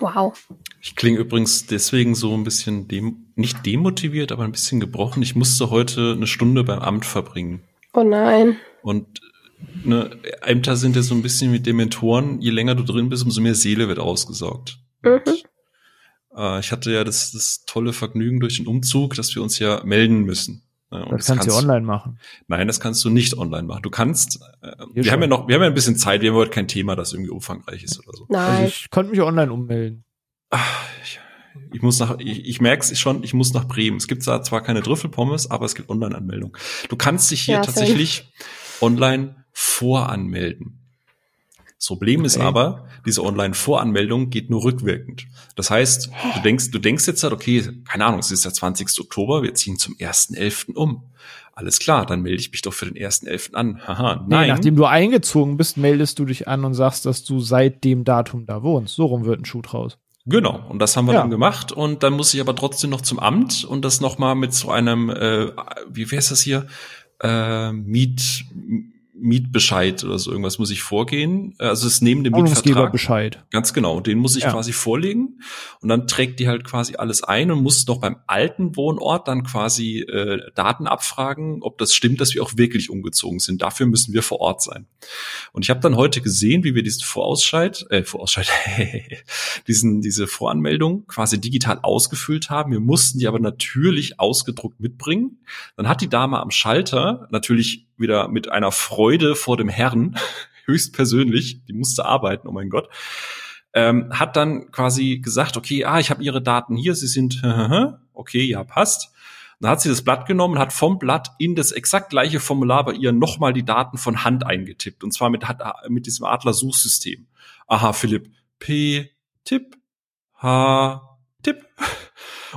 Wow. Ich klinge übrigens deswegen so ein bisschen dem, nicht demotiviert, aber ein bisschen gebrochen. Ich musste heute eine Stunde beim Amt verbringen. Oh nein. Und ne, Ämter sind ja so ein bisschen mit Dementoren. Je länger du drin bist, umso mehr Seele wird ausgesaugt. Mhm. Und, äh, ich hatte ja das, das tolle Vergnügen durch den Umzug, dass wir uns ja melden müssen. Ne, und Das kannst du online machen. Nein, das kannst du nicht online machen. Du kannst, äh, wir schon. haben ja noch, wir haben ja ein bisschen Zeit, wir haben heute kein Thema, das irgendwie umfangreich ist oder so. Also Nein. ich konnte mich online ummelden. Ach, ich, ich muss nach, ich, ich merke es schon, ich muss nach Bremen. Es gibt da zwar keine Trüffelpommes, aber es gibt Online-Anmeldung. Du kannst dich hier Ja, tatsächlich online voranmelden. Das Problem ist Okay. aber, diese Online-Voranmeldung geht nur rückwirkend. Das heißt, du denkst, du denkst jetzt halt, okay, keine Ahnung, es ist der 20. Oktober, wir ziehen zum 1.11. um. Alles klar, dann melde ich mich doch für den 1.11. an. Haha, Nee, nein. nachdem du eingezogen bist, meldest du dich an und sagst, dass du seit dem Datum da wohnst. So rum wird ein Schuh draus. Genau, und das haben wir Ja. dann gemacht und dann muss ich aber trotzdem noch zum Amt und das noch mal mit so einem, äh, wie wäre es das hier, äh, Miet, Mietbescheid oder so irgendwas muss ich vorgehen. Also es ist neben dem Mietvertrag. Wohnungsgeberbescheid. Ganz genau, den muss ich Ja. quasi vorlegen und dann trägt die halt quasi alles ein und muss noch beim alten Wohnort dann quasi äh, Daten abfragen, ob das stimmt, dass wir auch wirklich umgezogen sind. Dafür müssen wir vor Ort sein. Und ich habe dann heute gesehen, wie wir diesen Vorausscheid, äh, Vorausscheid, diesen diese Voranmeldung quasi digital ausgefüllt haben. Wir mussten die aber natürlich ausgedruckt mitbringen. Dann hat die Dame am Schalter natürlich wieder mit einer Freude vor dem Herrn höchstpersönlich, die musste arbeiten, oh mein Gott, ähm, hat dann quasi gesagt, okay, ah, ich habe Ihre Daten hier, Sie sind, okay, ja, passt. Dann hat sie das Blatt genommen und hat vom Blatt in das exakt gleiche Formular bei ihr nochmal die Daten von Hand eingetippt. Und zwar mit, mit diesem Adler-Suchsystem. Aha, Philipp. P, Tipp, H, Tipp.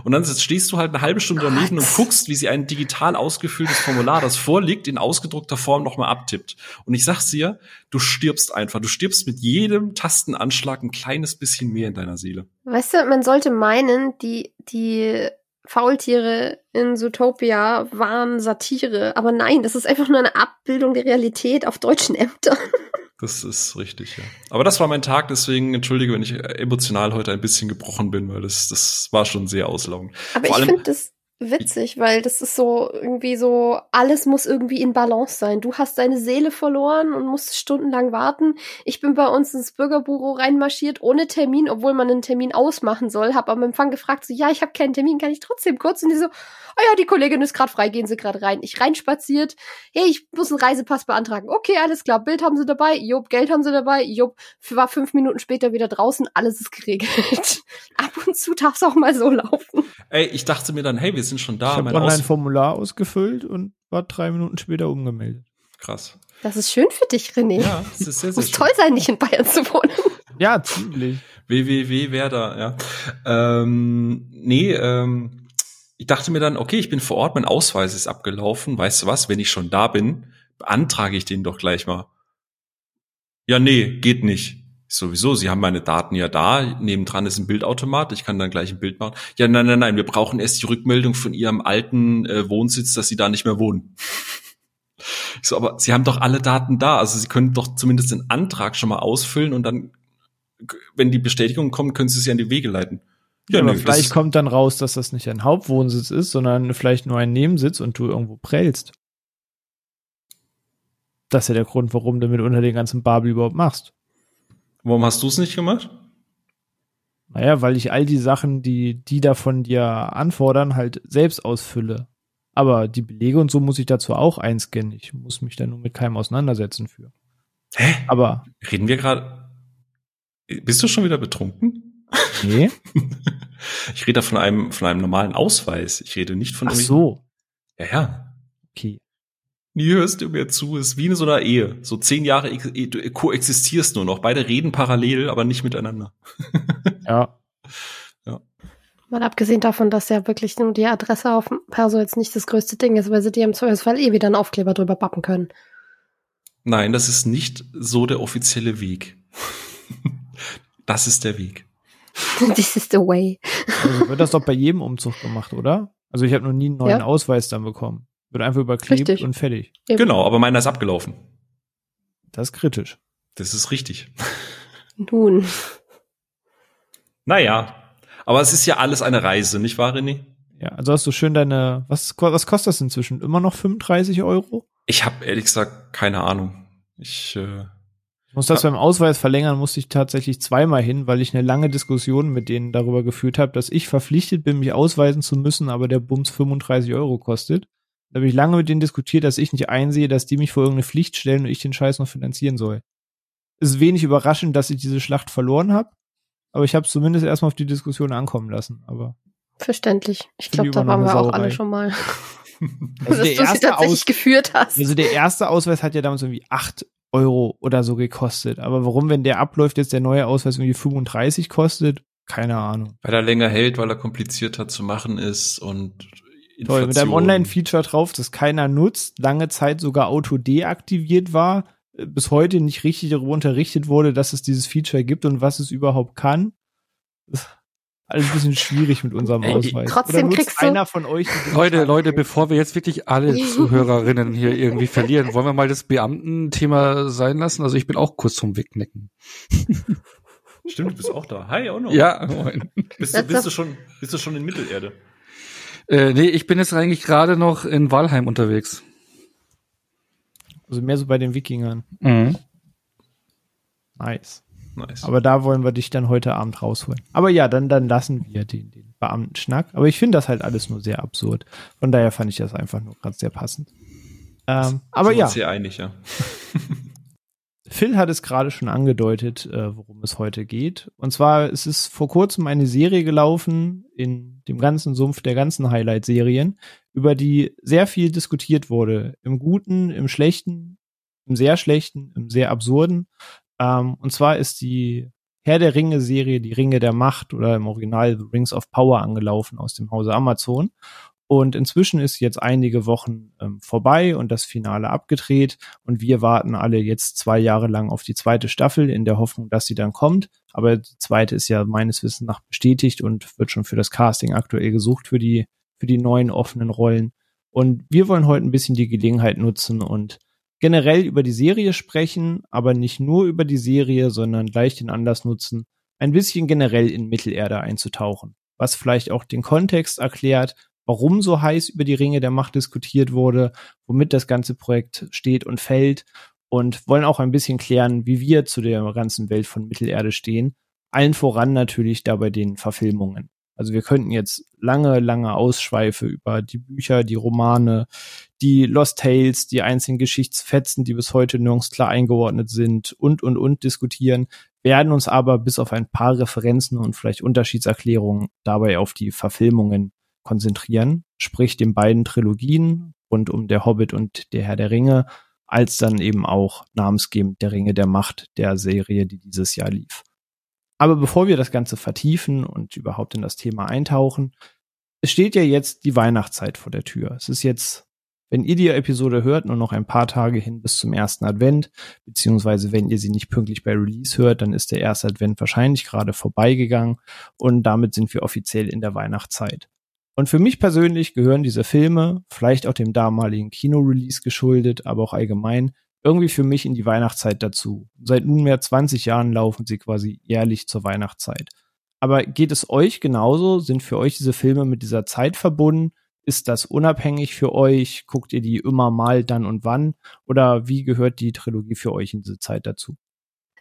Und dann stehst du halt eine halbe Stunde daneben und guckst, wie sie ein digital ausgefülltes Formular, das vorliegt, in ausgedruckter Form nochmal abtippt. Und ich sag's dir, du stirbst einfach. Du stirbst mit jedem Tastenanschlag ein kleines bisschen mehr in deiner Seele. Weißt du, man sollte meinen, die, die Faultiere in Zootopia waren Satire. Aber nein, das ist einfach nur eine Abbildung der Realität auf deutschen Ämtern. Das ist richtig, ja. Aber das war mein Tag, deswegen entschuldige, wenn ich emotional heute ein bisschen gebrochen bin, weil das, das war schon sehr auslaugend. Aber Vor ich finde das witzig, weil das ist so irgendwie so, alles muss irgendwie in Balance sein. Du hast deine Seele verloren und musst stundenlang warten. Ich bin bei uns ins Bürgerbüro reinmarschiert ohne Termin, obwohl man einen Termin ausmachen soll, hab am Empfang gefragt, so ja, ich habe keinen Termin, kann ich trotzdem kurz? Und die so, ah ja, die Kollegin ist gerade frei, gehen Sie gerade rein. Ich reinspaziert, hey, ich muss einen Reisepass beantragen. Okay, alles klar, Bild haben Sie dabei, Jupp, Geld haben Sie dabei, Jupp, war fünf Minuten später wieder draußen, alles ist geregelt. Ab und zu darf es auch mal so laufen. Ey, ich dachte mir dann, hey, wir sind schon da. ich habe mein online Aus ein Formular ausgefüllt und war drei Minuten später umgemeldet. Krass. Das ist schön für dich, René. Ja, das ist sehr, sehr Muss schön. toll sein, nicht in Bayern zu wohnen. Ja, ziemlich. www Werder, ja. Ähm, nee, ähm, ich dachte mir dann, okay, ich bin vor Ort, mein Ausweis ist abgelaufen. Weißt du was, wenn ich schon da bin, beantrage ich den doch gleich mal. Ja, nee, geht nicht. Ich Sowieso, Sie haben meine Daten ja da. Nebendran ist ein Bildautomat. Ich kann dann gleich ein Bild machen. Ja, nein, nein, nein. Wir brauchen erst die Rückmeldung von Ihrem alten äh, Wohnsitz, dass Sie da nicht mehr wohnen. Ich so, aber Sie haben doch alle Daten da. Also Sie können doch zumindest den Antrag schon mal ausfüllen und dann, wenn die Bestätigung kommt, können Sie sie an die Wege leiten. Ja, aber das vielleicht kommt dann raus, dass das nicht ein Hauptwohnsitz ist, sondern vielleicht nur ein Nebensitz und du irgendwo prellst. Das ist ja der Grund, warum du mit unter den ganzen Babel überhaupt machst. Warum hast du es nicht gemacht? Naja, weil ich all die Sachen, die die da von dir anfordern, halt selbst ausfülle. Aber die Belege und so muss ich dazu auch einscannen. Ich muss mich da nur mit keinem auseinandersetzen für. Hä? Aber Reden wir gerade? Bist du schon wieder betrunken? Nee. Ich rede da von einem, von einem normalen Ausweis. Ich rede nicht von Ach so. Ja, ja. Okay. Nie hörst du mir zu. Ist wie in so einer Ehe. So zehn Jahre eh, du koexistierst nur noch. Beide reden parallel, aber nicht miteinander. Ja. Mal abgesehen davon, dass ja wirklich nur die Adresse auf dem Perso jetzt nicht das größte Ding ist, weil sie dir im Zweifelsfall eh wieder einen Aufkleber drüber bappen können. Nein, das ist nicht so der offizielle Weg. Das ist der Weg. This is the way. Also wird das doch bei jedem Umzug gemacht, oder? Also ich habe noch nie einen neuen Ja. Ausweis dann bekommen. Wird einfach überklebt Richtig. und fertig. Eben. Genau, aber meiner ist abgelaufen. Das ist kritisch. Das ist richtig. Nun. Naja, aber es ist ja alles eine Reise, nicht wahr, René? Ja, also hast du schön deine, was, was kostet das inzwischen? Immer noch 35 Euro? Ich habe ehrlich gesagt keine Ahnung. Ich, äh, ich muss das beim Ausweis verlängern, musste ich tatsächlich zweimal hin, weil ich eine lange Diskussion mit denen darüber geführt habe, dass ich verpflichtet bin, mich ausweisen zu müssen, aber der Bums 35 Euro kostet. Da habe ich lange mit denen diskutiert, dass ich nicht einsehe, dass die mich vor irgendeine Pflicht stellen und ich den Scheiß noch finanzieren soll. Es ist wenig überraschend, dass ich diese Schlacht verloren habe, aber ich habe es zumindest erstmal auf die Diskussion ankommen lassen. Aber Verständlich. Ich glaube, da waren wir auch alle schon mal. Also dass du sie tatsächlich Aus geführt hast. Also der erste Ausweis hat ja damals irgendwie acht Euro oder so gekostet. Aber warum, wenn der abläuft, jetzt der neue Ausweis irgendwie 35 kostet? Keine Ahnung. Weil er länger hält, weil er komplizierter zu machen ist und Inflation. Toll, mit einem Online-Feature drauf, das keiner nutzt, lange Zeit sogar Auto deaktiviert war, äh, bis heute nicht richtig darüber unterrichtet wurde, dass es dieses Feature gibt und was es überhaupt kann alles ein bisschen schwierig mit unserem Ey, Ausweis. trotzdem kriegst du- einer von euch Leute? Leute, bevor wir jetzt wirklich alle Zuhörerinnen hier irgendwie verlieren, wollen wir mal das Beamtenthema sein lassen? Also ich bin auch kurz zum Wegnecken. Stimmt, du bist auch da. Hi, auch noch. Ja, moin. Bist du, bist du schon, bist du schon in Mittelerde? Äh, nee, ich bin jetzt eigentlich gerade noch in Walheim unterwegs. Also mehr so bei den Wikingern. Mhm. Nice. Nice. Aber da wollen wir dich dann heute Abend rausholen. Aber ja, dann, dann lassen wir den, den Beamtenschnack. Aber ich finde das halt alles nur sehr absurd. Von daher fand ich das einfach nur gerade sehr passend. Ähm, aber ja, uns hier einig, ja. Phil hat es gerade schon angedeutet, äh, worum es heute geht. Und zwar es ist vor kurzem eine Serie gelaufen in dem ganzen Sumpf der ganzen Highlight-Serien, über die sehr viel diskutiert wurde. Im Guten, im Schlechten, im sehr Schlechten, im sehr Absurden. Ähm, und zwar ist die Herr der Ringe-Serie, die Ringe der Macht oder im Original The Rings of Power angelaufen aus dem Hause Amazon. Und inzwischen ist jetzt einige Wochen ähm, vorbei und das Finale abgedreht. Und wir warten alle jetzt zwei Jahre lang auf die zweite Staffel in der Hoffnung, dass sie dann kommt. Aber die zweite ist ja meines Wissens nach bestätigt und wird schon für das Casting aktuell gesucht für die, für die neuen offenen Rollen. Und wir wollen heute ein bisschen die Gelegenheit nutzen und generell über die Serie sprechen, aber nicht nur über die Serie, sondern gleich den Anlass nutzen, ein bisschen generell in Mittelerde einzutauchen. Was vielleicht auch den Kontext erklärt, warum so heiß über die Ringe der Macht diskutiert wurde, womit das ganze Projekt steht und fällt und wollen auch ein bisschen klären, wie wir zu der ganzen Welt von Mittelerde stehen. Allen voran natürlich dabei den Verfilmungen. Also wir könnten jetzt lange, lange Ausschweife über die Bücher, die Romane, die Lost Tales, die einzelnen Geschichtsfetzen, die bis heute nirgends klar eingeordnet sind und, und, und diskutieren, werden uns aber bis auf ein paar Referenzen und vielleicht Unterschiedserklärungen dabei auf die Verfilmungen konzentrieren, sprich den beiden Trilogien rund um der Hobbit und der Herr der Ringe, als dann eben auch namensgebend der Ringe der Macht der Serie, die dieses Jahr lief. Aber bevor wir das Ganze vertiefen und überhaupt in das Thema eintauchen, es steht ja jetzt die Weihnachtszeit vor der Tür. Es ist jetzt, wenn ihr die Episode hört, nur noch ein paar Tage hin bis zum ersten Advent, beziehungsweise wenn ihr sie nicht pünktlich bei Release hört, dann ist der erste Advent wahrscheinlich gerade vorbeigegangen und damit sind wir offiziell in der Weihnachtszeit. Und für mich persönlich gehören diese Filme, vielleicht auch dem damaligen Kino-Release geschuldet, aber auch allgemein, irgendwie für mich in die Weihnachtszeit dazu. Seit nunmehr 20 Jahren laufen sie quasi jährlich zur Weihnachtszeit. Aber geht es euch genauso? Sind für euch diese Filme mit dieser Zeit verbunden? Ist das unabhängig für euch? Guckt ihr die immer mal dann und wann? Oder wie gehört die Trilogie für euch in diese Zeit dazu?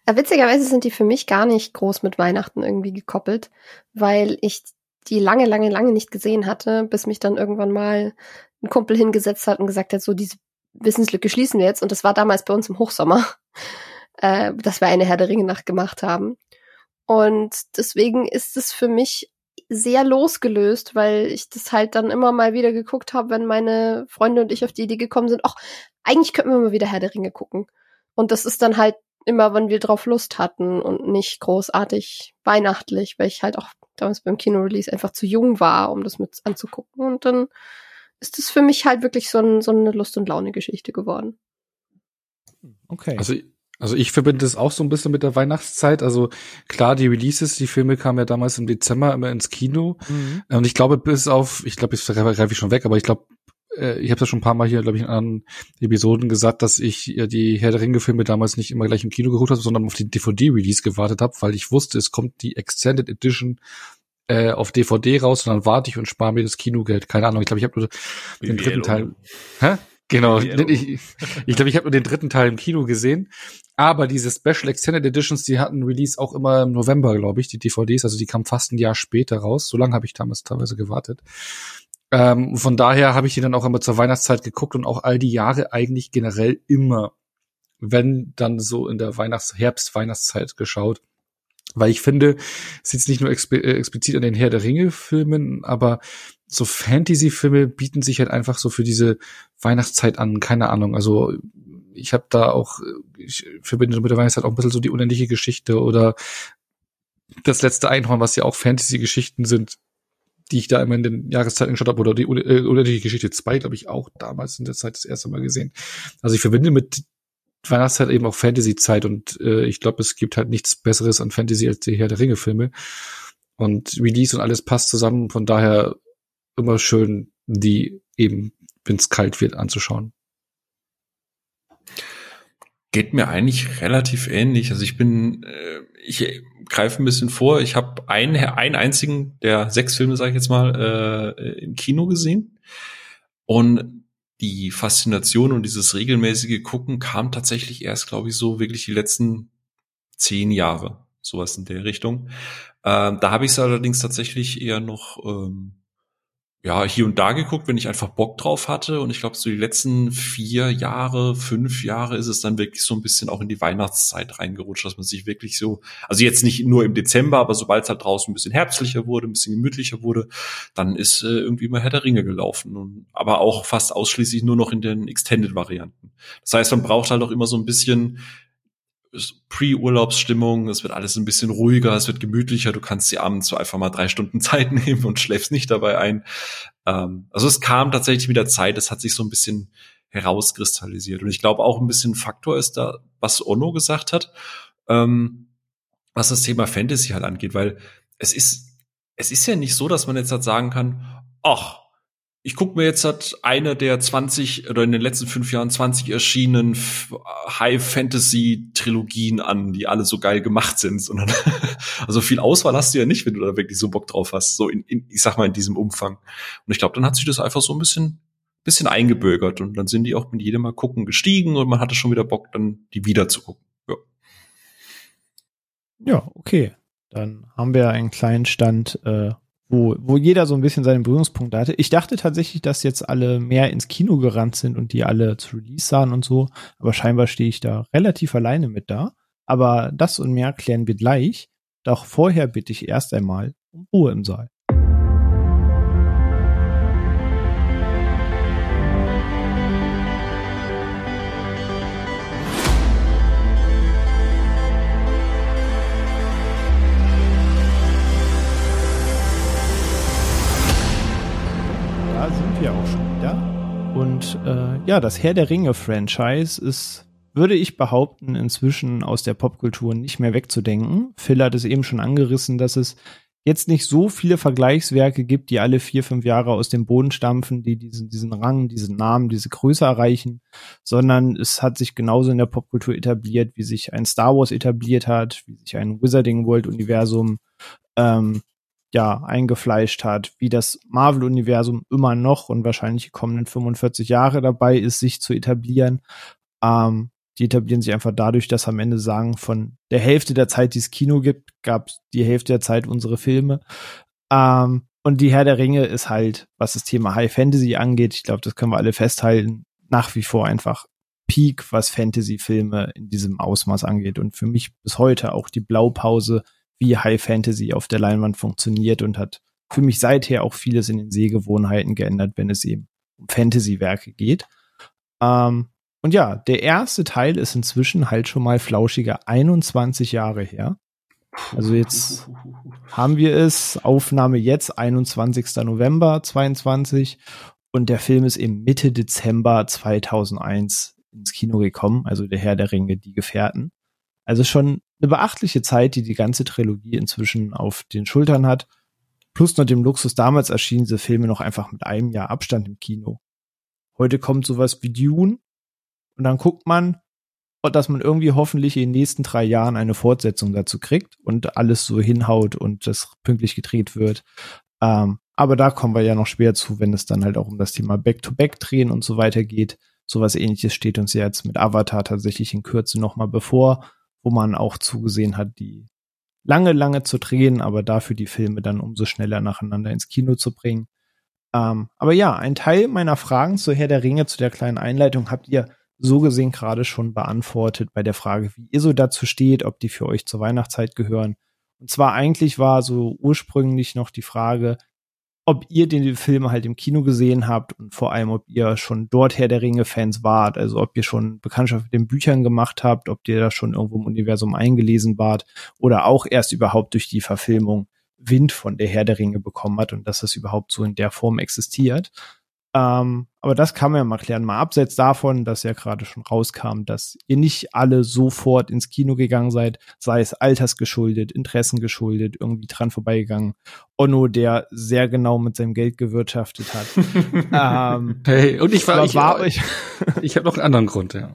Ja, witzigerweise sind die für mich gar nicht groß mit Weihnachten irgendwie gekoppelt, weil ich die lange, lange, lange nicht gesehen hatte, bis mich dann irgendwann mal ein Kumpel hingesetzt hat und gesagt hat, so diese Wissenslücke schließen wir jetzt. Und das war damals bei uns im Hochsommer, äh, dass wir eine Herr der Ringe Nacht gemacht haben. Und deswegen ist es für mich sehr losgelöst, weil ich das halt dann immer mal wieder geguckt habe, wenn meine Freunde und ich auf die Idee gekommen sind, ach, eigentlich könnten wir mal wieder Herr der Ringe gucken. Und das ist dann halt immer, wenn wir drauf Lust hatten und nicht großartig weihnachtlich, weil ich halt auch damals beim Kino-Release einfach zu jung war, um das mit anzugucken. Und dann ist es für mich halt wirklich so, ein, so eine Lust- und Laune-Geschichte geworden. Okay. Also, also ich verbinde es auch so ein bisschen mit der Weihnachtszeit. Also klar, die Releases, die Filme kamen ja damals im Dezember immer ins Kino. mhm. Und ich glaube, bis auf, ich glaube, jetzt greife ich schon weg, aber ich glaube, äh, ich habe ja schon ein paar Mal hier, glaube ich, in anderen Episoden gesagt, dass ich ja die Herr der Ringe-Filme damals nicht immer gleich im Kino geguckt habe, sondern auf die DVD-Release gewartet habe, weil ich wusste, es kommt die Extended Edition äh, auf DVD raus und dann warte ich und spare mir das Kinogeld. Keine Ahnung, ich glaube, ich habe nur den dritten Teil. Hä? Genau, ich ich, glaube, ich habe nur den dritten Teil im Kino gesehen. Aber diese Special Extended Editions, die hatten Release auch immer im November, glaube ich, die DVDs. Also die kamen fast ein Jahr später raus. So lange habe ich damals teilweise gewartet. Ähm, von daher habe ich die dann auch immer zur Weihnachtszeit geguckt und auch all die Jahre eigentlich generell immer, wenn dann so in der Weihnachts-, Herbst-Weihnachtszeit geschaut. Weil ich finde, es ist nicht nur exp äh, explizit an den Herr der Ringe-Filmen, aber so Fantasy-Filme bieten sich halt einfach so für diese Weihnachtszeit an, keine Ahnung. Also ich habe da auch, ich verbinde mit der Weihnachtszeit auch ein bisschen so die unendliche Geschichte oder das letzte Einhorn, was ja auch Fantasy-Geschichten sind die ich da immer in den Jahreszeiten geschaut habe, oder die äh, die Geschichte 2, glaube ich, auch damals in der Zeit das erste Mal gesehen. Also ich verbinde mit Weihnachtszeit eben auch Fantasy-Zeit und äh, ich glaube, es gibt halt nichts Besseres an Fantasy als die Herr der Ringe-Filme. Und Release und alles passt zusammen, von daher immer schön, die eben, wenn es kalt wird, anzuschauen. Geht mir eigentlich relativ ähnlich. Also ich bin, äh, ich greife ein bisschen vor. Ich habe einen, einen einzigen der sechs Filme, sage ich jetzt mal, äh, im Kino gesehen. Und die Faszination und dieses regelmäßige Gucken kam tatsächlich erst, glaube ich, so wirklich die letzten zehn Jahre, sowas in der Richtung. Ähm, da habe ich es allerdings tatsächlich eher noch ähm, ja, hier und da geguckt, wenn ich einfach Bock drauf hatte. Und ich glaube, so die letzten vier Jahre, fünf Jahre ist es dann wirklich so ein bisschen auch in die Weihnachtszeit reingerutscht, dass man sich wirklich so, also jetzt nicht nur im Dezember, aber sobald es halt draußen ein bisschen herbstlicher wurde, ein bisschen gemütlicher wurde, dann ist äh, irgendwie mal Herr der Ringe gelaufen. Und, aber auch fast ausschließlich nur noch in den Extended-Varianten. Das heißt, man braucht halt auch immer so ein bisschen Pre-Urlaubsstimmung, es wird alles ein bisschen ruhiger, es wird gemütlicher, du kannst dir abends so einfach mal drei Stunden Zeit nehmen und schläfst nicht dabei ein. Ähm, also es kam tatsächlich mit der Zeit, es hat sich so ein bisschen herauskristallisiert. Und ich glaube auch ein bisschen Faktor ist da, was Ono gesagt hat, ähm, was das Thema Fantasy halt angeht, weil es ist, es ist ja nicht so, dass man jetzt halt sagen kann, ach, ich gucke mir jetzt halt eine der 20 oder in den letzten fünf Jahren 20 erschienenen High-Fantasy-Trilogien an, die alle so geil gemacht sind. Sondern also viel Auswahl hast du ja nicht, wenn du da wirklich so Bock drauf hast, so in, in ich sag mal in diesem Umfang. Und ich glaube, dann hat sich das einfach so ein bisschen bisschen eingebürgert und dann sind die auch mit jedem Mal gucken gestiegen und man hatte schon wieder Bock, dann die wieder zu gucken. Ja, ja okay. Dann haben wir einen kleinen Stand äh, wo, wo jeder so ein bisschen seine Berührungspunkte hatte. Ich dachte tatsächlich, dass jetzt alle mehr ins Kino gerannt sind und die alle zu Release sahen und so, aber scheinbar stehe ich da relativ alleine mit da. Aber das und mehr klären wir gleich. Doch vorher bitte ich erst einmal um Ruhe im Saal. Wir auch schon wieder. Und äh, ja, das Herr der Ringe-Franchise ist, würde ich behaupten, inzwischen aus der Popkultur nicht mehr wegzudenken. Phil hat es eben schon angerissen, dass es jetzt nicht so viele Vergleichswerke gibt, die alle vier, fünf Jahre aus dem Boden stampfen, die diesen, diesen Rang, diesen Namen, diese Größe erreichen, sondern es hat sich genauso in der Popkultur etabliert, wie sich ein Star Wars etabliert hat, wie sich ein Wizarding World Universum ähm, ja, eingefleischt hat, wie das Marvel-Universum immer noch und wahrscheinlich die kommenden 45 Jahre dabei ist, sich zu etablieren. Ähm, die etablieren sich einfach dadurch, dass am Ende sagen, von der Hälfte der Zeit, die es Kino gibt, gab es die Hälfte der Zeit unsere Filme. Ähm, und die Herr der Ringe ist halt, was das Thema High Fantasy angeht, ich glaube, das können wir alle festhalten, nach wie vor einfach Peak, was Fantasy-Filme in diesem Ausmaß angeht. Und für mich bis heute auch die Blaupause wie High Fantasy auf der Leinwand funktioniert und hat für mich seither auch vieles in den Sehgewohnheiten geändert, wenn es eben um Fantasy-Werke geht. Ähm, und ja, der erste Teil ist inzwischen halt schon mal flauschiger 21 Jahre her. Also jetzt haben wir es, Aufnahme jetzt, 21. November 22 und der Film ist im Mitte Dezember 2001 ins Kino gekommen, also der Herr der Ringe, die Gefährten. Also schon eine beachtliche Zeit, die die ganze Trilogie inzwischen auf den Schultern hat. Plus noch dem Luxus, damals erschienen diese Filme noch einfach mit einem Jahr Abstand im Kino. Heute kommt sowas wie Dune und dann guckt man, dass man irgendwie hoffentlich in den nächsten drei Jahren eine Fortsetzung dazu kriegt und alles so hinhaut und das pünktlich gedreht wird. Ähm, aber da kommen wir ja noch schwer zu, wenn es dann halt auch um das Thema Back-to-Back-Drehen und so weiter geht. Sowas ähnliches steht uns ja jetzt mit Avatar tatsächlich in Kürze nochmal bevor, wo man auch zugesehen hat, die lange, lange zu drehen, aber dafür die Filme dann umso schneller nacheinander ins Kino zu bringen. Ähm, aber ja, ein Teil meiner Fragen zu Herr der Ringe, zu der kleinen Einleitung, habt ihr so gesehen gerade schon beantwortet bei der Frage, wie ihr so dazu steht, ob die für euch zur Weihnachtszeit gehören. Und zwar eigentlich war so ursprünglich noch die Frage, ob ihr den Film halt im Kino gesehen habt und vor allem, ob ihr schon dort Herr der Ringe-Fans wart, also ob ihr schon Bekanntschaft mit den Büchern gemacht habt, ob ihr da schon irgendwo im Universum eingelesen wart oder auch erst überhaupt durch die Verfilmung Wind von der Herr der Ringe bekommen hat und dass das überhaupt so in der Form existiert. Ähm, aber das kann man ja mal klären. Mal abseits davon, dass ja gerade schon rauskam, dass ihr nicht alle sofort ins Kino gegangen seid, sei es altersgeschuldet, Interessen geschuldet, irgendwie dran vorbeigegangen. Onno, der sehr genau mit seinem Geld gewirtschaftet hat. ähm, hey, und ich war, ich, war ich, ich habe noch einen anderen Grund, ja.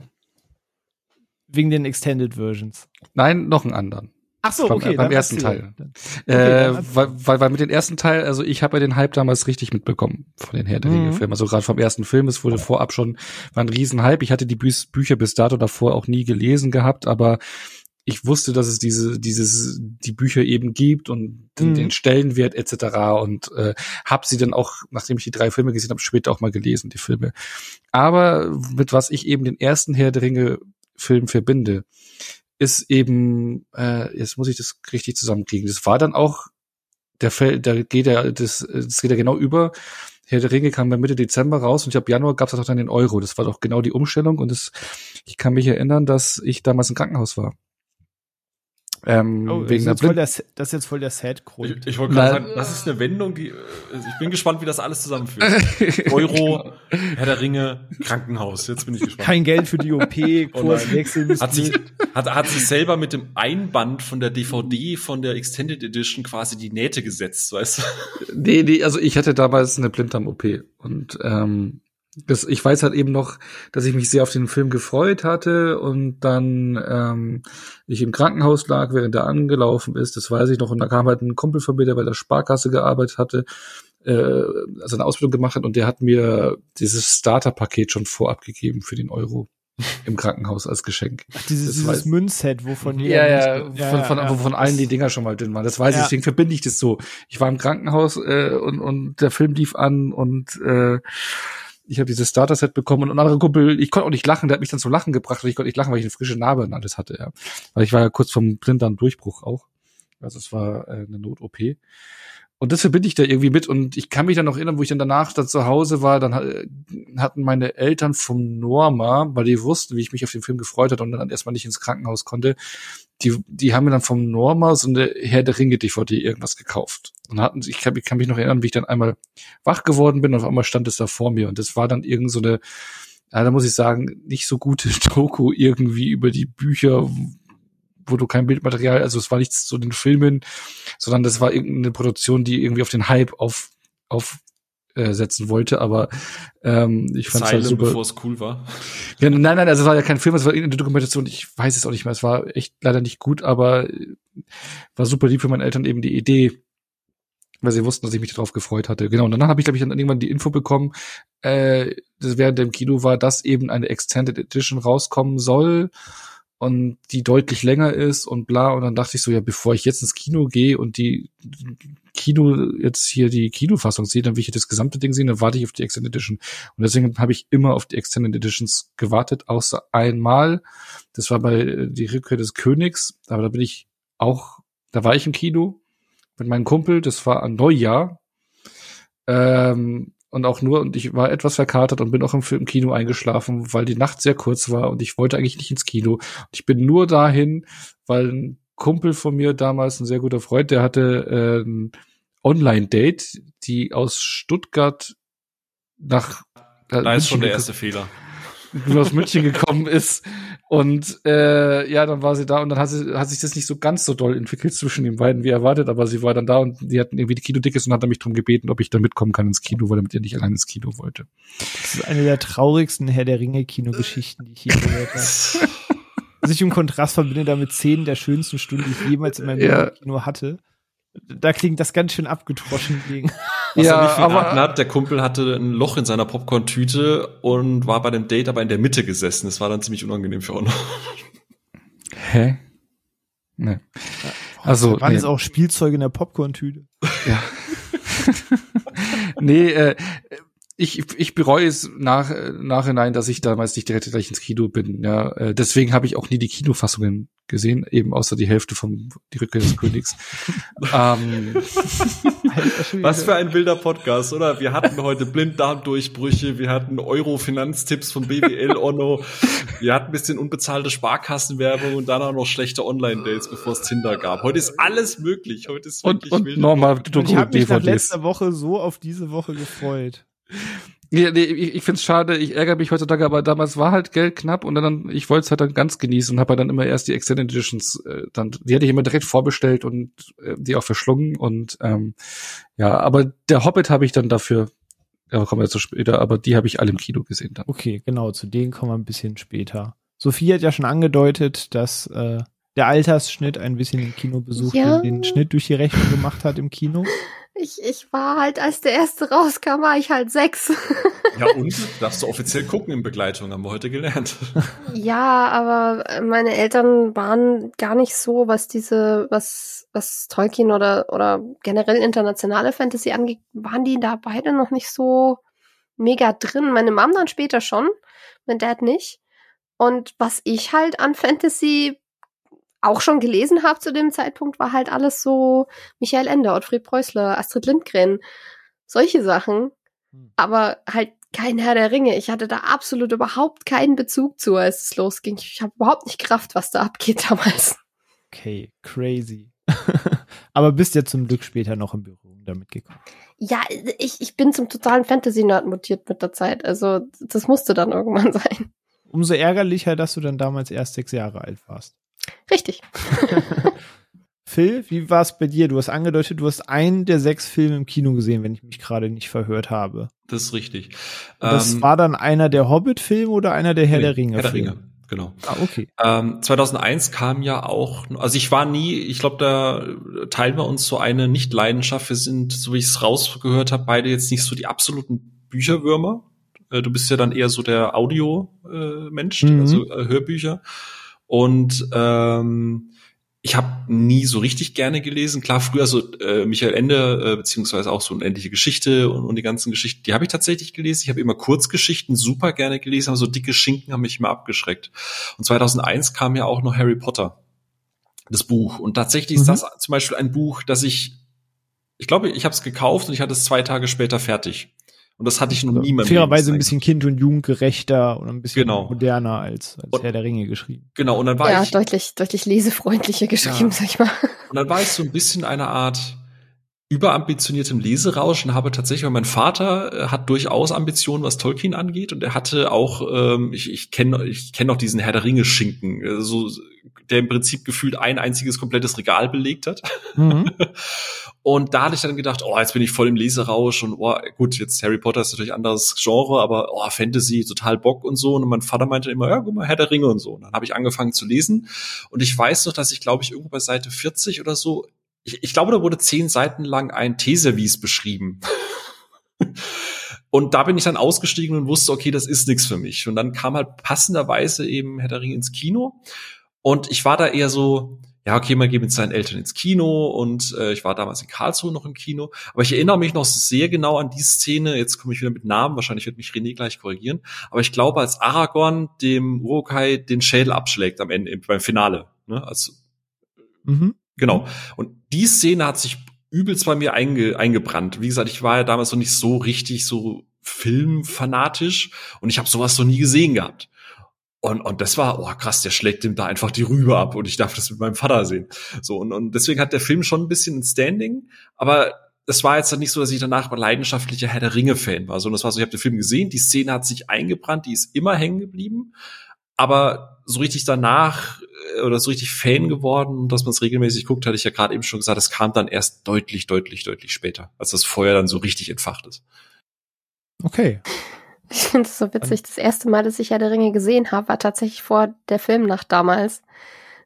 Wegen den Extended Versions. Nein, noch einen anderen. Ach so, beim, okay. Beim ersten Teil. Okay, äh, weil, weil, weil mit dem ersten Teil, also ich habe ja den Hype damals richtig mitbekommen von den Herr der Ringe mhm. Filmen. Also gerade vom ersten Film, es wurde vorab schon, war ein Riesenhype. Ich hatte die Bü Bücher bis dato davor auch nie gelesen gehabt, aber ich wusste, dass es diese, dieses, die Bücher eben gibt und mhm. den Stellenwert etc. und äh, habe sie dann auch, nachdem ich die drei Filme gesehen habe, später auch mal gelesen, die Filme. Aber mit was ich eben den ersten Herr der Ringe Film verbinde, ist eben, äh, jetzt muss ich das richtig zusammenkriegen. Das war dann auch der Fall, da geht er, das, das geht ja genau über. Herr der Ringe kam dann Mitte Dezember raus und ich ab Januar gab es auch dann den Euro. Das war doch genau die Umstellung und das, ich kann mich erinnern, dass ich damals im Krankenhaus war. Ähm, oh, wegen das, ist der, das ist jetzt voll der Sad-Grund. Ich, ich wollte gerade sagen, das ist eine Wendung, die, ich bin gespannt, wie das alles zusammenführt. Euro, Herr der Ringe, Krankenhaus. Jetzt bin ich gespannt. Kein Geld für die OP, Kurswechsel. Oh hat sich, hat, hat sich selber mit dem Einband von der DVD von der Extended Edition quasi die Nähte gesetzt, weißt du? Nee, nee, also ich hatte damals eine Blinddarm-OP und, ähm, das, ich weiß halt eben noch, dass ich mich sehr auf den Film gefreut hatte und dann ähm, ich im Krankenhaus lag, während er angelaufen ist. Das weiß ich noch. Und da kam halt ein Kumpel von mir, der bei der Sparkasse gearbeitet hatte, äh, also eine Ausbildung gemacht hat und der hat mir dieses Starter-Paket schon vorab gegeben für den Euro im Krankenhaus als Geschenk. Ach, dieses, dieses Münzset, wovon ja, ja, ja, von, von, ja, von, von allen die Dinger schon mal drin waren. Das weiß ich, deswegen verbinde ich das so. Ich war im Krankenhaus äh, und, und der Film lief an und äh, ich habe dieses Starter-Set bekommen und ein anderer Kumpel, ich konnte auch nicht lachen, der hat mich dann zum Lachen gebracht und ich konnte nicht lachen, weil ich eine frische Narbe und alles hatte, ja. Weil ich war ja kurz vom Blinddarm-Durchbruch auch. Also es war äh, eine Not-OP. Und das verbinde ich da irgendwie mit. Und ich kann mich dann noch erinnern, wo ich dann danach dann zu Hause war, dann hatten meine Eltern vom Norma, weil die wussten, wie ich mich auf den Film gefreut hatte und dann erstmal nicht ins Krankenhaus konnte, die, die haben mir dann vom Norma so eine Herr der Ringe DVD irgendwas gekauft. Und hatten, ich kann, ich kann mich noch erinnern, wie ich dann einmal wach geworden bin und auf einmal stand es da vor mir. Und das war dann irgend so eine, ja, da muss ich sagen, nicht so gute Doku irgendwie über die Bücher, wo du kein Bildmaterial, also es war nichts zu den Filmen, sondern das war irgendeine Produktion, die irgendwie auf den Hype auf, auf äh, setzen wollte, aber ähm, ich fand es halt super. bevor es cool war. Ja, nein, nein, also es war ja kein Film, es war irgendeine Dokumentation, ich weiß es auch nicht mehr, es war echt leider nicht gut, aber war super lieb für meine Eltern eben die Idee, weil sie wussten, dass ich mich darauf gefreut hatte. Genau, und dann habe ich, glaube ich, dann irgendwann die Info bekommen, äh, das während dem Kino war, dass eben eine Extended Edition rauskommen soll und die deutlich länger ist und bla. Und dann dachte ich so, ja, bevor ich jetzt ins Kino gehe und die Kino jetzt hier die Kinofassung sehe, dann will ich das gesamte Ding sehen, dann warte ich auf die Extended Edition. Und deswegen habe ich immer auf die Extended Editions gewartet, außer einmal. Das war bei äh, die Rückkehr des Königs, aber da bin ich auch, da war ich im Kino mit meinem Kumpel, das war an Neujahr. Ähm, und auch nur, und ich war etwas verkatert und bin auch im, im Kino eingeschlafen, weil die Nacht sehr kurz war und ich wollte eigentlich nicht ins Kino. Und ich bin nur dahin, weil ein Kumpel von mir damals, ein sehr guter Freund, der hatte äh, ein Online-Date, die aus Stuttgart nach äh, da ist schon der erste Fehler. Aus München gekommen ist. Und äh, ja, dann war sie da und dann hat, sie, hat sich das nicht so ganz so doll entwickelt zwischen den beiden wie erwartet, aber sie war dann da und die hatten irgendwie die Kinodickes und hat mich darum gebeten, ob ich da mitkommen kann ins Kino, weil er mit ihr nicht allein ins Kino wollte. Das ist eine der traurigsten Herr der Ringe-Kinogeschichten, die ich je gehört habe. Also ich im Kontrast verbinde damit zehn der schönsten Stunden, die ich jemals in meinem Ja. Kino hatte. Da klingt das ganz schön abgedroschen gegen. Was Ja, er nicht aber- verraten hat, der Kumpel hatte ein Loch in seiner Popcorn-Tüte und war bei dem Date aber in der Mitte gesessen. Das war dann ziemlich unangenehm für uns. Hä? Ne. Also, waren nee. jetzt auch Spielzeuge in der Popcorn-Tüte. Ja. nee, äh, ich, ich bereue es nach, nachhinein, dass ich damals nicht direkt gleich ins Kino bin. Ja, äh, deswegen habe ich auch nie die Kinofassungen gesehen, eben außer die Hälfte vom Die Rückkehr des Königs. ähm, Was für ein wilder Podcast, oder? Wir hatten heute Blinddarmdurchbrüche, wir hatten Euro-Finanztipps von BWL Onno, wir hatten ein bisschen unbezahlte Sparkassenwerbung und dann auch noch schlechte Online-Dates, bevor es Tinder gab. Heute ist alles möglich. Heute ist und wirklich und wild. nochmal Und ich habe mich nach letzter Woche so auf diese Woche gefreut. Ja, nee, ich, ich find's schade, ich ärgere mich heutzutage, aber damals war halt Geld knapp und dann, ich wollte es halt dann ganz genießen und habe halt dann immer erst die Extended Editions, äh, dann, die hatte ich immer direkt vorbestellt und äh, die auch verschlungen und ähm, ja, aber der Hobbit habe ich dann dafür, ja, kommen wir zu später, aber die habe ich alle im Kino gesehen dann. Okay, genau, zu denen kommen wir ein bisschen später. Sophie hat ja schon angedeutet, dass äh, der Altersschnitt ein bisschen den Kinobesuch Ja. den, den Schnitt durch die Rechnung gemacht hat im Kino. Ich, ich war halt, als der erste rauskam, war ich halt sechs. Ja, und darfst du offiziell gucken in Begleitung, haben wir heute gelernt. ja, aber meine Eltern waren gar nicht so, was diese, was, was Tolkien oder, oder generell internationale Fantasy angeht, waren die da beide noch nicht so mega drin. Meine Mom dann später schon, mein Dad nicht. Und was ich halt an Fantasy auch schon gelesen habe zu dem Zeitpunkt, war halt alles so Michael Ende, Ottfried Preußler, Astrid Lindgren, solche Sachen. Hm. Aber halt kein Herr der Ringe. Ich hatte da absolut überhaupt keinen Bezug zu, als es losging. Ich habe überhaupt nicht Kraft, was da abgeht damals. Okay, crazy. Aber bist ja zum Glück später noch in Berührung damit gekommen. Ja, ich, ich bin zum totalen Fantasy-Nerd mutiert mit der Zeit. Also das musste dann irgendwann sein. Umso ärgerlicher, dass du dann damals erst sechs Jahre alt warst. Richtig. Phil, wie war es bei dir? Du hast angedeutet, du hast einen der sechs Filme im Kino gesehen, wenn ich mich gerade nicht verhört habe. Das ist richtig. Und das Ähm, war dann einer der Hobbit-Filme oder einer der Herr nee, der Ringe? Herr der Ringe, genau. Ah, okay. Ähm, 2001 kam ja auch, also ich war nie, ich glaube, da teilen wir uns so eine Nicht-Leidenschaft. Wir sind, so wie ich es rausgehört habe, beide jetzt nicht so die absoluten Bücherwürmer. Äh, du bist ja dann eher so der Audio-Mensch, Mhm. also äh, Hörbücher. Und ähm, ich habe nie so richtig gerne gelesen. Klar, früher so äh, Michael Ende, äh, beziehungsweise auch so unendliche Geschichte und, und die ganzen Geschichten, die habe ich tatsächlich gelesen. Ich habe immer Kurzgeschichten super gerne gelesen, aber so dicke Schinken haben mich immer abgeschreckt. Und 2001 kam ja auch noch Harry Potter, das Buch. Und tatsächlich ist Mhm. das zum Beispiel ein Buch, das ich, ich glaube, ich habe es gekauft und ich hatte es zwei Tage später fertig. Und das hatte ich noch nie in meinem Fairerweise ein bisschen kind- und jugendgerechter und ein bisschen Genau. moderner als, als Und- Herr der Ringe geschrieben. Genau, und dann war ja, ich, deutlich, deutlich lesefreundlicher geschrieben, Ja. sag ich mal. Und dann war ich so ein bisschen eine Art überambitioniertem Leserausch und habe tatsächlich, weil mein Vater äh, hat durchaus Ambitionen, was Tolkien angeht und er hatte auch, ähm, ich, ich kenne ich kenn noch diesen Herr der Ringe Schinken, äh, so, der im Prinzip gefühlt ein einziges komplettes Regal belegt hat. Mhm. Und da hatte ich dann gedacht, oh, jetzt bin ich voll im Leserausch und oh, gut, jetzt Harry Potter ist natürlich ein anderes Genre, aber oh, Fantasy, total Bock und so. Und mein Vater meinte immer, ja, guck mal, Herr der Ringe und so. Und dann habe ich angefangen zu lesen. Und ich weiß noch, dass ich, glaube ich, irgendwo bei Seite 40 oder so, ich, ich glaube, da wurde zehn Seiten lang ein Teeservice beschrieben. Und da bin ich dann ausgestiegen und wusste, okay, das ist nichts für mich. Und dann kam halt passenderweise eben Herr der Ringe ins Kino. Und ich war da eher so, ja, okay, man geht mit seinen Eltern ins Kino und äh, ich war damals in Karlsruhe noch im Kino. Aber ich erinnere mich noch sehr genau an die Szene, jetzt komme ich wieder mit Namen, wahrscheinlich wird mich René gleich korrigieren, aber ich glaube, als Aragorn dem Urukai den Schädel abschlägt am Ende, beim Finale. Ne? Also, Mhm. genau. Und die Szene hat sich übelst bei mir einge eingebrannt. Wie gesagt, ich war ja damals noch nicht so richtig so filmfanatisch und ich habe sowas noch nie gesehen gehabt. Und, und das war, oh krass, der schlägt ihm da einfach die Rübe ab und ich darf das mit meinem Vater sehen. So, und, und deswegen hat der Film schon ein bisschen ein Standing, aber es war jetzt nicht so, dass ich danach leidenschaftlicher Herr der Ringe-Fan war, sondern es war so, ich habe den Film gesehen, die Szene hat sich eingebrannt, die ist immer hängen geblieben, aber so richtig danach äh, oder so richtig Fan geworden, dass man es regelmäßig guckt, hatte ich ja gerade eben schon gesagt, es kam dann erst deutlich, deutlich, deutlich später, als das Feuer dann so richtig entfacht ist. Okay. Ich finde es so witzig. Das erste Mal, dass ich Herr der Ringe gesehen habe, war tatsächlich vor der Filmnacht damals.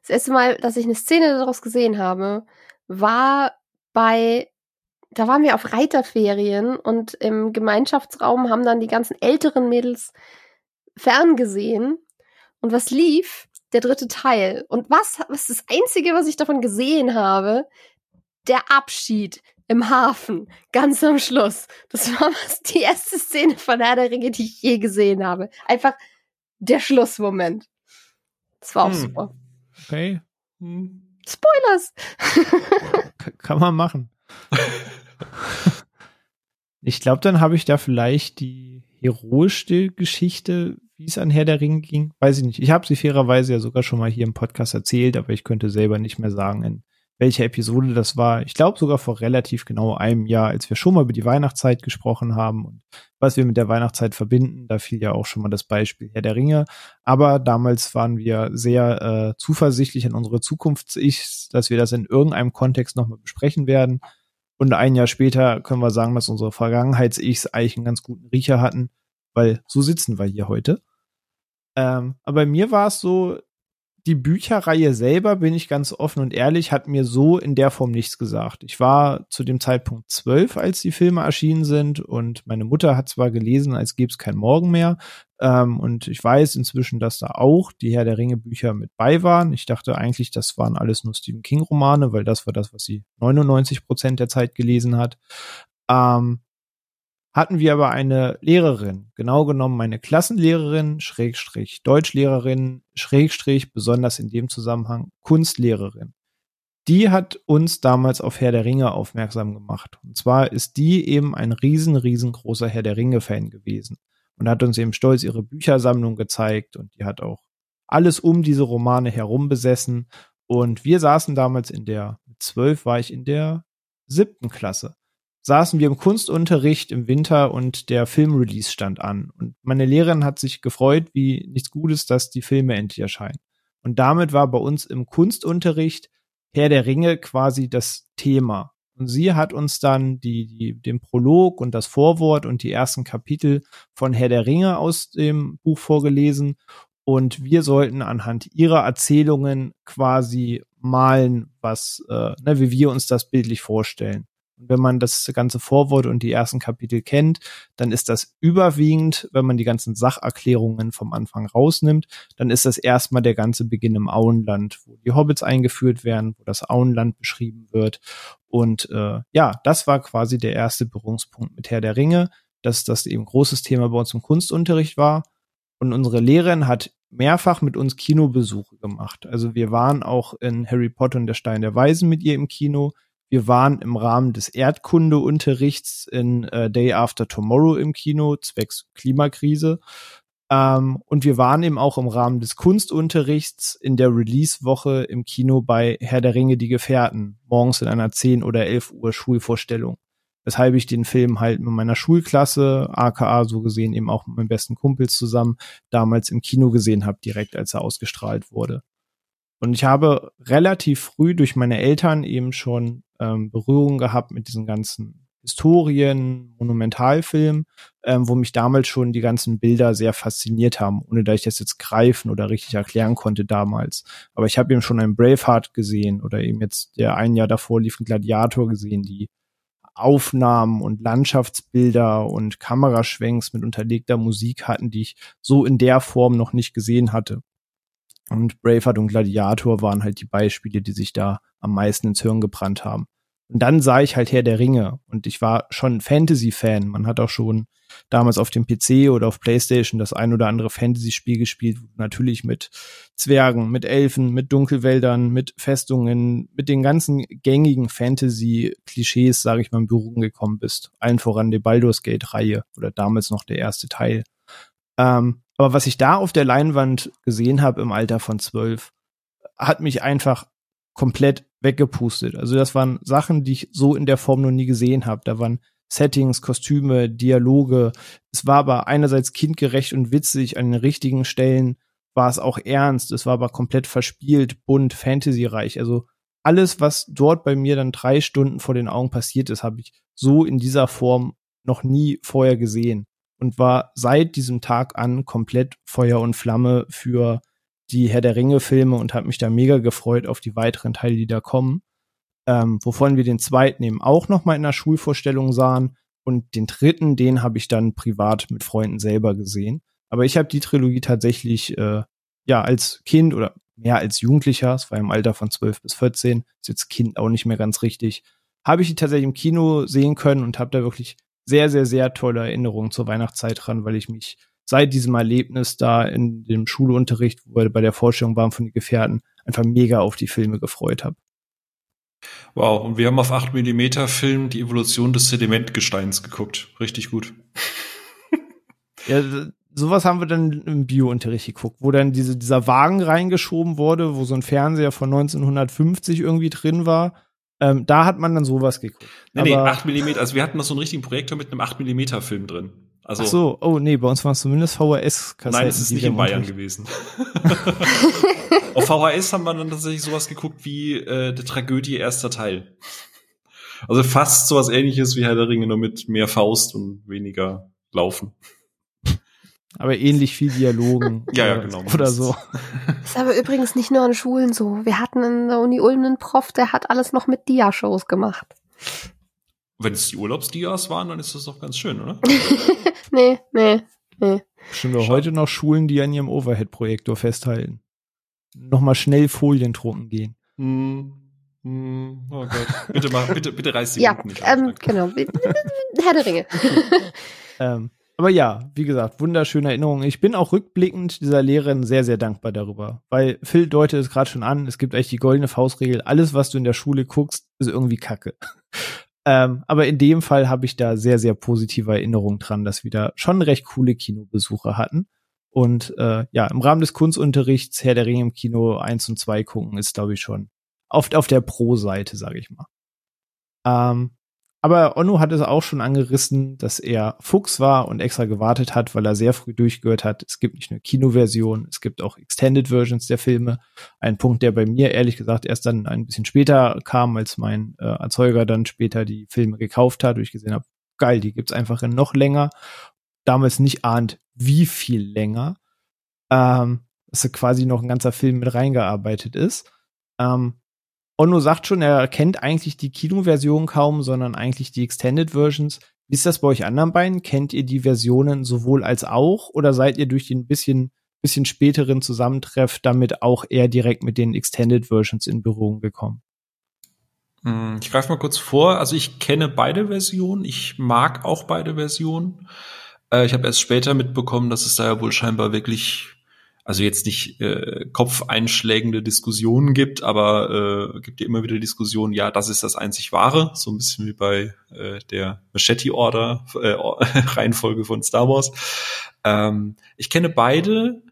Das erste Mal, dass ich eine Szene daraus gesehen habe, war bei da waren wir auf Reiterferien und im Gemeinschaftsraum haben dann die ganzen älteren Mädels ferngesehen. Und was lief? Der dritte Teil. Und was, was ist das Einzige, was ich davon gesehen habe? Der Abschied im Hafen, ganz am Schluss. Das war was die erste Szene von Herr der Ringe, die ich je gesehen habe. Einfach der Schlussmoment. Das war auch hm. super. Okay. Hm. Spoilers! Kann man machen. ich glaube, dann habe ich da vielleicht die heroischste Geschichte, wie es an Herr der Ringe ging. Weiß ich nicht. Ich habe sie fairerweise ja sogar schon mal hier im Podcast erzählt, aber ich könnte selber nicht mehr sagen, in welcher Episode das war. Ich glaube sogar vor relativ genau einem Jahr, als wir schon mal über die Weihnachtszeit gesprochen haben und was wir mit der Weihnachtszeit verbinden. Da fiel ja auch schon mal das Beispiel Herr der Ringe. Aber damals waren wir sehr äh, zuversichtlich an unsere Zukunfts-Ichs, dass wir das in irgendeinem Kontext nochmal besprechen werden. Und ein Jahr später können wir sagen, dass unsere Vergangenheits-Ichs eigentlich einen ganz guten Riecher hatten, weil so sitzen wir hier heute. Ähm, aber bei mir war es so, die Bücherreihe selber, bin ich ganz offen und ehrlich, hat mir so in der Form nichts gesagt. Ich war zu dem Zeitpunkt zwölf, als die Filme erschienen sind und meine Mutter hat zwar gelesen, als gäbe es kein Morgen mehr. Ähm, und ich weiß inzwischen, dass da auch die Herr der Ringe Bücher mit bei waren. Ich dachte eigentlich, das waren alles nur Stephen King Romane, weil das war das, was sie 99 Prozent der Zeit gelesen hat. Ähm, hatten wir aber eine Lehrerin, genau genommen meine Klassenlehrerin, Schrägstrich Deutschlehrerin, Schrägstrich besonders in dem Zusammenhang Kunstlehrerin. Die hat uns damals auf Herr der Ringe aufmerksam gemacht. Und zwar ist die eben ein riesen, riesengroßer Herr der Ringe-Fan gewesen und hat uns eben stolz ihre Büchersammlung gezeigt und die hat auch alles um diese Romane herum besessen. Und wir saßen damals in der, mit zwölf war ich in der siebten Klasse saßen wir im Kunstunterricht im Winter und der Filmrelease stand an. Und meine Lehrerin hat sich gefreut, wie nichts Gutes, dass die Filme endlich erscheinen. Und damit war bei uns im Kunstunterricht Herr der Ringe quasi das Thema. Und sie hat uns dann die, die, den Prolog und das Vorwort und die ersten Kapitel von Herr der Ringe aus dem Buch vorgelesen. Und wir sollten anhand ihrer Erzählungen quasi malen, was, äh, ne, wie wir uns das bildlich vorstellen. Und wenn man das ganze Vorwort und die ersten Kapitel kennt, dann ist das überwiegend, wenn man die ganzen Sacherklärungen vom Anfang rausnimmt, dann ist das erstmal der ganze Beginn im Auenland, wo die Hobbits eingeführt werden, wo das Auenland beschrieben wird. Und äh, ja, das war quasi der erste Berührungspunkt mit Herr der Ringe, dass das eben großes Thema bei uns im Kunstunterricht war. Und unsere Lehrerin hat mehrfach mit uns Kinobesuche gemacht. Also wir waren auch in Harry Potter und der Stein der Weisen mit ihr im Kino. Wir waren im Rahmen des Erdkundeunterrichts in äh, Day After Tomorrow im Kino, zwecks Klimakrise. Ähm, und wir waren eben auch im Rahmen des Kunstunterrichts in der Release-Woche im Kino bei Herr der Ringe, die Gefährten, morgens in einer 10 oder 11 Uhr Schulvorstellung. Weshalb ich den Film halt mit meiner Schulklasse, aka so gesehen eben auch mit meinem besten Kumpel zusammen, damals im Kino gesehen habe, direkt als er ausgestrahlt wurde. Und ich habe relativ früh durch meine Eltern eben schon ähm, Berührung gehabt mit diesen ganzen Historien, Monumentalfilmen, ähm, wo mich damals schon die ganzen Bilder sehr fasziniert haben, ohne dass ich das jetzt greifen oder richtig erklären konnte damals. Aber ich habe eben schon einen Braveheart gesehen oder eben jetzt der ein Jahr davor lief ein Gladiator gesehen, die Aufnahmen und Landschaftsbilder und Kameraschwenks mit unterlegter Musik hatten, die ich so in der Form noch nicht gesehen hatte. Und Braveheart und Gladiator waren halt die Beispiele, die sich da am meisten ins Hirn gebrannt haben. Und dann sah ich halt Herr der Ringe und ich war schon Fantasy-Fan. Man hat auch schon damals auf dem PC oder auf Playstation das ein oder andere Fantasy-Spiel gespielt, natürlich mit Zwergen, mit Elfen, mit Dunkelwäldern, mit Festungen, mit den ganzen gängigen Fantasy-Klischees, sage ich mal, in Berührung gekommen bist. Allen voran die Baldur's Gate-Reihe oder damals noch der erste Teil. Ähm, aber was ich da auf der Leinwand gesehen habe im Alter von zwölf, hat mich einfach komplett weggepustet. Also das waren Sachen, die ich so in der Form noch nie gesehen habe. Da waren Settings, Kostüme, Dialoge. Es war aber einerseits kindgerecht und witzig, an den richtigen Stellen war es auch ernst. Es war aber komplett verspielt, bunt, fantasyreich. Also alles, was dort bei mir dann drei Stunden vor den Augen passiert ist, habe ich so in dieser Form noch nie vorher gesehen und war seit diesem Tag an komplett Feuer und Flamme für die Herr der Ringe Filme und habe mich da mega gefreut auf die weiteren Teile, die da kommen. Ähm, wovon wir den zweiten eben auch noch mal in der Schulvorstellung sahen und den dritten, den habe ich dann privat mit Freunden selber gesehen. Aber ich habe die Trilogie tatsächlich äh, ja als Kind oder mehr als Jugendlicher, es war im Alter von 12 bis 14, ist jetzt Kind auch nicht mehr ganz richtig, habe ich die tatsächlich im Kino sehen können und habe da wirklich sehr, sehr, sehr tolle Erinnerungen zur Weihnachtszeit dran, weil ich mich seit diesem Erlebnis da in dem Schulunterricht, wo wir bei der Vorstellung waren von den Gefährten, einfach mega auf die Filme gefreut habe. Wow, und wir haben auf 8 mm Film die Evolution des Sedimentgesteins geguckt. Richtig gut. ja, sowas haben wir dann im Biounterricht geguckt, wo dann diese, dieser Wagen reingeschoben wurde, wo so ein Fernseher von 1950 irgendwie drin war. Ähm, da hat man dann sowas geguckt. Nee, nee, 8 mm, also wir hatten noch so einen richtigen Projektor mit einem 8 mm Film drin. Also, Ach so, oh nee, bei uns waren es zumindest VHS-Kassetten. Nein, es ist nicht in Bayern gewesen. Auf VHS haben wir dann tatsächlich sowas geguckt wie äh, der Tragödie erster Teil. Also fast sowas ähnliches wie Herr der Ringe, nur mit mehr Faust und weniger Laufen. Aber ähnlich viel Dialogen. ja, ja, genau. Oder so. Ist aber übrigens nicht nur an Schulen so. Wir hatten in der Uni Ulm einen Prof, der hat alles noch mit Dia-Shows gemacht. Wenn es die Urlaubsdias waren, dann ist das doch ganz schön, oder? nee, nee, nee. Bestimmt auch heute noch Schulen, die an ihrem Overhead-Projektor festhalten. Nochmal schnell Folien drucken gehen. Hm. Hm, oh Gott. Bitte mal, bitte, bitte reiß die Ja, nicht ähm, genau. Herr der Ringe. ähm, aber ja, wie gesagt, wunderschöne Erinnerung. Ich bin auch rückblickend dieser Lehrerin sehr, sehr dankbar darüber. Weil Phil deutet es gerade schon an, es gibt eigentlich die goldene Faustregel, alles, was du in der Schule guckst, ist irgendwie Kacke. Ähm, aber in dem Fall habe ich da sehr, sehr positive Erinnerungen dran, dass wir da schon recht coole Kinobesuche hatten. Und äh, ja, im Rahmen des Kunstunterrichts Herr der Ringe im Kino 1 und 2 gucken ist, glaube ich, schon oft auf der Pro-Seite, sage ich mal. Ähm, aber Onno hat es auch schon angerissen, dass er Fuchs war und extra gewartet hat, weil er sehr früh durchgehört hat. Es gibt nicht nur Kinoversion, es gibt auch Extended Versions der Filme. Ein Punkt, der bei mir ehrlich gesagt erst dann ein bisschen später kam, als mein äh, Erzeuger dann später die Filme gekauft hat, wo ich gesehen habe, geil, die gibt's einfach in noch länger. Damals nicht ahnt, wie viel länger. Ähm, dass quasi noch ein ganzer Film mit reingearbeitet ist. Ähm, Onno sagt schon, er kennt eigentlich die Kinoversion kaum, sondern eigentlich die Extended Versions. Ist das bei euch anderen beiden? Kennt ihr die Versionen sowohl als auch oder seid ihr durch den bisschen, bisschen späteren Zusammentreff damit auch eher direkt mit den Extended Versions in Berührung gekommen? Hm, ich greife mal kurz vor. Also ich kenne beide Versionen. Ich mag auch beide Versionen. Äh, ich habe erst später mitbekommen, dass es da ja wohl scheinbar wirklich also jetzt nicht äh, kopfeinschlägende Diskussionen gibt, aber äh, gibt ja immer wieder Diskussionen, ja, das ist das einzig Wahre, so ein bisschen wie bei äh, der Machete-Order, äh, Reihenfolge von Star Wars. Ähm, ich kenne beide.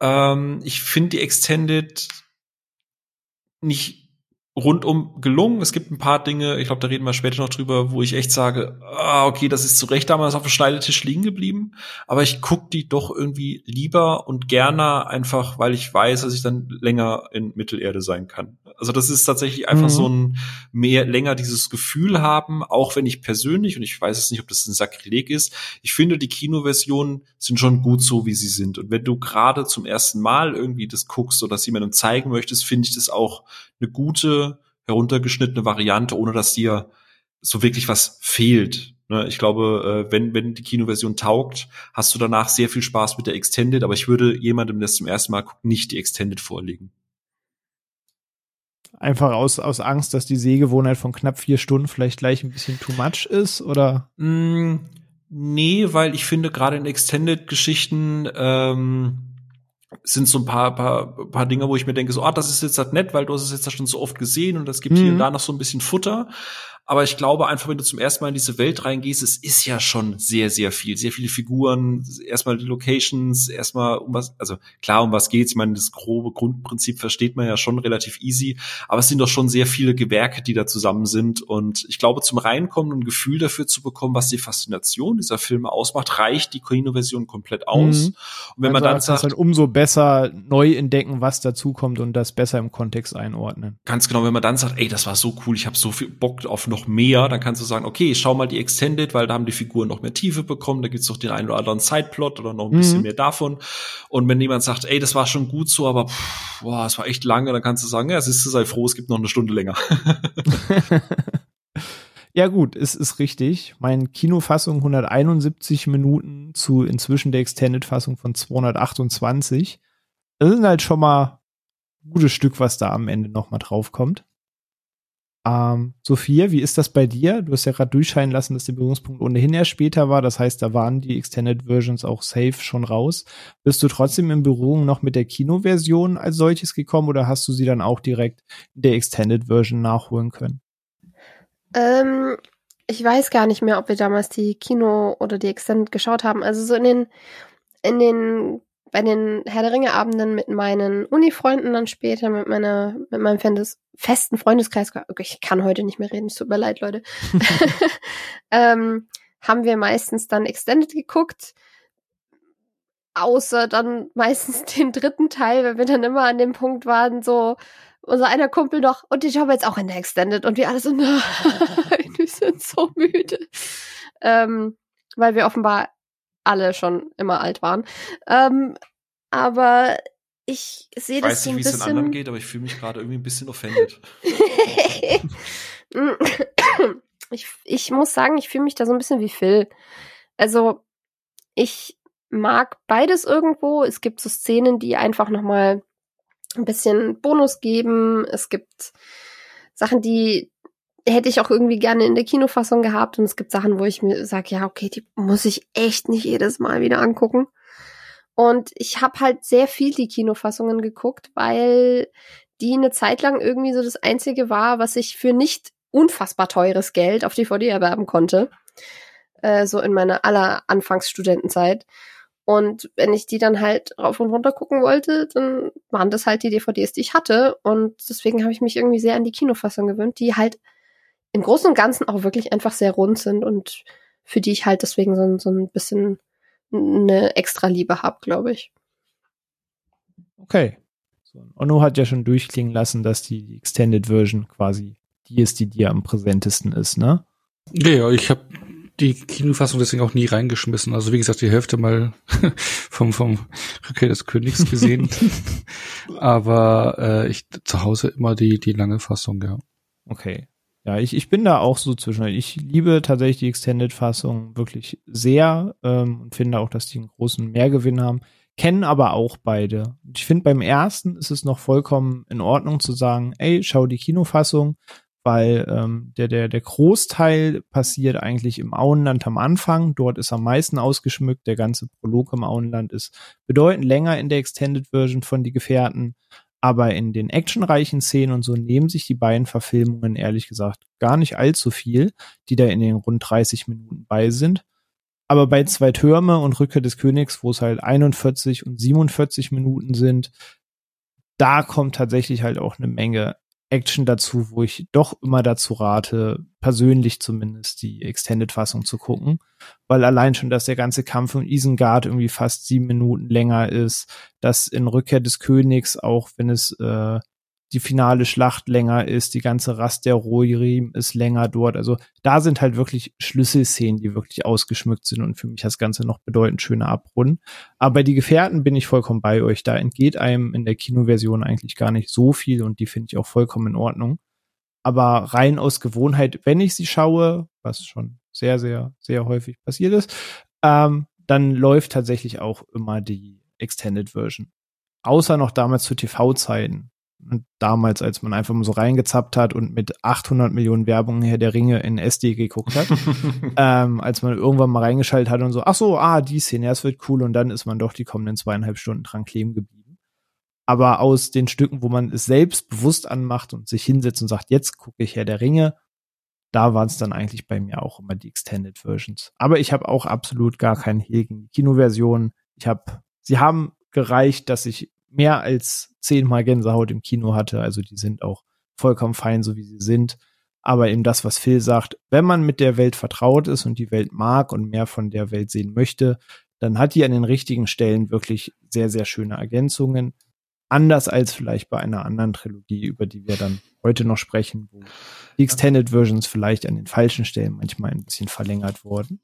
Ähm, ich finde die Extended nicht rundum gelungen. Es gibt ein paar Dinge, ich glaube, da reden wir später noch drüber, wo ich echt sage, ah, okay, das ist zu Recht damals auf dem Schneidetisch liegen geblieben, aber ich guck die doch irgendwie lieber und gerne einfach, weil ich weiß, dass ich dann länger in Mittelerde sein kann. Also das ist tatsächlich einfach mhm. so ein mehr länger dieses Gefühl haben, auch wenn ich persönlich und ich weiß es nicht, ob das ein Sakrileg ist. Ich finde die Kinoversionen sind schon gut so, wie sie sind. Und wenn du gerade zum ersten Mal irgendwie das guckst oder das jemandem zeigen möchtest, finde ich das auch eine gute, heruntergeschnittene Variante, ohne dass dir so wirklich was fehlt. Ne, ich glaube, äh, wenn, wenn die Kinoversion taugt, hast du danach sehr viel Spaß mit der Extended, aber ich würde jemandem, der es zum ersten Mal guckt, nicht die Extended vorlegen. Einfach aus, aus Angst, dass die Sehgewohnheit von knapp vier Stunden vielleicht gleich ein bisschen too much ist, oder? Mm, nee, weil ich finde, gerade in Extended-Geschichten ähm, sind so ein paar, paar, paar Dinge, wo ich mir denke, so, ah, das ist jetzt halt nett, weil du hast es jetzt schon so oft gesehen und das gibt mhm. hier und mhm. da noch so ein bisschen Futter. Aber ich glaube einfach, wenn du zum ersten Mal in diese Welt reingehst, es ist ja schon sehr, sehr viel. Sehr viele Figuren, erstmal die Locations, erstmal um was, also klar, um was geht's. Ich meine, das grobe Grundprinzip versteht man ja schon relativ easy. Aber es sind doch schon sehr viele Gewerke, die da zusammen sind. Und ich glaube, zum Reinkommen und ein Gefühl dafür zu bekommen, was die Faszination dieser Filme ausmacht, reicht die Kino-Version komplett aus. Mhm. Und wenn man also dann sagt, halt umso besser neu entdecken, was dazukommt und das besser im Kontext einordnen. Ganz genau, wenn man dann sagt, ey, das war so cool, ich habe so viel Bock auf noch mehr, dann kannst du sagen, okay, schau mal die Extended, weil da haben die Figuren noch mehr Tiefe bekommen, da gibt's doch den einen oder anderen Sideplot oder noch ein mhm. bisschen mehr davon. Und wenn jemand sagt, ey, das war schon gut so, aber pff, boah, es war echt lange, dann kannst du sagen, ja, siehst du, sei froh, es gibt noch eine Stunde länger. Ja gut, es ist richtig. Meine Kinofassung 171 Minuten zu inzwischen der Extended-Fassung von 228. Das sind halt schon mal ein gutes Stück, was da am Ende noch mal draufkommt. Ähm, Sophia, wie ist das bei dir? Du hast ja gerade durchscheinen lassen, dass der Berührungspunkt ohnehin erst später war. Das heißt, da waren die Extended Versions auch safe schon raus. Bist du trotzdem in Berührung noch mit der Kinoversion als solches gekommen oder hast du sie dann auch direkt in der Extended Version nachholen können? Ähm, ich weiß gar nicht mehr, ob wir damals die Kino oder die Extended geschaut haben. Also so in den, in den, bei den Herr der Ringe Abenden mit meinen Uni-Freunden dann später, mit meiner, mit meinem Fendes, festen Freundeskreis, ich kann heute nicht mehr reden, es tut mir leid, Leute, ähm, haben wir meistens dann Extended geguckt. Außer dann meistens den dritten Teil, weil wir dann immer an dem Punkt waren, so, unser einer Kumpel noch, und ich habe jetzt auch in der Extended und wir alle so, nein, wir sind so müde. Ähm, weil wir offenbar alle schon immer alt waren. Ähm, aber ich sehe das so ein bisschen. Ich weiß nicht, wie es den anderen geht, aber ich fühle mich gerade irgendwie ein bisschen offended. ich, ich muss sagen, ich fühle mich da so ein bisschen wie Phil. Also, ich mag beides irgendwo. Es gibt so Szenen, die einfach noch mal ein bisschen Bonus geben. Es gibt Sachen, die hätte ich auch irgendwie gerne in der Kinofassung gehabt. Und es gibt Sachen, wo ich mir sage, ja, okay, die muss ich echt nicht jedes Mal wieder angucken. Und ich habe halt sehr viel die Kinofassungen geguckt, weil die eine Zeit lang irgendwie so das Einzige war, was ich für nicht unfassbar teures Geld auf DVD erwerben konnte. Äh, so in meiner aller Anfangsstudentenzeit. Und wenn ich die dann halt rauf und runter gucken wollte, dann waren das halt die DVDs, die ich hatte. Und deswegen habe ich mich irgendwie sehr an die Kinofassung gewöhnt, die halt im Großen und Ganzen auch wirklich einfach sehr rund sind und für die ich halt deswegen so, so ein bisschen eine extra Liebe habe, glaube ich. Okay. So, Onno hat ja schon durchklingen lassen, dass die Extended Version quasi die ist, die dir am präsentesten ist, ne? Ja, ich habe die Kinofassung deswegen auch nie reingeschmissen. Also wie gesagt, die Hälfte mal vom, vom Rückkehr des Königs gesehen. Aber äh, ich zu Hause immer die, die lange Fassung, ja. Okay. Ja, ich, ich bin da auch so zwischen. Ich liebe tatsächlich die Extended-Fassung wirklich sehr ähm, und finde auch, dass die einen großen Mehrgewinn haben. Kennen aber auch beide. Ich finde, beim ersten ist es noch vollkommen in Ordnung zu sagen, ey, schau die Kinofassung, weil ähm, der, der, der Großteil passiert eigentlich im Auenland am Anfang. Dort ist am meisten ausgeschmückt. Der ganze Prolog im Auenland ist bedeutend länger in der Extended Version von Die Gefährten. Aber in den actionreichen Szenen und so nehmen sich die beiden Verfilmungen ehrlich gesagt gar nicht allzu viel, die da in den rund 30 Minuten bei sind. Aber bei Zwei Türme und Rückkehr des Königs, wo es halt 41 und 47 Minuten sind, da kommt tatsächlich halt auch eine Menge Action dazu, wo ich doch immer dazu rate, persönlich zumindest die Extended-Fassung zu gucken, weil allein schon, dass der ganze Kampf in Isengard irgendwie fast sieben Minuten länger ist, dass in Rückkehr des Königs, auch wenn es äh, die finale Schlacht länger ist, die ganze Rast der Rohirrim ist länger dort. Also da sind halt wirklich Schlüsselszenen, die wirklich ausgeschmückt sind und für mich das Ganze noch bedeutend schöner abrunden. Aber die Gefährten bin ich vollkommen bei euch. Da entgeht einem in der Kinoversion eigentlich gar nicht so viel und die finde ich auch vollkommen in Ordnung. Aber rein aus Gewohnheit, wenn ich sie schaue, was schon sehr, sehr, sehr häufig passiert ist, ähm, dann läuft tatsächlich auch immer die Extended Version. Außer noch damals zu TV-Zeiten damals, als man einfach mal so reingezappt hat und mit 800 Millionen Werbungen her der Ringe in SD geguckt hat, ähm, als man irgendwann mal reingeschaltet hat und so, ach so, ah, die Szene, ja, es wird cool und dann ist man doch die kommenden zweieinhalb Stunden dran kleben geblieben. Aber aus den Stücken, wo man es selbst bewusst anmacht und sich hinsetzt und sagt, jetzt gucke ich her der Ringe, da waren es dann eigentlich bei mir auch immer die Extended Versions. Aber ich habe auch absolut gar keinen die Kinoversion. Ich habe, sie haben gereicht, dass ich mehr als zehnmal Gänsehaut im Kino hatte. Also die sind auch vollkommen fein, so wie sie sind. Aber eben das, was Phil sagt, wenn man mit der Welt vertraut ist und die Welt mag und mehr von der Welt sehen möchte, dann hat die an den richtigen Stellen wirklich sehr, sehr schöne Ergänzungen. Anders als vielleicht bei einer anderen Trilogie, über die wir dann heute noch sprechen, wo die Extended Versions vielleicht an den falschen Stellen manchmal ein bisschen verlängert wurden.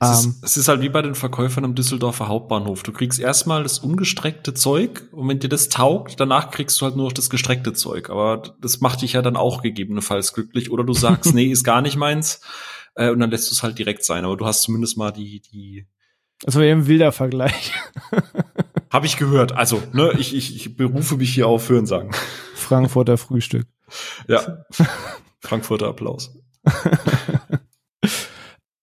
Es, um, ist, ähm, es ist halt wie bei den Verkäufern am Düsseldorfer Hauptbahnhof. Du kriegst erstmal das ungestreckte Zeug und wenn dir das taugt, danach kriegst du halt nur noch das gestreckte Zeug. Aber das macht dich ja dann auch gegebenenfalls glücklich. Oder du sagst, nee, ist gar nicht meins. Äh, und dann lässt du es halt direkt sein. Aber du hast zumindest mal die, die. Das war eben ein wilder Vergleich. Habe ich gehört. Also, ne, ich, ich, ich berufe mich hier auf Hörensagen. Frankfurter Frühstück. Ja. Frankfurter Applaus.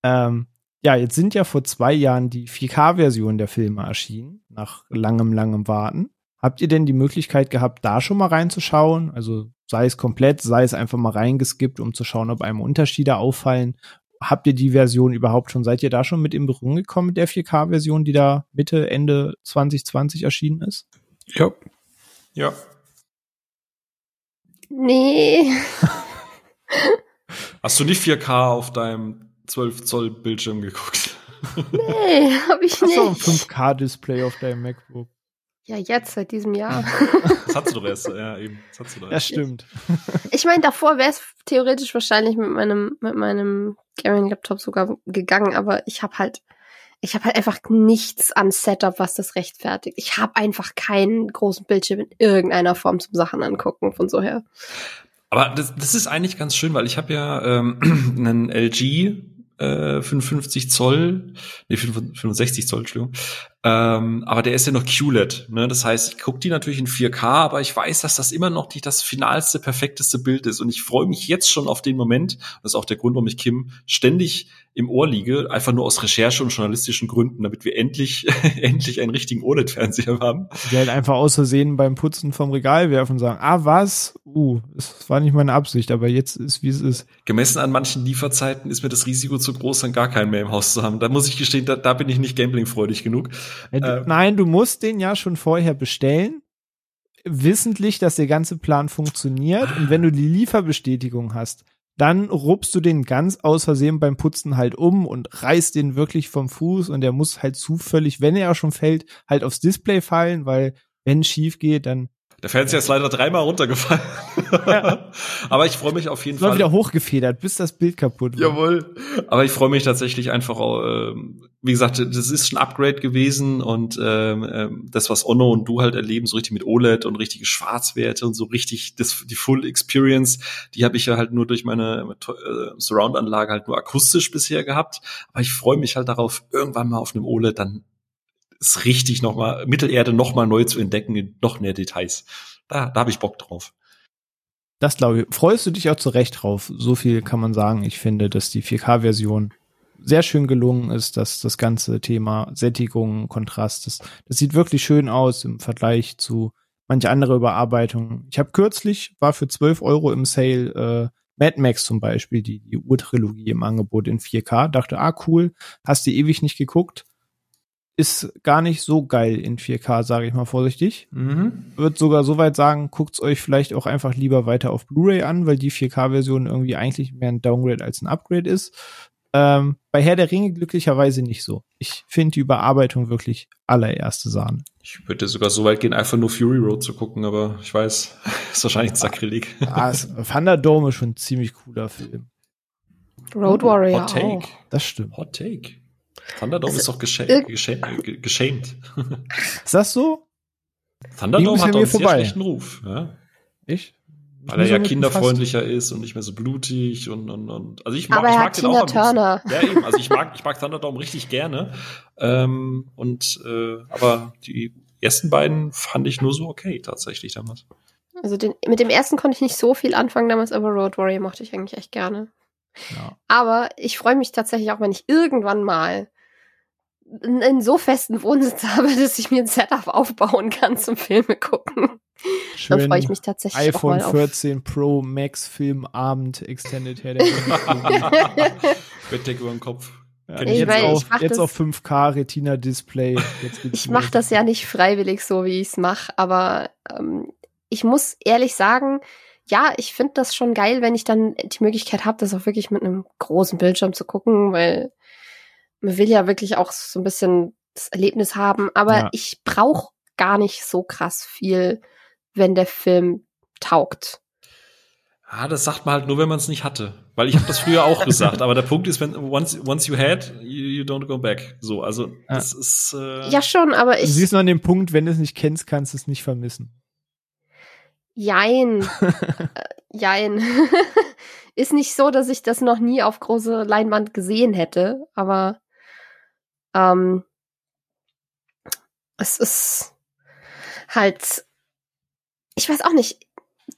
ähm, ja, jetzt sind ja vor zwei Jahren die 4K-Version der Filme erschienen, nach langem, langem Warten. Habt ihr denn die Möglichkeit gehabt, da schon mal reinzuschauen? Also sei es komplett, sei es einfach mal reingeskippt, um zu schauen, ob einem Unterschiede auffallen. Habt ihr die Version überhaupt schon? Seid ihr da schon mit in Berührung gekommen mit der 4K-Version, die da Mitte, Ende 2020 erschienen ist? Ja. Ja. Nee. Hast du nicht 4K auf deinem 12 Zoll Bildschirm geguckt. Nee, hab ich nicht. Hast du ein 5K-Display auf deinem MacBook? Ja, jetzt, seit diesem Jahr. Das hast du doch erst, ja, eben. Das hast du doch erst. Ja, stimmt. Ich meine, davor wäre es theoretisch wahrscheinlich mit meinem, mit meinem Gaming-Laptop sogar gegangen, aber ich habe halt, ich habe halt einfach nichts an Setup, was das rechtfertigt. Ich habe einfach keinen großen Bildschirm in irgendeiner Form zum Sachen angucken, von so her. Aber das, das ist eigentlich ganz schön, weil ich habe ja ähm, einen LG äh, 55 Zoll, nee, 65 Zoll, Entschuldigung. Ähm, aber der ist ja noch QLED. Ne? Das heißt, ich gucke die natürlich in 4K, aber ich weiß, dass das immer noch nicht das finalste, perfekteste Bild ist. Und ich freue mich jetzt schon auf den Moment. Das ist auch der Grund, warum ich Kim ständig im Ohr liege, einfach nur aus Recherche und journalistischen Gründen, damit wir endlich, endlich einen richtigen OLED-Fernseher haben. Die halt einfach aus Versehen beim Putzen vom Regal werfen und sagen, ah, was? Uh, das war nicht meine Absicht, aber jetzt ist, wie es ist. Gemessen an manchen Lieferzeiten ist mir das Risiko zu groß, dann gar keinen mehr im Haus zu haben. Da muss ich gestehen, da, da bin ich nicht gamblingfreudig genug. Äh, du, äh, nein, du musst den ja schon vorher bestellen, wissentlich, dass der ganze Plan funktioniert. Und wenn du die Lieferbestätigung hast, dann rupst du den ganz aus Versehen beim Putzen halt um und reißt den wirklich vom Fuß und der muss halt zufällig, wenn er schon fällt, halt aufs Display fallen, weil wenn schief geht, dann der Fernseher ist leider dreimal runtergefallen. Ja. Aber ich freue mich auf jeden Fall. War wieder hochgefedert, bis das Bild kaputt war. Jawohl. Aber ich freue mich tatsächlich einfach, äh, wie gesagt, das ist schon Upgrade gewesen und ähm, äh, das, was Onno und du halt erleben, so richtig mit OLED und richtige Schwarzwerte und so richtig das, die Full Experience, die habe ich ja halt nur durch meine äh, Surround-Anlage halt nur akustisch bisher gehabt. Aber ich freue mich halt darauf, irgendwann mal auf einem OLED dann ist richtig nochmal, Mittelerde nochmal neu zu entdecken in noch mehr Details. Da, da habe ich Bock drauf. Das glaube ich. Freust du dich auch zu Recht drauf? So viel kann man sagen. Ich finde, dass die 4K-Version sehr schön gelungen ist, dass das ganze Thema Sättigung, Kontrast, das, das sieht wirklich schön aus im Vergleich zu manche andere Überarbeitungen. Ich habe kürzlich, war für 12 Euro im Sale äh, Mad Max zum Beispiel, die, die Urtrilogie im Angebot in 4K, dachte, ah cool, hast du ewig nicht geguckt, ist gar nicht so geil in 4K, sage ich mal vorsichtig. Mhm. Wird sogar so weit sagen, guckt's euch vielleicht auch einfach lieber weiter auf Blu-ray an, weil die 4K-Version irgendwie eigentlich mehr ein Downgrade als ein Upgrade ist. Ähm, bei Herr der Ringe glücklicherweise nicht so. Ich finde die Überarbeitung wirklich allererste Sahne. Ich würde sogar so weit gehen, einfach nur Fury Road zu gucken, aber ich weiß, ist wahrscheinlich ein Sakrileg. Ah, Thunderdome ist schon ein ziemlich cooler Film. Road Warrior Hot Take. Auch. Das stimmt. Hot Take. Thunderdome also, ist doch geschämt. geschämt. Ist das so? Thunderdome hat doch einen vorbei. sehr schlechten Ruf. Ja? Ich? Weil er ja kinderfreundlicher ist und nicht mehr so blutig und, und, und also ich mag, Aber ich mag den Tina auch Turner. Ja, eben, also ich mag, ich mag Thunderdome richtig gerne. Ähm, und äh, aber die ersten beiden fand ich nur so okay tatsächlich damals. Also den, mit dem ersten konnte ich nicht so viel anfangen damals, aber Road Warrior mochte ich eigentlich echt gerne. Ja. Aber ich freue mich tatsächlich auch, wenn ich irgendwann mal einen so festen Wohnsitz habe, dass ich mir ein Setup aufbauen kann zum Filme gucken. Dann Schön freue ich mich tatsächlich auch iPhone mal auf. 14 Pro Max Filmabend Extended Herr der Ringe. Bettdecke über den Kopf. Ja, ich jetzt meine, auf, ich jetzt das- auf 5K Retina Display. Ich mache das ja nicht freiwillig so, wie ich es mache, aber ähm, ich muss ehrlich sagen, ja, ich finde das schon geil, wenn ich dann die Möglichkeit habe, das auch wirklich mit einem großen Bildschirm zu gucken, weil man will ja wirklich auch so ein bisschen das Erlebnis haben, aber Ja. ich brauche gar nicht so krass viel, wenn der Film taugt. Ah, das sagt man halt nur, wenn man es nicht hatte. Weil ich habe das früher auch gesagt. Aber der Punkt ist, wenn once, once you had, you, you don't go back. So, also das ist. Äh, Ja, schon, aber Du ich. siehst nur an dem Punkt, wenn du es nicht kennst, kannst du es nicht vermissen. Jein. Äh, Jein. ist nicht so, dass ich das noch nie auf große Leinwand gesehen hätte, aber ähm, es ist halt, ich weiß auch nicht,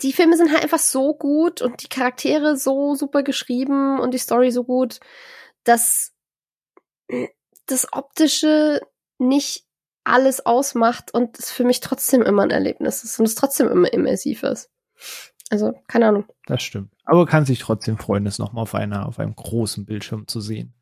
die Filme sind halt einfach so gut und die Charaktere so super geschrieben und die Story so gut, dass das Optische nicht alles ausmacht und es für mich trotzdem immer ein Erlebnis ist und es trotzdem immer immersiv ist. Also, keine Ahnung. Das stimmt. Aber kann sich trotzdem freuen, es nochmal auf einer, auf einem großen Bildschirm zu sehen.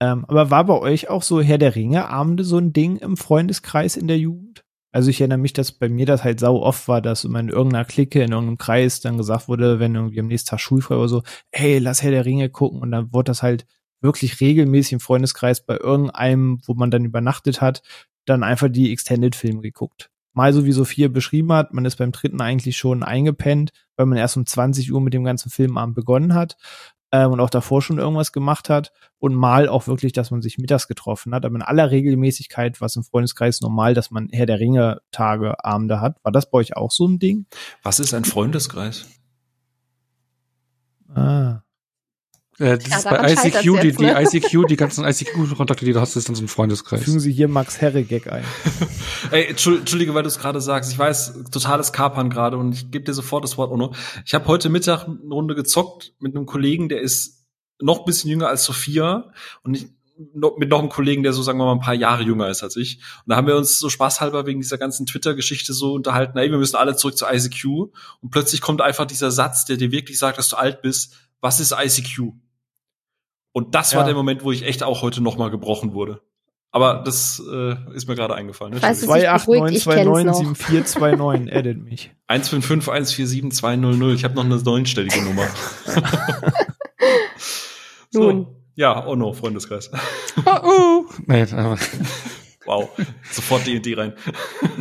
Ähm, aber war bei euch auch so Herr der Ringe Abende so ein Ding im Freundeskreis in der Jugend? Also ich erinnere mich, dass bei mir das halt sau oft war, dass immer in irgendeiner Clique, in irgendeinem Kreis dann gesagt wurde, wenn irgendwie am nächsten Tag schulfrei oder so, hey, lass Herr der Ringe gucken. Und dann wurde das halt wirklich regelmäßig im Freundeskreis bei irgendeinem, wo man dann übernachtet hat, dann einfach die Extended-Filme geguckt. Mal so wie Sophia beschrieben hat, man ist beim dritten eigentlich schon eingepennt, weil man erst um 20 Uhr mit dem ganzen Filmabend begonnen hat ähm, und auch davor schon irgendwas gemacht hat und mal auch wirklich, dass man sich mittags getroffen hat. Aber in aller Regelmäßigkeit war es im Freundeskreis normal, dass man Herr der Ringe Tage, Abende hat. War das bei euch auch so ein Ding? Was ist ein Freundeskreis? Ah. Äh, das Ja, ist bei ICQ, die, jetzt, die ne? ICQ, die ganzen ICQ-Kontakte, die du hast, ist dann so ein Freundeskreis. Fügen Sie hier Max Herre-Gag ein. Ey, Entschuld- Entschuldige, weil du es gerade sagst. Ich weiß, totales Kapern gerade und ich gebe dir sofort das Wort, Ono. Ich habe heute Mittag eine Runde gezockt mit einem Kollegen, der ist noch ein bisschen jünger als Sophia und ich, noch, mit noch einem Kollegen, der so, sagen wir mal, ein paar Jahre jünger ist als ich. Und da haben wir uns so spaßhalber wegen dieser ganzen Twitter-Geschichte so unterhalten, ey, wir müssen alle zurück zu ICQ. Und plötzlich kommt einfach dieser Satz, der dir wirklich sagt, dass du alt bist. Was ist ICQ? Und das war Ja. der Moment, wo ich echt auch heute noch mal gebrochen wurde. Aber das äh, ist mir gerade eingefallen. Weißt du, Entschuldigung. sich beruhigt, ich kenn's noch. 289-7429, edit mich. 155 147 200. Ich habe noch eine neunstellige Nummer. Nun. So. Ja, oh no, Freundeskreis. Oh, oh. Nee, aber, Wow. Sofort D&D rein.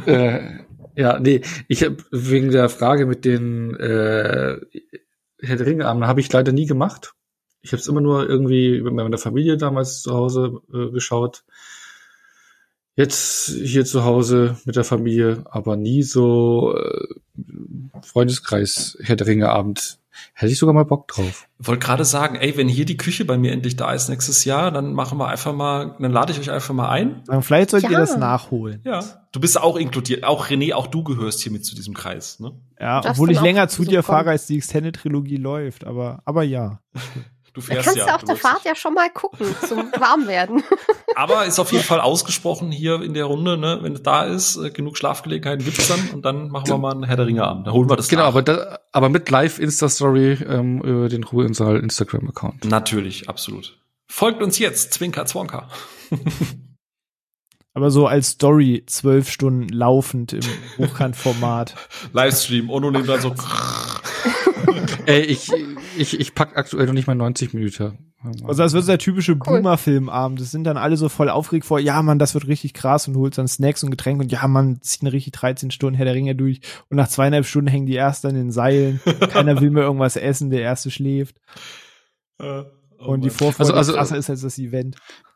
äh, ja, nee, ich habe wegen der Frage mit den äh, Herr der Ringe Abenden habe ich leider nie gemacht. Ich habe es immer nur irgendwie mit meiner Familie damals zu Hause äh, geschaut. Jetzt hier zu Hause mit der Familie, aber nie so äh, Freundeskreis Herr der Ringe Abend. Hätte ich sogar mal Bock drauf. Wollte gerade sagen, ey, wenn hier die Küche bei mir endlich da ist nächstes Jahr, dann machen wir einfach mal, dann lade ich euch einfach mal ein. Sagen, Vielleicht sollt ihr Ja. das nachholen. Ja. Du bist auch inkludiert. Auch René, auch du gehörst hier mit zu diesem Kreis, ne? Ja, obwohl ich länger zu so dir kommen. fahre, als die Extended-Trilogie läuft. Aber, aber ja. Du Da fährst kannst ja. du auf du der Fahrt ja schon mal gucken, zum Warmwerden. Aber ist auf jeden Fall ausgesprochen hier in der Runde, ne? Wenn es da ist, äh, genug Schlafgelegenheiten gibt's dann und dann machen wir mal einen Herr der Ringe Abend. Da holen wir das Genau, nach. aber, da, aber mit Live-Insta-Story ähm, über den Ruheinsaal Instagram-Account. Natürlich, absolut. Folgt uns jetzt, Zwinker, Zwonker. Aber so als Story zwölf Stunden laufend im Hochkantformat. Livestream, Ono nimmt dann so. Ey, ich, ich, ich pack aktuell noch nicht mal 90 Minuten. Also das wird so der typische Boomer-Filmabend. Das sind dann alle so voll aufgeregt vor, ja Mann, das wird richtig krass und holt dann Snacks und Getränke und ja Mann, zieht eine richtig 13 Stunden Herr der Ringe durch und nach zweieinhalb Stunden hängen die erst an den Seilen. Keiner will mehr irgendwas essen, der erste schläft. Äh, oh und die Mann. Vorfreude Also- also- krasser ist als das Event.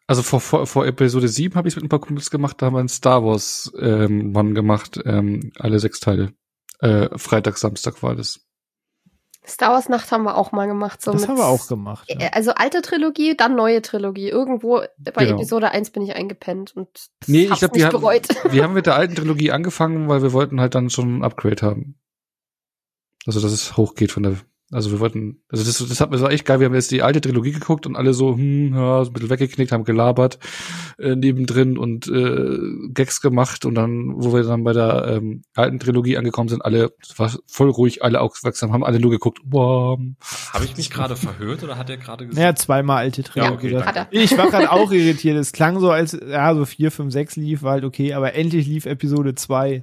Also vor, vor, vor Episode 7 habe ich mit ein paar Kumpels gemacht, da haben wir einen Star Wars ähm, One gemacht, ähm, alle sechs Teile. Äh, Freitag, Samstag war das. Star Wars Nacht haben wir auch mal gemacht. So das mit, haben wir auch gemacht. Ja. Also alte Trilogie, dann neue Trilogie. Irgendwo bei Genau. Episode 1 bin ich eingepennt und das Nee, ich glaub, nicht wir haben- bereut. Wir haben mit der alten Trilogie angefangen, weil wir wollten halt dann schon ein Upgrade haben. Also dass es hochgeht von der Also wir wollten, also das, das hat mir so echt geil. Wir haben jetzt die alte Trilogie geguckt und alle so, hm, ja, so ein bisschen weggeknickt, haben gelabert äh, nebendrin und äh, Gags gemacht und dann, wo wir dann bei der ähm, alten Trilogie angekommen sind, alle war voll ruhig, alle aufmerksam, haben alle nur geguckt. Wow. Habe ich mich gerade verhört oder hat er gerade gesagt? Naja, zweimal alte Trilogie. Ja, okay, ich war gerade auch irritiert. Es klang so, als ja, so vier, fünf, sechs lief, war halt okay, aber endlich lief Episode zwei.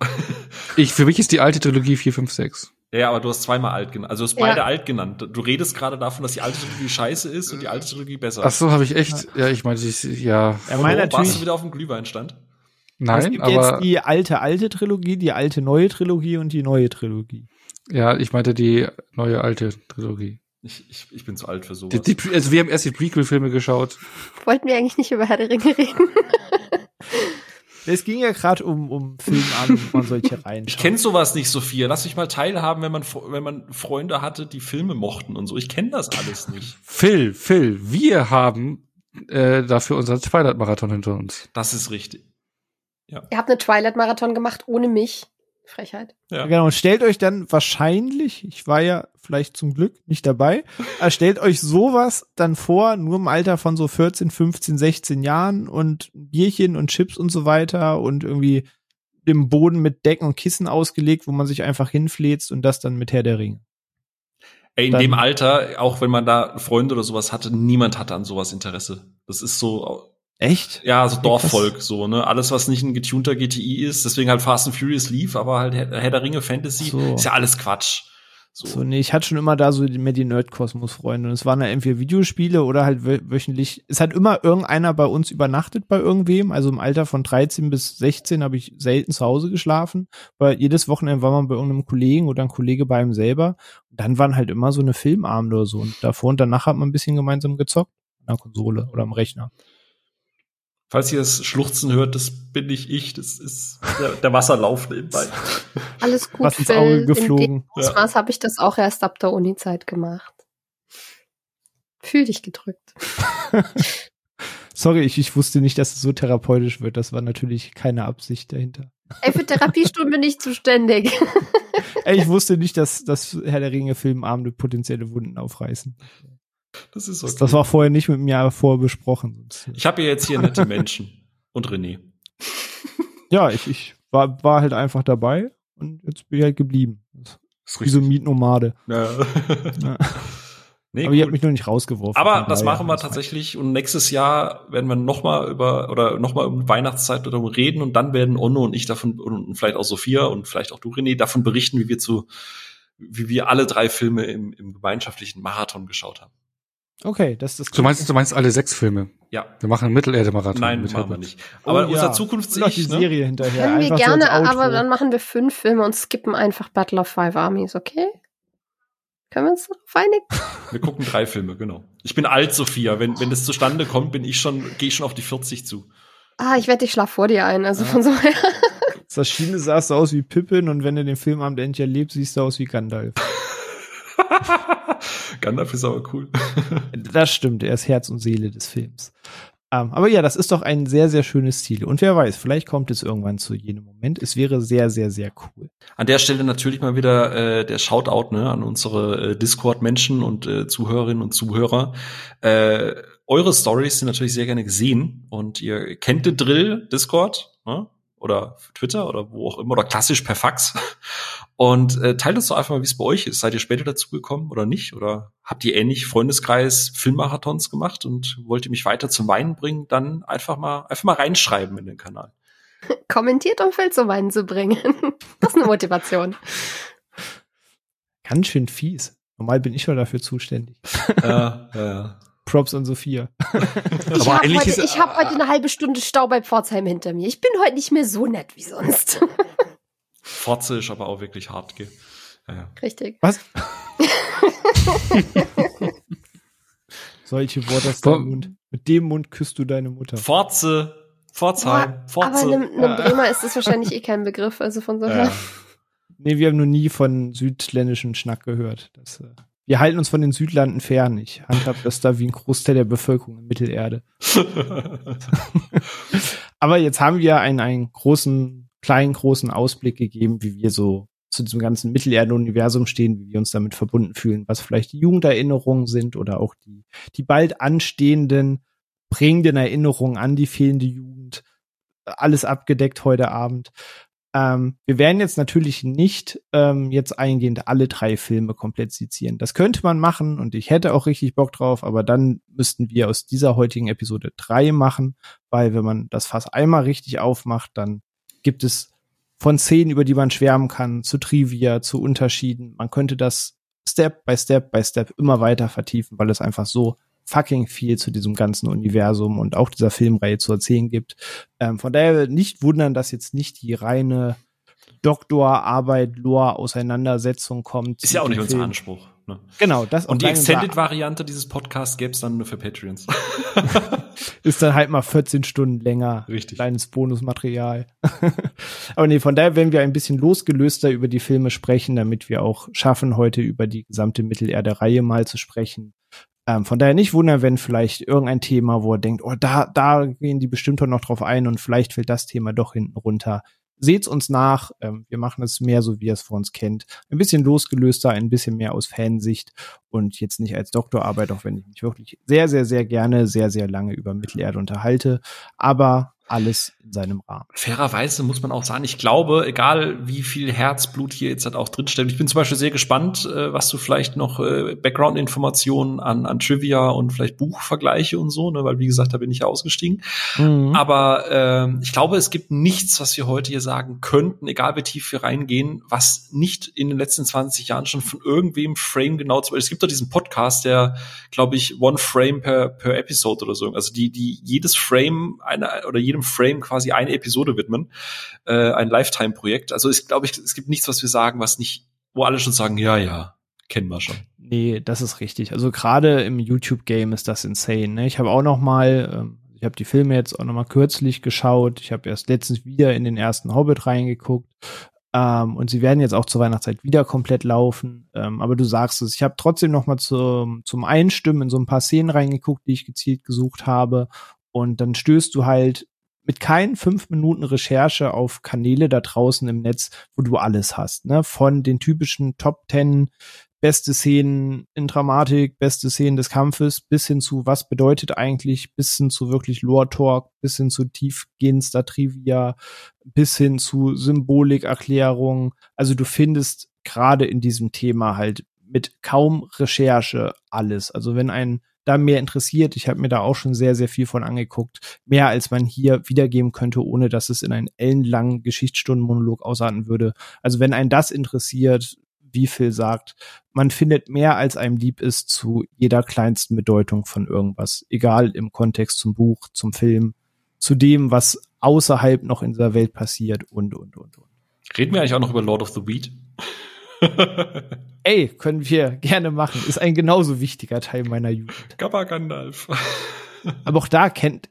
Ich, für mich ist die alte Trilogie 4, 5, 6. Ja, ja, aber du hast zweimal alt genannt. Also du hast Ja. beide alt genannt. Du redest gerade davon, dass die alte Trilogie scheiße ist und die alte Trilogie besser. Ach so, habe ich echt, ja, ich meine, ich- ja, Er meint warum warst du natürlich, wieder auf dem Glühweinstand? es nein, gibt aber jetzt die alte, alte Trilogie, die alte, neue Trilogie und die neue Trilogie. ja, ich meinte die neue alte Trilogie. Ich, ich, ich bin zu alt für sowas. Die, die, also wir haben erst die Prequel-Filme geschaut. Wollten wir eigentlich nicht über Herr der Ringe reden? Es ging ja gerade um, um Filmabend, wo man solche reinschauen. Ich kenne sowas nicht, Sophia. Lass mich mal teilhaben, wenn man, wenn man Freunde hatte, die Filme mochten und so. Ich kenne das alles nicht. Phil, Phil, wir haben äh, dafür unseren Twilight-Marathon hinter uns. Das ist richtig. Ihr habt eine Twilight-Marathon gemacht ohne mich. Frechheit. Ja. Genau, und stellt euch dann wahrscheinlich, ich war ja vielleicht zum Glück nicht dabei, aber stellt euch sowas dann vor, nur im Alter von so 14, 15, 16 Jahren und Bierchen und Chips und so weiter und irgendwie dem Boden mit Decken und Kissen ausgelegt, wo man sich einfach hinfläzt und das dann mit Herr der Ringe. Ey, in Dann- dem Alter, auch wenn man da Freunde oder sowas hatte, niemand hatte an sowas Interesse. Das ist so, Echt? ja, so. Dorfvolk, so, ne? Alles, was nicht ein getunter GTI ist, deswegen halt Fast and Furious lief, aber halt Herr, der Ringe Fantasy, So. ist ja alles Quatsch. So. So, nee, ich hatte schon immer da so die- mehr die Nerdkosmos-Freunde. Und es waren dann entweder Videospiele oder halt wö- wöchentlich. Es hat immer irgendeiner bei uns übernachtet bei irgendwem. Also im Alter von 13 bis 16 habe ich selten zu Hause geschlafen, weil jedes Wochenende war man bei irgendeinem Kollegen oder ein Kollege bei ihm selber. Und dann waren halt immer so eine Filmabende oder so. Und davor und danach hat man ein bisschen gemeinsam gezockt. An der Konsole oder am Rechner. Falls ihr das Schluchzen hört, das bin nicht ich, das ist der, der Wasserlauf nebenbei. Alles gut, Was ins Phil. Auge In geflogen. dem Ausmaß habe ich das auch erst ab der Uni-Zeit gemacht. Fühl dich gedrückt. Sorry, ich, ich wusste nicht, dass es so therapeutisch wird. Das war natürlich keine Absicht dahinter. Ey, für Therapiestunden bin ich zuständig. Ey, ich wusste nicht, dass, dass Herr der Ringe Filmabende potenzielle Wunden aufreißen. Das ist Das, okay. das war vorher nicht mit mir vorher besprochen. Ich habe ja jetzt hier nette Menschen. Und René. Ja, ich, ich war, war halt einfach dabei und jetzt bin ich halt geblieben. Ist Wie so Mietnomade. Ja. Ja. nee, Aber ihr habt mich noch nicht rausgeworfen. Aber das machen wir tatsächlich und nächstes Jahr werden wir noch mal über oder noch mal um Weihnachtszeit darum reden und dann werden Onno und ich davon und vielleicht auch Sophia und vielleicht auch du René davon berichten, wie wir zu wie wir alle drei Filme im, im gemeinschaftlichen Marathon geschaut haben. Okay, das ist Du meinst, du meinst alle sechs Filme? Ja, Wir machen einen Mittelerde-Marathon. nein, mit machen wir Herbert. nicht. Aber Oh, unser ja. Zukunfts Und noch die ne? Serie hinterher. Können wir so gerne, Outro. aber dann machen wir fünf Filme und skippen einfach Battle of Five Armies, okay? Können wir uns darauf einigen? Wir gucken drei Filme, genau. Ich bin alt, Sophia. Wenn wenn das zustande kommt, bin ich schon gehe ich schon auf die 40 zu. Ah, ich wette, ich schlaf vor dir ein. Also Ja. von so her. Das Schiene sahst du aus wie Pippin und wenn du den Filmabend endlich erlebst, siehst du aus wie Gandalf. Gandalf ist aber cool. Das stimmt, er ist Herz und Seele des Films. Ähm, aber ja, das ist doch ein sehr, sehr schönes Ziel. Und wer weiß, vielleicht kommt es irgendwann zu jenem Moment. Es wäre sehr, sehr, sehr cool. An der Stelle natürlich mal wieder äh, der Shoutout ne, an unsere äh, Discord-Menschen und äh, Zuhörerinnen und Zuhörer. Äh, eure Stories sind natürlich sehr gerne gesehen und ihr kennt den Drill Discord ne? oder Twitter oder wo auch immer oder klassisch per Fax. Und äh, teilt uns doch einfach mal, wie es bei euch ist. Seid ihr später dazu gekommen oder nicht? Oder habt ihr ähnlich Freundeskreis Filmmarathons gemacht und wollt ihr mich weiter zum Weinen bringen? Dann einfach mal einfach mal reinschreiben in den Kanal. Kommentiert, um Phil zum Weinen zu bringen. Das ist eine Motivation. Ganz schön fies. Normal bin ich ja dafür zuständig. ja, ja. Props an Sophia. Ich Aber habe heute, ist- ich hab heute eine halbe Stunde Stau bei Pforzheim hinter mir. Ich bin heute nicht mehr so nett wie sonst. Fotze ist aber auch wirklich hart, gell? Ja, ja. Richtig. Was? Solche Worte aus deinem Mund. Mit dem Mund küsst du deine Mutter. Forze, Pforzheim, Aber Forze. einem, einem Bremer ist das wahrscheinlich eh kein Begriff. Also von so ja. Nee, wir haben noch nie von südländischen Schnack gehört. Das, äh, wir halten uns von den Südlanden fern. Ich handhab das da wie ein Großteil der Bevölkerung in Mittelerde. Aber jetzt haben wir einen, einen großen, kleinen, großen Ausblick gegeben, wie wir so zu diesem ganzen Mittelerde-Universum stehen, wie wir uns damit verbunden fühlen, was vielleicht die Jugenderinnerungen sind oder auch die, die bald anstehenden prägenden Erinnerungen an die fehlende Jugend. Alles abgedeckt heute Abend. Ähm, wir werden jetzt natürlich nicht ähm, jetzt eingehend alle drei Filme komplett sezieren. Das könnte man machen und ich hätte auch richtig Bock drauf, aber dann müssten wir aus dieser heutigen Episode drei machen, weil wenn man das Fass einmal richtig aufmacht, dann gibt es von Szenen, über die man schwärmen kann, zu Trivia, zu Unterschieden. Man könnte das Step by Step by Step immer weiter vertiefen, weil es einfach so fucking viel zu diesem ganzen Universum und auch dieser Filmreihe zu erzählen gibt. Ähm, von daher nicht wundern, dass jetzt nicht die reine Doktorarbeit, Lore-Auseinandersetzung kommt. Ist ja auch nicht unser Anspruch. Ne? Genau, das Und die Extended-Variante dieses Podcasts gäbe es dann nur für Patreons. ist dann halt mal 14 Stunden länger. Richtig. Kleines Bonusmaterial. Aber nee, von daher werden wir ein bisschen losgelöster über die Filme sprechen, damit wir auch schaffen, heute über die gesamte Mittelerde-Reihe mal zu sprechen. Ähm, von daher nicht wundern, wenn vielleicht irgendein Thema, wo er denkt, oh, da, da gehen die bestimmt noch drauf ein und vielleicht fällt das Thema doch hinten runter. Seht's uns nach. Ähm, wir machen es mehr so, wie ihr es vor uns kennt. Ein bisschen losgelöster, ein bisschen mehr aus Fansicht und jetzt nicht als Doktorarbeit, auch wenn ich mich wirklich sehr, sehr, sehr gerne, sehr, sehr lange über Mittelerde unterhalte. Aber alles in seinem Rahmen. Fairerweise muss man auch sagen, ich glaube, egal wie viel Herzblut hier jetzt halt auch drinsteckt, ich bin zum Beispiel sehr gespannt, äh, was du vielleicht noch äh, Background-Informationen an, an Trivia und vielleicht Buchvergleiche und so, ne, weil wie gesagt, da bin ich ja ausgestiegen. Mhm. Aber äh, ich glaube, es gibt nichts, was wir heute hier sagen könnten, egal wie tief wir reingehen, was nicht in den letzten 20 Jahren schon von irgendwem Frame genau zu. Es gibt doch diesen Podcast, der, glaube ich, One Frame per, per Episode oder so. Also die, die jedes Frame einer oder jedem Frame quasi eine Episode widmen, äh, ein Lifetime-Projekt. Also ich glaube, es gibt nichts, was wir sagen, was nicht, wo alle schon sagen, ja, ja, kennen wir schon. Nee, das ist richtig. Also gerade im YouTube-Game ist das insane. Ne? Ich habe auch noch mal, ähm, ich habe die Filme jetzt auch noch mal kürzlich geschaut. Ich habe erst letztens wieder in den ersten Hobbit reingeguckt. Ähm, und sie werden jetzt auch zur Weihnachtszeit wieder komplett laufen. Ähm, aber du sagst es, ich habe trotzdem noch mal zum, zum Einstimmen in so ein paar Szenen reingeguckt, die ich gezielt gesucht habe. Und dann stößt du halt mit keinen fünf Minuten Recherche auf Kanäle da draußen im Netz, wo du alles hast, ne? Von den typischen Top Ten beste Szenen in Dramatik, beste Szenen des Kampfes, bis hin zu was bedeutet eigentlich, bis hin zu wirklich Lore Talk, bis hin zu tiefgehendster Trivia, bis hin zu Symbolikerklärung. Also du findest gerade in diesem Thema halt mit kaum Recherche alles. Also wenn ein da mehr interessiert. Ich habe mir da auch schon sehr, sehr viel von angeguckt. Mehr als man hier wiedergeben könnte, ohne dass es in einen ellenlangen Geschichtsstundenmonolog ausarten würde. Also wenn einen das interessiert, wie viel sagt, man findet mehr als einem lieb ist zu jeder kleinsten Bedeutung von irgendwas. Egal im Kontext zum Buch, zum Film, zu dem, was außerhalb noch in dieser Welt passiert und, und, und, und. Reden wir eigentlich auch noch über Lord of the Weed? Ey, können wir gerne machen. Ist ein genauso wichtiger Teil meiner Jugend. Kappa Gandalf. Aber auch da kennt,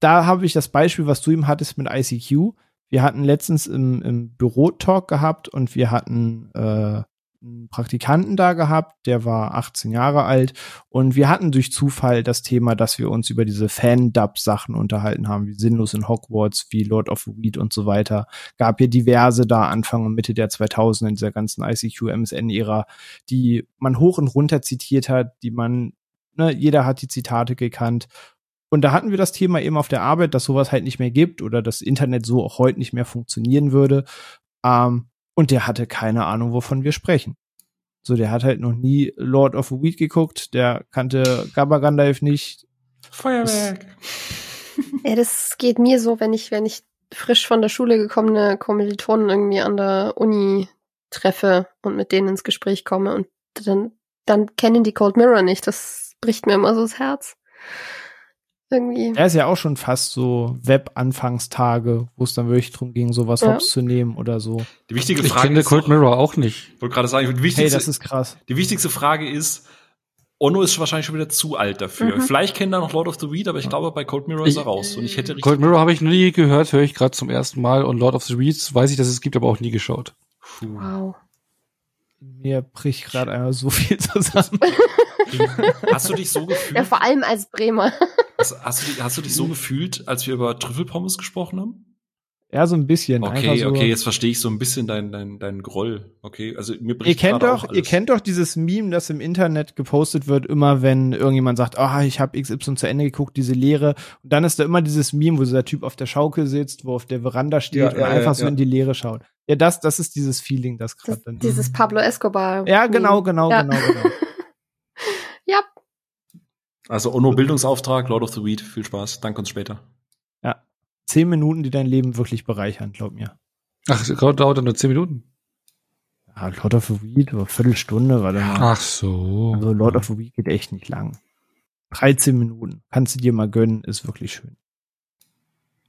da habe ich das Beispiel, was du ihm hattest mit ICQ. Wir hatten letztens im, im Büro-Talk gehabt und wir hatten äh, einen Praktikanten da gehabt, der war 18 Jahre alt und wir hatten durch Zufall das Thema, dass wir uns über diese Fan-Dub-Sachen unterhalten haben, wie Sinnlos in Hogwarts, wie Lord of the Weed und so weiter. Gab hier diverse da Anfang und Mitte der 2000er in dieser ganzen ICQ-MSN-Ära, die man hoch und runter zitiert hat, die man, ne, jeder hat die Zitate gekannt und da hatten wir das Thema eben auf der Arbeit, dass sowas halt nicht mehr gibt oder das Internet so auch heute nicht mehr funktionieren würde. Ähm, und der hatte keine Ahnung, wovon wir sprechen. So, der hat halt noch nie Lord of the Weed geguckt, der kannte Gabba Gandalf nicht. Feuerwerk. ja, das geht mir so, wenn ich, wenn ich frisch von der Schule gekommene Kommilitonen irgendwie an der Uni treffe und mit denen ins Gespräch komme und dann, dann kennen die Cold Mirror nicht. Das bricht mir immer so das Herz irgendwie. Er ist ja auch schon fast so Web-Anfangstage, wo es dann wirklich darum ging, sowas ja. hops zu nehmen oder so. Die wichtige Frage ich kenne Cold Mirror auch nicht. Ich wollte gerade sagen, die wichtigste, hey, das ist krass. Die wichtigste Frage ist, Ono ist wahrscheinlich schon wieder zu alt dafür. Mhm. Vielleicht kennt er noch Lord of the Weed, aber ich glaube, bei Cold Mirror ist er raus. Und ich hätte Cold Mirror habe ich noch nie gehört, höre ich gerade zum ersten Mal. Und Lord of the Weeds weiß ich, dass es gibt, aber auch nie geschaut. Wow. Mir bricht gerade einmal so viel zusammen. Hast du dich so gefühlt? Ja, vor allem als Bremer. Hast, hast, du, hast du dich so gefühlt, als wir über Trüffelpommes gesprochen haben? Ja, so ein bisschen. Okay, so. okay, jetzt verstehe ich so ein bisschen deinen dein, dein Groll. Okay, also mir bricht ihr kennt gerade doch, auch ihr kennt doch dieses Meme, das im Internet gepostet wird, immer wenn irgendjemand sagt, ah, ich habe XY zu Ende geguckt, diese Leere. Und dann ist da immer dieses Meme, wo der Typ auf der Schaukel sitzt, wo auf der Veranda steht Ja, und ja, einfach ja, so ja. in die Leere schaut. Ja, das, das ist dieses Feeling, das Das, gerade dann. dieses Pablo Escobar. ja, genau, genau, Ja. genau, genau. ja, Also Ono Bildungsauftrag, Lord of the Weed, viel Spaß, danke uns später. Zehn Minuten, die dein Leben wirklich bereichern, glaub mir. Ach, das dauert dann nur zehn Minuten. Ja, Lord of the Weed, oder Viertelstunde, warte mal. Ach so. Also Lord of the Week geht echt nicht lang. 13 Minuten. Kannst du dir mal gönnen, ist wirklich schön.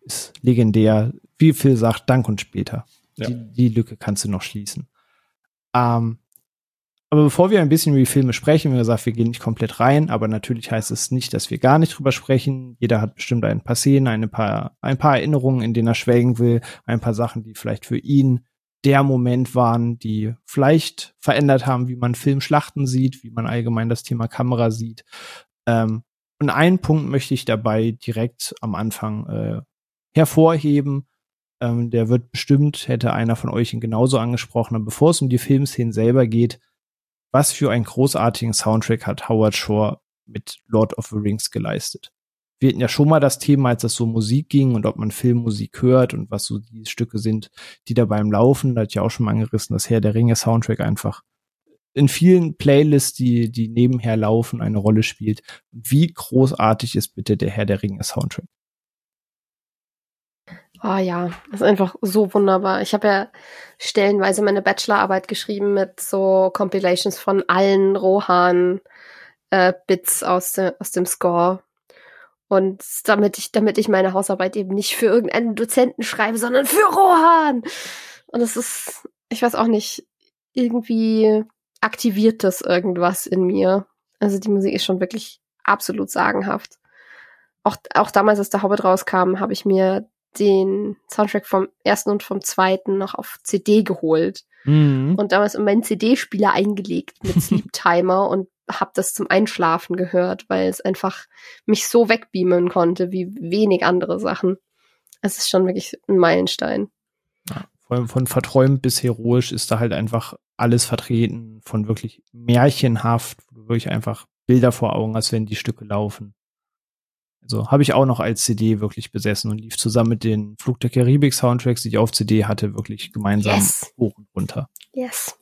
Ist legendär. Wie viel sagt Dank und später. Ja. Die, die Lücke kannst du noch schließen. Ähm, aber bevor wir ein bisschen über die Filme sprechen, wie gesagt, wir gehen nicht komplett rein, aber natürlich heißt es nicht, dass wir gar nicht drüber sprechen. Jeder hat bestimmt ein paar Szenen, ein paar, ein paar Erinnerungen, in denen er schwelgen will, ein paar Sachen, die vielleicht für ihn der Moment waren, die vielleicht verändert haben, wie man Filmschlachten sieht, wie man allgemein das Thema Kamera sieht. Ähm, und einen Punkt möchte ich dabei direkt am Anfang äh, hervorheben. Ähm, der wird bestimmt, hätte einer von euch ihn genauso angesprochen. Aber bevor es um die Filmszenen selber geht, was für einen großartigen Soundtrack hat Howard Shore mit Lord of the Rings geleistet? Wir hatten ja schon mal das Thema, als es so Musik ging und ob man Filmmusik hört und was so die Stücke sind, die da beim Laufen, da hat ja auch schon mal angerissen, das Herr der Ringe Soundtrack einfach in vielen Playlists, die, die nebenher laufen, eine Rolle spielt. Wie großartig ist bitte der Herr der Ringe Soundtrack? Oh ja, ist einfach so wunderbar. Ich habe ja stellenweise meine Bachelorarbeit geschrieben mit so Compilations von allen Rohan äh, Bits aus, de, aus dem Score. Und damit ich, damit ich meine Hausarbeit eben nicht für irgendeinen Dozenten schreibe, sondern für Rohan. Und es ist, ich weiß auch nicht, irgendwie aktiviert das irgendwas in mir. Also die Musik ist schon wirklich absolut sagenhaft. Auch, auch damals, als der Hobbit rauskam, habe ich mir den Soundtrack vom ersten und vom zweiten noch auf CD geholt Mhm. und damals in meinen CD-Spieler eingelegt mit Sleep Timer und hab das zum Einschlafen gehört, weil es einfach mich so wegbeamen konnte wie wenig andere Sachen. Es ist schon wirklich ein Meilenstein. Vor allem von verträumt bis heroisch ist da halt einfach alles vertreten, von wirklich märchenhaft, wo du wirklich einfach Bilder vor Augen hast, wenn die Stücke laufen. Also habe ich auch noch als CD wirklich besessen und lief zusammen mit den Flug der Karibik Soundtracks, die ich auf CD hatte, wirklich gemeinsam Yes. hoch und runter. Yes.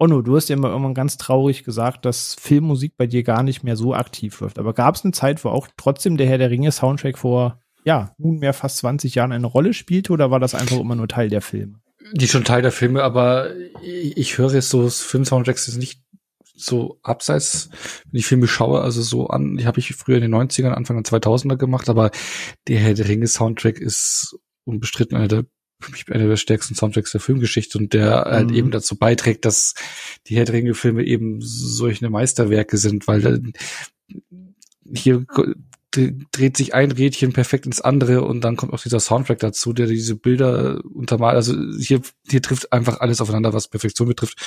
Onno, du hast ja mal irgendwann ganz traurig gesagt, dass Filmmusik bei dir gar nicht mehr so aktiv läuft. Aber gab es eine Zeit, wo auch trotzdem der Herr der Ringe Soundtrack vor, ja, nunmehr fast 20 Jahren eine Rolle spielte oder war das einfach immer nur Teil der Filme? Die ist schon Teil der Filme, aber ich, ich höre jetzt so Film-Soundtracks jetzt nicht so abseits, wenn ich Filme schaue, also so an, die habe ich früher in den 90ern, Anfang der 2000er gemacht, aber der Herr der Ringe Soundtrack ist unbestritten einer der für mich einer der stärksten Soundtracks der Filmgeschichte und der halt Mhm. eben dazu beiträgt, dass die Herr der Ringe Filme eben solche Meisterwerke sind, weil hier dreht sich ein Rädchen perfekt ins andere und dann kommt auch dieser Soundtrack dazu, der diese Bilder untermalt. Also hier, hier trifft einfach alles aufeinander, was Perfektion betrifft.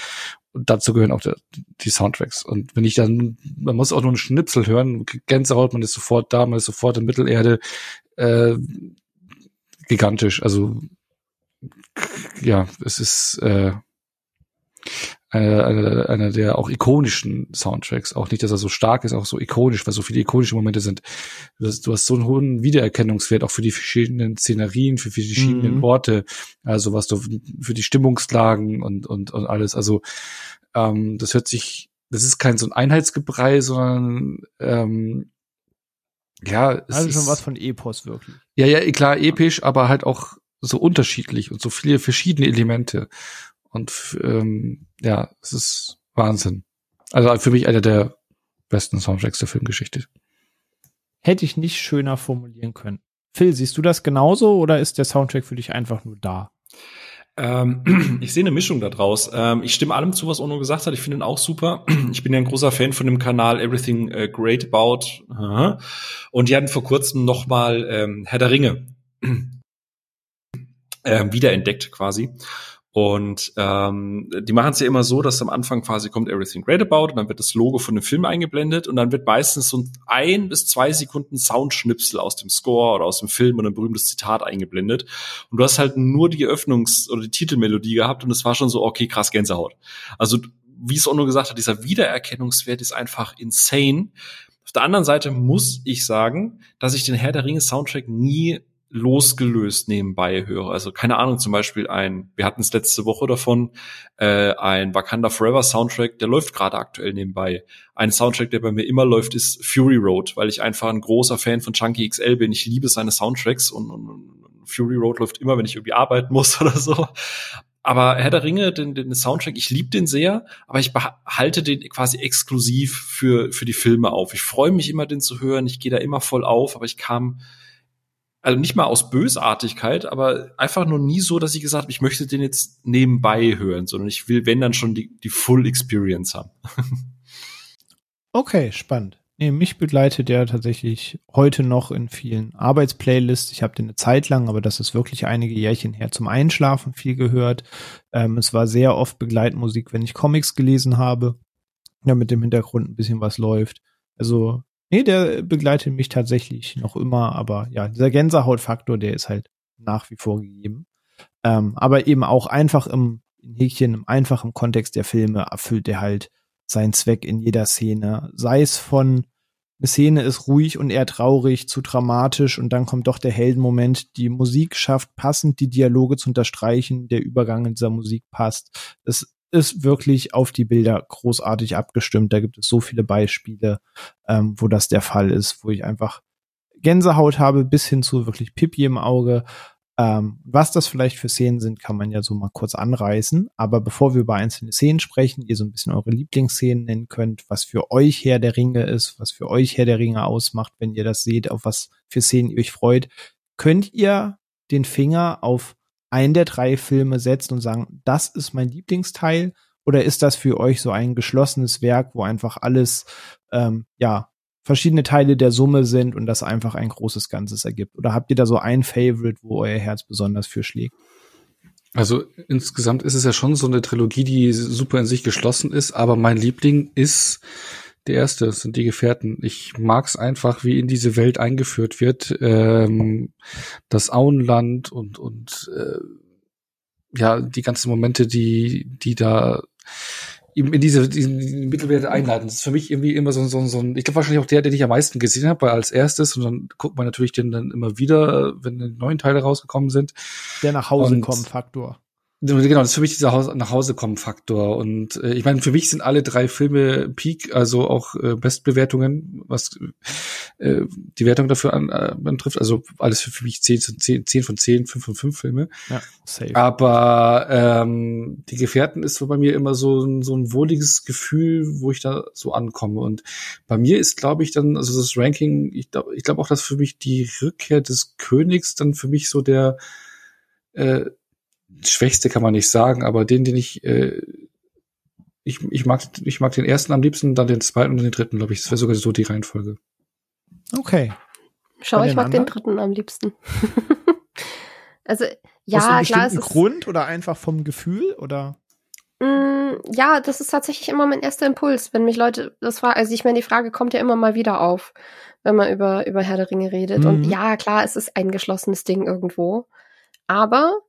Und dazu gehören auch der, die Soundtracks. Und wenn ich dann, man muss auch nur einen Schnipsel hören, Gänsehaut, man ist sofort da, man ist sofort in Mittelerde, äh, gigantisch. Also ja, es ist äh, einer eine, eine der auch ikonischen Soundtracks. Auch nicht, dass er so stark ist, auch so ikonisch, weil so viele ikonische Momente sind. Du hast, du hast so einen hohen Wiedererkennungswert auch für die verschiedenen Szenerien, für, die verschiedenen Mhm. Orte, also was du für die Stimmungslagen und und und alles. Also ähm, das hört sich, das ist kein so ein Einheitsgebrei, sondern ähm, ja, es Also ist, schon was von Epos wirklich. ja, ja, klar, episch, aber halt auch so unterschiedlich und so viele verschiedene Elemente. Und ähm, ja, es ist Wahnsinn. Also für mich einer der besten Soundtracks der Filmgeschichte. Hätte ich nicht schöner formulieren können. Phil, siehst du das genauso oder ist der Soundtrack für dich einfach nur da? Ähm, ich sehe eine Mischung da draus. Ähm, ich stimme allem zu, was Ono gesagt hat. Ich finde ihn auch super. Ich bin ja ein großer Fan von dem Kanal Everything äh, Great About. Und die hatten vor kurzem noch mal ähm, Herr der Ringe ähm, wiederentdeckt quasi. Und ähm, die machen es ja immer so, dass am Anfang quasi kommt Everything Great About und dann wird das Logo von dem Film eingeblendet und dann wird meistens so ein bis zwei Sekunden Soundschnipsel aus dem Score oder aus dem Film und ein berühmtes Zitat eingeblendet. Und du hast halt nur die Eröffnungs- oder die Titelmelodie gehabt und es war schon so, okay, krass Gänsehaut. Also wie es Ono gesagt hat, dieser Wiedererkennungswert ist einfach insane. Auf der anderen Seite muss ich sagen, dass ich den Herr der Ringe Soundtrack nie losgelöst nebenbei höre. Also keine Ahnung, zum Beispiel ein, wir hatten es letzte Woche davon, äh, ein Wakanda Forever Soundtrack, der läuft gerade aktuell nebenbei. Ein Soundtrack, der bei mir immer läuft, ist Fury Road, weil ich einfach ein großer Fan von Chunky XL bin. Ich liebe seine Soundtracks und, und, Fury Road läuft immer, wenn ich irgendwie arbeiten muss oder so. Aber Herr der Ringe, den, den Soundtrack, ich liebe den sehr, aber ich behalte den quasi exklusiv für, für die Filme auf. Ich freue mich immer, den zu hören. Ich gehe da immer voll auf, aber ich kam also nicht mal aus Bösartigkeit, aber einfach nur nie so, dass ich gesagt habe, ich möchte den jetzt nebenbei hören, sondern ich will, wenn dann schon die, die Full Experience haben. okay, spannend. Nee, mich begleitet der tatsächlich heute noch in vielen Arbeitsplaylists. Ich habe den eine Zeit lang, aber das ist wirklich einige Jährchen her zum Einschlafen viel gehört. Ähm, es war sehr oft Begleitmusik, wenn ich Comics gelesen habe, ja, mit dem Hintergrund ein bisschen was läuft. Also Nee, der begleitet mich tatsächlich noch immer, aber ja, dieser Gänsehautfaktor, der ist halt nach wie vor gegeben. Ähm, aber eben auch einfach im Häkchen, im einfachen Kontext der Filme erfüllt er halt seinen Zweck in jeder Szene. Sei es von eine Szene ist ruhig und eher traurig, zu dramatisch und dann kommt doch der Heldenmoment. Die Musik schafft passend die Dialoge zu unterstreichen, der Übergang in dieser Musik passt. Es ist wirklich auf die Bilder großartig abgestimmt. Da gibt es so viele Beispiele, ähm, wo das der Fall ist, wo ich einfach Gänsehaut habe bis hin zu wirklich Pipi im Auge. Ähm, was das vielleicht für Szenen sind, kann man ja so mal kurz anreißen. Aber bevor wir über einzelne Szenen sprechen, ihr so ein bisschen eure Lieblingsszenen nennen könnt, was für euch Herr der Ringe ist, was für euch Herr der Ringe ausmacht, wenn ihr das seht, auf was für Szenen ihr euch freut, könnt ihr den Finger auf einen der drei Filme setzen und sagen, das ist mein Lieblingsteil? Oder ist das für euch so ein geschlossenes Werk, wo einfach alles, ähm, ja, verschiedene Teile der Summe sind und das einfach ein großes Ganzes ergibt? Oder habt ihr da so ein Favorite, wo euer Herz besonders für schlägt? Also insgesamt ist es ja schon so eine Trilogie, die super in sich geschlossen ist, aber mein Liebling ist der erste, das sind die Gefährten. Ich mag's einfach, wie in diese Welt eingeführt wird. Ähm, das Auenland und, und äh, ja, die ganzen Momente, die, die da in diese, diesen Mittelwerte einleiten. Das ist für mich irgendwie immer so, so, so ein, ich glaube wahrscheinlich auch der, den ich am meisten gesehen habe, weil als erstes und dann guckt man natürlich den dann immer wieder, wenn die neuen Teile rausgekommen sind. Der nach Hause kommen Faktor. Genau, das ist für mich dieser Haus nach Hause kommen Faktor und äh, ich meine, für mich sind alle drei Filme Peak, also auch äh, Bestbewertungen, was äh, die Wertung dafür an, äh, betrifft, also alles für, für mich 10, 10, 10 von 10, 5 von 5 Filme. Ja, safe. Aber ähm, die Gefährten ist so bei mir immer so, so ein wohliges Gefühl, wo ich da so ankomme und bei mir ist, glaube ich, dann, also das Ranking, ich glaube ich glaube auch, dass für mich die Rückkehr des Königs dann für mich so der äh, Schwächste kann man nicht sagen, aber den, den ich, äh, ich, ich mag, ich mag den ersten am liebsten, dann den zweiten und den dritten, glaube ich. Das wäre sogar so die Reihenfolge. Okay. Schau, ich mag anderen? den dritten am liebsten. also, ja, Aus einem klar, es ist Grund oder einfach vom Gefühl oder? Mm, ja, das ist tatsächlich immer mein erster Impuls, wenn mich Leute das fragen. Also ich meine, die Frage kommt ja immer mal wieder auf, wenn man über, über Herr der Ringe redet. Mhm. Und ja, klar, es ist ein geschlossenes Ding irgendwo. Aber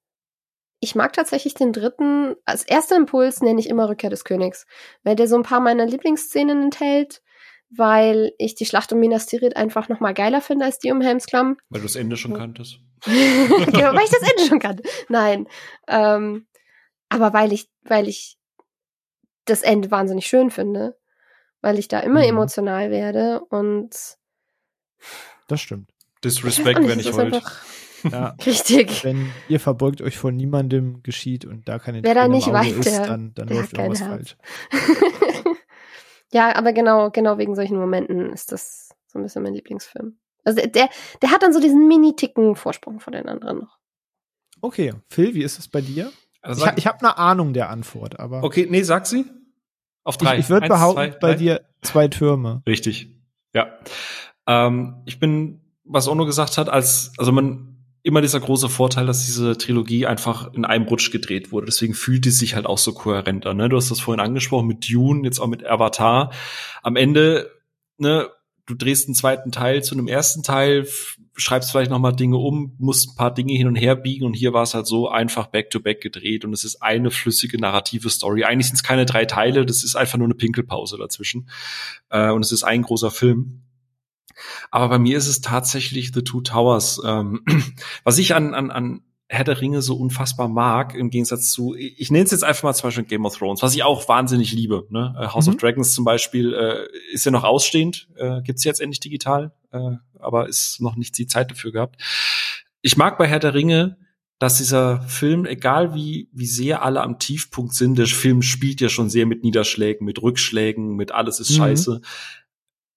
ich mag tatsächlich den dritten, als erster Impuls nenne ich immer Rückkehr des Königs, weil der so ein paar meiner Lieblingsszenen enthält, weil ich die Schlacht um Minas Tirith einfach noch mal geiler finde als die um Helmsklamm. Weil du das Ende schon kanntest. genau, weil ich das Ende schon kannte. Nein, ähm, aber weil ich, weil ich das Ende wahnsinnig schön finde, weil ich da immer mhm. emotional werde und das stimmt. Disrespect, wenn ich wollte. Ja. Richtig. Wenn ihr verbeugt euch vor niemandem geschieht und da keine Wer da nicht weiß, ist, dann, dann läuft irgendwas falsch. ja, aber genau, genau wegen solchen Momenten ist das so ein bisschen mein Lieblingsfilm. Also der, der hat dann so diesen mini-ticken Vorsprung vor den anderen noch. Okay, Phil, wie ist es bei dir? Also ich, ich habe eine Ahnung der Antwort, aber. Okay, nee, sag sie. Auf drei. Ich, ich würde behaupten, zwei, bei dir zwei Türme. Richtig. Ja. Ähm, ich bin, was Ono gesagt hat, als, also man, immer dieser große Vorteil, dass diese Trilogie einfach in einem Rutsch gedreht wurde. Deswegen fühlt die sich halt auch so kohärenter. Ne? Du hast das vorhin angesprochen mit Dune, jetzt auch mit Avatar. Am Ende, ne, du drehst einen zweiten Teil zu einem ersten Teil, schreibst vielleicht noch mal Dinge um, musst ein paar Dinge hin und her biegen und hier war es halt so einfach back-to-back -back gedreht und es ist eine flüssige narrative Story. Eigentlich sind es keine drei Teile, das ist einfach nur eine Pinkelpause dazwischen äh, und es ist ein großer Film. Aber bei mir ist es tatsächlich The Two Towers. Ähm, was ich an, an, an Herr der Ringe so unfassbar mag, im Gegensatz zu, ich nenne es jetzt einfach mal zum Beispiel Game of Thrones, was ich auch wahnsinnig liebe. Ne? Äh, House mhm. of Dragons zum Beispiel äh, ist ja noch ausstehend, äh, gibt's jetzt endlich digital, äh, aber ist noch nicht die Zeit dafür gehabt. Ich mag bei Herr der Ringe, dass dieser Film, egal wie, wie sehr alle am Tiefpunkt sind, der Film spielt ja schon sehr mit Niederschlägen, mit Rückschlägen, mit alles ist mhm. scheiße.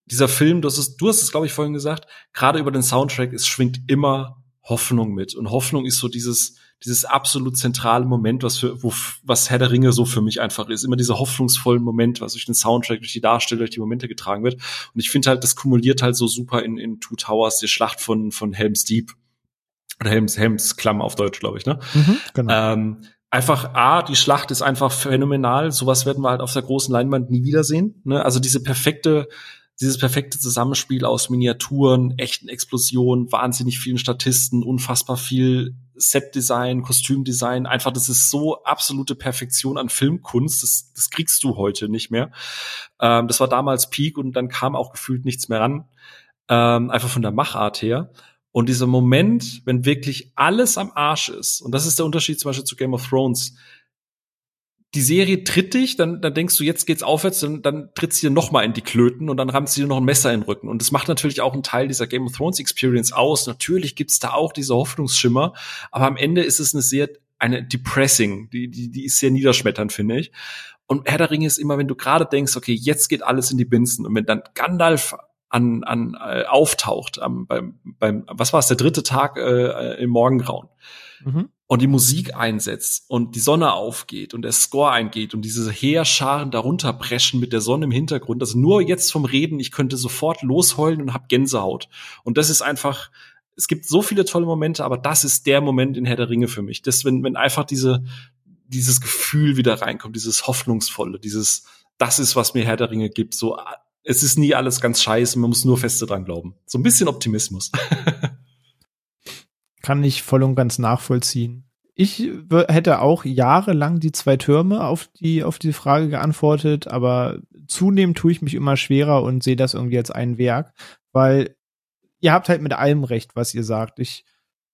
Dieser Film, du hast es, du hast es, glaube ich, vorhin gesagt, gerade über den Soundtrack, es schwingt immer Hoffnung mit. Und Hoffnung ist so dieses, dieses absolut zentrale Moment, was für, wo, was Herr der Ringe so für mich einfach ist. Immer dieser hoffnungsvollen Moment, was durch den Soundtrack, durch die Darsteller, durch die Momente getragen wird. Und ich finde halt, das kumuliert halt so super in, in Two Towers, die Schlacht von, von Helm's Deep. Oder Helms, Helms Klamm auf Deutsch, glaube ich, ne? Mhm, genau. Ähm, einfach A, die Schlacht ist einfach phänomenal. Sowas werden wir halt auf der großen Leinwand nie wiedersehen. Ne? Also diese perfekte dieses perfekte Zusammenspiel aus Miniaturen, echten Explosionen, wahnsinnig vielen Statisten, unfassbar viel Setdesign, Kostümdesign, einfach das ist so absolute Perfektion an Filmkunst, das, das kriegst du heute nicht mehr. Ähm, das war damals Peak und dann kam auch gefühlt nichts mehr ran, ähm, einfach von der Machart her. Und dieser Moment, wenn wirklich alles am Arsch ist, und das ist der Unterschied zum Beispiel zu Game of Thrones, die Serie tritt dich, dann, dann denkst du, jetzt geht's aufwärts, dann, dann tritt sie dir noch mal in die Klöten und dann rammt sie dir noch ein Messer in den Rücken. Und das macht natürlich auch einen Teil dieser Game of Thrones Experience aus. Natürlich gibt's da auch diese Hoffnungsschimmer, aber am Ende ist es eine sehr, eine depressing, die, die, die ist sehr niederschmetternd, finde ich. Und Herr der Ringe ist immer, wenn du gerade denkst, okay, jetzt geht alles in die Binsen und wenn dann Gandalf an, an äh, auftaucht am, beim, beim, was war es, der dritte Tag äh, im Morgengrauen. Mhm und die Musik einsetzt und die Sonne aufgeht und der Score eingeht und diese Heerscharen darunter preschen mit der Sonne im Hintergrund, also nur jetzt vom Reden, ich könnte sofort losheulen und hab Gänsehaut. Und das ist einfach, es gibt so viele tolle Momente, aber das ist der Moment in Herr der Ringe für mich. Das, wenn, wenn einfach diese, dieses Gefühl wieder reinkommt, dieses Hoffnungsvolle, dieses, das ist, was mir Herr der Ringe gibt, so, es ist nie alles ganz scheiße, man muss nur feste dran glauben. So ein bisschen Optimismus. kann ich voll und ganz nachvollziehen. Ich hätte auch jahrelang die zwei Türme auf die, auf die Frage geantwortet, aber zunehmend tue ich mich immer schwerer und sehe das irgendwie als ein Werk, weil ihr habt halt mit allem recht, was ihr sagt. Ich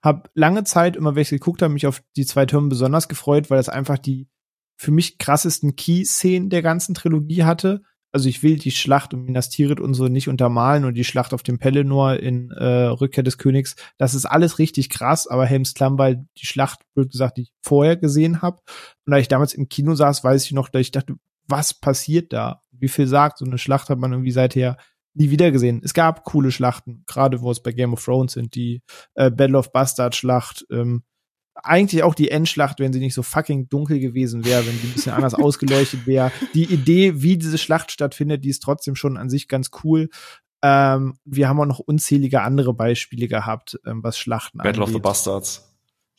habe lange Zeit, immer wenn ich geguckt habe, mich auf die zwei Türme besonders gefreut, weil das einfach die für mich krassesten Key-Szenen der ganzen Trilogie hatte also ich will die Schlacht um Minas Tirith und so nicht untermalen und die Schlacht auf dem Pelennor in äh, Rückkehr des Königs, das ist alles richtig krass, aber Helms Klamm, weil die Schlacht, blöd gesagt, die ich vorher gesehen habe und da ich damals im Kino saß, weiß ich noch, dass ich dachte, was passiert da? Wie viel sagt, so eine Schlacht hat man irgendwie seither nie wieder gesehen. Es gab coole Schlachten, gerade wo es bei Game of Thrones sind, die äh, Battle of Bastard Schlacht, ähm, eigentlich auch die Endschlacht, wenn sie nicht so fucking dunkel gewesen wäre, wenn die ein bisschen anders ausgeleuchtet wäre. Die Idee, wie diese Schlacht stattfindet, die ist trotzdem schon an sich ganz cool. Ähm, wir haben auch noch unzählige andere Beispiele gehabt, ähm, was Schlachten Battle angeht. of the Bastards.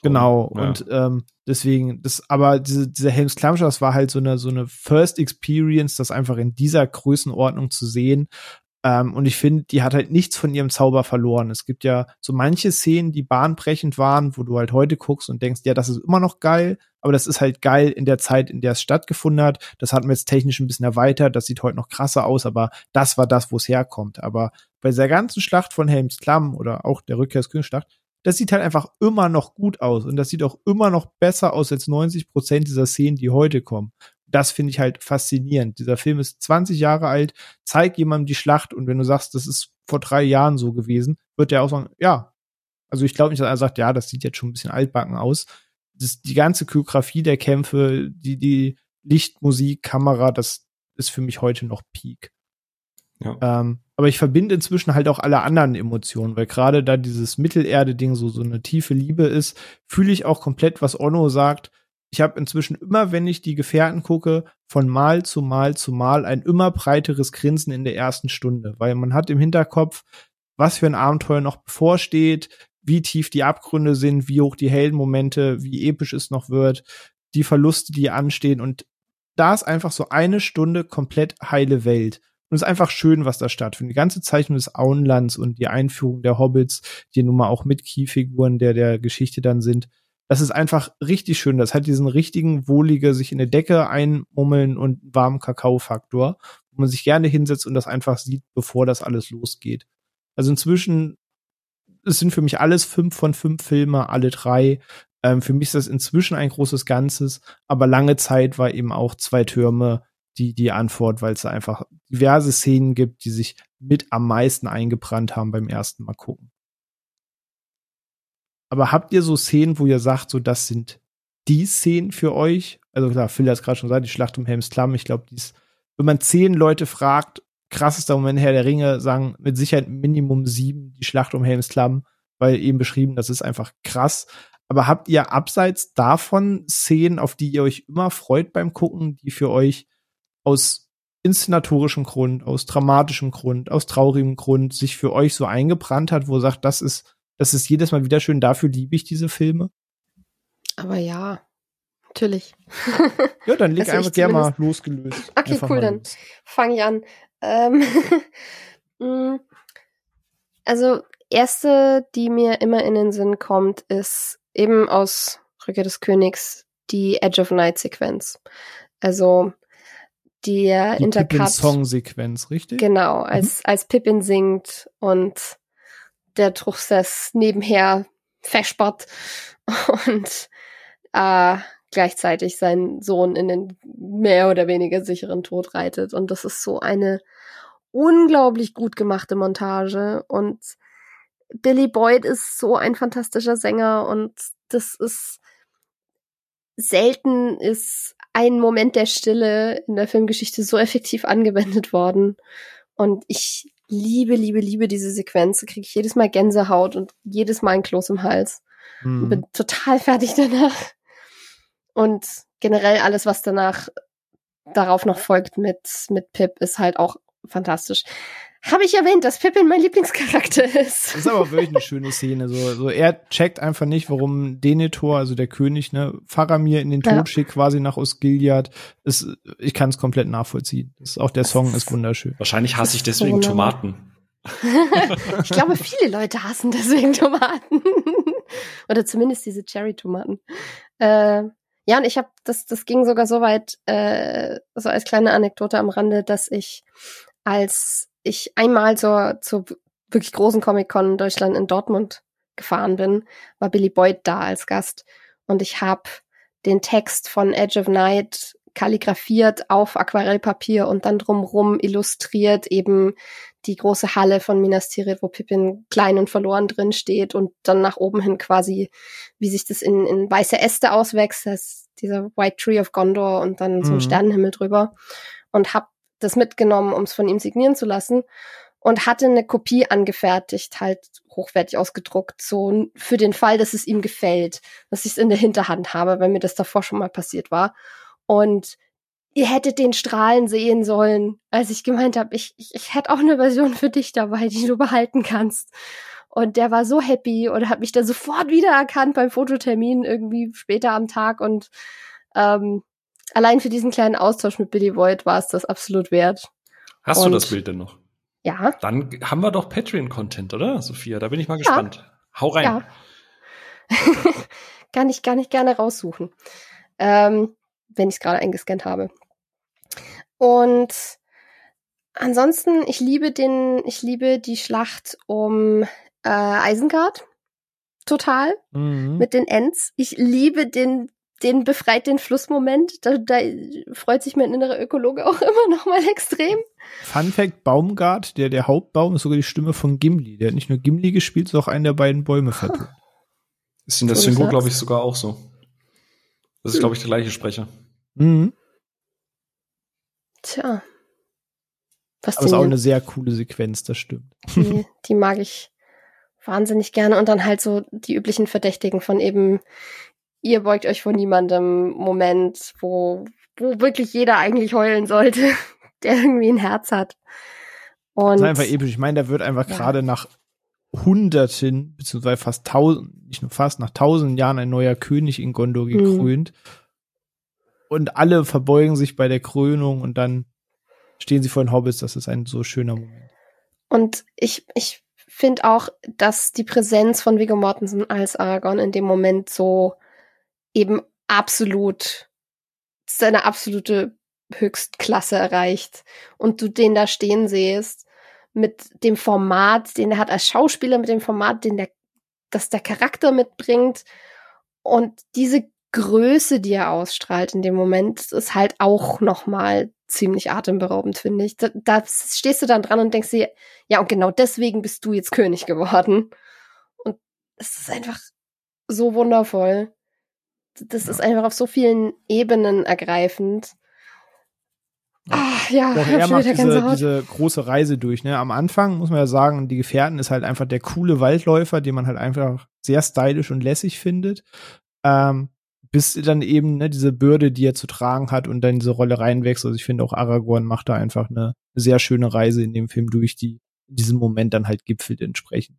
Genau, ja. und ähm, deswegen, das, aber diese, diese Helms Klammschau, das war halt so eine, so eine First Experience, das einfach in dieser Größenordnung zu sehen. Ähm, und ich finde, die hat halt nichts von ihrem Zauber verloren. Es gibt ja so manche Szenen, die bahnbrechend waren, wo du halt heute guckst und denkst, ja, das ist immer noch geil, aber das ist halt geil in der Zeit, in der es stattgefunden hat. Das hat wir jetzt technisch ein bisschen erweitert, das sieht heute noch krasser aus, aber das war das, wo es herkommt. Aber bei dieser ganzen Schlacht von Helms Klamm oder auch der Rückkehr des das sieht halt einfach immer noch gut aus und das sieht auch immer noch besser aus als 90 Prozent dieser Szenen, die heute kommen das finde ich halt faszinierend. Dieser Film ist 20 Jahre alt, zeigt jemandem die Schlacht und wenn du sagst, das ist vor drei Jahren so gewesen, wird der auch sagen, ja. Also ich glaube nicht, dass er sagt, ja, das sieht jetzt schon ein bisschen altbacken aus. Das, die ganze Choreografie der Kämpfe, die, die Lichtmusik, Kamera, das ist für mich heute noch Peak. Ja. Ähm, aber ich verbinde inzwischen halt auch alle anderen Emotionen, weil gerade da dieses Mittelerde-Ding so, so eine tiefe Liebe ist, fühle ich auch komplett, was Onno sagt ich habe inzwischen immer, wenn ich die Gefährten gucke, von Mal zu Mal zu Mal ein immer breiteres Grinsen in der ersten Stunde, weil man hat im Hinterkopf, was für ein Abenteuer noch bevorsteht, wie tief die Abgründe sind, wie hoch die Heldenmomente, wie episch es noch wird, die Verluste, die anstehen und da ist einfach so eine Stunde komplett heile Welt. Und es ist einfach schön, was da stattfindet. Die ganze Zeichnung des Auenlands und die Einführung der Hobbits, die nun mal auch mit Keyfiguren der, der Geschichte dann sind. Das ist einfach richtig schön. Das hat diesen richtigen, wohlige, sich in eine Decke einmummeln und warmen Kakao-Faktor, wo man sich gerne hinsetzt und das einfach sieht, bevor das alles losgeht. Also inzwischen, es sind für mich alles fünf von fünf Filme, alle drei. Ähm, für mich ist das inzwischen ein großes Ganzes, aber lange Zeit war eben auch zwei Türme die, die Antwort, weil es einfach diverse Szenen gibt, die sich mit am meisten eingebrannt haben beim ersten Mal gucken. Aber habt ihr so Szenen, wo ihr sagt, so das sind die Szenen für euch? Also klar, Phil hat es gerade schon gesagt, die Schlacht um Helms Klamm. Ich glaube, dies, wenn man zehn Leute fragt, krassester Moment Herr der Ringe, sagen mit Sicherheit Minimum sieben die Schlacht um Helms Klamm, weil eben beschrieben, das ist einfach krass. Aber habt ihr abseits davon Szenen, auf die ihr euch immer freut beim Gucken, die für euch aus inszenatorischem Grund, aus dramatischem Grund, aus traurigem Grund sich für euch so eingebrannt hat, wo ihr sagt, das ist, das ist jedes Mal wieder schön, dafür liebe ich diese Filme? Aber ja, natürlich. ja, dann leg also einfach gerne mal losgelöst. Okay, einfach cool, dann fange ich an. Ähm, mm, also, erste, die mir immer in den Sinn kommt, ist eben aus Rückkehr des Königs die Edge of Night Sequenz. Also, der die Intercut. Song-Sequenz, richtig? Genau, mhm. als, mhm. als Pippin singt und der Truchsess nebenher verspart und äh, gleichzeitig seinen Sohn in den mehr oder weniger sicheren Tod reitet. Und das ist so eine unglaublich gut gemachte Montage. Und Billy Boyd ist so ein fantastischer Sänger und das ist selten ist ein Moment der Stille in der Filmgeschichte so effektiv angewendet worden. Und ich liebe, liebe, liebe diese Sequenz. Da kriege ich jedes Mal Gänsehaut und jedes Mal ein Kloß im Hals. Mhm. Bin total fertig danach. Und generell alles, was danach darauf noch folgt mit, mit Pip, ist halt auch fantastisch. Habe ich erwähnt, dass Pippin mein Lieblingscharakter ist. Das ist aber wirklich eine schöne Szene. So, so er checkt einfach nicht, warum Denethor, also der König, ne, Faramir in den Tod ja. schickt, quasi nach Osgiliath. Ist, ich kann es komplett nachvollziehen. Ist, auch der Song ist wunderschön. Wahrscheinlich hasse ich deswegen so Tomaten. ich glaube, viele Leute hassen deswegen Tomaten. Oder zumindest diese Cherry-Tomaten. Äh, ja, und ich habe, das, das ging sogar so weit, äh, so als kleine Anekdote am Rande, dass ich als ich einmal zur, zur wirklich großen Comic-Con in Deutschland in Dortmund gefahren bin, war Billy Boyd da als Gast. Und ich habe den Text von Edge of Night kalligrafiert auf Aquarellpapier und dann drumrum illustriert eben die große Halle von Minas Tirith, wo Pippin klein und verloren drin steht und dann nach oben hin quasi, wie sich das in, in weiße Äste auswächst, das dieser White Tree of Gondor und dann so ein mhm. Sternenhimmel drüber und hab das mitgenommen, um es von ihm signieren zu lassen und hatte eine Kopie angefertigt, halt hochwertig ausgedruckt, so für den Fall, dass es ihm gefällt, dass ich es in der Hinterhand habe, weil mir das davor schon mal passiert war. Und ihr hättet den Strahlen sehen sollen, als ich gemeint habe, ich, ich, ich hätte auch eine Version für dich dabei, die du behalten kannst. Und der war so happy und hat mich dann sofort wiedererkannt beim Fototermin irgendwie später am Tag und ähm, allein für diesen kleinen Austausch mit Billy Voigt war es das absolut wert. Hast Und, du das Bild denn noch? Ja. Dann haben wir doch Patreon-Content, oder, Sophia? Da bin ich mal ja. gespannt. Hau rein. Ja. kann ich gar nicht gerne raussuchen. Ähm, wenn ich es gerade eingescannt habe. Und ansonsten, ich liebe den, ich liebe die Schlacht um äh, Isengard. Total. Mhm. Mit den Ents. Ich liebe den den befreit den Flussmoment. Da, da freut sich mein innerer Ökologe auch immer noch mal extrem. Fun Fact: Baumgart, der der Hauptbaum, ist sogar die Stimme von Gimli. Der hat nicht nur Gimli gespielt, sondern auch einen der beiden Bäume vertont. Ist in der Synchro, glaube ich, sogar auch so. Das ist, glaube ich, der gleiche Sprecher. Mhm. Tja. Das ist auch eine sehr coole Sequenz, das stimmt. Die, die mag ich wahnsinnig gerne. Und dann halt so die üblichen Verdächtigen von eben ihr beugt euch vor niemandem Moment, wo, wo wirklich jeder eigentlich heulen sollte, der irgendwie ein Herz hat. Und das ist einfach episch. Ich meine, da wird einfach ja. gerade nach Hunderten, beziehungsweise fast tausend, nicht nur fast, nach tausenden Jahren ein neuer König in Gondor gekrönt. Mhm. Und alle verbeugen sich bei der Krönung und dann stehen sie vor den Hobbits. Das ist ein so schöner Moment. Und ich, ich finde auch, dass die Präsenz von Viggo Mortensen als Aragorn in dem Moment so eben absolut seine absolute Höchstklasse erreicht und du den da stehen siehst mit dem Format, den er hat als Schauspieler, mit dem Format, den der, das der Charakter mitbringt und diese Größe, die er ausstrahlt in dem Moment, ist halt auch nochmal ziemlich atemberaubend, finde ich. Da, da stehst du dann dran und denkst dir, ja, und genau deswegen bist du jetzt König geworden. Und es ist einfach so wundervoll. Das ist einfach auf so vielen Ebenen ergreifend. Ach, ja, Doch er macht diese, diese große Reise durch. Ne? Am Anfang muss man ja sagen, die Gefährten ist halt einfach der coole Waldläufer, den man halt einfach sehr stylisch und lässig findet. Ähm, bis dann eben ne, diese Bürde, die er zu tragen hat und dann diese Rolle reinwächst. Also ich finde auch Aragorn macht da einfach eine sehr schöne Reise in dem Film durch, die in diesem Moment dann halt gipfelt entsprechend.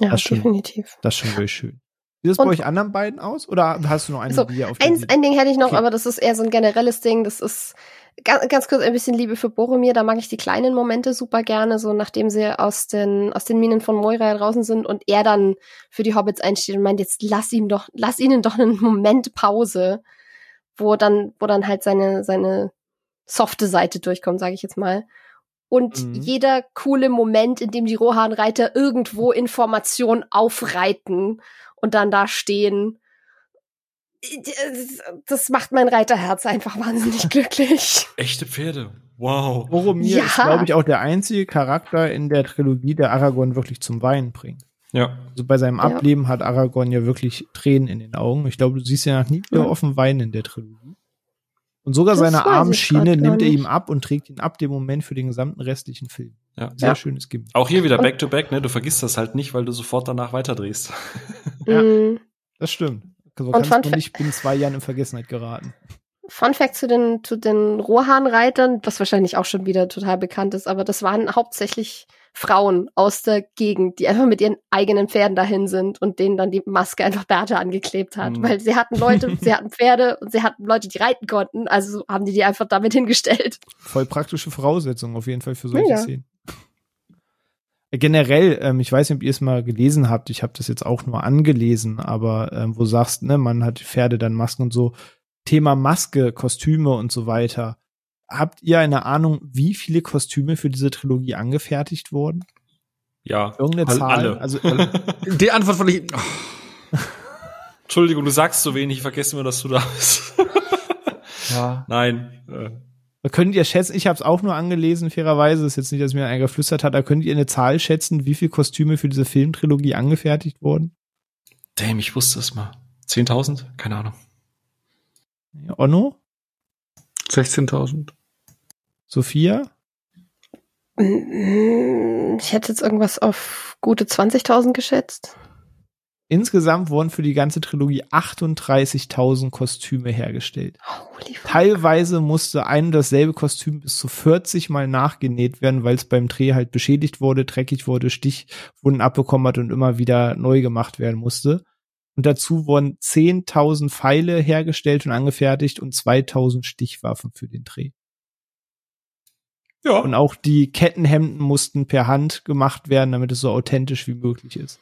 Ja, das definitiv. Schon, das ist schon wirklich schön. Sieht das bei euch anderen beiden aus? Oder hast du noch eine so, Bier auf eins, Ein Ding hätte ich noch, okay. aber das ist eher so ein generelles Ding. Das ist ganz, ganz kurz ein bisschen Liebe für Boromir. Da mag ich die kleinen Momente super gerne, so nachdem sie aus den, aus den Minen von Moira draußen sind und er dann für die Hobbits einsteht und meint, jetzt lass ihm doch, lass ihnen doch einen Moment Pause, wo dann, wo dann halt seine, seine softe Seite durchkommt, sage ich jetzt mal. Und mhm. jeder coole Moment, in dem die Rohan-Reiter irgendwo Informationen aufreiten und dann da stehen. Das macht mein Reiterherz einfach wahnsinnig glücklich. Echte Pferde. Wow. Boromir ja. ist, glaube ich, auch der einzige Charakter in der Trilogie, der Aragorn wirklich zum Weinen bringt. Ja. Also bei seinem Ableben ja. hat Aragorn ja wirklich Tränen in den Augen. Ich glaube, du siehst ja nie wieder ja. offen weinen in der Trilogie. Und sogar das seine Armschiene nimmt er ihm ab und trägt ihn ab dem Moment für den gesamten restlichen Film. Ja. Sehr ja. schönes Gimmick. Auch hier wieder back to back, ne? Du vergisst das halt nicht, weil du sofort danach weiterdrehst. ja, mhm. das stimmt. So und kannst du nicht bin zwei Jahren in Vergessenheit geraten. Fun Fact zu den, zu den Rohan-Reitern, was wahrscheinlich auch schon wieder total bekannt ist, aber das waren hauptsächlich Frauen aus der Gegend, die einfach mit ihren eigenen Pferden dahin sind und denen dann die Maske einfach Bärte angeklebt hat, mhm. weil sie hatten Leute, sie hatten Pferde und sie hatten Leute, die reiten konnten, also haben die die einfach damit hingestellt. Voll praktische Voraussetzungen auf jeden Fall für solche ja. Szenen. Generell, ähm, ich weiß nicht, ob ihr es mal gelesen habt, ich habe das jetzt auch nur angelesen, aber ähm, wo sagst, ne, man hat Pferde, dann Masken und so. Thema Maske, Kostüme und so weiter habt ihr eine Ahnung, wie viele Kostüme für diese Trilogie angefertigt wurden? Ja. Irgendeine Zahl? Alle. Also, Die Antwort von ich. Oh. Entschuldigung, du sagst so wenig, ich vergesse immer, dass du da bist. ja. Nein. Äh. Da könnt ihr schätzen, ich habe es auch nur angelesen, fairerweise, ist jetzt nicht, dass mir einer geflüstert hat, da könnt ihr eine Zahl schätzen, wie viele Kostüme für diese Filmtrilogie angefertigt wurden? Damn, ich wusste es mal. 10.000? Keine Ahnung. Ja, Onno? 16.000. Sophia? Ich hätte jetzt irgendwas auf gute 20.000 geschätzt. Insgesamt wurden für die ganze Trilogie 38.000 Kostüme hergestellt. Teilweise musste ein und dasselbe Kostüm bis zu 40 Mal nachgenäht werden, weil es beim Dreh halt beschädigt wurde, dreckig wurde, Stichwunden abbekommen hat und immer wieder neu gemacht werden musste. Und dazu wurden 10.000 Pfeile hergestellt und angefertigt und 2.000 Stichwaffen für den Dreh. Ja. Und auch die Kettenhemden mussten per Hand gemacht werden, damit es so authentisch wie möglich ist.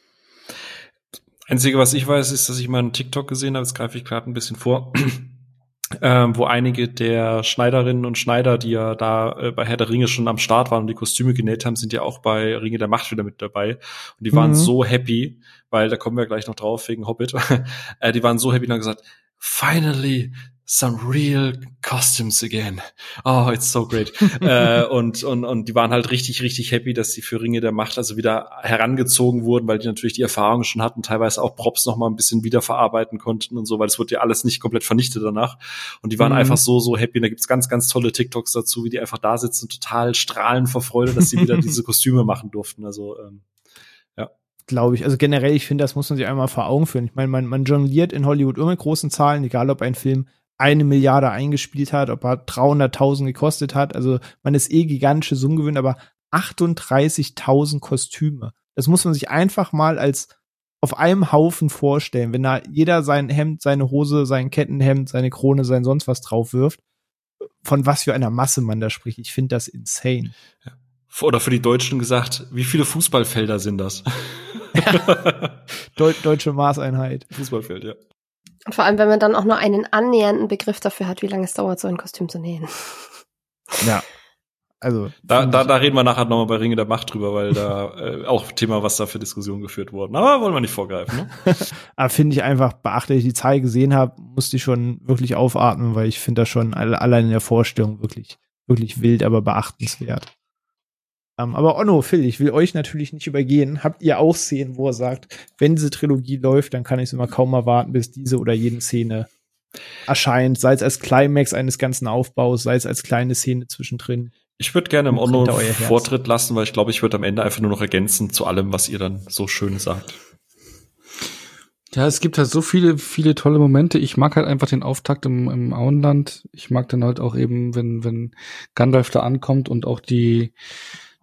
Einzige, was ich weiß, ist, dass ich mal einen TikTok gesehen habe, jetzt greife ich gerade ein bisschen vor, ähm, wo einige der Schneiderinnen und Schneider, die ja da äh, bei Herr der Ringe schon am Start waren und die Kostüme genäht haben, sind ja auch bei Ringe der Macht wieder mit dabei. Und die waren mhm. so happy, weil da kommen wir gleich noch drauf wegen Hobbit. äh, die waren so happy und haben gesagt, finally, some real costumes again. Oh, it's so great. äh, und, und, und die waren halt richtig, richtig happy, dass sie für Ringe der Macht also wieder herangezogen wurden, weil die natürlich die Erfahrung schon hatten, teilweise auch Props noch mal ein bisschen wiederverarbeiten konnten und so, weil es wurde ja alles nicht komplett vernichtet danach. Und die waren mhm. einfach so, so happy. Und da gibt's ganz, ganz tolle TikToks dazu, wie die einfach da sitzen, total strahlen vor Freude, dass sie wieder diese Kostüme machen durften. Also, ähm, ja glaube ich. Also generell, ich finde, das muss man sich einmal vor Augen führen. Ich meine, man, man jongliert in Hollywood immer mit großen Zahlen, egal ob ein Film eine Milliarde eingespielt hat, ob er 300.000 gekostet hat. Also man ist eh gigantische Summen gewöhnt, aber 38.000 Kostüme. Das muss man sich einfach mal als auf einem Haufen vorstellen, wenn da jeder sein Hemd, seine Hose, sein Kettenhemd, seine Krone, sein sonst was drauf wirft, von was für einer Masse man da spricht. Ich finde das insane. Oder für die Deutschen gesagt, wie viele Fußballfelder sind das? Deu deutsche Maßeinheit. Fußballfeld, ja. Und vor allem, wenn man dann auch nur einen annähernden Begriff dafür hat, wie lange es dauert, so ein Kostüm zu nähen. Ja. Also. Da, da, da reden wir nachher nochmal bei Ringe der Macht drüber, weil da äh, auch Thema, was da für Diskussionen geführt wurden. Aber wollen wir nicht vorgreifen. Ne? Aber finde ich einfach beachtlich, ich die Zahl gesehen habe, musste ich schon wirklich aufatmen, weil ich finde das schon allein in der Vorstellung wirklich, wirklich wild, aber beachtenswert. Um, ähm, aber Onno, Phil, ich will euch natürlich nicht übergehen. Habt ihr auch Szenen, wo er sagt, wenn diese Trilogie läuft, dann kann ich es immer kaum erwarten, bis diese oder jene Szene erscheint, sei es als Climax eines ganzen Aufbaus, sei es als kleine Szene zwischendrin. Ich würde gerne im Onno Vortritt lassen, weil ich glaube, ich würde am Ende einfach nur noch ergänzen zu allem, was ihr dann so schön sagt. Ja, es gibt halt so viele, viele tolle Momente. Ich mag halt einfach den Auftakt im, im Auenland. Ich mag dann halt auch eben, wenn, wenn Gandalf da ankommt und auch die,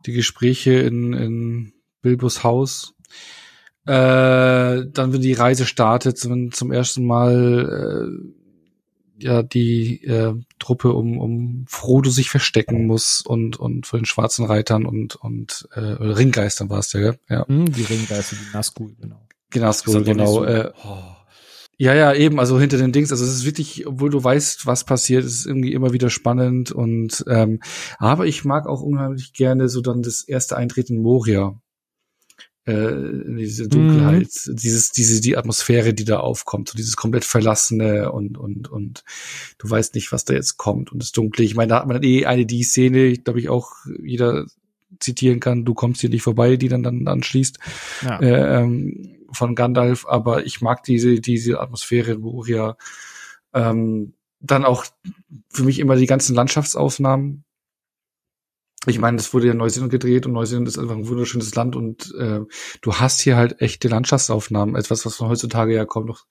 die Gespräche in, in Bilbos Haus. Äh, dann, wenn die Reise startet, wenn zum ersten Mal äh, ja die äh, Truppe um, um Frodo sich verstecken muss und und vor den schwarzen Reitern und und äh, Ringgeistern war es ja, gell? ja. Mhm, die Ringgeister, die Nazgul, genau. Die Nazgul, genau. So, äh, oh. Ja, ja, eben, also hinter den Dings, also es ist wirklich, obwohl du weißt, was passiert, ist irgendwie immer wieder spannend und ähm, aber ich mag auch unheimlich gerne so dann das erste Eintreten Moria äh, diese Dunkelheit, mhm. dieses, diese, die Atmosphäre, die da aufkommt, so dieses komplett Verlassene und, und, und du weißt nicht, was da jetzt kommt und das Dunkle. Ich meine, da hat man eh eine die Szene, glaube ich, auch jeder zitieren kann, du kommst hier nicht vorbei, die dann dann anschließt, ja. äh, ähm, von Gandalf, aber ich mag diese, diese Atmosphäre in Moria, ähm, dann auch für mich immer die ganzen Landschaftsaufnahmen, ich meine, das wurde ja in Neuseeland gedreht und Neuseeland ist einfach ein wunderschönes Land und äh, du hast hier halt echte Landschaftsaufnahmen, etwas, was man heutzutage ja kaum noch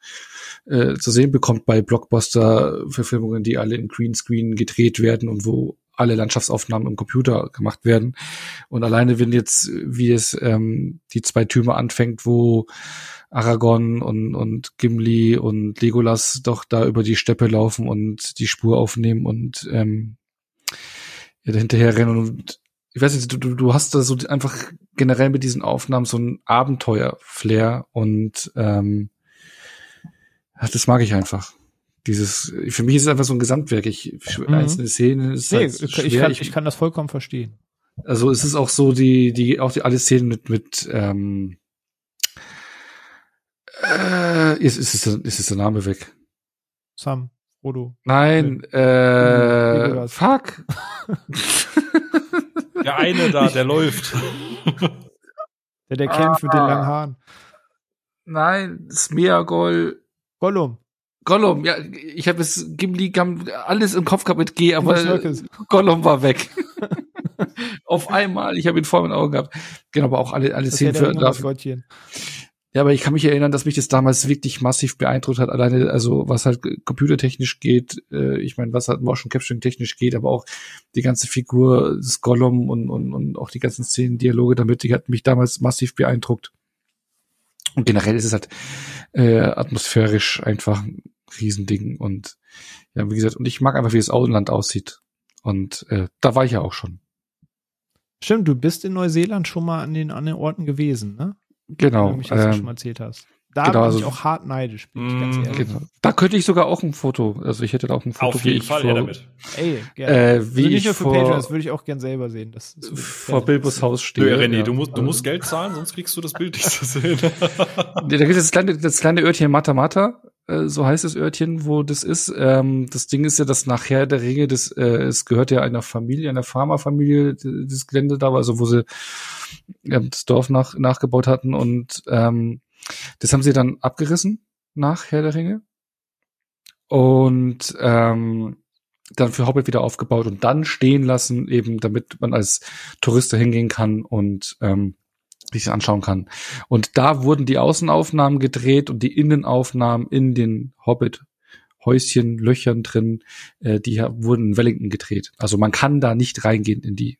äh, zu sehen bekommt bei Blockbuster-Verfilmungen, die alle in Greenscreen gedreht werden und wo alle Landschaftsaufnahmen im Computer gemacht werden. Und alleine, wenn jetzt, wie es ähm, die zwei Türme anfängt, wo Aragorn und, und Gimli und Legolas doch da über die Steppe laufen und die Spur aufnehmen und ähm, ja, hinterher rennen und ich weiß nicht, du, du hast da so einfach generell mit diesen Aufnahmen so ein Abenteuer-Flair und ähm, das mag ich einfach. Dieses, für mich ist es einfach so ein Gesamtwerk. Ich, mhm. einzelne Szenen ist nee, halt ich, schwer. Ich kann, ich kann das vollkommen verstehen. Also es ist auch so die, die, auch die alle Szenen mit, mit ähm, äh, ist, ist, ist, ist, ist der Name weg? Sam. Frodo. Nein, äh, fuck. Der eine da, der läuft. Der, der kämpft ah. mit den langen Haaren. Nein, Smeagol. Gollum. Gollum, ja, ich habe es Gimli alles im Kopf gehabt mit G, aber Gollum war weg. Auf einmal, ich habe ihn vor meinen Augen gehabt. Genau, aber auch alle alle Szenen für ja, aber ich kann mich erinnern, dass mich das damals wirklich massiv beeindruckt hat. Alleine, also was halt computertechnisch geht, äh, ich meine, was halt Motion Capturing technisch geht, aber auch die ganze Figur des Gollum und, und, und auch die ganzen Szenen, Dialoge damit, die hat mich damals massiv beeindruckt. Und generell ist es halt äh, atmosphärisch einfach ein Riesending. Und ja, wie gesagt, und ich mag einfach, wie das Auenland aussieht. Und äh, da war ich ja auch schon. Stimmt, du bist in Neuseeland schon mal an den, an den Orten gewesen, ne? Genau. Wenn du mich das ähm, schon mal erzählt hast. Da genau, bin also, ich auch hart neidisch, bin ich ganz mm, ehrlich. Genau. Da könnte ich sogar auch ein Foto, also ich hätte da auch ein Foto. Auf jeden Fall, vor, damit. Ey, gerne. Äh, wie also nicht nur für vor, Patreon, das würde ich auch gern selber sehen. Das, das vor Bilbos Haus stehe. Nö, René, ja. du musst, du musst Geld zahlen, sonst kriegst du das Bild nicht zu sehen. da gibt es das kleine, das kleine Örtchen Mata Mata, äh, so heißt das Örtchen, wo das ist. Ähm, das Ding ist ja, dass nachher der Ringe, das, äh, es gehört ja einer Familie, einer Pharmafamilie, das Gelände da war, also wo sie äh, das Dorf nach, nachgebaut hatten und ähm, das haben sie dann abgerissen nach Herr der Ringe und ähm, dann für Hobbit wieder aufgebaut und dann stehen lassen, eben damit man als Tourist da hingehen kann und ähm, sich anschauen kann. Und da wurden die Außenaufnahmen gedreht und die Innenaufnahmen in den Hobbit Häuschen, Löchern drin, äh, die wurden in Wellington gedreht. Also man kann da nicht reingehen in die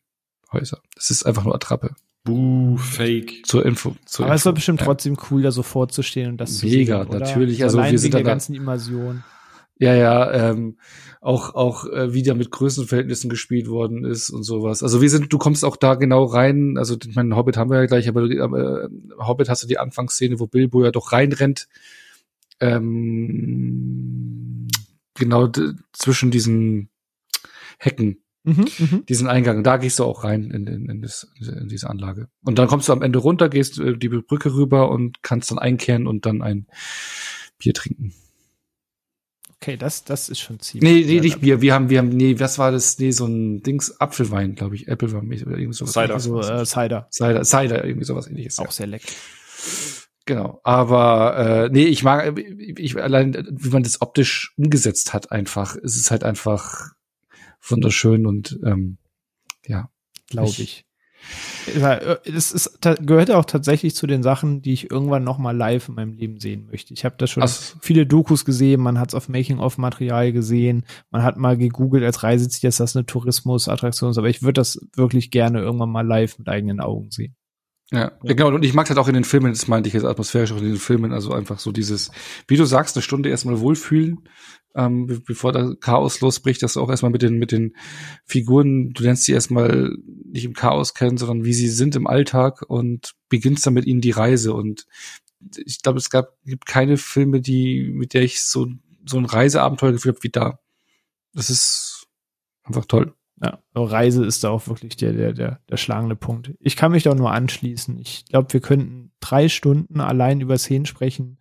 Häuser. Das ist einfach nur Attrappe. Buh, Fake. Zur Info. Zur Aber es Info. war bestimmt Ja. trotzdem cool, da so vorzustehen und das zu Mega, sehen, oder? natürlich. So Also wir allein sind wegen der ganzen Immersion. Ja, ja, ähm, auch auch äh, wie da mit Größenverhältnissen gespielt worden ist und sowas. Also wir sind, du kommst auch da genau rein. Also ich meine, Hobbit haben wir ja gleich, aber äh, Hobbit hast du die Anfangsszene, wo Bilbo ja doch reinrennt. Ähm, genau zwischen diesen Hecken, Mhm, mhm. diesen Eingang. Da gehst du auch rein in, in, in, das, in diese Anlage. Und dann kommst du am Ende runter, gehst äh, die Brücke rüber und kannst dann einkehren und dann ein Bier trinken. Okay, das, das ist schon ziemlich. Nee, nee, nicht Bier. Wir haben, wir haben, nee, was war das? Nee, so ein Dings, Apfelwein, glaube ich. Applewein oder irgendwie sowas. Cider. Also äh, Cider. Cider, Cider, irgendwie sowas ähnliches. Auch Ja. sehr lecker. Genau. Aber äh, nee, ich mag, ich allein, wie man das optisch umgesetzt hat, einfach. Es ist halt einfach wunderschön und ähm, ja. Glaube Ich- äh, Es ist, gehört auch tatsächlich zu den Sachen, die ich irgendwann noch mal live in meinem Leben sehen möchte. Ich habe da schon Also, viele Dokus gesehen, man hat es auf Making-of-Material gesehen, man hat mal gegoogelt als Reiseziel, ist das eine Tourismusattraktion, aber ich würde das wirklich gerne irgendwann mal live mit eigenen Augen sehen. Ja, ja, genau. Und ich mag halt auch in den Filmen, das meinte ich jetzt atmosphärisch auch in den Filmen, also einfach so dieses, wie du sagst, eine Stunde erstmal wohlfühlen, ähm, be- bevor da Chaos losbricht, dass du auch erstmal mit den, mit den Figuren, du lernst sie erstmal nicht im Chaos kennen, sondern wie sie sind im Alltag und beginnst dann mit ihnen die Reise. Und ich glaube, es gab, gibt keine Filme, die, mit der ich so, so ein Reiseabenteuer gefühlt habe wie da. Das ist einfach toll. Ja, Reise ist da auch wirklich der, der, der, der schlagende Punkt. Ich kann mich da nur anschließen. Ich glaube, wir könnten drei Stunden allein über Szenen sprechen.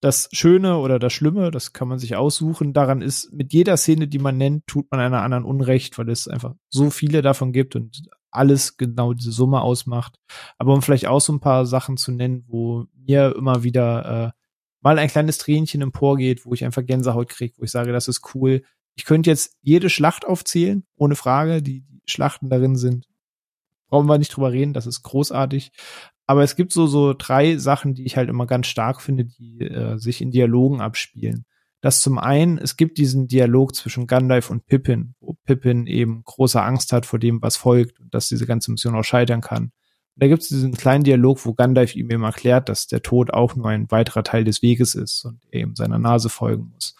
Das Schöne oder das Schlimme, das kann man sich aussuchen. Daran ist, mit jeder Szene, die man nennt, tut man einer anderen Unrecht, weil es einfach so viele davon gibt und alles genau diese Summe ausmacht. Aber um vielleicht auch so ein paar Sachen zu nennen, wo mir immer wieder äh, mal ein kleines Tränchen emporgeht, wo ich einfach Gänsehaut kriege, wo ich sage, das ist cool. Ich könnte jetzt jede Schlacht aufzählen, ohne Frage. Die, die Schlachten darin sind, brauchen wir nicht drüber reden, das ist großartig. Aber es gibt so, so drei Sachen, die ich halt immer ganz stark finde, die äh, sich in Dialogen abspielen. Das zum einen, es gibt diesen Dialog zwischen Gandalf und Pippin, wo Pippin eben große Angst hat vor dem, was folgt und dass diese ganze Mission auch scheitern kann. Da gibt es diesen kleinen Dialog, wo Gandalf ihm eben erklärt, dass der Tod auch nur ein weiterer Teil des Weges ist und er eben seiner Nase folgen muss.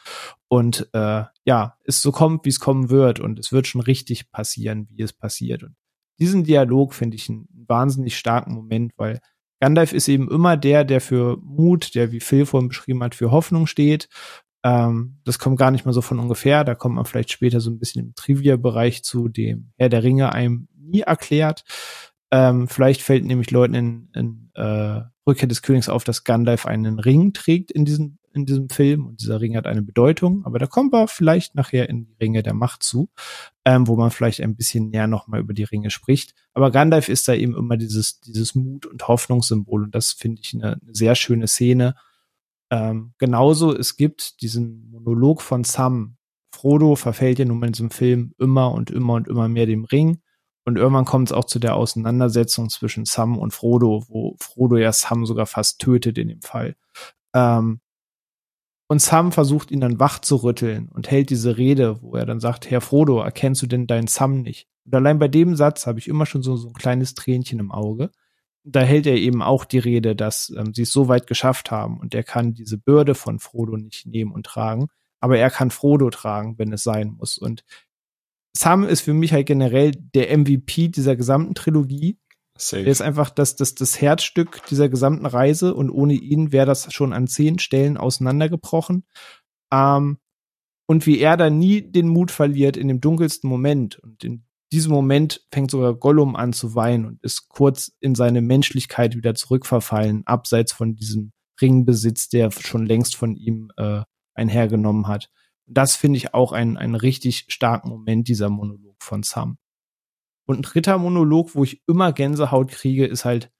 Und äh, ja, es so kommt, wie es kommen wird und es wird schon richtig passieren, wie es passiert. Und diesen Dialog finde ich einen wahnsinnig starken Moment, weil Gandalf ist eben immer der, der für Mut, der, wie Phil vorhin beschrieben hat, für Hoffnung steht. Ähm, das kommt gar nicht mal so von ungefähr. Da kommt man vielleicht später so ein bisschen im Trivia-Bereich zu, dem Herr der Ringe einem nie erklärt. Ähm, vielleicht fällt nämlich Leuten in, in äh, Rückkehr des Königs auf, dass Gandalf einen Ring trägt in diesem, in diesem Film und dieser Ring hat eine Bedeutung, aber da kommen wir vielleicht nachher in die Ringe der Macht zu, ähm, wo man vielleicht ein bisschen näher nochmal über die Ringe spricht. Aber Gandalf ist da eben immer dieses, dieses Mut- und Hoffnungssymbol und das finde ich eine, eine sehr schöne Szene. Ähm, genauso, es gibt diesen Monolog von Sam. Frodo verfällt ja nun mal in diesem Film immer und immer und immer mehr dem Ring. Und irgendwann kommt es auch zu der Auseinandersetzung zwischen Sam und Frodo, wo Frodo ja Sam sogar fast tötet in dem Fall. Ähm, und Sam versucht ihn dann wach zu rütteln und hält diese Rede, wo er dann sagt, Herr Frodo, erkennst du denn deinen Sam nicht? Und allein bei dem Satz habe ich immer schon so, so ein kleines Tränchen im Auge. Da hält er eben auch die Rede, dass ähm, sie es so weit geschafft haben und er kann diese Bürde von Frodo nicht nehmen und tragen, aber er kann Frodo tragen, wenn es sein muss. Und Sam ist für mich halt generell der MVP dieser gesamten Trilogie. Safe. Er ist einfach das, das, das Herzstück dieser gesamten Reise und ohne ihn wäre das schon an zehn Stellen auseinandergebrochen. Ähm, und wie er da nie den Mut verliert in dem dunkelsten Moment. Und in diesem Moment fängt sogar Gollum an zu weinen und ist kurz in seine Menschlichkeit wieder zurückverfallen, abseits von diesem Ringbesitz, der schon längst von ihm äh, einhergenommen hat. Das finde ich auch einen, einen richtig starken Moment, dieser Monolog von Sam. Und ein dritter Monolog, wo ich immer Gänsehaut kriege, ist halt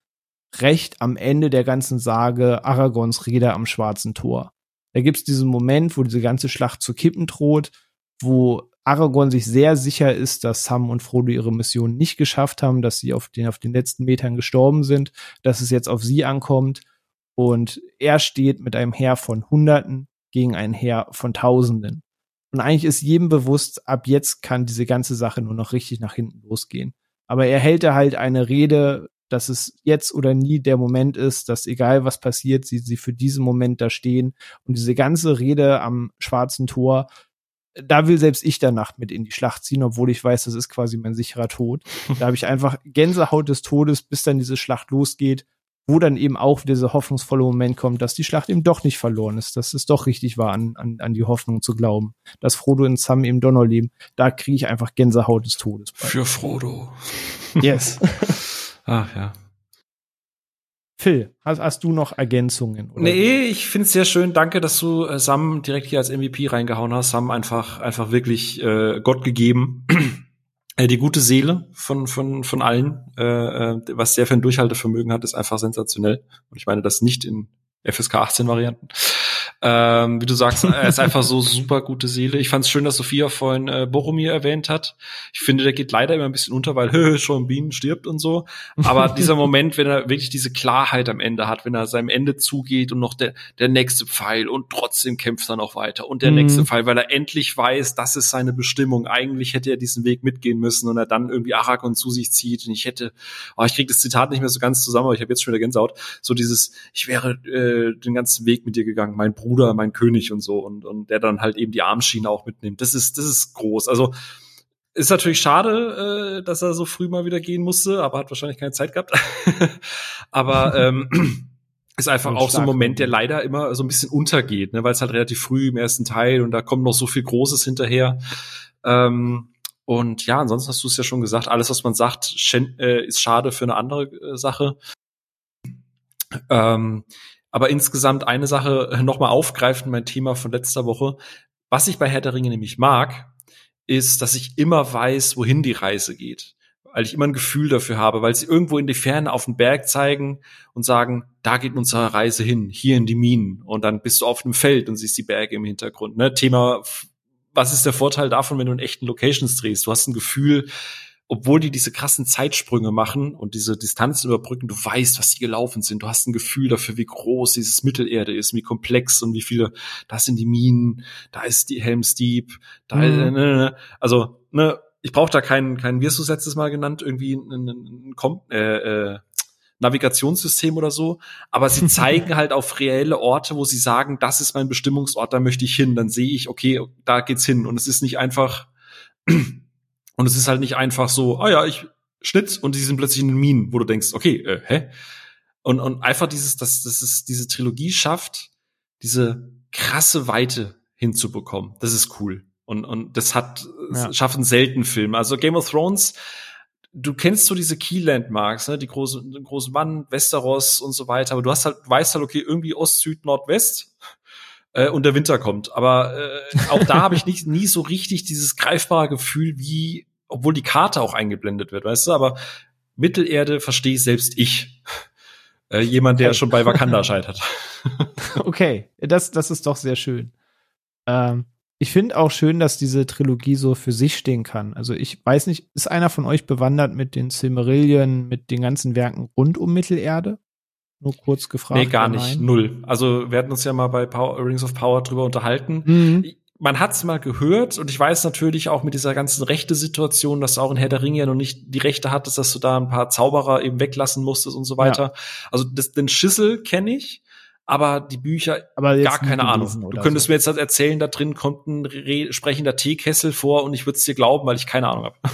recht am Ende der ganzen Sage Aragons Rede am Schwarzen Tor. Da gibt's diesen Moment, wo diese ganze Schlacht zu kippen droht, wo Aragorn sich sehr sicher ist, dass Sam und Frodo ihre Mission nicht geschafft haben, dass sie auf den, auf den letzten Metern gestorben sind, dass es jetzt auf sie ankommt. Und er steht mit einem Heer von Hunderten gegen ein Heer von Tausenden. Und eigentlich ist jedem bewusst, ab jetzt kann diese ganze Sache nur noch richtig nach hinten losgehen. Aber er hält da halt eine Rede dass es jetzt oder nie der Moment ist, dass egal was passiert, sie, sie für diesen Moment da stehen. Und diese ganze Rede am schwarzen Tor, da will selbst ich danach mit in die Schlacht ziehen, obwohl ich weiß, das ist quasi mein sicherer Tod. Da habe ich einfach Gänsehaut des Todes, bis dann diese Schlacht losgeht wo dann eben auch dieser hoffnungsvolle Moment kommt, dass die Schlacht eben doch nicht verloren ist, dass es doch richtig war, an, an, an die Hoffnung zu glauben, dass Frodo und Sam eben doch noch leben. Da kriege ich einfach Gänsehaut des Todes. Bei. Für Frodo. Yes. Ach ja. Phil, hast, hast du noch Ergänzungen? Oder? Nee, ich finde es sehr schön. Danke, dass du äh, Sam direkt hier als MVP reingehauen hast. Sam einfach, einfach wirklich äh, Gott gegeben. Äh, die gute Seele von von von allen, äh, äh was der für ein Durchhaltevermögen hat, ist einfach sensationell. Und ich meine das nicht in FSK 18 Varianten. Ähm, wie du sagst, er ist einfach so super gute Seele. Ich fand es schön, dass Sophia vorhin äh, Boromir erwähnt hat. Ich finde, der geht leider immer ein bisschen unter, weil hö, schon Bienen stirbt und so. Aber dieser Moment, wenn er wirklich diese Klarheit am Ende hat, wenn er seinem Ende zugeht und noch der, der nächste Pfeil und trotzdem kämpft er noch weiter und der mhm. nächste Pfeil, weil er endlich weiß, das ist seine Bestimmung. Eigentlich hätte er diesen Weg mitgehen müssen und er dann irgendwie Aragorn zu sich zieht. Und ich hätte, oh, ich krieg das Zitat nicht mehr so ganz zusammen, aber ich habe jetzt schon wieder Gänsehaut. So dieses, ich wäre äh, den ganzen Weg mit dir gegangen, mein Bruder Bruder, mein König und so und, und der dann halt eben die Armschiene auch mitnimmt. Das ist, das ist groß. Also ist natürlich schade, äh, dass er so früh mal wieder gehen musste, aber hat wahrscheinlich keine Zeit gehabt. aber ähm, ist einfach auch so ein Moment, der leider immer so ein bisschen untergeht, ne, weil es halt relativ früh im ersten Teil und da kommt noch so viel Großes hinterher. Ähm, und ja, ansonsten hast du es ja schon gesagt, alles, was man sagt, äh, ist schade für eine andere äh, Sache. Ähm, aber insgesamt eine Sache äh, nochmal aufgreifend, mein Thema von letzter Woche. Was ich bei Herr der Ringe nämlich mag, ist, dass ich immer weiß, wohin die Reise geht. Weil ich immer ein Gefühl dafür habe, weil sie irgendwo in die Ferne auf den Berg zeigen und sagen, da geht unsere Reise hin, hier in die Minen. Und dann bist du auf einem Feld und siehst die Berge im Hintergrund. Ne? Thema, was ist der Vorteil davon, wenn du in echten Locations drehst? Du hast ein Gefühl, obwohl die diese krassen Zeitsprünge machen und diese Distanzen überbrücken, du weißt, was die gelaufen sind. Du hast ein Gefühl dafür, wie groß dieses Mittelerde ist, wie komplex und wie viele, da sind die Minen, da ist die Helm's Deep, da mhm. ne, ne, ne. also ne, ich brauche da keinen, keinen, wie hast du es letztes Mal genannt, irgendwie ein, ein, ein äh, äh, Navigationssystem oder so, aber sie zeigen halt auf reelle Orte, wo sie sagen, das ist mein Bestimmungsort, da möchte ich hin, dann sehe ich, okay, da geht's hin und es ist nicht einfach und es ist halt nicht einfach so, ah ja, ich schnitt und die sind plötzlich in den Minen, wo du denkst, okay, äh, hä? Und, und einfach dieses, dass, dass es diese Trilogie schafft, diese krasse Weite hinzubekommen. Das ist cool. Und, und das hat, ja. schaffen selten Filme. Also Game of Thrones, du kennst so diese Key Landmarks, ne, die großen, den großen Mann, Westeros und so weiter, aber du hast halt, weißt halt, okay, irgendwie Ost, Süd, Nordwest äh, und der Winter kommt. Aber äh, auch da habe ich nicht, nie so richtig dieses greifbare Gefühl, wie, obwohl die Karte auch eingeblendet wird, weißt du, aber Mittelerde verstehe selbst ich. Äh, jemand, der okay. schon bei Wakanda scheitert. okay, das, das ist doch sehr schön. Ähm, ich finde auch schön, dass diese Trilogie so für sich stehen kann. Also ich weiß nicht, ist einer von euch bewandert mit den Silmarillion, mit den ganzen Werken rund um Mittelerde? Nur kurz gefragt. Nee, gar nicht. Null. Also wir hatten uns ja mal bei Power, Rings of Power drüber unterhalten. Mhm. Man hat's mal gehört und ich weiß natürlich auch mit dieser ganzen rechte Situation, dass auch in Herr der Ringe ja noch nicht die Rechte hattest, dass du da ein paar Zauberer eben weglassen musstest und so weiter. Ja. Also das, den Schissel kenne ich, aber die Bücher aber gar keine Ahnung. Du könntest so. mir jetzt halt erzählen, da drin kommt ein sprechender Teekessel vor und ich würde es dir glauben, weil ich keine Ahnung habe.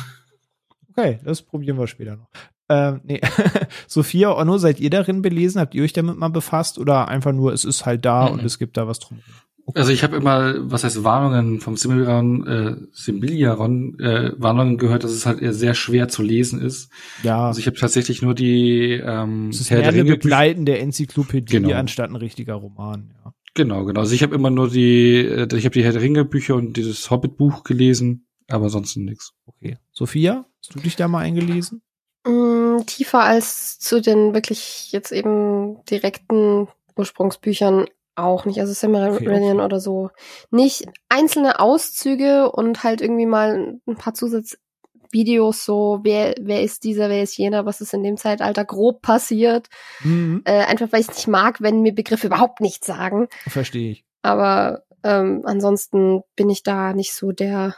Okay, das probieren wir später noch. Ähm, nee. Sophia Onno, seid ihr darin belesen? Habt ihr euch damit mal befasst? Oder einfach nur, es ist halt da mhm. und es gibt da was drum? Okay. Also ich habe immer, was heißt Warnungen vom Similiaron, äh, Similiaron äh, Warnungen gehört, dass es halt eher sehr schwer zu lesen ist. Ja. Also ich habe tatsächlich nur die ähm, Es ist Herr mehr eine begleitende Enzyklopädie genau. anstatt ein richtiger Roman, ja. Genau, genau. Also ich habe immer nur die, äh, ich habe die Herr der Ringe Bücher und dieses Hobbit Buch gelesen, aber sonst nix. Okay. Sophia, hast du dich da mal eingelesen? Mm, tiefer als zu den wirklich jetzt eben direkten Ursprungsbüchern auch nicht. Also Silmarillion okay. oder so. Nicht einzelne Auszüge und halt irgendwie mal ein paar Zusatzvideos so, wer, wer ist dieser, wer ist jener, was ist in dem Zeitalter grob passiert. Mhm. Äh, einfach weil ich es nicht mag, wenn mir Begriffe überhaupt nichts sagen. Verstehe ich. Aber ähm, ansonsten bin ich da nicht so der,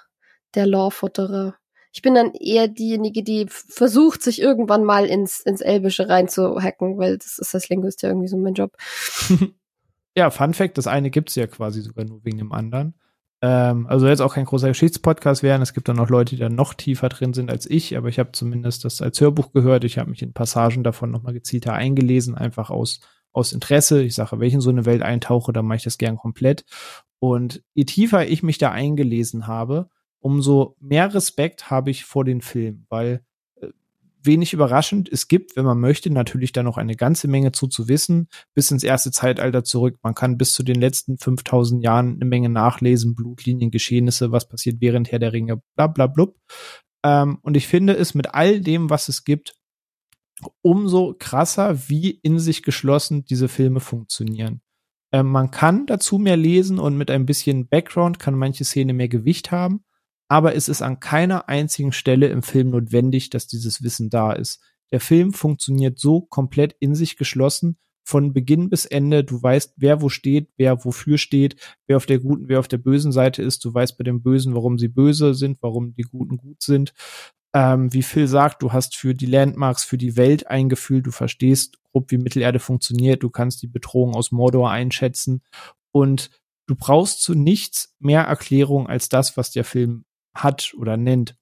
der Lore-Futterer. Ich bin dann eher diejenige, die versucht, sich irgendwann mal ins, ins Elbische reinzuhacken, weil das ist als Linguist ja irgendwie so mein Job. ja, Fun Fact, das eine gibt's ja quasi sogar nur wegen dem anderen. Ähm, also jetzt auch kein großer Geschichtspodcast werden. Es gibt dann noch Leute, die da noch tiefer drin sind als ich, aber ich habe zumindest das als Hörbuch gehört. Ich habe mich in Passagen davon nochmal gezielter eingelesen, einfach aus, aus Interesse. Ich sage, wenn ich in so eine Welt eintauche, dann mache ich das gern komplett. Und je tiefer ich mich da eingelesen habe, umso mehr Respekt habe ich vor den Film, weil wenig überraschend. Es gibt, wenn man möchte, natürlich da noch eine ganze Menge zu zu wissen, bis ins erste Zeitalter zurück. Man kann bis zu den letzten 5000 Jahren eine Menge nachlesen, Blutlinien, Geschehnisse, was passiert während Herr der Ringe, bla bla blub. Ähm, und ich finde es mit all dem, was es gibt, umso krasser, wie in sich geschlossen diese Filme funktionieren. Ähm, man kann dazu mehr lesen und mit ein bisschen Background kann manche Szene mehr Gewicht haben aber es ist an keiner einzigen Stelle im Film notwendig, dass dieses Wissen da ist. Der Film funktioniert so komplett in sich geschlossen, von Beginn bis Ende. Du weißt, wer wo steht, wer wofür steht, wer auf der guten, wer auf der bösen Seite ist. Du weißt bei den Bösen, warum sie böse sind, warum die Guten gut sind. Ähm, wie Phil sagt, du hast für die Landmarks, für die Welt ein Gefühl, du verstehst grob, wie Mittelerde funktioniert, du kannst die Bedrohung aus Mordor einschätzen und du brauchst zu nichts mehr Erklärung als das, was der Film hat oder nennt.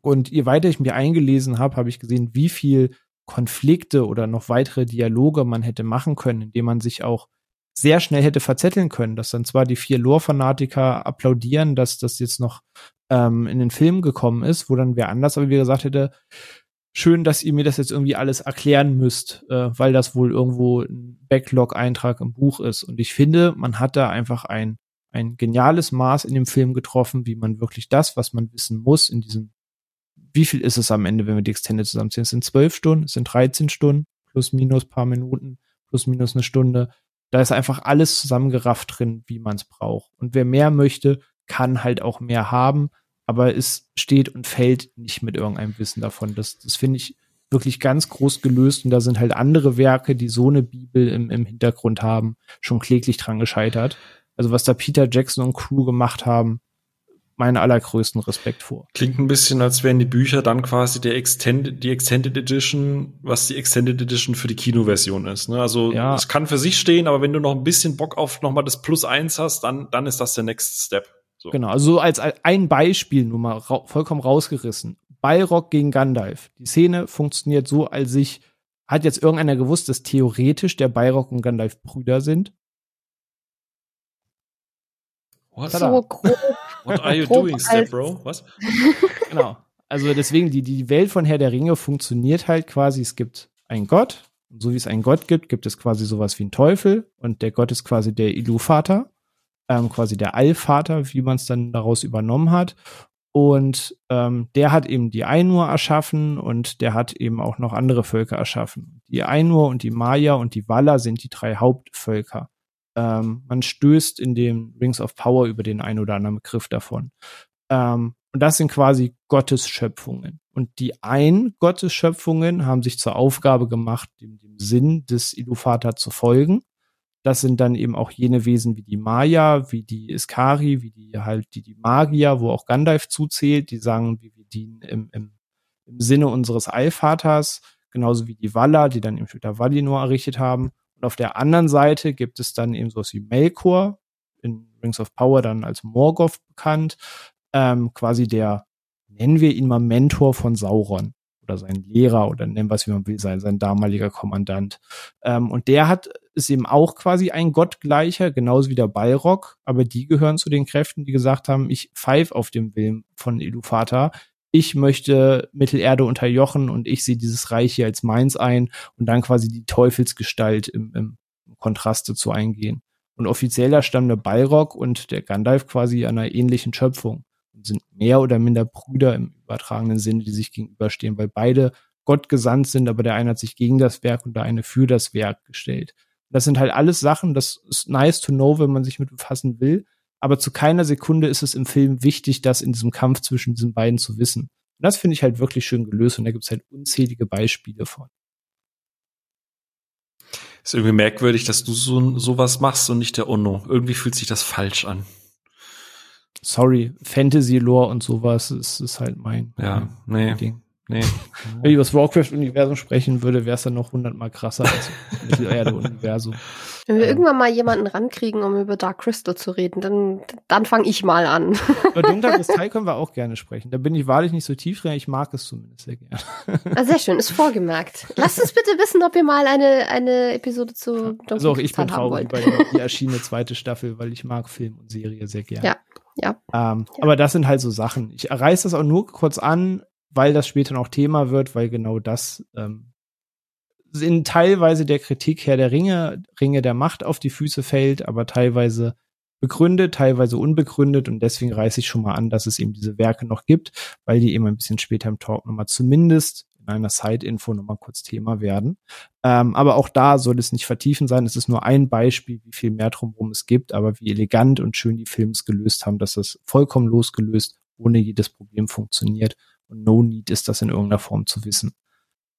Und je weiter ich mir eingelesen habe, habe ich gesehen, wie viel Konflikte oder noch weitere Dialoge man hätte machen können, indem man sich auch sehr schnell hätte verzetteln können, dass dann zwar die vier Lore-Fanatiker applaudieren, dass das jetzt noch ähm, in den Film gekommen ist, wo dann wer anders aber wie gesagt hätte, schön, dass ihr mir das jetzt irgendwie alles erklären müsst, äh, weil das wohl irgendwo ein Backlog-Eintrag im Buch ist. Und ich finde, man hat da einfach ein ein geniales Maß in dem Film getroffen, wie man wirklich das, was man wissen muss, in diesem, wie viel ist es am Ende, wenn wir die Extended zusammenziehen? Es sind zwölf Stunden, es sind 13 Stunden, plus minus paar Minuten, plus minus eine Stunde. Da ist einfach alles zusammengerafft drin, wie man es braucht. Und wer mehr möchte, kann halt auch mehr haben, aber es steht und fällt nicht mit irgendeinem Wissen davon. Das, das finde ich wirklich ganz groß gelöst und da sind halt andere Werke, die so eine Bibel im, im Hintergrund haben, schon kläglich dran gescheitert. Also was da Peter Jackson und Crew gemacht haben, meinen allergrößten Respekt vor. Klingt ein bisschen, als wären die Bücher dann quasi der Extended, die Extended Edition, was die Extended Edition für die Kinoversion ist. Ne? Also ja. es kann für sich stehen, aber wenn du noch ein bisschen Bock auf nochmal das Plus eins hast, dann, dann ist das der Next Step. So. Genau, also als ein Beispiel nur mal ra vollkommen rausgerissen. Balrog gegen Gandalf. Die Szene funktioniert so, als sich hat jetzt irgendeiner gewusst, dass theoretisch der Balrog und Gandalf Brüder sind. What? So grob. What are you doing, Step Bro? Was? genau. Also deswegen, die, die Welt von Herr der Ringe funktioniert halt quasi, es gibt einen Gott, und so wie es einen Gott gibt, gibt es quasi sowas wie einen Teufel, und der Gott ist quasi der Ilu-Vater, ähm, quasi der Allvater, wie man es dann daraus übernommen hat. Und ähm, der hat eben die Ainur erschaffen und der hat eben auch noch andere Völker erschaffen. Die Ainur und die Maya und die Walla sind die drei Hauptvölker. Ähm, man stößt in den Rings of Power über den ein oder anderen Begriff davon. Ähm, und das sind quasi Gottes Schöpfungen. Und die ein Gottes Schöpfungen haben sich zur Aufgabe gemacht, dem, dem Sinn des Ilufata zu folgen. Das sind dann eben auch jene Wesen wie die Maya, wie die Iskari, wie die halt die, die Magier, wo auch Gandalf zuzählt, die sagen, wie wir dienen im, im, im Sinne unseres Allvaters, genauso wie die Walla, die dann eben später Valinor errichtet haben. Und auf der anderen Seite gibt es dann eben sowas wie Melkor, in Rings of Power dann als Morgoth bekannt, ähm, quasi der, nennen wir ihn mal Mentor von Sauron oder sein Lehrer oder nennen wir es wie man will, sein, sein damaliger Kommandant. Ähm, und der hat, ist eben auch quasi ein Gottgleicher, genauso wie der Balrog, aber die gehören zu den Kräften, die gesagt haben, ich pfeife auf dem Willen von Ilufata, ich möchte Mittelerde unterjochen und ich sehe dieses Reich hier als meins ein und dann quasi die Teufelsgestalt im, im Kontraste zu eingehen. Und offizieller stammen der Balrog und der Gandalf quasi einer ähnlichen Schöpfung und sind mehr oder minder Brüder im übertragenen Sinne, die sich gegenüberstehen, weil beide Gott gesandt sind, aber der eine hat sich gegen das Werk und der eine für das Werk gestellt. Das sind halt alles Sachen, das ist nice to know, wenn man sich mit befassen will, aber zu keiner Sekunde ist es im Film wichtig, das in diesem Kampf zwischen diesen beiden zu wissen. Und das finde ich halt wirklich schön gelöst und da gibt es halt unzählige Beispiele von. Ist irgendwie merkwürdig, dass du so sowas machst und nicht der Onno. Irgendwie fühlt sich das falsch an. sorry, Fantasy-Lore und sowas ist, ist halt mein, Ja, mein nee, Ding. nee. Wenn ich über das Warcraft-Universum sprechen würde, wäre es dann noch hundertmal krasser als das Mittelerde-Universum. Wenn wir Ähm. irgendwann mal jemanden rankriegen, um über Dark Crystal zu reden, dann, dann fange ich mal an. Über Dunkler Kristall können wir auch gerne sprechen. Da bin ich wahrlich nicht so tief drin, ich mag es zumindest sehr gerne. Ah, sehr schön, ist vorgemerkt. Lasst uns bitte wissen, ob ihr mal eine, eine Episode zu Donkey Also auch ich bin Kristall traurig die, die erschienene zweite Staffel, weil ich mag Film und Serie sehr gerne. Ja, ja. Ähm, Ja. Aber das sind halt so Sachen. Ich reiß das auch nur kurz an, weil das später noch Thema wird, weil genau das ähm, in teilweise der Kritik her der Ringe, Ringe der Macht auf die Füße fällt, aber teilweise begründet, teilweise unbegründet und deswegen reiße ich schon mal an, dass es eben diese Werke noch gibt, weil die eben ein bisschen später im Talk nochmal zumindest in einer Side-Info nochmal kurz Thema werden. Ähm, aber auch da soll es nicht vertiefen sein. Es ist nur ein Beispiel, wie viel mehr drumherum es gibt, aber wie elegant und schön die Filme es gelöst haben, dass das vollkommen losgelöst, ohne jedes Problem funktioniert. Und no need ist das in irgendeiner Form zu wissen.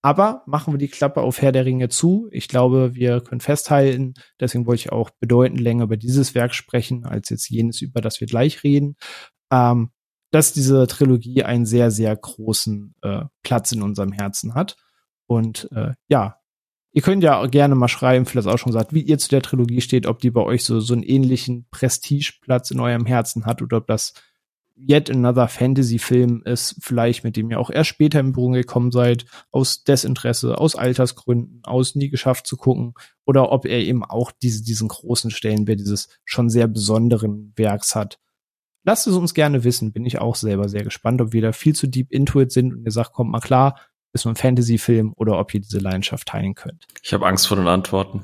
Aber machen wir die Klappe auf Herr der Ringe zu. Ich glaube, wir können festhalten, deswegen wollte ich auch bedeutend länger über dieses Werk sprechen, als jetzt jenes, über das wir gleich reden, ähm, dass diese Trilogie einen sehr, sehr großen äh, Platz in unserem Herzen hat. Und äh, ja, ihr könnt ja auch gerne mal schreiben, vielleicht auch schon gesagt, wie ihr zu der Trilogie steht, ob die bei euch so, so einen ähnlichen Prestigeplatz in eurem Herzen hat oder ob das yet another Fantasy-Film ist, vielleicht mit dem ihr auch erst später in Berührung gekommen seid, aus Desinteresse, aus Altersgründen, aus nie geschafft zu gucken, oder ob er eben auch diese, diesen großen Stellenwert dieses schon sehr besonderen Werks hat. Lasst es uns gerne wissen, bin ich auch selber sehr gespannt, ob wir da viel zu deep into it sind und ihr sagt, kommt mal klar, ist nur ein Fantasy-Film oder ob ihr diese Leidenschaft teilen könnt. Ich habe Angst vor den Antworten.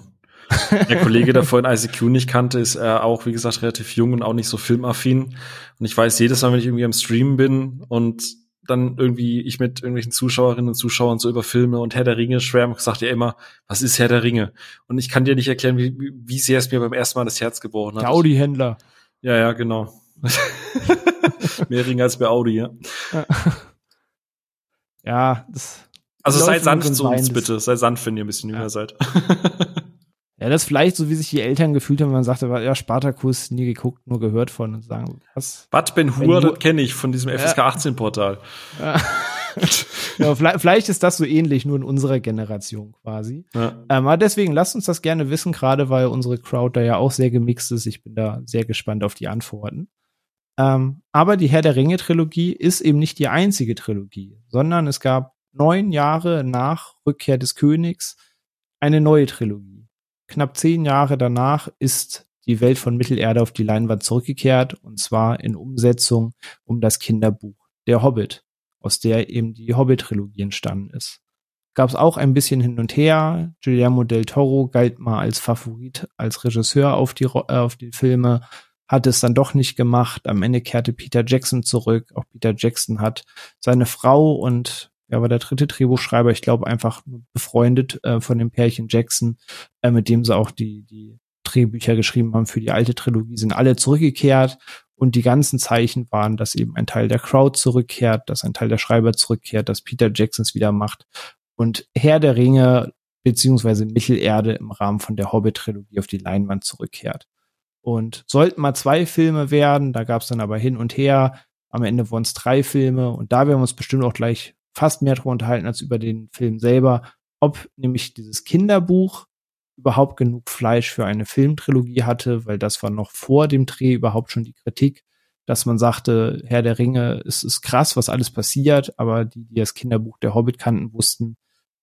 Der Kollege, der vorhin ICQ nicht kannte, ist äh, auch, wie gesagt, relativ jung und auch nicht so filmaffin. Und ich weiß jedes Mal, wenn ich irgendwie am Streamen bin und dann irgendwie ich mit irgendwelchen Zuschauerinnen und Zuschauern so über Filme und Herr der Ringe schwärme, sagt er immer, was ist Herr der Ringe? Und ich kann dir nicht erklären, wie, wie- sehr es mir beim ersten Mal das Herz gebrochen hat. Der Audi-Händler. Ja, ja, genau. Mehr Ringe als bei Audi, ja. Ja, das, Also seid sanft zu uns, bitte. Seid sanft, wenn ihr ein bisschen jünger Ja. seid. ja, das ist vielleicht so, wie sich die Eltern gefühlt haben, wenn man sagte, ja, Spartakus, nie geguckt, nur gehört von und sagen, was? Bad Ben Hur- das kenne ich von diesem FSK 18 Portal. Ja. ja, vielleicht, vielleicht ist das so ähnlich, nur in unserer Generation quasi. Ja. Ähm, aber deswegen lasst uns das gerne wissen, gerade weil unsere Crowd da ja auch sehr gemixt ist. Ich bin da sehr gespannt auf die Antworten. Ähm, aber die Herr der Ringe Trilogie ist eben nicht die einzige Trilogie, sondern es gab neun Jahre nach Rückkehr des Königs eine neue Trilogie. Knapp zehn Jahre danach ist die Welt von Mittelerde auf die Leinwand zurückgekehrt und zwar in Umsetzung um das Kinderbuch Der Hobbit, aus der eben die Hobbit-Trilogie entstanden ist gab es auch ein bisschen hin und her. Guillermo del Toro galt mal als Favorit, als Regisseur auf die, äh, auf die Filme, hat es dann doch nicht gemacht. Am Ende kehrte Peter Jackson zurück. Auch Peter Jackson hat seine Frau und ja, war der dritte Drehbuchschreiber, ich glaube, einfach befreundet äh, von dem Pärchen Jackson, äh, mit dem sie auch die, die Drehbücher geschrieben haben für die alte Trilogie, sind alle zurückgekehrt und die ganzen Zeichen waren, dass eben ein Teil der Crowd zurückkehrt, dass ein Teil der Schreiber zurückkehrt, dass Peter Jacksons wieder macht und Herr der Ringe beziehungsweise Mittelerde im Rahmen von der Hobbit-Trilogie auf die Leinwand zurückkehrt. Und sollten mal zwei Filme werden, da gab es dann aber hin und her. Am Ende wurden es drei Filme und da werden wir uns bestimmt auch gleich fast mehr drüber unterhalten als über den Film selber, ob nämlich dieses Kinderbuch überhaupt genug Fleisch für eine Filmtrilogie hatte, weil das war noch vor dem Dreh überhaupt schon die Kritik, dass man sagte, Herr der Ringe, es ist krass, was alles passiert, aber die, die das Kinderbuch der Hobbit kannten, wussten,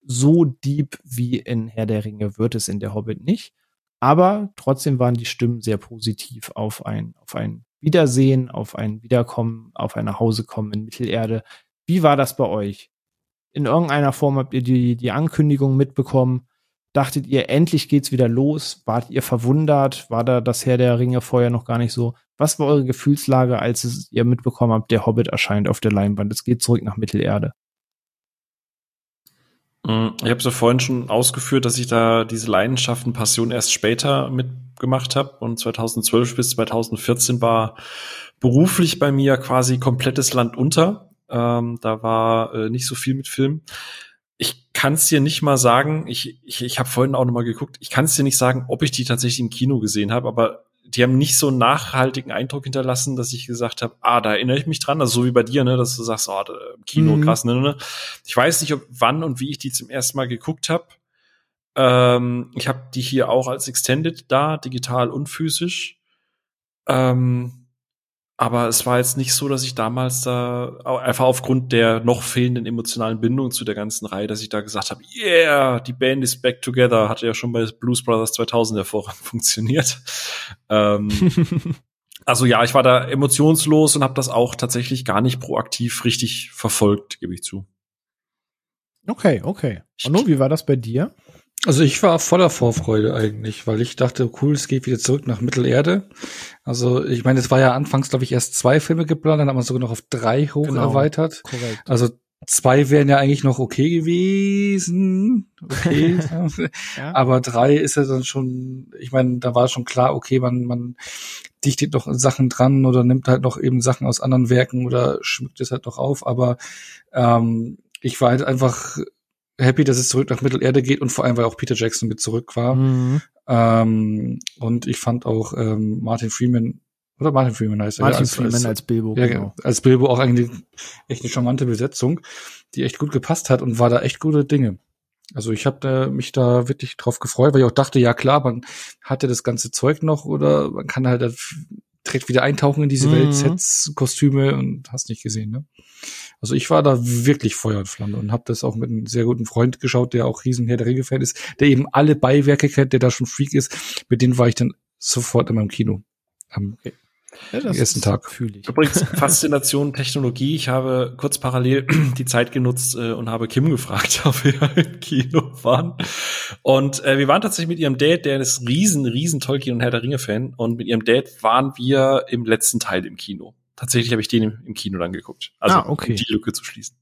so deep wie in Herr der Ringe wird es in der Hobbit nicht. Aber trotzdem waren die Stimmen sehr positiv auf ein, auf ein Wiedersehen, auf ein Wiederkommen, auf ein Nachhausekommen in Mittelerde. Wie war das bei euch? In irgendeiner Form habt ihr die, die Ankündigung mitbekommen? Dachtet ihr, endlich geht's wieder los? Wart ihr verwundert? War da das Herr der Ringe vorher noch gar nicht so? Was war eure Gefühlslage, als ihr mitbekommen habt, der Hobbit erscheint auf der Leinwand? Es geht zurück nach Mittelerde. Mm, Ich habe es ja vorhin schon ausgeführt, dass ich da diese Leidenschaft und Passion erst später mitgemacht habe. Und 2012 bis 2014 war beruflich bei mir quasi komplettes Land unter. Ähm, da war äh, nicht so viel mit Film. Ich kann es dir nicht mal sagen, ich, ich, ich habe vorhin auch noch mal geguckt, ich kann es dir nicht sagen, ob ich die tatsächlich im Kino gesehen habe, aber die haben nicht so einen nachhaltigen Eindruck hinterlassen, dass ich gesagt habe, ah, da erinnere ich mich dran, also so wie bei dir, ne, dass du sagst, oh, Kino, mhm. krass, ne, ne. Ich weiß nicht, ob wann und wie ich die zum ersten Mal geguckt habe. Ähm, ich habe die hier auch als Extended da, digital und physisch. Ähm, aber es war jetzt nicht so, dass ich damals da einfach aufgrund der noch fehlenden emotionalen Bindung zu der ganzen Reihe, dass ich da gesagt habe, yeah, die Band is back together, hatte ja schon bei Blues Brothers 2000 hervorragend funktioniert. Ähm, also ja, ich war da emotionslos und habe das auch tatsächlich gar nicht proaktiv richtig verfolgt, gebe ich zu. Okay, okay. Und nun, wie war das bei dir? Also ich war voller Vorfreude eigentlich, weil ich dachte, cool, es geht wieder zurück nach Mittelerde. Also ich meine, es war ja anfangs, glaube ich, erst zwei Filme geplant, dann haben wir sogar noch auf drei hoch genau, erweitert. Korrekt. Also zwei wären ja eigentlich noch okay gewesen. Okay. ja. Aber drei ist ja dann schon, ich meine, da war schon klar, okay, man, man dichtet noch Sachen dran oder nimmt halt noch eben Sachen aus anderen Werken oder schmückt es halt noch auf. Aber ähm, ich war halt einfach happy, dass es zurück nach Mittelerde geht und vor allem, weil auch Peter Jackson mit zurück war. Mhm. Ähm, und ich fand auch ähm, Martin Freeman oder Martin Freeman heißt er. Martin ja, als, Freeman als, als Bilbo. Ja, genau. als Bilbo auch eigentlich echt eine charmante Besetzung, die echt gut gepasst hat und war da echt gute Dinge. Also ich habe da, mich da wirklich drauf gefreut, weil ich auch dachte, ja klar, man hatte das ganze Zeug noch oder man kann halt direkt wieder eintauchen in diese mhm. Welt, Sets, Kostüme und hast nicht gesehen, ne? Also ich war da wirklich Feuer und Flamme und habe das auch mit einem sehr guten Freund geschaut, der auch riesen Herr der Ringe Fan ist, der eben alle Beiwerke kennt, der da schon Freak ist. Mit denen war ich dann sofort in meinem Kino am okay. ja, ersten Tag. Fühle ich. Übrigens Faszination Technologie. Ich habe kurz parallel die Zeit genutzt äh, und habe Kim gefragt, ob wir im Kino waren. Und äh, wir waren tatsächlich mit ihrem Dad, der ist riesen, riesen Tolkien und Herr der Ringe Fan. Und mit ihrem Dad waren wir im letzten Teil im Kino tatsächlich habe ich den im, Kino dann geguckt. Also ah, okay. um die Lücke zu schließen.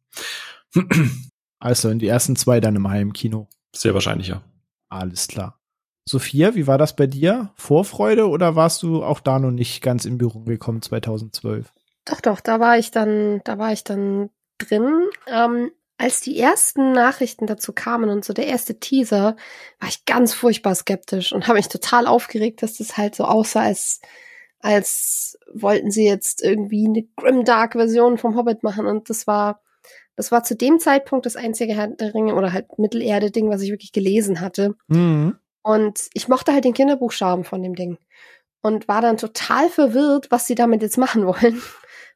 Also in die ersten zwei dann im Heimkino. Sehr wahrscheinlich, ja. Alles klar. Sophia, wie war das bei dir? Vorfreude oder warst du auch da noch nicht ganz in Berührung gekommen 2012? Doch, doch, da war ich dann, da war ich dann drin. Ähm, als die ersten Nachrichten dazu kamen und so der erste Teaser, war ich ganz furchtbar skeptisch und habe mich total aufgeregt, dass das halt so aussah, als als wollten sie jetzt irgendwie eine grimdark Version vom Hobbit machen und das war das war zu dem Zeitpunkt das einzige Herr der Ringe oder halt Mittelerde Ding, was ich wirklich gelesen hatte. Mhm. Und ich mochte halt den Kinderbuchstaben von dem Ding und war dann total verwirrt, was sie damit jetzt machen wollen,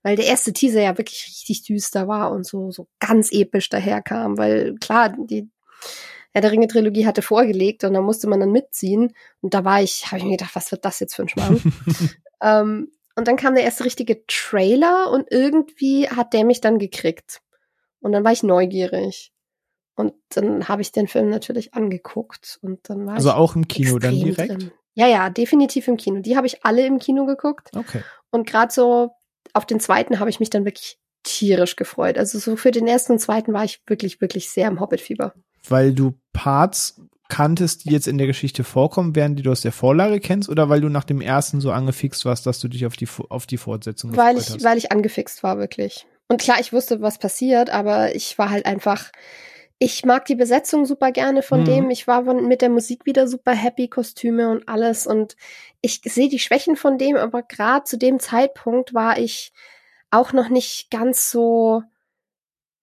weil der erste Teaser ja wirklich richtig düster war und so so ganz episch daherkam, weil klar, die Herr der Ringe Trilogie hatte vorgelegt und da musste man dann mitziehen und da war ich, habe ich mir gedacht, was wird das jetzt für ein Schmarrn? Ähm, und dann kam der erste richtige Trailer und irgendwie hat der mich dann gekriegt. Und dann war ich neugierig. Und dann habe ich den Film natürlich angeguckt. Und dann war also auch im Kino dann direkt? Drin. Ja, ja, definitiv im Kino. Die habe ich alle im Kino geguckt. Okay. Und gerade so auf den zweiten habe ich mich dann wirklich tierisch gefreut. Also so für den ersten und zweiten war ich wirklich, wirklich sehr im Hobbit-Fieber. Weil du Parts kanntest, die jetzt in der Geschichte vorkommen, während die du aus der Vorlage kennst, oder weil du nach dem ersten so angefixt warst, dass du dich auf die, auf die Fortsetzung weil ich, hast? Weil ich angefixt war, wirklich. Und klar, ich wusste, was passiert, aber ich war halt einfach, ich mag die Besetzung super gerne von mhm. dem. Ich war mit der Musik wieder super happy, Kostüme und alles. Und ich sehe die Schwächen von dem, aber gerade zu dem Zeitpunkt war ich auch noch nicht ganz so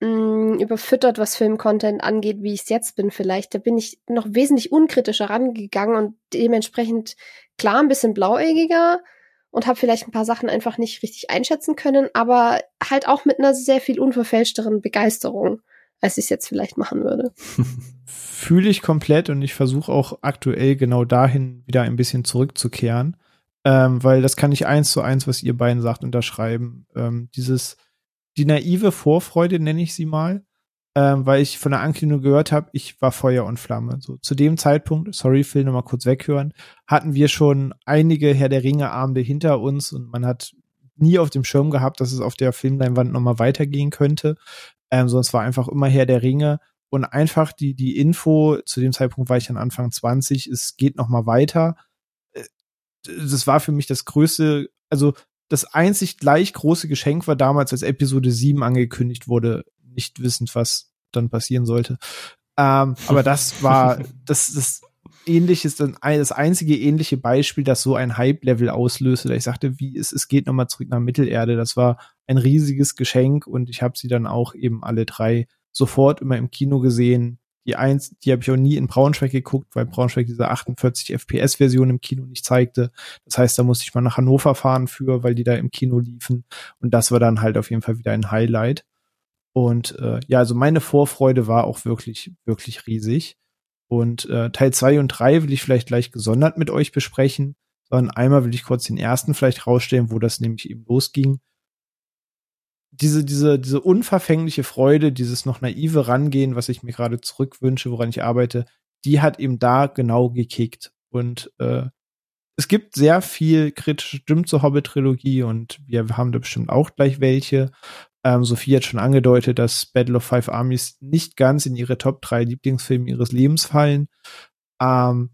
mh, mm, überfüttert, was Filmcontent angeht, wie ich es jetzt bin vielleicht. Da bin ich noch wesentlich unkritischer rangegangen und dementsprechend klar ein bisschen blauäugiger und habe vielleicht ein paar Sachen einfach nicht richtig einschätzen können, aber halt auch mit einer sehr viel unverfälschteren Begeisterung, als ich es jetzt vielleicht machen würde. Fühle ich komplett und ich versuche auch aktuell genau dahin wieder ein bisschen zurückzukehren, ähm, weil das kann ich eins zu eins, was ihr beiden sagt, unterschreiben. Ähm, dieses die naive Vorfreude, nenne ich sie mal, ähm, weil ich von der Ankündigung gehört habe, ich war Feuer und Flamme. So zu dem Zeitpunkt, sorry Phil, nochmal kurz weghören, hatten wir schon einige Herr der Ringe Abende hinter uns und man hat nie auf dem Schirm gehabt, dass es auf der Filmleinwand nochmal weitergehen könnte. Ähm, sonst war einfach immer Herr der Ringe und einfach die die Info zu dem Zeitpunkt war ich dann Anfang 20, es geht nochmal weiter. Äh, das war für mich das größte, also das einzig gleich große Geschenk war damals, als Episode 7 angekündigt wurde, nicht wissend, was dann passieren sollte. Ähm, aber das war, das, das, ähnliches, das einzige ähnliche Beispiel, das so ein Hype-Level auslöste, da ich sagte, wie es, es geht nochmal zurück nach Mittelerde. Das war ein riesiges Geschenk und ich habe sie dann auch eben alle drei sofort immer im Kino gesehen. Die eins, die habe ich auch nie in Braunschweig geguckt, weil Braunschweig diese 48 FPS-Version im Kino nicht zeigte. Das heißt, da musste ich mal nach Hannover fahren für, weil die da im Kino liefen. Und das war dann halt auf jeden Fall wieder ein Highlight. Und äh, ja, also meine Vorfreude war auch wirklich, wirklich riesig. Und äh, Teil zwei und drei will ich vielleicht gleich gesondert mit euch besprechen, sondern einmal will ich kurz den ersten vielleicht rausstellen, wo das nämlich eben losging. Diese, diese, diese unverfängliche Freude, dieses noch naive Rangehen, was ich mir gerade zurückwünsche, woran ich arbeite, die hat eben da genau gekickt. Und äh, es gibt sehr viel kritische Stimmen zur Hobbit-Trilogie und wir haben da bestimmt auch gleich welche. Ähm, Sophie hat schon angedeutet, dass Battle of Five Armies nicht ganz in ihre Top 3 Lieblingsfilme ihres Lebens fallen. Ähm,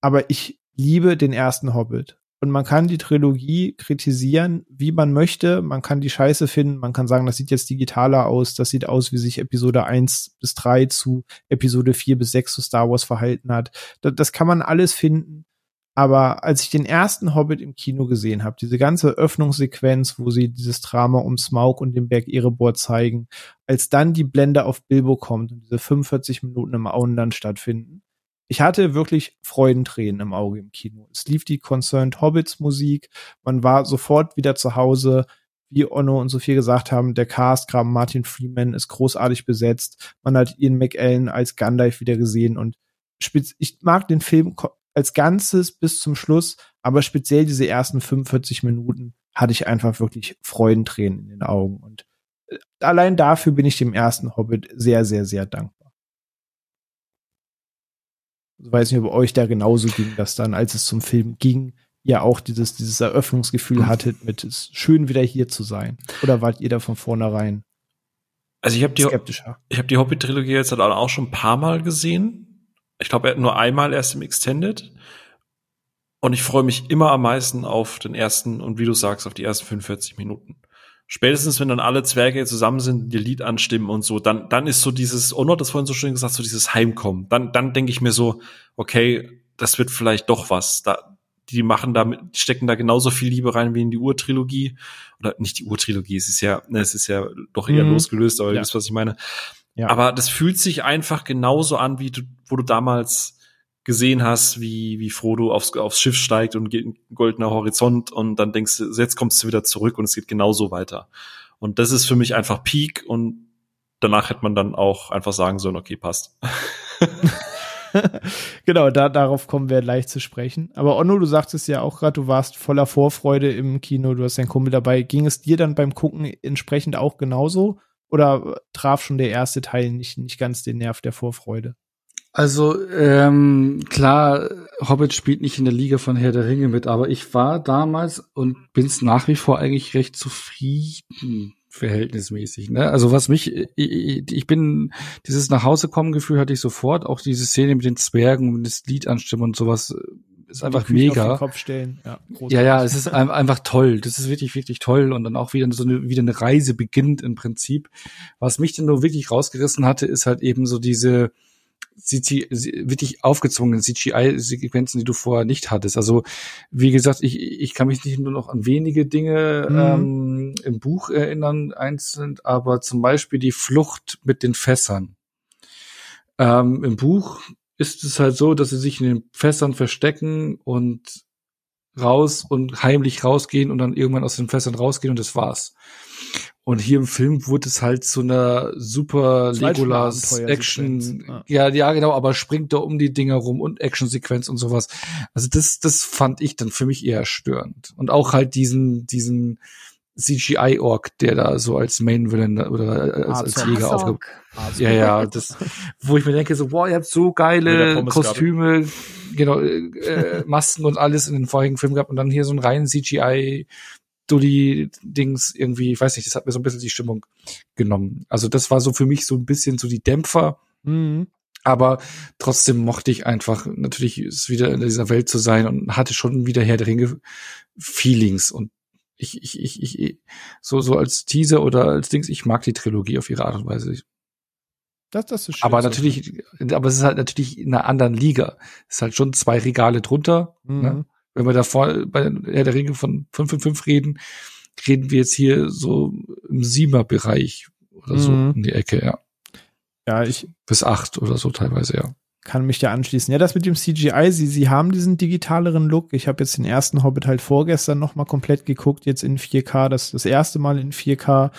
aber ich liebe den ersten Hobbit. Und man kann die Trilogie kritisieren, wie man möchte. Man kann die Scheiße finden. Man kann sagen, das sieht jetzt digitaler aus. Das sieht aus, wie sich Episode 1 bis 3 zu Episode 4 bis 6 zu Star Wars verhalten hat. Das, das kann man alles finden. Aber als ich den ersten Hobbit im Kino gesehen habe, diese ganze Öffnungssequenz, wo sie dieses Drama um Smaug und den Berg Erebor zeigen, als dann die Blende auf Bilbo kommt und diese 45 Minuten im Auenland stattfinden, ich hatte wirklich Freudentränen im Auge im Kino. Es lief die Concerned Hobbits Musik, man war sofort wieder zu Hause, wie Onno und Sophie gesagt haben, der Cast, gerade Martin Freeman, ist großartig besetzt. Man hat Ian McEllen als Gandalf wieder gesehen und ich mag den Film als Ganzes bis zum Schluss, aber speziell diese ersten 45 Minuten hatte ich einfach wirklich Freudentränen in den Augen. Und äh, allein dafür bin ich dem ersten Hobbit sehr, sehr, sehr dankbar. Ich weiß nicht, ob euch da genauso ging, dass dann, als es zum Film ging, ihr auch dieses, dieses Eröffnungsgefühl hattet, mit es ist schön wieder hier zu sein. Oder wart ihr da von vornherein? Also ich habe die, ich habe die Hobbit-Trilogie jetzt halt auch schon ein paar Mal gesehen ich glaube, nur einmal erst im Extended. Und ich freue mich immer am meisten auf den ersten und wie du sagst, auf die ersten 45 Minuten. Spätestens, wenn dann alle Zwerge zusammen sind, die Lied anstimmen und so, dann, dann ist so dieses, Ono hat das vorhin so schön gesagt, so dieses Heimkommen. Dann, dann denke ich mir so, okay, das wird vielleicht doch was. Da, die machen da, stecken da genauso viel Liebe rein wie in die Urtrilogie. Oder nicht die Urtrilogie, es ist ja, ne, es ist ja doch eher mhm. losgelöst, aber ja. ihr wisst, was ich meine. Ja. Aber das fühlt sich einfach genauso an, wie du, wo du damals gesehen hast, wie, wie Frodo aufs, aufs Schiff steigt und geht ein goldener Horizont und dann denkst du, jetzt kommst du wieder zurück und es geht genauso weiter. Und das ist für mich einfach Peak und danach hätte man dann auch einfach sagen sollen, okay, passt. genau, da, darauf kommen wir gleich zu sprechen. Aber Onno, du sagtest ja auch gerade, du warst voller Vorfreude im Kino, du hast deinen Kumpel dabei. Ging es dir dann beim Gucken entsprechend auch genauso? Oder traf schon der erste Teil nicht, nicht ganz den Nerv der Vorfreude? Also ähm, klar, Hobbit spielt nicht in der Liga von Herr der Ringe mit, aber ich war damals und bin es nach wie vor eigentlich recht zufrieden verhältnismäßig. Ne? Also was mich, ich, ich bin dieses nach Hause kommen Gefühl hatte ich sofort, auch diese Szene mit den Zwergen und das Lied anstimmen und sowas ist einfach mega. Kopf stellen. Ja, ja, ja, es ist einfach toll. Das ist wirklich, wirklich toll. Und dann auch wieder so eine, wieder eine Reise beginnt im Prinzip. Was mich dann nur wirklich rausgerissen hatte, ist halt eben so diese, CGI, wirklich aufgezwungenen CGI-Sequenzen, die du vorher nicht hattest. Also wie gesagt, ich, ich kann mich nicht nur noch an wenige Dinge mhm. ähm, im Buch erinnern, einzeln, aber zum Beispiel die Flucht mit den Fässern. Ähm, Im Buch ist es halt so, dass sie sich in den Fässern verstecken und raus und heimlich rausgehen und dann irgendwann aus den Fässern rausgehen und das war's. Und hier im Film wurde es halt zu einer super Legolas Action. Ja. ja. ja, genau, aber springt da um die Dinger rum und Actionsequenz und sowas. Also das, das fand ich dann für mich eher störend. Und auch halt diesen, diesen, CGI-Org, der da so als Main Villain oder als, als Jäger aufge... Ja, ja, das, wo ich mir denke so, boah, ihr habt so geile Kostüme, genau, äh, Masken und alles in den vorigen Filmen gehabt und dann hier so ein rein CGI Dully-Dings irgendwie, ich weiß nicht, das hat mir so ein bisschen die Stimmung genommen. Also das war so für mich so ein bisschen so die Dämpfer. Mhm. Aber trotzdem mochte ich einfach natürlich es wieder in dieser Welt zu sein und hatte schon wieder Herr der Ringe Feelings und ich, ich, ich, ich, so, so als Teaser oder als Dings, ich mag die Trilogie auf ihre Art und Weise. Das, das ist schön. Aber natürlich, aber es ist halt natürlich in einer anderen Liga. Es ist halt schon zwei Regale drunter. Mhm. Ne? Wenn wir davor bei Herr der Ringe von 555 reden, reden wir jetzt hier so im Siebener-Bereich oder so Mhm. in die Ecke, ja. Ja, ich Bis acht oder so teilweise, ja. kann mich da anschließen. Ja, das mit dem CGI, sie, sie haben diesen digitaleren Look. Ich habe jetzt den ersten Hobbit halt vorgestern noch mal komplett geguckt, jetzt in 4K, das das erste Mal in 4K.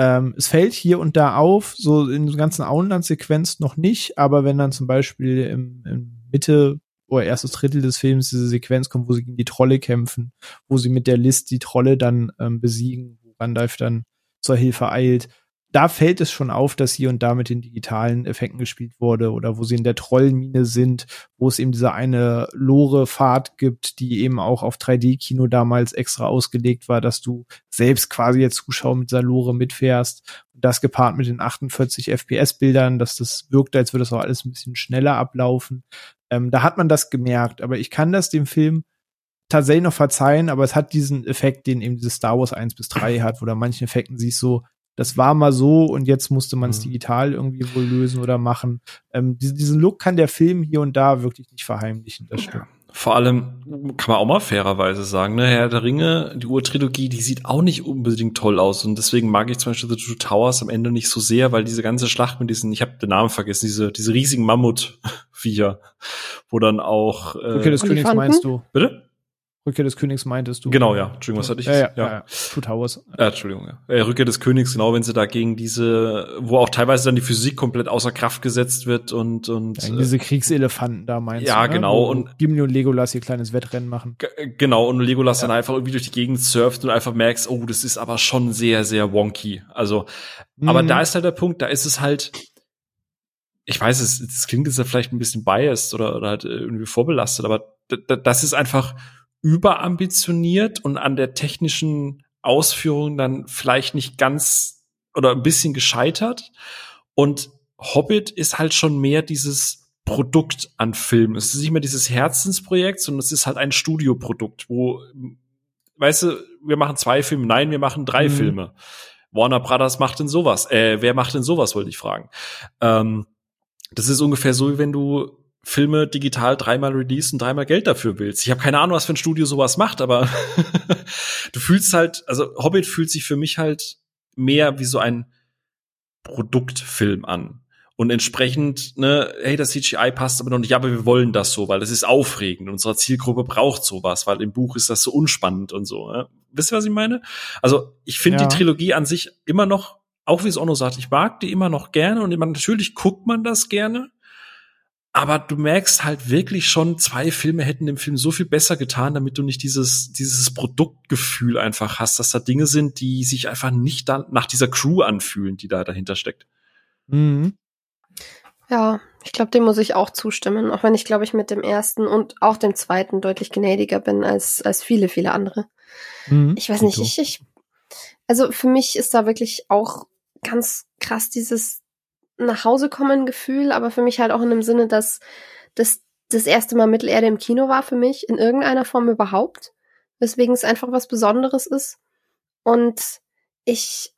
Ähm, es fällt hier und da auf, so in den ganzen Auenland-Sequenzen noch nicht, aber wenn dann zum Beispiel im, im Mitte oder erstes Drittel des Films diese Sequenz kommt, wo sie gegen die Trolle kämpfen, wo sie mit der List die Trolle dann ähm, besiegen, wo Gandalf dann zur Hilfe eilt, da fällt es schon auf, dass hier und da mit den digitalen Effekten gespielt wurde oder wo sie in der Trollmine sind, wo es eben diese eine Lore-Fahrt gibt, die eben auch auf 3D-Kino damals extra ausgelegt war, dass du selbst quasi als Zuschauer mit dieser Lore mitfährst. Und das gepaart mit den 48 FPS-Bildern, dass das wirkt, als würde das auch alles ein bisschen schneller ablaufen. Ähm, da hat man das gemerkt, aber ich kann das dem Film tatsächlich noch verzeihen, aber es hat diesen Effekt, den eben dieses Star Wars 1 bis 3 hat, wo da manchen Effekten siehst so, das war mal so und jetzt musste man es Mhm. digital irgendwie wohl lösen oder machen. Ähm, diesen, diesen Look kann der Film hier und da wirklich nicht verheimlichen, das stimmt. Vor allem kann man auch mal fairerweise sagen, ne, Herr der Ringe, die Urtrilogie, die sieht auch nicht unbedingt toll aus und deswegen mag ich zum Beispiel The Two Towers am Ende nicht so sehr, weil diese ganze Schlacht mit diesen, ich habe den Namen vergessen, diese diese riesigen Mammutviecher, wo dann auch äh, Rückkehr des Königs meinst du? bitte? Rückkehr des Königs meintest du? Genau, ja. Entschuldigung, was hatte ich? Ja, ja, Ja. ja. ja. Two Towers. Äh, Entschuldigung, ja. Äh, Rückkehr des Königs, genau, wenn sie da gegen diese, wo auch teilweise dann die Physik komplett außer Kraft gesetzt wird und und Ja, äh, diese Kriegselefanten da meinst Ja, du? ne? genau, Wo und- Gimli und Legolas ihr kleines Wettrennen machen. G- Genau, und Legolas dann einfach irgendwie durch die Gegend surft und einfach merkst, oh, das ist aber schon sehr, sehr wonky. Also, aber Mhm. da ist halt der Punkt, da ist es halt, ich weiß, es, es klingt jetzt ja vielleicht ein bisschen biased oder, oder halt irgendwie vorbelastet, aber das ist einfach überambitioniert und an der technischen Ausführung dann vielleicht nicht ganz oder ein bisschen gescheitert. Und Hobbit ist halt schon mehr dieses Produkt an Film. Es ist nicht mehr dieses Herzensprojekt, sondern es ist halt ein Studioprodukt, wo, weißt du, wir machen zwei Filme. Nein, wir machen drei Mhm. Filme. Warner Brothers macht denn sowas? Äh, wer macht denn sowas, wollte ich fragen. Ähm, das ist ungefähr so, wie wenn du Filme digital dreimal release und dreimal Geld dafür willst. Ich habe keine Ahnung, was für ein Studio sowas macht, aber du fühlst halt, also Hobbit fühlt sich für mich halt mehr wie so ein Produktfilm an. Und entsprechend, ne, hey, das CGI passt aber noch nicht, ja, aber wir wollen das so, weil das ist aufregend. Unsere Zielgruppe braucht sowas, weil im Buch ist das so unspannend und so. Ne? Wisst ihr, was ich meine? Also, ich finde Ja. die Trilogie an sich immer noch, auch wie es Onno sagt, ich mag die immer noch gerne und immer, natürlich guckt man das gerne. Aber du merkst halt wirklich schon, zwei Filme hätten dem Film so viel besser getan, damit du nicht dieses, dieses Produktgefühl einfach hast, dass da Dinge sind, die sich einfach nicht da nach dieser Crew anfühlen, die da dahinter steckt. Mhm. Ja, ich glaube, dem muss ich auch zustimmen, auch wenn ich, glaube ich, mit dem ersten und auch dem zweiten deutlich gnädiger bin als, als viele, viele andere. Mhm. Ich weiß nicht, ich, ich, also für mich ist da wirklich auch ganz krass dieses nach Hause kommen Gefühl, aber für mich halt auch in dem Sinne, dass das das erste Mal Mittelerde im Kino war für mich in irgendeiner Form überhaupt, weswegen es einfach was Besonderes ist und ich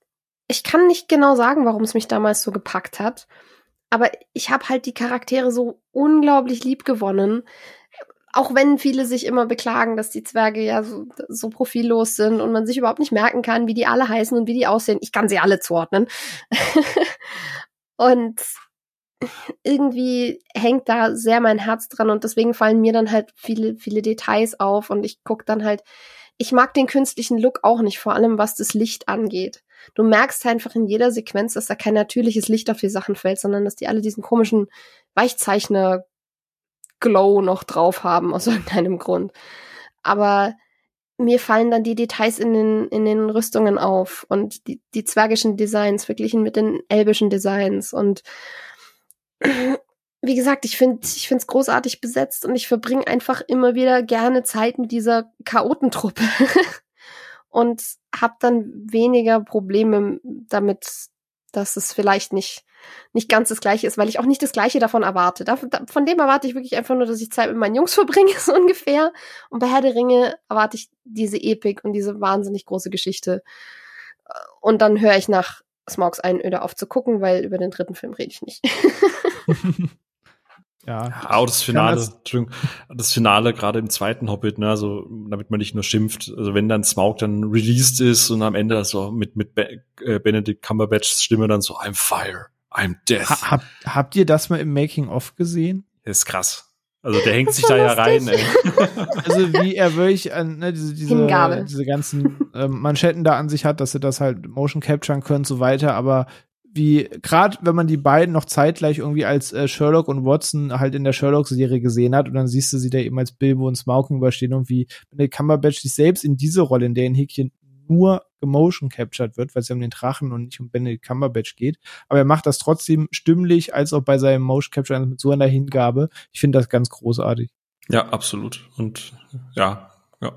ich kann nicht genau sagen, warum es mich damals so gepackt hat, aber ich habe halt die Charaktere so unglaublich lieb gewonnen. Auch wenn viele sich immer beklagen, dass die Zwerge ja so, so profillos sind und man sich überhaupt nicht merken kann, wie die alle heißen und wie die aussehen. Ich kann sie alle zuordnen. und irgendwie hängt da sehr mein Herz dran und deswegen fallen mir dann halt viele, viele Details auf und ich guck dann halt, ich mag den künstlichen Look auch nicht, vor allem was das Licht angeht. Du merkst einfach in jeder Sequenz, dass da kein natürliches Licht auf die Sachen fällt, sondern dass die alle diesen komischen Weichzeichner Glow noch drauf haben aus irgendeinem Grund. Aber mir fallen dann die Details in den, in den Rüstungen auf und die, die zwergischen Designs verglichen mit den elbischen Designs und wie gesagt, ich finde ich finde es großartig besetzt und ich verbringe einfach immer wieder gerne Zeit mit dieser Chaotentruppe und habe dann weniger Probleme damit, dass es vielleicht nicht nicht ganz das gleiche ist, weil ich auch nicht das gleiche davon erwarte. Da, da, von dem erwarte ich wirklich einfach nur, dass ich Zeit mit meinen Jungs verbringe, so ungefähr. Und bei Herr der Ringe erwarte ich diese Epik und diese wahnsinnig große Geschichte. Und dann höre ich nach Smaugs Einöde aufzugucken, weil über den dritten Film rede ich nicht. Ja, auch das Finale, das, das Finale gerade im zweiten Hobbit, ne, also damit man nicht nur schimpft, also wenn dann Smaug dann released ist und am Ende das so mit mit Be äh, Benedict Cumberbatchs Stimme dann so I'm fire, I'm death. Ha, hab, habt ihr das mal im Making of gesehen? Das ist krass. Also der hängt sich da ja rein, ey. Also wie er wirklich an ne, diese, diese, diese ganzen ähm, Manschetten da an sich hat, dass sie das halt Motion capturen können und so weiter, aber wie gerade wenn man die beiden noch zeitgleich irgendwie als äh, Sherlock und Watson halt in der Sherlock-Serie gesehen hat und dann siehst du sie da eben als Bilbo und Smaug überstehen und wie der Cumberbatch sich selbst in diese Rolle, in der in Häkchen nur gemotion captured wird, weil es ja um den Drachen und nicht um Benedict Cumberbatch geht. Aber er macht das trotzdem stimmlich, als auch bei seinem Motion Capture mit so einer Hingabe. Ich finde das ganz großartig. Ja, absolut. Und ja, ja.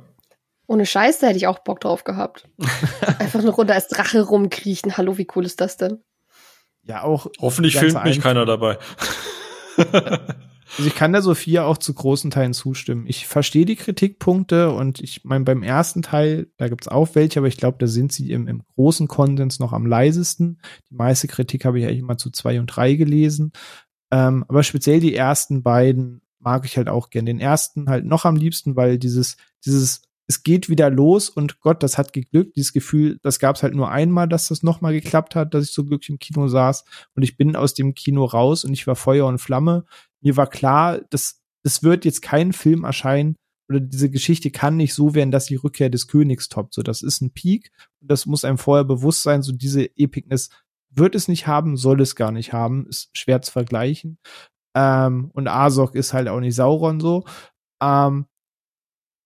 Ohne Scheiß, da hätte ich auch Bock drauf gehabt. Einfach eine Runde als Drache rumkriechen. Hallo, wie cool ist das denn? Ja, auch. Hoffentlich filmt mich keiner dabei. Also ich kann der Sophia auch zu großen Teilen zustimmen. Ich verstehe die Kritikpunkte und ich meine, beim ersten Teil, da gibt's auch welche, aber ich glaube, da sind sie im, im großen Konsens noch am leisesten. Die meiste Kritik habe ich eigentlich immer zu zwei und drei gelesen. Ähm, aber speziell die ersten beiden mag ich halt auch gern. Den ersten halt noch am liebsten, weil dieses, dieses es geht wieder los und Gott, das hat geglückt. Dieses Gefühl, das gab es halt nur einmal, dass das nochmal geklappt hat, dass ich so glücklich im Kino saß und ich bin aus dem Kino raus und ich war Feuer und Flamme. Mir war klar, dass es wird jetzt kein Film erscheinen oder diese Geschichte kann nicht so werden, dass die Rückkehr des Königs toppt. So, das ist ein Peak und das muss einem vorher bewusst sein. So diese Epicness wird es nicht haben, soll es gar nicht haben, ist schwer zu vergleichen. Ähm, und Azog ist halt auch nicht Sauron so. Ähm,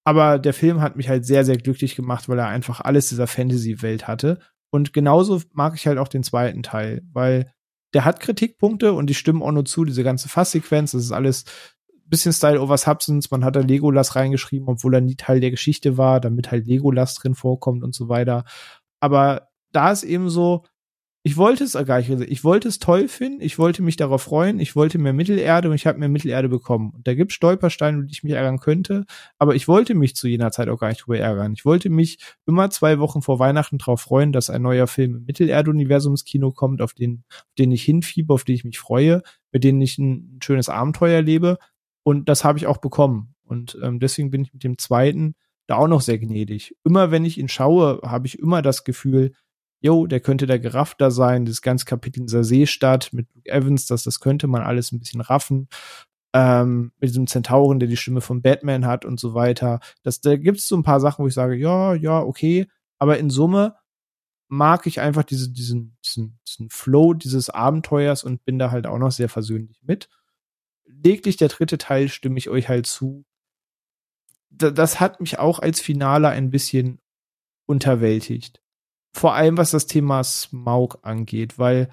aber der Film hat mich halt sehr, sehr glücklich gemacht, weil er einfach alles dieser Fantasy-Welt hatte. Und genauso mag ich halt auch den zweiten Teil, weil der hat Kritikpunkte und die stimmen auch nur zu, diese ganze Fasssequenz, das ist alles bisschen Style over Substance, man hat da Legolas reingeschrieben, obwohl er nie Teil der Geschichte war, damit halt Legolas drin vorkommt und so weiter. Aber da ist eben so, ich wollte es gar nicht, ich wollte es toll finden, ich wollte mich darauf freuen, ich wollte mehr Mittelerde und ich habe mehr Mittelerde bekommen. Und da gibt Stolpersteine, die ich mich ärgern könnte, aber ich wollte mich zu jener Zeit auch gar nicht drüber ärgern. Ich wollte mich immer zwei Wochen vor Weihnachten darauf freuen, dass ein neuer Film im Mittelerde-Universum ins Kino kommt, auf den, auf den ich hinfiebe, auf den ich mich freue, mit denen ich ein, schönes Abenteuer erlebe. Und das habe ich auch bekommen. Und ähm, deswegen bin ich mit dem zweiten da auch noch sehr gnädig. Immer wenn ich ihn schaue, habe ich immer das Gefühl, jo, der könnte der Geraffter sein, das ganze Kapitel in dieser Seestadt mit Luke Evans, das, das könnte man alles ein bisschen raffen. Ähm, mit diesem Zentauren, der die Stimme von Batman hat und so weiter. Das, da gibt es so ein paar Sachen, wo ich sage, ja, ja, okay, aber in Summe mag ich einfach diese, diesen, diesen, diesen Flow dieses Abenteuers und bin da halt auch noch sehr versöhnlich mit. Lediglich der dritte Teil stimme ich euch halt zu. Das hat mich auch als Finale ein bisschen unterwältigt vor allem was das Thema Smaug angeht, weil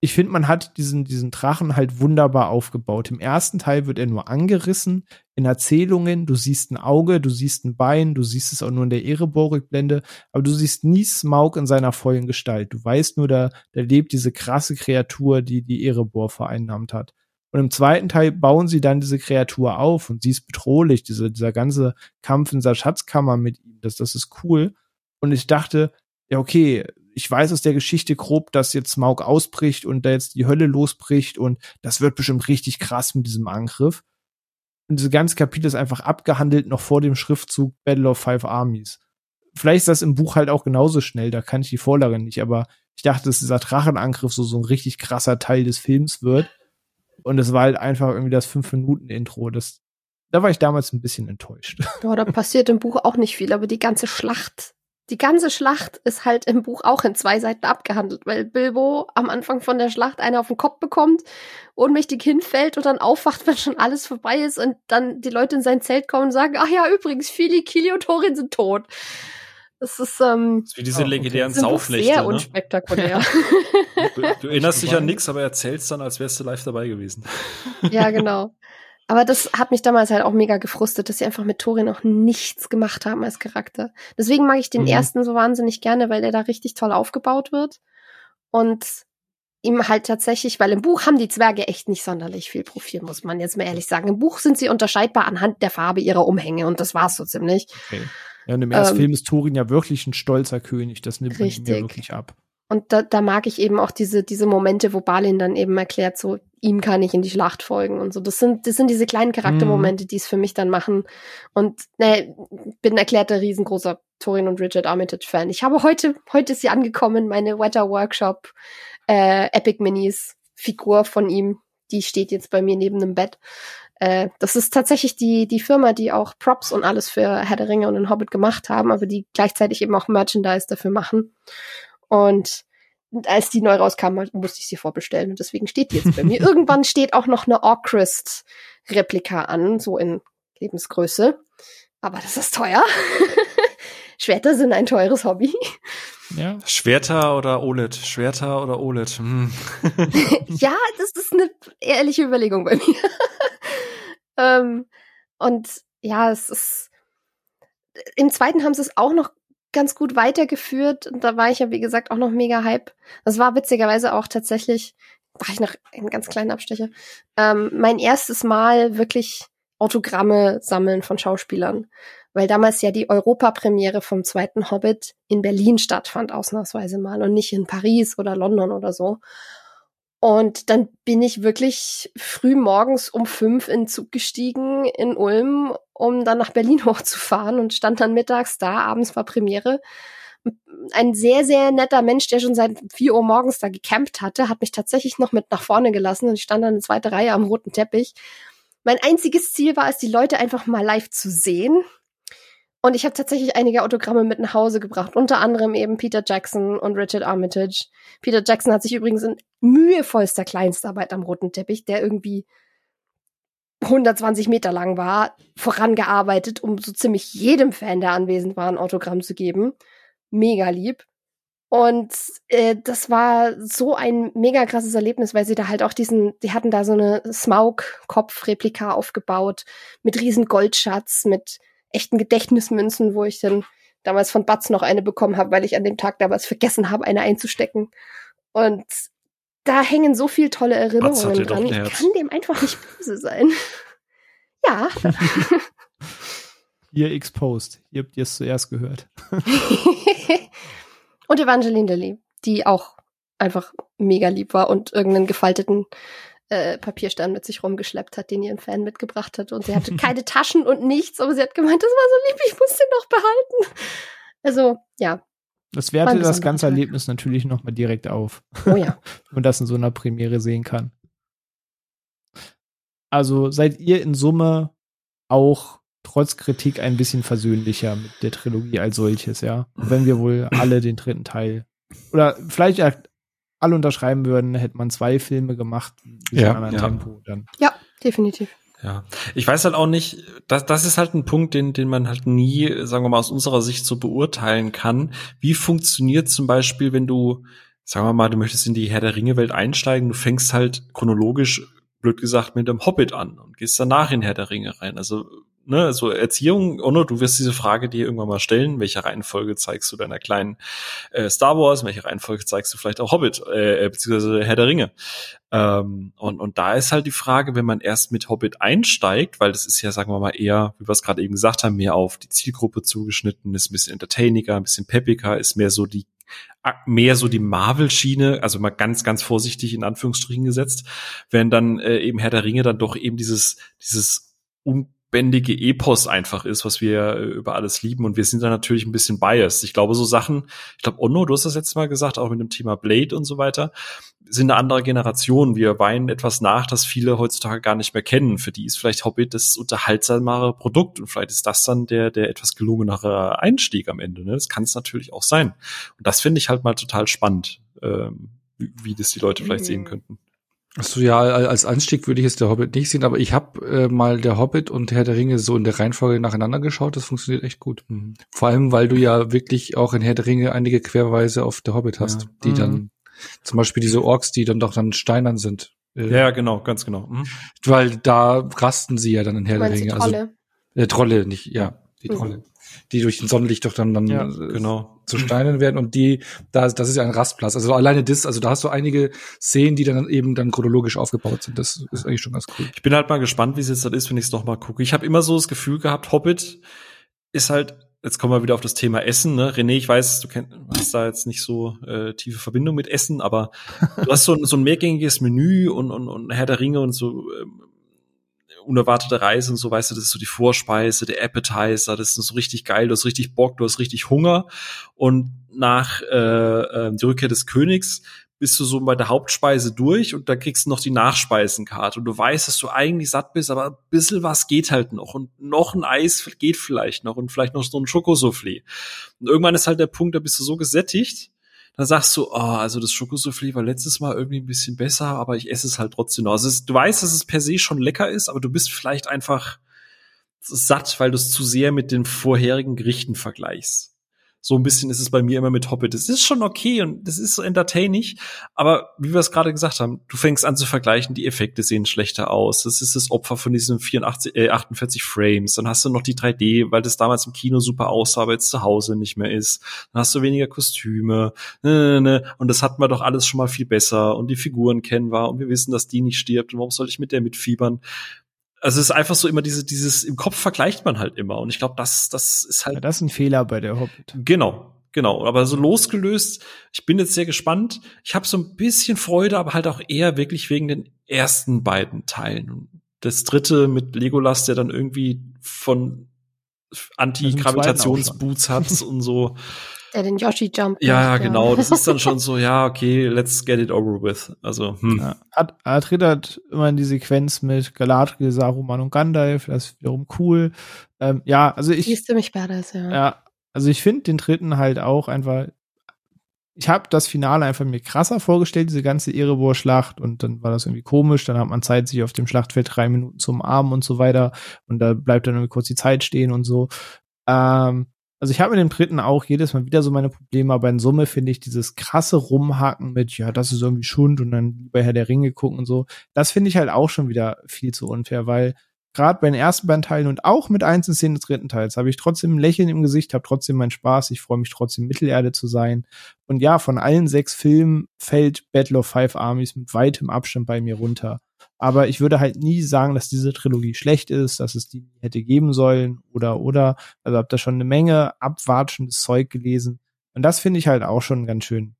ich finde, man hat diesen, diesen Drachen halt wunderbar aufgebaut. Im ersten Teil wird er nur angerissen in Erzählungen. Du siehst ein Auge, du siehst ein Bein, du siehst es auch nur in der Erebor-Rückblende, aber du siehst nie Smaug in seiner vollen Gestalt. Du weißt nur, da, da lebt diese krasse Kreatur, die die Erebor vereinnahmt hat. Und im zweiten Teil bauen sie dann diese Kreatur auf und sie ist bedrohlich, diese, dieser ganze Kampf in dieser Schatzkammer mit ihm. Das, das ist cool. Und ich dachte, ja, okay, ich weiß aus der Geschichte grob, dass jetzt Smaug ausbricht und da jetzt die Hölle losbricht und das wird bestimmt richtig krass mit diesem Angriff. Und diese ganze Kapitel ist einfach abgehandelt noch vor dem Schriftzug Battle of Five Armies. Vielleicht ist das im Buch halt auch genauso schnell, da kann ich die Vorlage nicht, aber ich dachte, dass dieser Drachenangriff so, so ein richtig krasser Teil des Films wird. Und es war halt einfach irgendwie das Fünf-Minuten-Intro. Das, da war ich damals ein bisschen enttäuscht. Ja, da passiert im Buch auch nicht viel, aber die ganze Schlacht die ganze Schlacht ist halt im Buch auch in zwei Seiten abgehandelt, weil Bilbo am Anfang von der Schlacht eine auf den Kopf bekommt, ohnmächtig hinfällt und dann aufwacht, wenn schon alles vorbei ist und dann die Leute in sein Zelt kommen und sagen, ach ja, übrigens, Fili, Kili und Thorin sind tot. Das ist, ähm, das ist wie diese legendären oh, okay. Saufnächte. Sehr ne? unspektakulär. du, du erinnerst dich an nichts, aber erzählst dann, als wärst du live dabei gewesen. ja, genau. Aber das hat mich damals halt auch mega gefrustet, dass sie einfach mit Thorin auch nichts gemacht haben als Charakter. Deswegen mag ich den mhm. ersten so wahnsinnig gerne, weil der da richtig toll aufgebaut wird. Und ihm halt tatsächlich, weil im Buch haben die Zwerge echt nicht sonderlich viel Profil, muss man jetzt mal ehrlich sagen. Im Buch sind sie unterscheidbar anhand der Farbe ihrer Umhänge und das war's so ziemlich. Okay. Ja, und im ersten ähm, Film ist Thorin ja wirklich ein stolzer König, das nimmt man ihm ja wirklich ab. Und da, da mag ich eben auch diese, diese Momente, wo Balin dann eben erklärt, so, ihm kann ich in die Schlacht folgen und so. Das sind, das sind diese kleinen Charaktermomente, die es für mich dann machen. Und ne, bin erklärter riesengroßer Torin und Richard Armitage Fan. Ich habe heute, heute ist sie angekommen, meine Wetter Workshop äh, Epic Minis Figur von ihm. Die steht jetzt bei mir neben dem Bett. Äh, das ist tatsächlich die, die Firma, die auch Props und alles für Herr der Ringe und den Hobbit gemacht haben, aber die gleichzeitig eben auch Merchandise dafür machen. Und als die neu rauskam, musste ich sie vorbestellen und deswegen steht die jetzt bei mir. Irgendwann steht auch noch eine Orchrist-Replika an, so in Lebensgröße. Aber das ist teuer. Schwerter sind ein teures Hobby. Ja. Schwerter oder OLED? Schwerter oder OLED? Hm. ja, das ist eine ehrliche Überlegung bei mir. ähm, und ja, es ist. Im zweiten haben sie es auch noch ganz gut weitergeführt. Und da war ich ja, wie gesagt, auch noch mega hype. Das war witzigerweise auch tatsächlich, war ich noch einen ganz kleinen Abstecher, ähm, mein erstes Mal wirklich Autogramme sammeln von Schauspielern. Weil damals ja die Europapremiere vom zweiten Hobbit in Berlin stattfand, ausnahmsweise mal, und nicht in Paris oder London oder so. Und dann bin ich wirklich früh morgens um fünf in den Zug gestiegen in Ulm, um dann nach Berlin hochzufahren und stand dann mittags da, abends war Premiere. Ein sehr, sehr netter Mensch, der schon seit vier Uhr morgens da gecampt hatte, hat mich tatsächlich noch mit nach vorne gelassen und ich stand dann in zweite Reihe am roten Teppich. Mein einziges Ziel war es, die Leute einfach mal live zu sehen. Und ich habe tatsächlich einige Autogramme mit nach Hause gebracht, unter anderem eben Peter Jackson und Richard Armitage. Peter Jackson hat sich übrigens in mühevollster Kleinstarbeit am roten Teppich, der irgendwie 120 Meter lang war, vorangearbeitet, um so ziemlich jedem Fan, der anwesend war, ein Autogramm zu geben. Mega lieb. Und äh, das war so ein mega krasses Erlebnis, weil sie da halt auch diesen, die hatten da so eine Smaug-Kopf-Replika aufgebaut mit riesen Goldschatz, mit echten Gedächtnismünzen, wo ich dann damals von Batz noch eine bekommen habe, weil ich an dem Tag damals vergessen habe, eine einzustecken. Und da hängen so viel tolle Erinnerungen dran. Ich kann dem einfach nicht böse sein. ja. Ihr exposed. Ihr habt es zuerst gehört. und Evangeline Lilly, die auch einfach mega lieb war und irgendeinen gefalteten äh, Papierstern mit sich rumgeschleppt hat, den ihren Fan mitgebracht hat. Und sie hatte keine Taschen und nichts, aber sie hat gemeint, das war so lieb, ich muss den noch behalten. Also, ja. Das wertet das ganze Tag. Erlebnis natürlich nochmal direkt auf. Oh ja. Wenn man das in so einer Premiere sehen kann. Also seid ihr in Summe auch trotz Kritik ein bisschen versöhnlicher mit der Trilogie als solches, ja? Wenn wir wohl alle den dritten Teil oder vielleicht alle unterschreiben würden, hätte man zwei Filme gemacht, ja, anderen ja. Tempo dann. Ja, definitiv. Ja, ich weiß halt auch nicht, das, das ist halt ein Punkt, den, den man halt nie, sagen wir mal, aus unserer Sicht so beurteilen kann. Wie funktioniert zum Beispiel, wenn du, sagen wir mal, du möchtest in die Herr der Ringe-Welt einsteigen, du fängst halt chronologisch, blöd gesagt, mit dem Hobbit an und gehst danach in Herr der Ringe rein. Also ne, so Erziehung, Onno, du wirst diese Frage dir irgendwann mal stellen, welche Reihenfolge zeigst du deiner kleinen äh, Star Wars, welche Reihenfolge zeigst du vielleicht auch Hobbit, äh, beziehungsweise Herr der Ringe. Ähm, und, und da ist halt die Frage, wenn man erst mit Hobbit einsteigt, weil das ist ja, sagen wir mal, eher, wie wir es gerade eben gesagt haben, mehr auf die Zielgruppe zugeschnitten, ist ein bisschen entertainiger, ein bisschen peppiger, ist mehr so die mehr so die Marvel-Schiene, also mal ganz, ganz vorsichtig in Anführungsstrichen gesetzt, wenn dann äh, eben Herr der Ringe dann doch eben dieses, dieses un bändige Epos einfach ist, was wir äh, über alles lieben. Und wir sind da natürlich ein bisschen biased. Ich glaube, so Sachen, ich glaube, Onno, du hast das letzte Mal gesagt, auch mit dem Thema Blade und so weiter, sind eine andere Generation. Wir weinen etwas nach, das viele heutzutage gar nicht mehr kennen. Für die ist vielleicht Hobbit das unterhaltsamere Produkt und vielleicht ist das dann der, der etwas gelungenere Einstieg am Ende. Ne? Das kann es natürlich auch sein. Und das finde ich halt mal total spannend, ähm, wie, wie das die Leute vielleicht mhm. sehen könnten. Achso, ja, als Anstieg würde ich jetzt der Hobbit nicht sehen, aber ich habe äh, mal der Hobbit und Herr der Ringe so in der Reihenfolge nacheinander geschaut. Das funktioniert echt gut. Mhm. Vor allem, weil du ja wirklich auch in Herr der Ringe einige Querweise auf der Hobbit hast, ja. die mhm. dann zum Beispiel diese Orks, die dann doch dann steinern sind. Äh, ja, genau, ganz genau. Mhm. Weil da rasten sie ja dann in Herr der Ringe. Also, Trolle? Also, äh, Trolle, nicht, ja, die mhm. Trolle die durch den Sonnenlicht doch dann, dann ja, äh, genau. zu Steinen werden und die, da, das ist ja ein Rastplatz. Also alleine das, also da hast du einige Szenen, die dann eben dann chronologisch aufgebaut sind. Das ist eigentlich schon ganz cool. Ich bin halt mal gespannt, wie es jetzt dann ist, wenn ich es noch mal gucke. Ich habe immer so das Gefühl gehabt, Hobbit ist halt jetzt kommen wir wieder auf das Thema Essen. Ne? René, ich weiß, du kennst, hast da jetzt nicht so äh, tiefe Verbindung mit Essen, aber du hast so ein, so ein mehrgängiges Menü und, und, und Herr der Ringe und so ähm, unerwartete Reise und so, weißt du, das ist so die Vorspeise, der Appetizer, das ist so richtig geil, du hast richtig Bock, du hast richtig Hunger. Und nach äh, äh, die Rückkehr des Königs bist du so bei der Hauptspeise durch und da kriegst du noch die Nachspeisenkarte. Und du weißt, dass du eigentlich satt bist, aber ein bisschen was geht halt noch. Und noch ein Eis geht vielleicht noch und vielleicht noch so ein Schokosoufflé. Und irgendwann ist halt der Punkt, da bist du so gesättigt, dann sagst du, oh, also das Schokosoufflé war letztes Mal irgendwie ein bisschen besser, aber ich esse es halt trotzdem noch. Also es, du weißt, dass es per se schon lecker ist, aber du bist vielleicht einfach satt, weil du es zu sehr mit den vorherigen Gerichten vergleichst. So ein bisschen ist es bei mir immer mit Hobbit. Es ist schon okay und das ist so entertaining, aber wie wir es gerade gesagt haben, du fängst an zu vergleichen, die Effekte sehen schlechter aus. Das ist das Opfer von diesen 84, äh, 48 Frames. Dann hast du noch die 3D, weil das damals im Kino super aussah, aber jetzt zu Hause nicht mehr ist. Dann hast du weniger Kostüme. Ne, ne, ne. Und das hatten wir doch alles schon mal viel besser. Und die Figuren kennen wir und wir wissen, dass die nicht stirbt. Und warum soll ich mit der mitfiebern? Also es ist einfach so immer diese, dieses, im Kopf vergleicht man halt immer. Und ich glaube, das, das ist halt. Ja, das ist ein Fehler bei der Hobbit. Genau, genau. Aber so losgelöst, ich bin jetzt sehr gespannt. Ich habe so ein bisschen Freude, aber halt auch eher wirklich wegen den ersten beiden Teilen. Und das dritte mit Legolas, der dann irgendwie von Anti-Gravitationsboots hat und so. Der den Yoshi Jump. Ja, macht, genau. Das ist dann schon so, ja, okay, let's get it over with. Also, hm. Ja, hat, er trittert immer in die Sequenz mit Galadriel, Saruman und Gandalf. Das ist wiederum cool. Ähm, ja, also ich. Die ist ziemlich badass, ja. Ja, also ich finde den dritten halt auch einfach. Ich habe das Finale einfach mir krasser vorgestellt, diese ganze Erebor-Schlacht, und dann war das irgendwie komisch. Dann hat man Zeit, sich auf dem Schlachtfeld drei Minuten zu umarmen und so weiter. Und da bleibt dann irgendwie kurz die Zeit stehen und so. Ähm, also ich habe mit dem dritten auch jedes Mal wieder so meine Probleme, aber in Summe finde ich dieses krasse Rumhaken mit, ja, das ist irgendwie Schund und dann bei Herr der Ringe gucken und so, das finde ich halt auch schon wieder viel zu unfair, weil gerade bei den ersten beiden Teilen und auch mit einzelnen Szenen des dritten Teils habe ich trotzdem ein Lächeln im Gesicht, habe trotzdem meinen Spaß, ich freue mich trotzdem Mittelerde zu sein. Und ja, von allen sechs Filmen fällt Battle of Five Armies mit weitem Abstand bei mir runter. Aber ich würde halt nie sagen, dass diese Trilogie schlecht ist, dass es die hätte geben sollen oder oder. Also habe da schon eine Menge abwatschendes Zeug gelesen. Und das finde ich halt auch schon ganz schön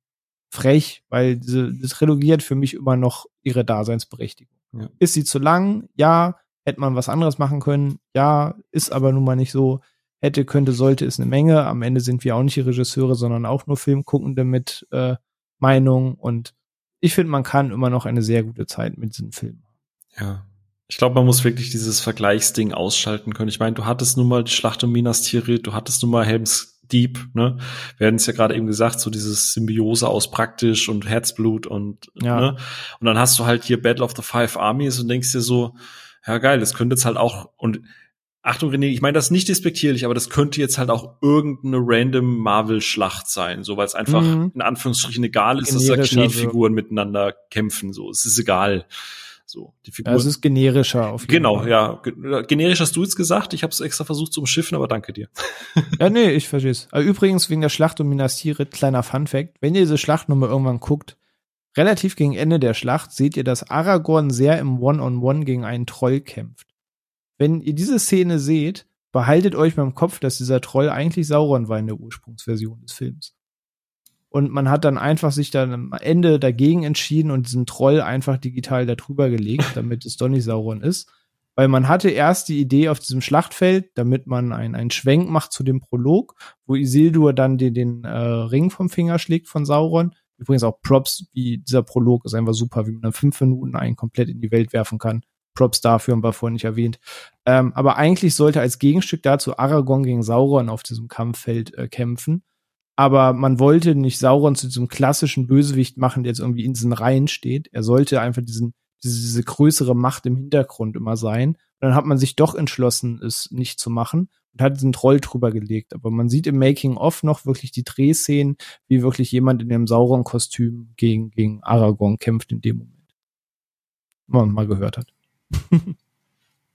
frech, weil diese, diese Trilogie hat für mich immer noch ihre Daseinsberechtigung. Ja. Ist sie zu lang? Ja. Hätte man was anderes machen können? Ja. Ist aber nun mal nicht so. Hätte, könnte, sollte ist eine Menge. Am Ende sind wir auch nicht die Regisseure, sondern auch nur Filmguckende mit äh, Meinung. Und ich finde, man kann immer noch eine sehr gute Zeit mit diesen Filmen ja. Ich glaube, man muss wirklich dieses Vergleichsding ausschalten können. Ich meine, du hattest nun mal die Schlacht um Minas Tirith, du hattest nun mal Helms Deep, ne? Wir hatten es ja gerade eben gesagt, so dieses Symbiose aus praktisch und Herzblut und, ja. ne? Und dann hast du halt hier Battle of the Five Armies und denkst dir so, ja geil, das könnte jetzt halt auch, und Achtung, René, ich meine das nicht despektierlich, aber das könnte jetzt halt auch irgendeine random Marvel-Schlacht sein, so weil es einfach mhm. in Anführungsstrichen egal ist, dass da Knetfiguren miteinander kämpfen. So, es ist egal. So, die Figur. Ja, es ist generischer auf jeden genau, Fall. Genau, ja. Generisch hast du jetzt gesagt. Ich habe es extra versucht zu umschiffen, aber danke dir. ja, nee, ich verstehe es. Übrigens, wegen der Schlacht um Minas Tirith, kleiner Fun-Fact. Wenn ihr diese Schlachtnummer irgendwann guckt, relativ gegen Ende der Schlacht seht ihr, dass Aragorn sehr im One-on-One -on -One gegen einen Troll kämpft. Wenn ihr diese Szene seht, behaltet euch beim Kopf, dass dieser Troll eigentlich Sauron war in der Ursprungsversion des Films. Und man hat dann einfach sich dann am Ende dagegen entschieden und diesen Troll einfach digital darüber gelegt, damit es nicht Sauron ist. Weil man hatte erst die Idee auf diesem Schlachtfeld, damit man einen, einen Schwenk macht zu dem Prolog, wo Isildur dann den, den äh, Ring vom Finger schlägt von Sauron. Übrigens auch Props, wie dieser Prolog ist einfach super, wie man dann fünf Minuten einen komplett in die Welt werfen kann. Props dafür und war vorhin nicht erwähnt. Ähm, aber eigentlich sollte als Gegenstück dazu Aragorn gegen Sauron auf diesem Kampffeld äh, kämpfen aber man wollte nicht Sauron zu diesem klassischen Bösewicht machen, der jetzt irgendwie in diesen Reihen steht. Er sollte einfach diesen, diese, diese größere Macht im Hintergrund immer sein. Und dann hat man sich doch entschlossen, es nicht zu machen und hat diesen Troll drüber gelegt. Aber man sieht im Making-of noch wirklich die Drehszenen, wie wirklich jemand in dem Sauron-Kostüm gegen, gegen Aragorn kämpft in dem Moment. Wenn man mal gehört hat.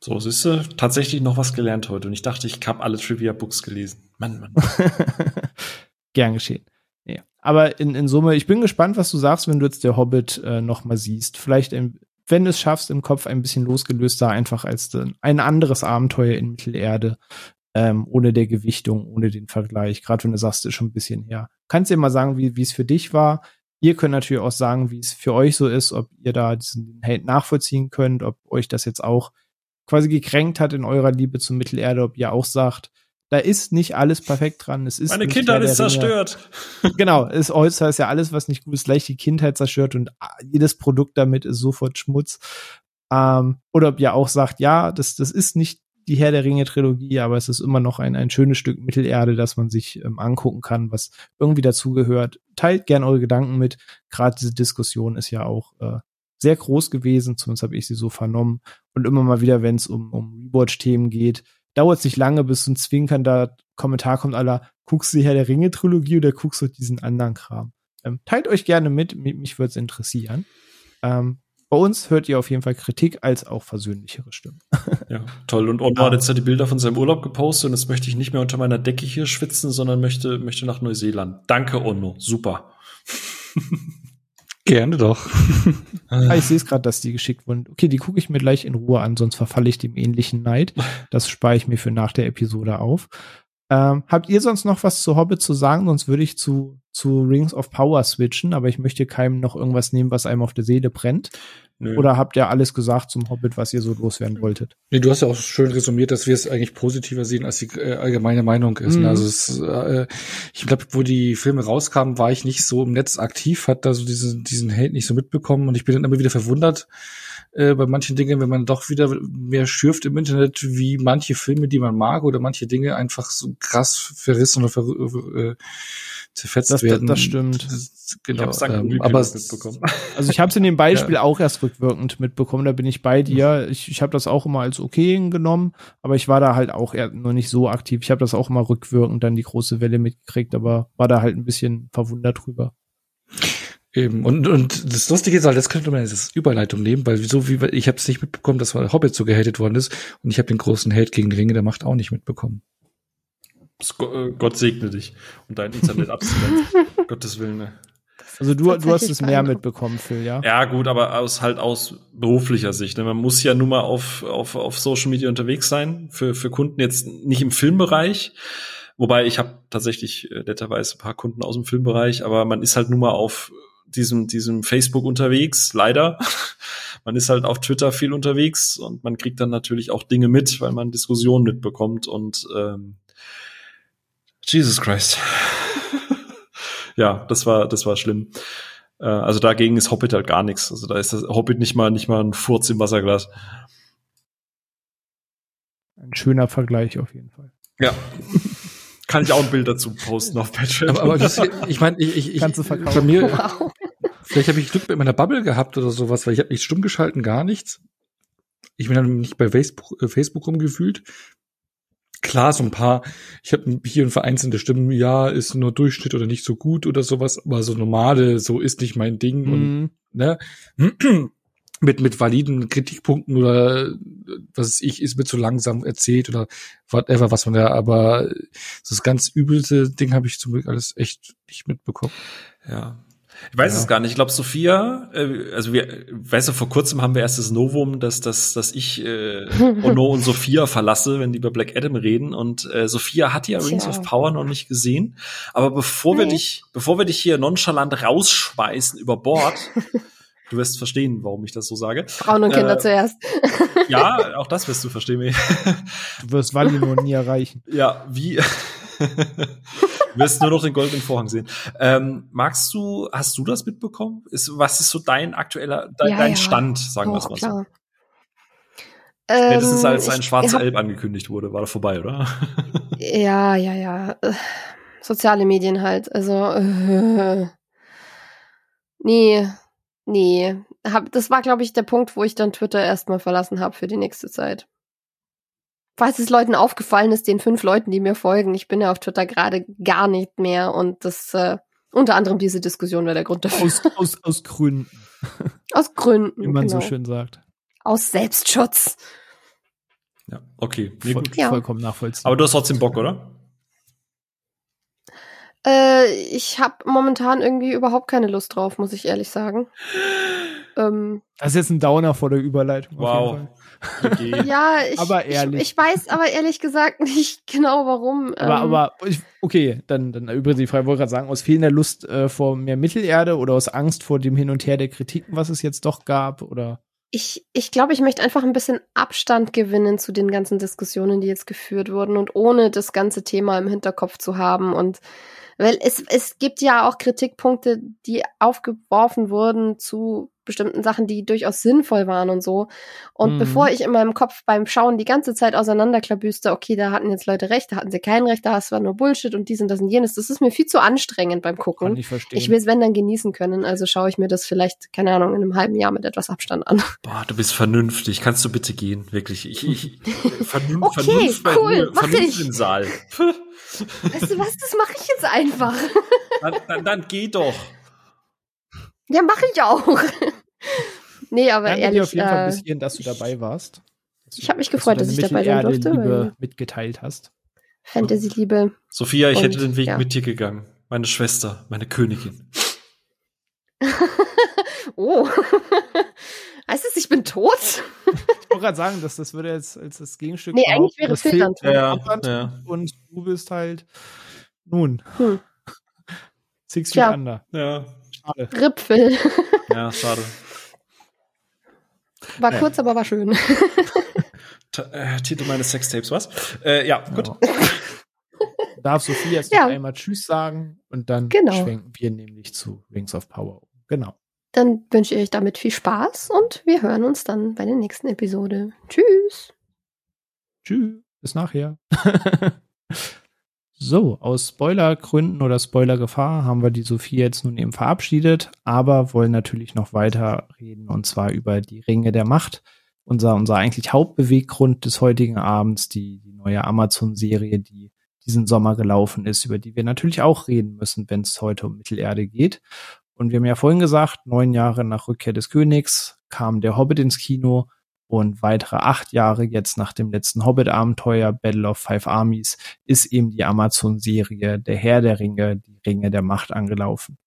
So, siehst du, tatsächlich noch was gelernt heute. Und ich dachte, ich habe alle Trivia-Books gelesen. Mann, Mann. Gern geschehen. Nee. Aber in, in Summe, ich bin gespannt, was du sagst, wenn du jetzt der Hobbit äh, noch mal siehst. Vielleicht, ein, wenn du es schaffst, im Kopf ein bisschen losgelöster, einfach als ein anderes Abenteuer in Mittelerde. ähm, ohne der Gewichtung, ohne den Vergleich. Gerade wenn du sagst, ist schon ein bisschen her. Kannst dir mal sagen, wie wie es für dich war. Ihr könnt natürlich auch sagen, wie es für euch so ist, ob ihr da diesen Hate nachvollziehen könnt, ob euch das jetzt auch quasi gekränkt hat in eurer Liebe zur Mittelerde, ob ihr auch sagt, da ist nicht alles perfekt dran. Es ist Meine Kindheit ist zerstört. Genau, es äußert ist ja alles, was nicht gut ist, gleich die Kindheit zerstört und jedes Produkt damit ist sofort Schmutz. Ähm, oder ob ihr auch sagt, ja, das, das ist nicht die Herr der Ringe Trilogie, aber es ist immer noch ein, ein schönes Stück Mittelerde, das man sich ähm, angucken kann, was irgendwie dazugehört. Teilt gern eure Gedanken mit. Gerade diese Diskussion ist ja auch äh, sehr groß gewesen, zumindest habe ich sie so vernommen. Und immer mal wieder, wenn es um, um Rewatch-Themen geht, dauert es nicht lange, bis so ein zwinkernder Kommentar kommt aller, guckst du die Herr der Ringe-Trilogie oder guckst du diesen anderen Kram? Ähm, teilt euch gerne mit, mich würde es interessieren. Ähm, bei uns hört ihr auf jeden Fall Kritik als auch versöhnlichere Stimmen. ja, toll. Und Onno hat jetzt ja die Bilder von seinem Urlaub gepostet und jetzt möchte ich nicht mehr unter meiner Decke hier schwitzen, sondern möchte, möchte nach Neuseeland. Danke, Onno. Super. Gerne doch. ah, ich sehe es gerade, dass die geschickt wurden. Okay, die gucke ich mir gleich in Ruhe an, sonst verfalle ich dem ähnlichen Neid. Das spare ich mir für nach der Episode auf. Ähm, habt ihr sonst noch was zu Hobbit zu sagen? Sonst würde ich zu, zu Rings of Power switchen, aber ich möchte keinem noch irgendwas nehmen, was einem auf der Seele brennt. Nö. Oder habt ihr alles gesagt zum Hobbit, was ihr so loswerden wolltet? Nee, du hast ja auch schön resumiert, dass wir es eigentlich positiver sehen, als die äh, allgemeine Meinung ist. Ne? Mhm. Also es, äh, ich glaube, wo die Filme rauskamen, war ich nicht so im Netz aktiv, hat da so diesen, diesen Hate nicht so mitbekommen und ich bin dann immer wieder verwundert äh, bei manchen Dingen, wenn man doch wieder mehr schürft im Internet, wie manche Filme, die man mag oder manche Dinge einfach so krass verrissen oder ver äh, zerfetzt das, werden. Das, stimmt. Das, genau. Ich ähm, aber mitbekommen. Also ich habe es in dem Beispiel ja. auch erst rückwirkend mitbekommen. Da bin ich bei dir. Ich, ich habe das auch immer als okay genommen, aber ich war da halt auch eher noch nicht so aktiv. Ich habe das auch immer rückwirkend dann die große Welle mitgekriegt, aber war da halt ein bisschen verwundert drüber. Eben. Und, und das Lustige ist halt, das könnte man als Überleitung nehmen, weil so wie ich habe es nicht mitbekommen, dass Hobbit so gehatet worden ist und ich habe den großen Hate gegen die Ringe der Macht auch nicht mitbekommen. Äh, Gott segne dich und dein Internet abzuwenden. Gottes Willen. Ne? Also du, du hast es mehr mitbekommen, Phil, ja? Ja, gut, aber aus halt aus beruflicher Sicht. Ne? Man muss ja nun mal auf, auf, auf Social Media unterwegs sein, für, für Kunden jetzt nicht im Filmbereich. Wobei ich habe tatsächlich äh, netterweise ein paar Kunden aus dem Filmbereich, aber man ist halt nun mal auf diesem, diesem Facebook unterwegs, leider. Man ist halt auf Twitter viel unterwegs und man kriegt dann natürlich auch Dinge mit, weil man Diskussionen mitbekommt und ähm, Jesus Christ. ja, das war, das war schlimm. Äh, also dagegen ist Hobbit halt gar nichts. Also da ist das Hobbit nicht mal, nicht mal ein Furz im Wasserglas. Ein schöner Vergleich auf jeden Fall. Ja. Kann ich auch ein Bild dazu posten auf Patreon. Aber, aber das, ich meine, ich, ich, ich bei mir, wow. Vielleicht habe ich Glück mit meiner Bubble gehabt oder sowas, weil ich habe nicht stumm geschalten, gar nichts. Ich bin dann nicht bei Facebook, äh, Facebook rumgefühlt klar, so ein paar, ich habe hier ein vereinzelte Stimmen, ja, ist nur Durchschnitt oder nicht so gut oder sowas, aber so normale, so ist nicht mein Ding mhm. und ne, mit mit validen Kritikpunkten oder was weiß ich, ist mir zu langsam erzählt oder whatever, was man da, aber das ganz übelste Ding habe ich zum Glück alles echt nicht mitbekommen. Ja, ich weiß ja. es gar nicht. Ich glaube, Sophia, äh, also wir, weißt du, vor kurzem haben wir erst das Novum, dass, dass, dass ich äh, Ono und Sophia verlasse, wenn die über Black Adam reden. Und äh, Sophia hat ja Rings of Power noch nicht gesehen. Aber bevor nee. wir dich, bevor wir dich hier nonchalant rausschmeißen über Bord, du wirst verstehen, warum ich das so sage. Frauen und Kinder äh, zuerst. ja, auch das wirst du verstehen. du wirst Valino nie erreichen. Ja, wie du wirst nur noch den goldenen Vorhang sehen. Ähm, magst du, hast du das mitbekommen? Ist, was ist so dein aktueller, dein, ja, dein ja. Stand, sagen wir es mal so? Spätestens ähm, als ein schwarzer Elb angekündigt wurde, war er vorbei, oder? ja, ja, ja. Soziale Medien halt. Also, äh, nee, nee. Hab, das war, glaube ich, der Punkt, wo ich dann Twitter erstmal verlassen habe für die nächste Zeit falls es Leuten aufgefallen ist, den fünf Leuten, die mir folgen, ich bin ja auf Twitter gerade gar nicht mehr und das äh, unter anderem diese Diskussion war der Grund dafür. Aus, aus, aus Gründen. Aus Gründen. Wie man genau. so schön sagt. Aus Selbstschutz. Ja, okay. Nee, Voll, ja. Vollkommen nachvollziehbar. Aber du hast trotzdem Bock, oder? Äh, ich habe momentan irgendwie überhaupt keine Lust drauf, muss ich ehrlich sagen. Ähm, Das ist jetzt ein Downer vor der Überleitung. auf Wow. Okay. ja, ich, Aber ehrlich. Ich, ich weiß aber ehrlich gesagt nicht genau warum. Aber, ähm, aber ich, okay, dann, dann übrigens die Frage, ich wollte gerade sagen, aus fehlender Lust äh, vor mehr Mittelerde oder aus Angst vor dem Hin und Her der Kritiken, was es jetzt doch gab, oder? ich, ich glaube, ich möchte einfach ein bisschen Abstand gewinnen zu den ganzen Diskussionen, die jetzt geführt wurden und ohne das ganze Thema im Hinterkopf zu haben und weil es, es gibt ja auch Kritikpunkte, die aufgeworfen wurden zu bestimmten Sachen, die durchaus sinnvoll waren und so. Und Mhm. bevor ich in meinem Kopf beim Schauen die ganze Zeit auseinanderklabüste, okay, da hatten jetzt Leute recht, da hatten sie kein Recht, da war nur Bullshit und dies und das und jenes, das ist mir viel zu anstrengend beim Kann Gucken. ich verstehen. Ich will es, wenn dann genießen können, also schaue ich mir das vielleicht, keine Ahnung, in einem halben Jahr mit etwas Abstand an. Boah, du bist vernünftig. Kannst du bitte gehen? Wirklich. Ich, ich, Vernun Okay, Vernunft cool, Vernunft ich. im Saal. Weißt du was, das mache ich jetzt einfach. Dann, dann, dann geh doch. Ja, mache ich auch. nee, aber Danke dir ehrlich, auf jeden Fall äh, bis hierhin, dass du dabei warst. Dass ich du- habe mich gefreut, dass, du ich dabei sein durfte. Weil mitgeteilt hast. Fantasy-Liebe. Sophia, ich Und, hätte den Weg ja. mit dir gegangen. Meine Schwester, meine Königin. Oh. Heißt es, ich bin tot? Ich wollte gerade sagen, dass das würde jetzt als das Gegenstück Nee, eigentlich wäre Finnland fehlt Ja, ja. und du bist halt nun Hm. Six Feet Tja. Under. Ja, Schade. Ripfel. ja, schade. War Ja. kurz, aber war schön. T äh, Titel meines Sextapes, was? Äh, ja, gut. Ja. Darf Sophia jetzt Ja. einmal Tschüss sagen und dann Genau. schwenken wir nämlich zu Rings of Power. Genau. Dann wünsche ich euch damit viel Spaß und wir hören uns dann bei der nächsten Episode. Tschüss. Tschüss. Bis nachher. so, aus Spoilergründen oder Spoilergefahr haben wir die Sophie jetzt nun eben verabschiedet, aber wollen natürlich noch weiter reden und zwar über die Ringe der Macht. Unser, unser eigentlich Hauptbeweggrund des heutigen Abends, die, die neue Amazon-Serie, die diesen Sommer gelaufen ist, über die wir natürlich auch reden müssen, wenn es heute um Mittelerde geht. Und wir haben ja vorhin gesagt, neun Jahre nach Rückkehr des Königs kam der Hobbit ins Kino und weitere acht Jahre jetzt nach dem letzten Hobbit-Abenteuer Battle of Five Armies ist eben die Amazon-Serie Der Herr der Ringe, die Ringe der Macht angelaufen.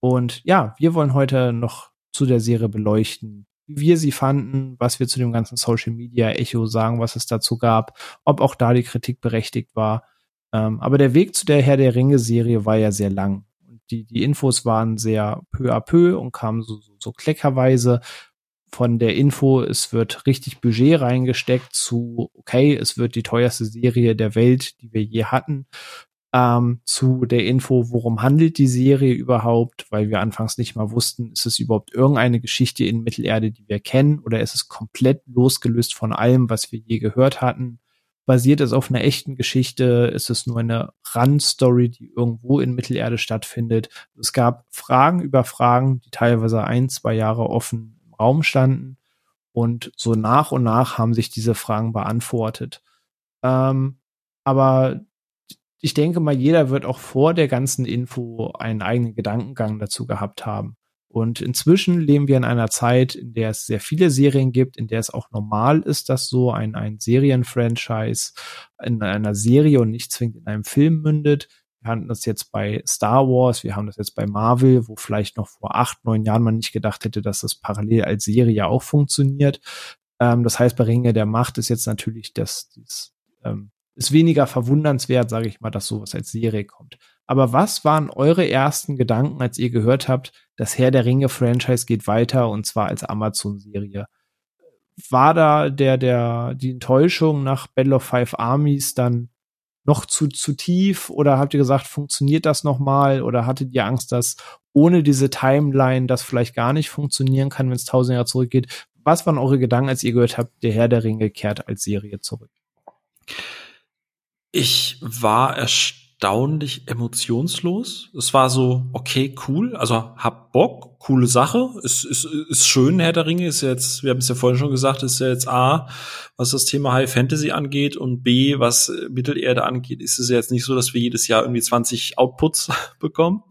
Und ja, wir wollen heute noch zu der Serie beleuchten, wie wir sie fanden, was wir zu dem ganzen Social Media Echo sagen, was es dazu gab, ob auch da die Kritik berechtigt war. Ähm, aber der Weg zu der Herr der Ringe Serie war ja sehr lang. Die, die Infos waren sehr peu à peu und kamen so, so, so kleckerweise von der Info, es wird richtig Budget reingesteckt zu, okay, es wird die teuerste Serie der Welt, die wir je hatten, ähm, zu der Info, worum handelt die Serie überhaupt, weil wir anfangs nicht mal wussten, ist es überhaupt irgendeine Geschichte in Mittelerde, die wir kennen, oder ist es komplett losgelöst von allem, was wir je gehört hatten? Basiert es auf einer echten Geschichte? Ist es nur eine Randstory, die irgendwo in Mittelerde stattfindet? Es gab Fragen über Fragen, die teilweise ein, zwei Jahre offen im Raum standen. Und so nach und nach haben sich diese Fragen beantwortet. Ähm, aber ich denke mal, jeder wird auch vor der ganzen Info einen eigenen Gedankengang dazu gehabt haben. Und inzwischen leben wir in einer Zeit, in der es sehr viele Serien gibt, in der es auch normal ist, dass so ein, ein Serienfranchise in einer Serie und nicht zwingend in einem Film mündet. Wir hatten das jetzt bei Star Wars, wir haben das jetzt bei Marvel, wo vielleicht noch vor acht, neun Jahren man nicht gedacht hätte, dass das parallel als Serie auch funktioniert. Ähm, das heißt, bei Ringe der Macht ist jetzt natürlich das, das ähm, ist weniger verwundernswert, sage ich mal, dass sowas als Serie kommt. Aber was waren eure ersten Gedanken, als ihr gehört habt, das Herr der Ringe Franchise geht weiter und zwar als Amazon Serie? War da der der die Enttäuschung nach Battle of Five Armies dann noch zu zu tief oder habt ihr gesagt, funktioniert das noch mal oder hattet ihr Angst, dass ohne diese Timeline das vielleicht gar nicht funktionieren kann, wenn es tausend Jahre zurückgeht? Was waren eure Gedanken, als ihr gehört habt, der Herr der Ringe kehrt als Serie zurück? Ich war erstaunlich emotionslos. Es war so, okay, cool, also hab Bock, coole Sache, ist, ist, ist schön, Herr der Ringe ist jetzt, wir haben es ja vorhin schon gesagt, ist ja jetzt A, was das Thema High Fantasy angeht und B, was Mittelerde angeht, ist es ja jetzt nicht so, dass wir jedes Jahr irgendwie 20 Outputs bekommen.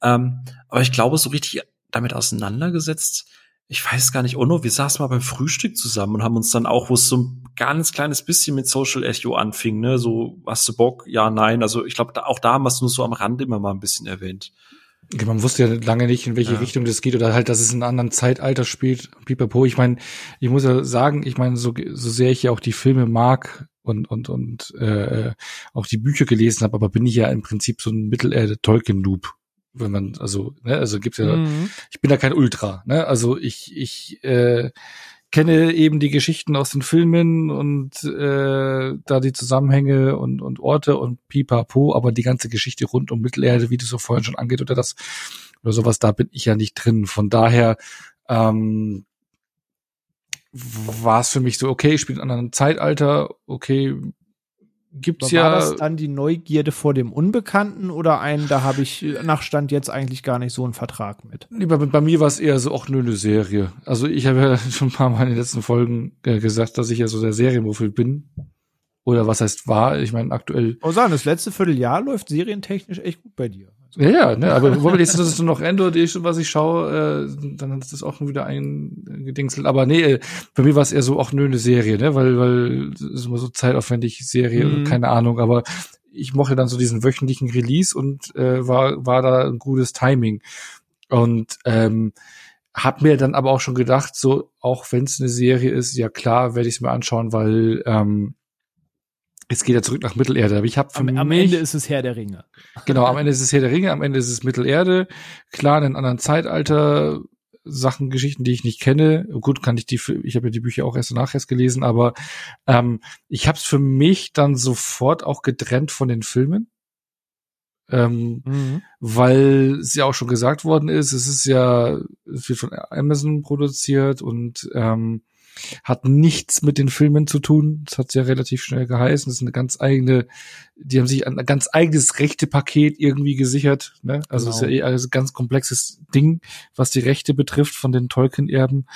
Ähm, aber ich glaube, so richtig damit auseinandergesetzt, ich weiß gar nicht, Ono, wir saßen mal beim Frühstück zusammen und haben uns dann auch, wo es so ganz kleines bisschen mit Social Echo anfing, ne, so, hast du Bock? Ja, nein. Also ich glaube, da, auch da haben wir es nur so am Rand immer mal ein bisschen erwähnt. Man wusste ja lange nicht, in welche Ja. Richtung das geht oder halt, dass es in einem anderen Zeitalter spielt. Pipapo. Ich meine, ich muss ja sagen, ich meine, so, so sehr ich ja auch die Filme mag und und und äh, auch die Bücher gelesen habe, aber bin ich ja im Prinzip so ein Mittelerde-Tolkien-Noob. Wenn man, also, ne, also gibt's ja, Mhm. ich bin da kein Ultra, ne? Also ich, ich äh, kenne eben die Geschichten aus den Filmen und äh, da die Zusammenhänge und, und Orte und pipapo, aber die ganze Geschichte rund um Mittelerde, wie du so vorhin schon angeht oder das oder sowas, da bin ich ja nicht drin. Von daher ähm, war es für mich so, okay, ich spiele in einem anderen Zeitalter, okay, gibt's ja. War das dann die Neugierde vor dem Unbekannten oder ein, da habe ich nach Stand jetzt eigentlich gar nicht so einen Vertrag mit? Nee, bei, bei mir war es eher so, auch nur eine Serie. Also ich habe ja schon ein paar Mal in den letzten Folgen äh, gesagt, dass ich ja so der Serienmuffel bin. Oder was heißt war? Ich meine, aktuell. Muss sagen, das letzte Vierteljahr läuft serientechnisch echt gut bei dir. Also, Ja, ja, ne, aber wo wir jetzt, das ist nur noch Endor, die ich, was ich schaue, äh, dann ist das auch wieder ein äh, Gedingselt. Aber nee, äh, bei mir war es eher so auch nur eine Serie, ne? Weil, weil es ist immer so zeitaufwendig Serie, Mhm. keine Ahnung, aber ich mochte dann so diesen wöchentlichen Release und äh, war, war da ein gutes Timing. Und ähm, hab mir dann aber auch schon gedacht, so, auch wenn es eine Serie ist, ja klar, werde ich es mir anschauen, weil ähm, es geht ja zurück nach Mittelerde. Aber ich habe für am, am mich Ende ist es Herr der Ringe. Genau, am Ende ist es Herr der Ringe, am Ende ist es Mittelerde. Klar, in einem anderen Zeitalter, Sachen, Geschichten, die ich nicht kenne. Gut, kann ich die, ich habe ja die Bücher auch erst danach erst gelesen, aber ähm, ich habe es für mich dann sofort auch getrennt von den Filmen. Ähm, Mhm. weil es ja auch schon gesagt worden ist, es ist ja, es wird von Amazon produziert und ähm, hat nichts mit den Filmen zu tun. Das hat ja relativ schnell geheißen. Das ist eine ganz eigene, die haben sich ein ganz eigenes Rechtepaket irgendwie gesichert. Ne? Also Genau. es ist ja eh alles ein ganz komplexes Ding, was die Rechte betrifft von den Tolkien-Erben.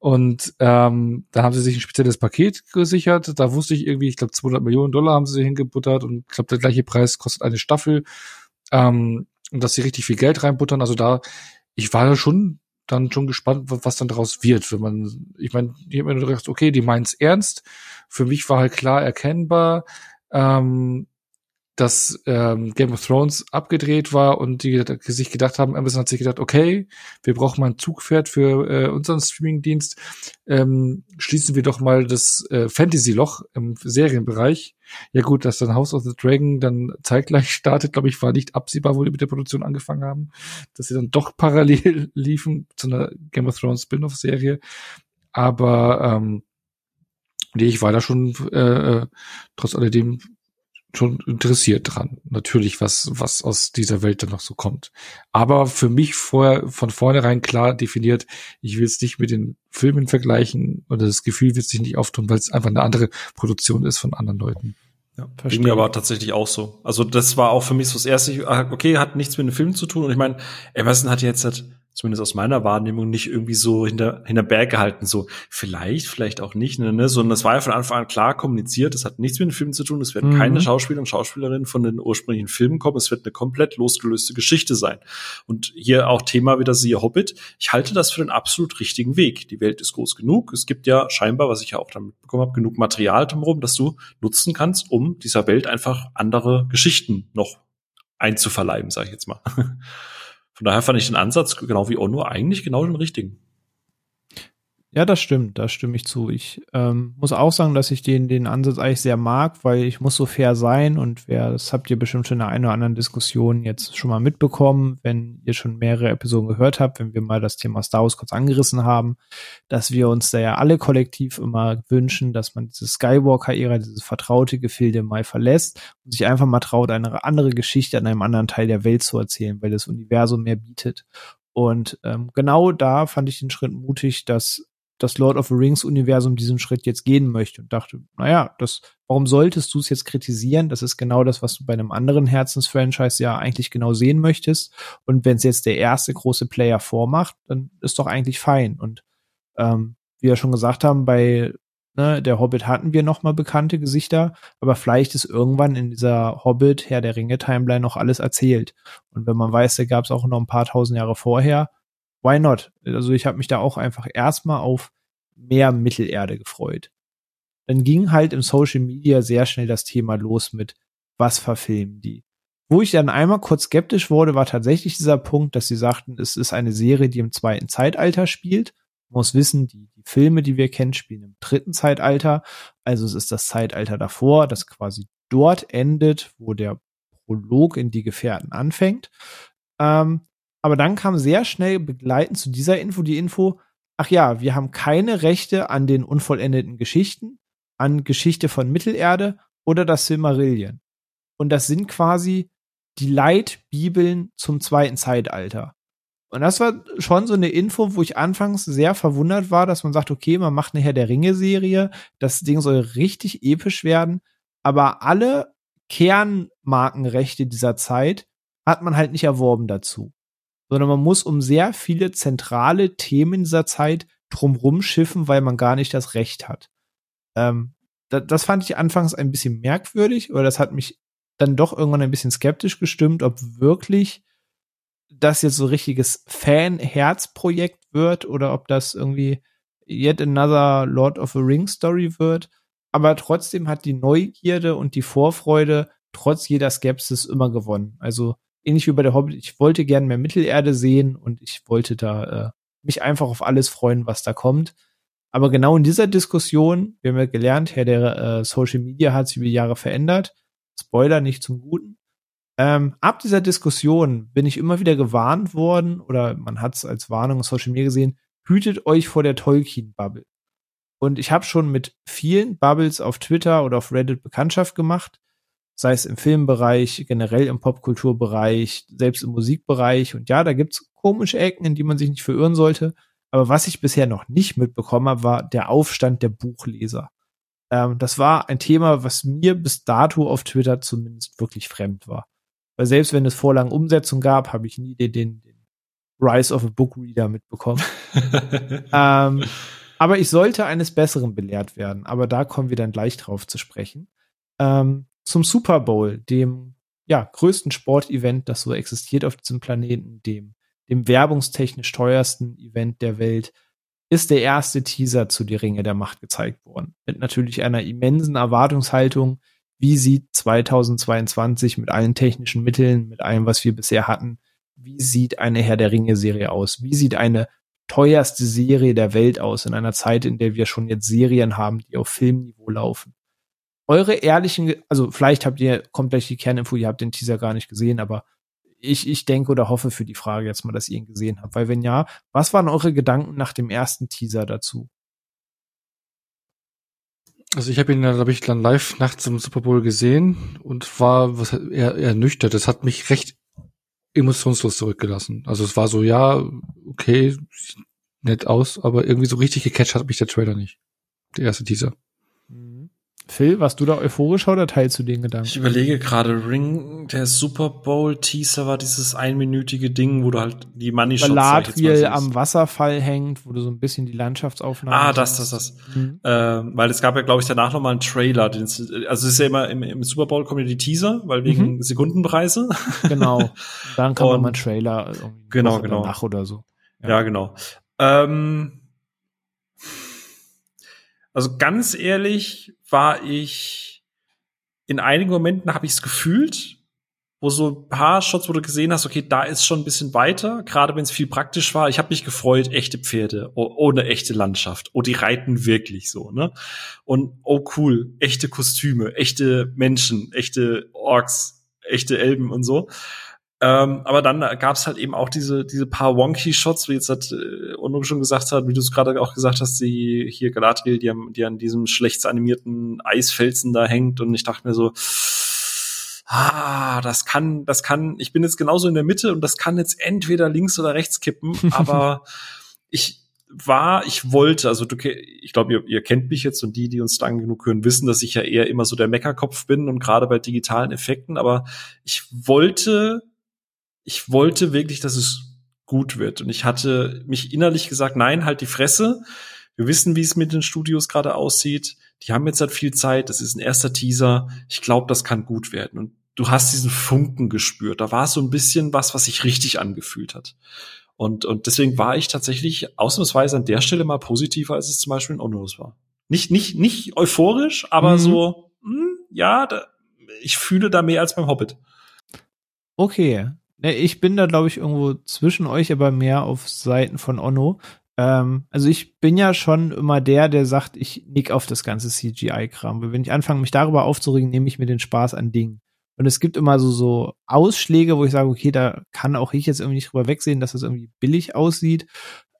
Und ähm, da haben sie sich ein spezielles Paket gesichert. Da wusste ich irgendwie, ich glaube 200 Millionen Dollar haben sie hingebuttert und ich glaube der gleiche Preis kostet eine Staffel. Ähm, und dass sie richtig viel Geld reinbuttern. Also da, ich war da schon dann schon gespannt, wa- was dann daraus wird. Wenn man, ich meine, ich habe mir gedacht, okay, die meint's ernst. Für mich war halt klar erkennbar, ähm, dass ähm, Game of Thrones abgedreht war und die sich gedacht haben, Amazon hat sich gedacht, okay, wir brauchen mal ein Zugpferd für äh, unseren Streamingdienst. Ähm, schließen wir doch mal das äh, Fantasy-Loch im Serienbereich. Ja gut, dass dann House of the Dragon dann zeitgleich startet, glaube ich, war nicht absehbar, wo die mit der Produktion angefangen haben, dass sie dann doch parallel liefen zu einer Game of Thrones Spin-off-Serie. Aber ähm, nee, ich war da schon äh, äh, trotz alledem schon interessiert dran. Natürlich, was, was aus dieser Welt dann noch so kommt. Aber für mich vorher, von vornherein klar definiert, ich will es nicht mit den Filmen vergleichen oder das Gefühl wird sich nicht auftun, weil es einfach eine andere Produktion ist von anderen Leuten. Ja, Ging mir aber tatsächlich auch so. Also das war auch für mich so das erste, ich- ah, okay, hat nichts mit dem Film zu tun. Und ich meine, Amazon hat jetzt halt, zumindest aus meiner Wahrnehmung, nicht irgendwie so hinter, hinter Berg gehalten, so vielleicht, vielleicht auch nicht, ne, ne, sondern das war ja von Anfang an klar kommuniziert, das hat nichts mit dem Film zu tun, es werden Mhm. keine Schauspieler und Schauspielerinnen von den ursprünglichen Filmen kommen, es wird eine komplett losgelöste Geschichte sein. Und hier auch Thema wieder siehe Hobbit, ich halte das für den absolut richtigen Weg. Die Welt ist groß genug, es gibt ja scheinbar, was ich ja auch dann mitbekommen habe, genug Material drumherum, dass du nutzen kannst, um dieser Welt einfach andere Geschichten noch einzuverleiben, sage ich jetzt mal. Von daher fand ich den Ansatz, genau wie Ono, eigentlich genau den richtigen. Ja, das stimmt, da stimme ich zu. Ich ähm, muss auch sagen, dass ich den, den Ansatz eigentlich sehr mag, weil ich muss so fair sein und wer, das habt ihr bestimmt schon in der einen oder anderen Diskussion jetzt schon mal mitbekommen, wenn ihr schon mehrere Episoden gehört habt, wenn wir mal das Thema Star Wars kurz angerissen haben, dass wir uns da ja alle kollektiv immer wünschen, dass man diese Skywalker-Ära, dieses vertraute Gefilde mal verlässt und sich einfach mal traut, eine andere Geschichte an einem anderen Teil der Welt zu erzählen, weil das Universum mehr bietet. Und ähm, genau da fand ich den Schritt mutig, dass das Lord of the Rings Universum diesen Schritt jetzt gehen möchte und dachte, naja, das, warum solltest du es jetzt kritisieren? Das ist genau das, was du bei einem anderen Herzensfranchise ja eigentlich genau sehen möchtest. Und wenn es jetzt der erste große Player vormacht, dann ist doch eigentlich fein. Und ähm, wie wir schon gesagt haben, bei ne, der Hobbit hatten wir noch mal bekannte Gesichter, aber vielleicht ist irgendwann in dieser Hobbit Herr der Ringe Timeline noch alles erzählt. Und wenn man weiß, da gab es auch noch ein paar tausend Jahre vorher, why not? Also ich habe mich da auch einfach erstmal auf mehr Mittelerde gefreut. Dann ging halt im Social Media sehr schnell das Thema los mit, was verfilmen die? Wo ich dann einmal kurz skeptisch wurde, war tatsächlich dieser Punkt, dass sie sagten, es ist eine Serie, die im zweiten Zeitalter spielt. Man muss wissen, die, die Filme, die wir kennen, spielen im dritten Zeitalter. Also es ist das Zeitalter davor, das quasi dort endet, wo der Prolog in die Gefährten anfängt. Ähm, aber dann kam sehr schnell begleitend zu dieser Info die Info, ach ja, wir haben keine Rechte an den unvollendeten Geschichten, an Geschichte von Mittelerde oder das Silmarillion. Und das sind quasi die Leitbibeln zum zweiten Zeitalter. Und das war schon so eine Info, wo ich anfangs sehr verwundert war, dass man sagt, okay, man macht eine Herr der Ringe-Serie, das Ding soll richtig episch werden, aber alle Kernmarkenrechte dieser Zeit hat man halt nicht erworben dazu. Sondern man muss um sehr viele zentrale Themen dieser Zeit drumrum schiffen, weil man gar nicht das Recht hat. Ähm, das, das fand ich anfangs ein bisschen merkwürdig, oder das hat mich dann doch irgendwann ein bisschen skeptisch gestimmt, ob wirklich das jetzt so richtiges Fan-Herz-Projekt wird oder ob das irgendwie yet another Lord of the Rings Story wird. Aber trotzdem hat die Neugierde und die Vorfreude trotz jeder Skepsis immer gewonnen. Also ähnlich wie bei der Hobbit, ich wollte gern mehr Mittelerde sehen und ich wollte da äh, mich einfach auf alles freuen, was da kommt. Aber genau in dieser Diskussion, wir haben ja gelernt, Herr der äh, Social Media hat sich über Jahre verändert. Spoiler nicht zum Guten. Ähm, ab dieser Diskussion bin ich immer wieder gewarnt worden, oder man hat es als Warnung Social Media gesehen, hütet euch vor der Tolkien-Bubble. Und ich habe schon mit vielen Bubbles auf Twitter oder auf Reddit Bekanntschaft gemacht, sei es im Filmbereich, generell im Popkulturbereich, selbst im Musikbereich. Und ja, da gibt's komische Ecken, in die man sich nicht verirren sollte. Aber was ich bisher noch nicht mitbekommen habe, war der Aufstand der Buchleser. Ähm, das war ein Thema, was mir bis dato auf Twitter zumindest wirklich fremd war. Weil selbst wenn es vorlang Umsetzung gab, habe ich nie den, den, den Rise of a Book Reader mitbekommen. ähm, aber ich sollte eines Besseren belehrt werden. Aber da kommen wir dann gleich drauf zu sprechen. Ähm, zum Super Bowl, dem ja, größten Sportevent, das so existiert auf diesem Planeten, dem, dem werbungstechnisch teuersten Event der Welt, ist der erste Teaser zu Die Ringe der Macht gezeigt worden. Mit natürlich einer immensen Erwartungshaltung, wie sieht 2022 mit allen technischen Mitteln, mit allem, was wir bisher hatten, wie sieht eine Herr der Ringe Serie aus? Wie sieht eine teuerste Serie der Welt aus in einer Zeit, in der wir schon jetzt Serien haben, die auf Filmniveau laufen? Eure ehrlichen, also vielleicht habt ihr, kommt gleich die Kerninfo, ihr habt den Teaser gar nicht gesehen, aber ich, ich denke oder hoffe für die Frage jetzt mal, dass ihr ihn gesehen habt. Weil wenn ja, was waren eure Gedanken nach dem ersten Teaser dazu? Also ich habe ihn, glaube ich, dann live nachts im Super Bowl gesehen und war was eher, eher nüchtern. Das hat mich recht emotionslos zurückgelassen. Also es war so, ja, okay, nett aus, aber irgendwie so richtig gecatcht hat mich der Trailer nicht. Der erste Teaser. Phil, warst du da euphorischer oder teilst du den Gedanken? Ich überlege gerade, Ring, der Super Bowl Teaser war dieses einminütige Ding, wo du halt die Money Shots Galadriel am Wasserfall hängt, wo du so ein bisschen die Landschaftsaufnahme Ah, das, das, das. Mhm. Ähm, weil es gab ja, glaube ich, danach noch mal einen Trailer. Den, also es ist ja immer im, im, Super Bowl kommen ja die Teaser, weil wegen mhm. Sekundenpreise. Genau. Dann kann man mal einen Trailer genau, genau. danach oder so. Ja, ja genau. Ähm, also ganz ehrlich war ich in einigen Momenten habe ich es gefühlt, wo so ein paar Shots, wo du gesehen hast, okay, da ist schon ein bisschen weiter, gerade wenn es viel praktisch war. Ich habe mich gefreut, echte Pferde ohne echte Landschaft. Oh, die reiten wirklich so, ne? Und oh cool, echte Kostüme, echte Menschen, echte Orks, echte Elben und so. Ähm, aber dann gab es halt eben auch diese, diese paar Wonky-Shots, wie jetzt hat äh, Ono schon gesagt hat, wie du es gerade auch gesagt hast, die hier Galadriel, die, die an diesem schlecht animierten Eisfelsen da hängt. Und ich dachte mir so, ah, das kann, das kann, ich bin jetzt genauso in der Mitte und das kann jetzt entweder links oder rechts kippen, aber ich war, ich wollte, also du, ich glaube, ihr, ihr kennt mich jetzt und die, die uns lang genug hören, wissen, dass ich ja eher immer so der Meckerkopf bin und gerade bei digitalen Effekten, aber ich wollte ich wollte wirklich, dass es gut wird. Und ich hatte mich innerlich gesagt, nein, halt die Fresse. Wir wissen, wie es mit den Studios gerade aussieht. Die haben jetzt halt viel Zeit. Das ist ein erster Teaser. Ich glaube, das kann gut werden. Und du hast diesen Funken gespürt. Da war so ein bisschen was, was sich richtig angefühlt hat. Und, und deswegen war ich tatsächlich ausnahmsweise an der Stelle mal positiver, als es zum Beispiel in Onus war. Nicht, nicht, nicht euphorisch, aber mhm. so, mh, hm, ja, da, ich fühle da mehr als beim Hobbit. Okay. Ne, Ich bin da, glaube ich, irgendwo zwischen euch, aber mehr auf Seiten von Onno. Ähm, also ich bin ja schon immer der, der sagt, ich nick auf das ganze CGI-Kram. Wenn ich anfange, mich darüber aufzuregen, nehme ich mir den Spaß an Dingen. Und es gibt immer so, so Ausschläge, wo ich sage, okay, da kann auch ich jetzt irgendwie nicht drüber wegsehen, dass das irgendwie billig aussieht.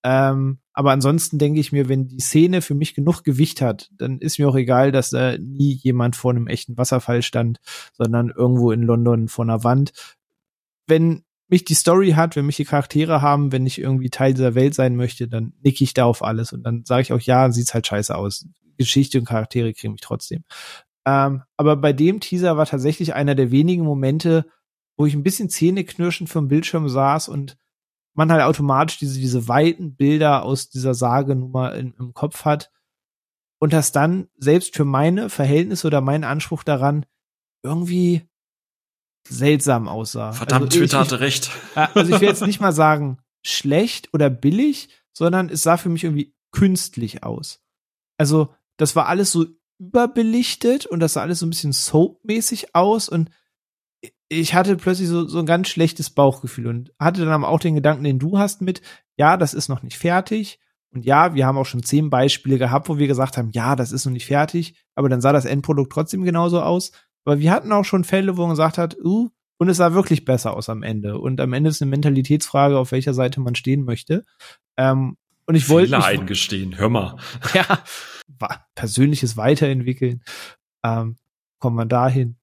Ähm, aber ansonsten denke ich mir, wenn die Szene für mich genug Gewicht hat, dann ist mir auch egal, dass da nie jemand vor einem echten Wasserfall stand, sondern irgendwo in London vor einer Wand. Wenn mich die Story hat, wenn mich die Charaktere haben, wenn ich irgendwie Teil dieser Welt sein möchte, dann nick ich da auf alles und dann sage ich auch, ja, sieht's halt scheiße aus. Geschichte und Charaktere kriegen mich trotzdem. Ähm, aber bei dem Teaser war tatsächlich einer der wenigen Momente, wo ich ein bisschen zähneknirschend vom Bildschirm saß und man halt automatisch diese, diese weiten Bilder aus dieser Sage nun mal in, im Kopf hat und das dann selbst für meine Verhältnisse oder meinen Anspruch daran irgendwie seltsam aussah. Verdammt, Also Twitter ich, hatte recht. Also ich will jetzt nicht mal sagen schlecht oder billig, sondern es sah für mich irgendwie künstlich aus. Also das war alles so überbelichtet und das sah alles so ein bisschen soapmäßig aus und ich hatte plötzlich so, so ein ganz schlechtes Bauchgefühl und hatte dann aber auch den Gedanken, den du hast mit, ja, das ist noch nicht fertig. Und ja, wir haben auch schon zehn Beispiele gehabt, wo wir gesagt haben, ja, das ist noch nicht fertig, aber dann sah das Endprodukt trotzdem genauso aus. Aber wir hatten auch schon Fälle, wo man gesagt hat, uh, und es sah wirklich besser aus am Ende. Und am Ende ist eine Mentalitätsfrage, auf welcher Seite man stehen möchte. Ähm, und ich wollte Fehler eingestehen, hör mal. ja, persönliches Weiterentwickeln. Ähm, kommt man dahin.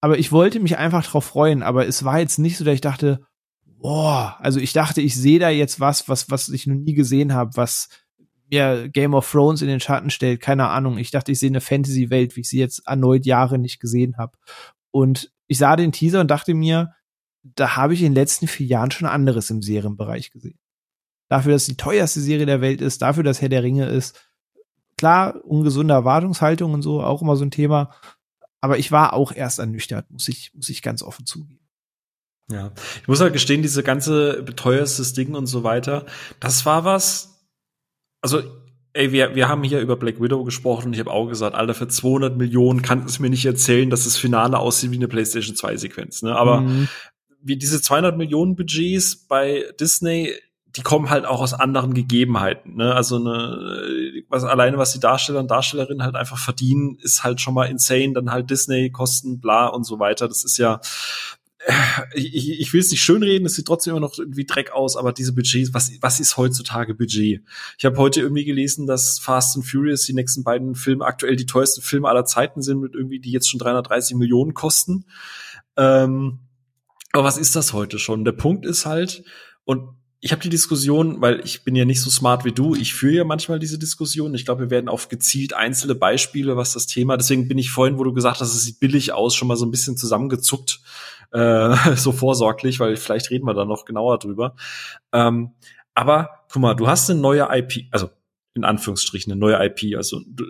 Aber ich wollte mich einfach drauf freuen, aber es war jetzt nicht so, dass ich dachte, boah, also ich dachte, ich sehe da jetzt was, was, was ich noch nie gesehen habe, was mir Game of Thrones in den Schatten stellt, keine Ahnung. Ich dachte, ich sehe eine Fantasy-Welt, wie ich sie jetzt erneut Jahre nicht gesehen habe. Und ich sah den Teaser und dachte mir, da habe ich in den letzten vier Jahren schon anderes im Serienbereich gesehen. Dafür, dass die teuerste Serie der Welt ist, dafür, dass Herr der Ringe ist. Klar, ungesunde Erwartungshaltung und so, auch immer so ein Thema. Aber ich war auch erst ernüchtert, muss ich, muss ich ganz offen zugeben. Ja, ich muss halt gestehen, diese ganze beteuerstes Ding und so weiter, das war was. Also, ey, wir, wir haben hier über Black Widow gesprochen und ich habe auch gesagt, Alter, für 200 Millionen kann es mir nicht erzählen, dass das Finale aussieht wie eine PlayStation 2 Sequenz, ne? Aber Mhm. wie diese 200 Millionen Budgets bei Disney, die kommen halt auch aus anderen Gegebenheiten. Ne? Also eine, was alleine was die Darsteller und Darstellerinnen halt einfach verdienen, ist halt schon mal insane. Dann halt Disney Kosten, bla und so weiter. Das ist ja ich, ich will es nicht schönreden, es sieht trotzdem immer noch irgendwie Dreck aus, aber diese Budgets, was, was ist heutzutage Budget? Ich habe heute irgendwie gelesen, dass Fast and Furious die nächsten beiden Filme aktuell die teuersten Filme aller Zeiten sind, mit irgendwie, die jetzt schon 330 Millionen kosten. Ähm, aber was ist das heute schon? Der Punkt ist halt, und ich habe die Diskussion, weil ich bin ja nicht so smart wie du, ich führe ja manchmal diese Diskussion. Ich glaube, wir werden auf gezielt einzelne Beispiele, was das Thema, deswegen bin ich vorhin, wo du gesagt hast, es sieht billig aus, schon mal so ein bisschen zusammengezuckt, äh, so vorsorglich, weil vielleicht reden wir da noch genauer drüber. Ähm, aber guck mal, du hast eine neue IP, also in Anführungsstrichen eine neue IP, also du,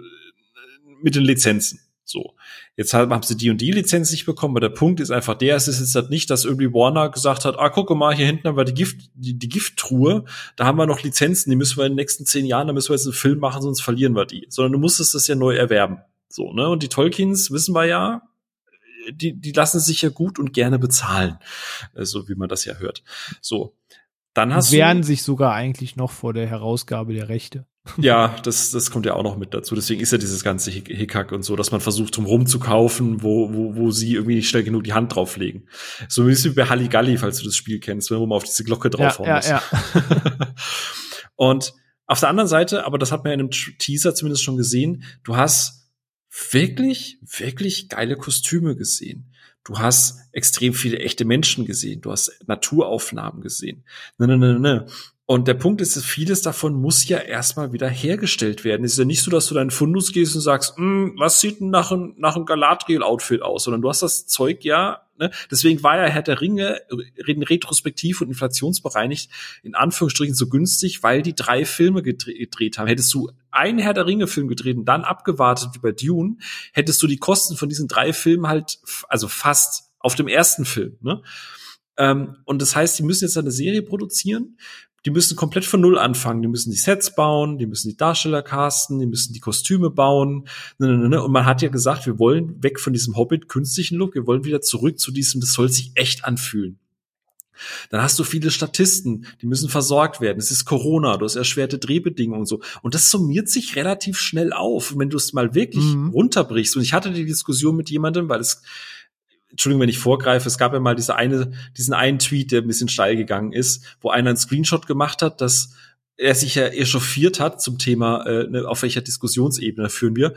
mit den Lizenzen. So, jetzt haben haben sie die und die Lizenz nicht bekommen, aber der Punkt ist einfach der, es ist jetzt halt nicht, dass irgendwie Warner gesagt hat, ah, guck mal, hier hinten haben wir die Gift, die, die Gifttruhe, da haben wir noch Lizenzen, die müssen wir in den nächsten zehn Jahren, da müssen wir jetzt einen Film machen, sonst verlieren wir die. Sondern du musstest das ja neu erwerben. So, ne? Und die Tolkiens, wissen wir ja, die, die lassen sich ja gut und gerne bezahlen. äh, So wie man das ja hört. So. Dann hast wehren du, sich sogar eigentlich noch vor der Herausgabe der Rechte. ja, das, das kommt ja auch noch mit dazu. Deswegen ist ja dieses ganze Hick- Hickhack und so, dass man versucht, drum rumzukaufen, wo, wo, wo sie irgendwie nicht schnell genug die Hand drauflegen. So ein bisschen wie bei Halligalli, falls du das Spiel kennst, wo man auf diese Glocke draufhauen ja, muss. ja. und auf der anderen Seite, aber das hat man ja in einem Teaser zumindest schon gesehen, du hast wirklich, wirklich geile Kostüme gesehen. Du hast extrem viele echte Menschen gesehen. Du hast Naturaufnahmen gesehen. Ne, ne, ne, ne. Und der Punkt ist, vieles davon muss ja erstmal wieder hergestellt werden. Es ist ja nicht so, dass du deinen Fundus gehst und sagst, "Hm, was sieht denn nach einem, nach einem Galadriel-Outfit aus? Sondern du hast das Zeug ja, ne? Deswegen war ja Herr der Ringe reden retrospektiv und inflationsbereinigt in Anführungsstrichen so günstig, weil die drei Filme gedre- gedreht haben. Hättest du einen Herr der Ringe-Film gedreht und dann abgewartet wie bei Dune, hättest du die Kosten von diesen drei Filmen halt, also fast auf dem ersten Film, ne? Ähm, und das heißt, die müssen jetzt eine Serie produzieren. Die müssen komplett von Null anfangen. Die müssen die Sets bauen, die müssen die Darsteller casten, die müssen die Kostüme bauen. Ne, ne, ne, Und man hat ja gesagt, wir wollen weg von diesem Hobbit-künstlichen Look, wir wollen wieder zurück zu diesem, das soll sich echt anfühlen. Dann hast du viele Statisten, die müssen versorgt werden. Es ist Corona, du hast erschwerte Drehbedingungen und so. Und das summiert sich relativ schnell auf. Und wenn du es mal wirklich mhm. runterbrichst, und ich hatte die Diskussion mit jemandem, weil es, Entschuldigung, wenn ich vorgreife, es gab ja mal diese eine, diesen einen Tweet, der ein bisschen steil gegangen ist, wo einer einen Screenshot gemacht hat, dass er sich ja echauffiert hat zum Thema, äh, ne, auf welcher Diskussionsebene führen wir,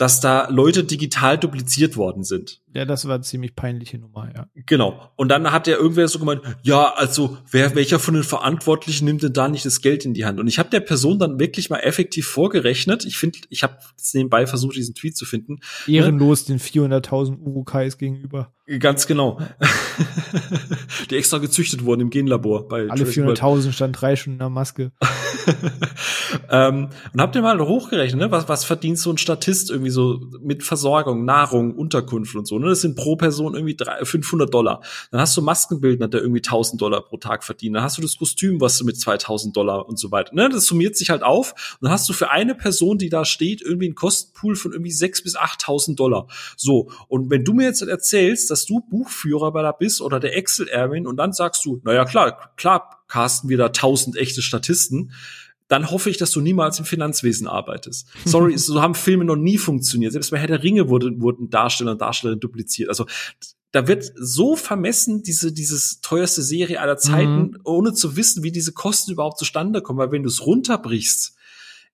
dass da Leute digital dupliziert worden sind. Ja, das war eine ziemlich peinliche Nummer, ja. Genau. Und dann hat der irgendwer so gemeint, ja, also wer welcher von den Verantwortlichen nimmt denn da nicht das Geld in die Hand? Und ich habe der Person dann wirklich mal effektiv vorgerechnet. Ich finde, ich habe nebenbei versucht, diesen Tweet zu finden. Ehrenlos ne? den 400.000 Urukais gegenüber. Ganz genau. die extra gezüchtet wurden im Genlabor. Bei Alle 400.000 stand drei schon in der Maske. ähm, und habt ihr mal hochgerechnet, ne? was, was verdient so ein Statist irgendwie so mit Versorgung, Nahrung, Unterkunft und so. Ne? Das sind pro Person irgendwie 3, 500 Dollar. Dann hast du Maskenbildner, der irgendwie 1000 Dollar pro Tag verdient. Dann hast du das Kostüm, was du mit 2000 Dollar und so weiter. Ne? Das summiert sich halt auf. Und dann hast du für eine Person, die da steht, irgendwie einen Kostenpool von irgendwie 6 bis 8000 Dollar. So. Und wenn du mir jetzt erzählst, dass du Buchführer bei da bist oder der Excel Erwin und dann sagst du, naja, klar, klar, casten wir da 1000 echte Statisten dann hoffe ich, dass du niemals im Finanzwesen arbeitest. Sorry, so haben Filme noch nie funktioniert. Selbst bei Herr der Ringe wurde, wurden Darsteller und Darstellerinnen dupliziert. Also da wird so vermessen diese dieses teuerste Serie aller Zeiten, mhm. ohne zu wissen, wie diese Kosten überhaupt zustande kommen. Weil wenn du es runterbrichst,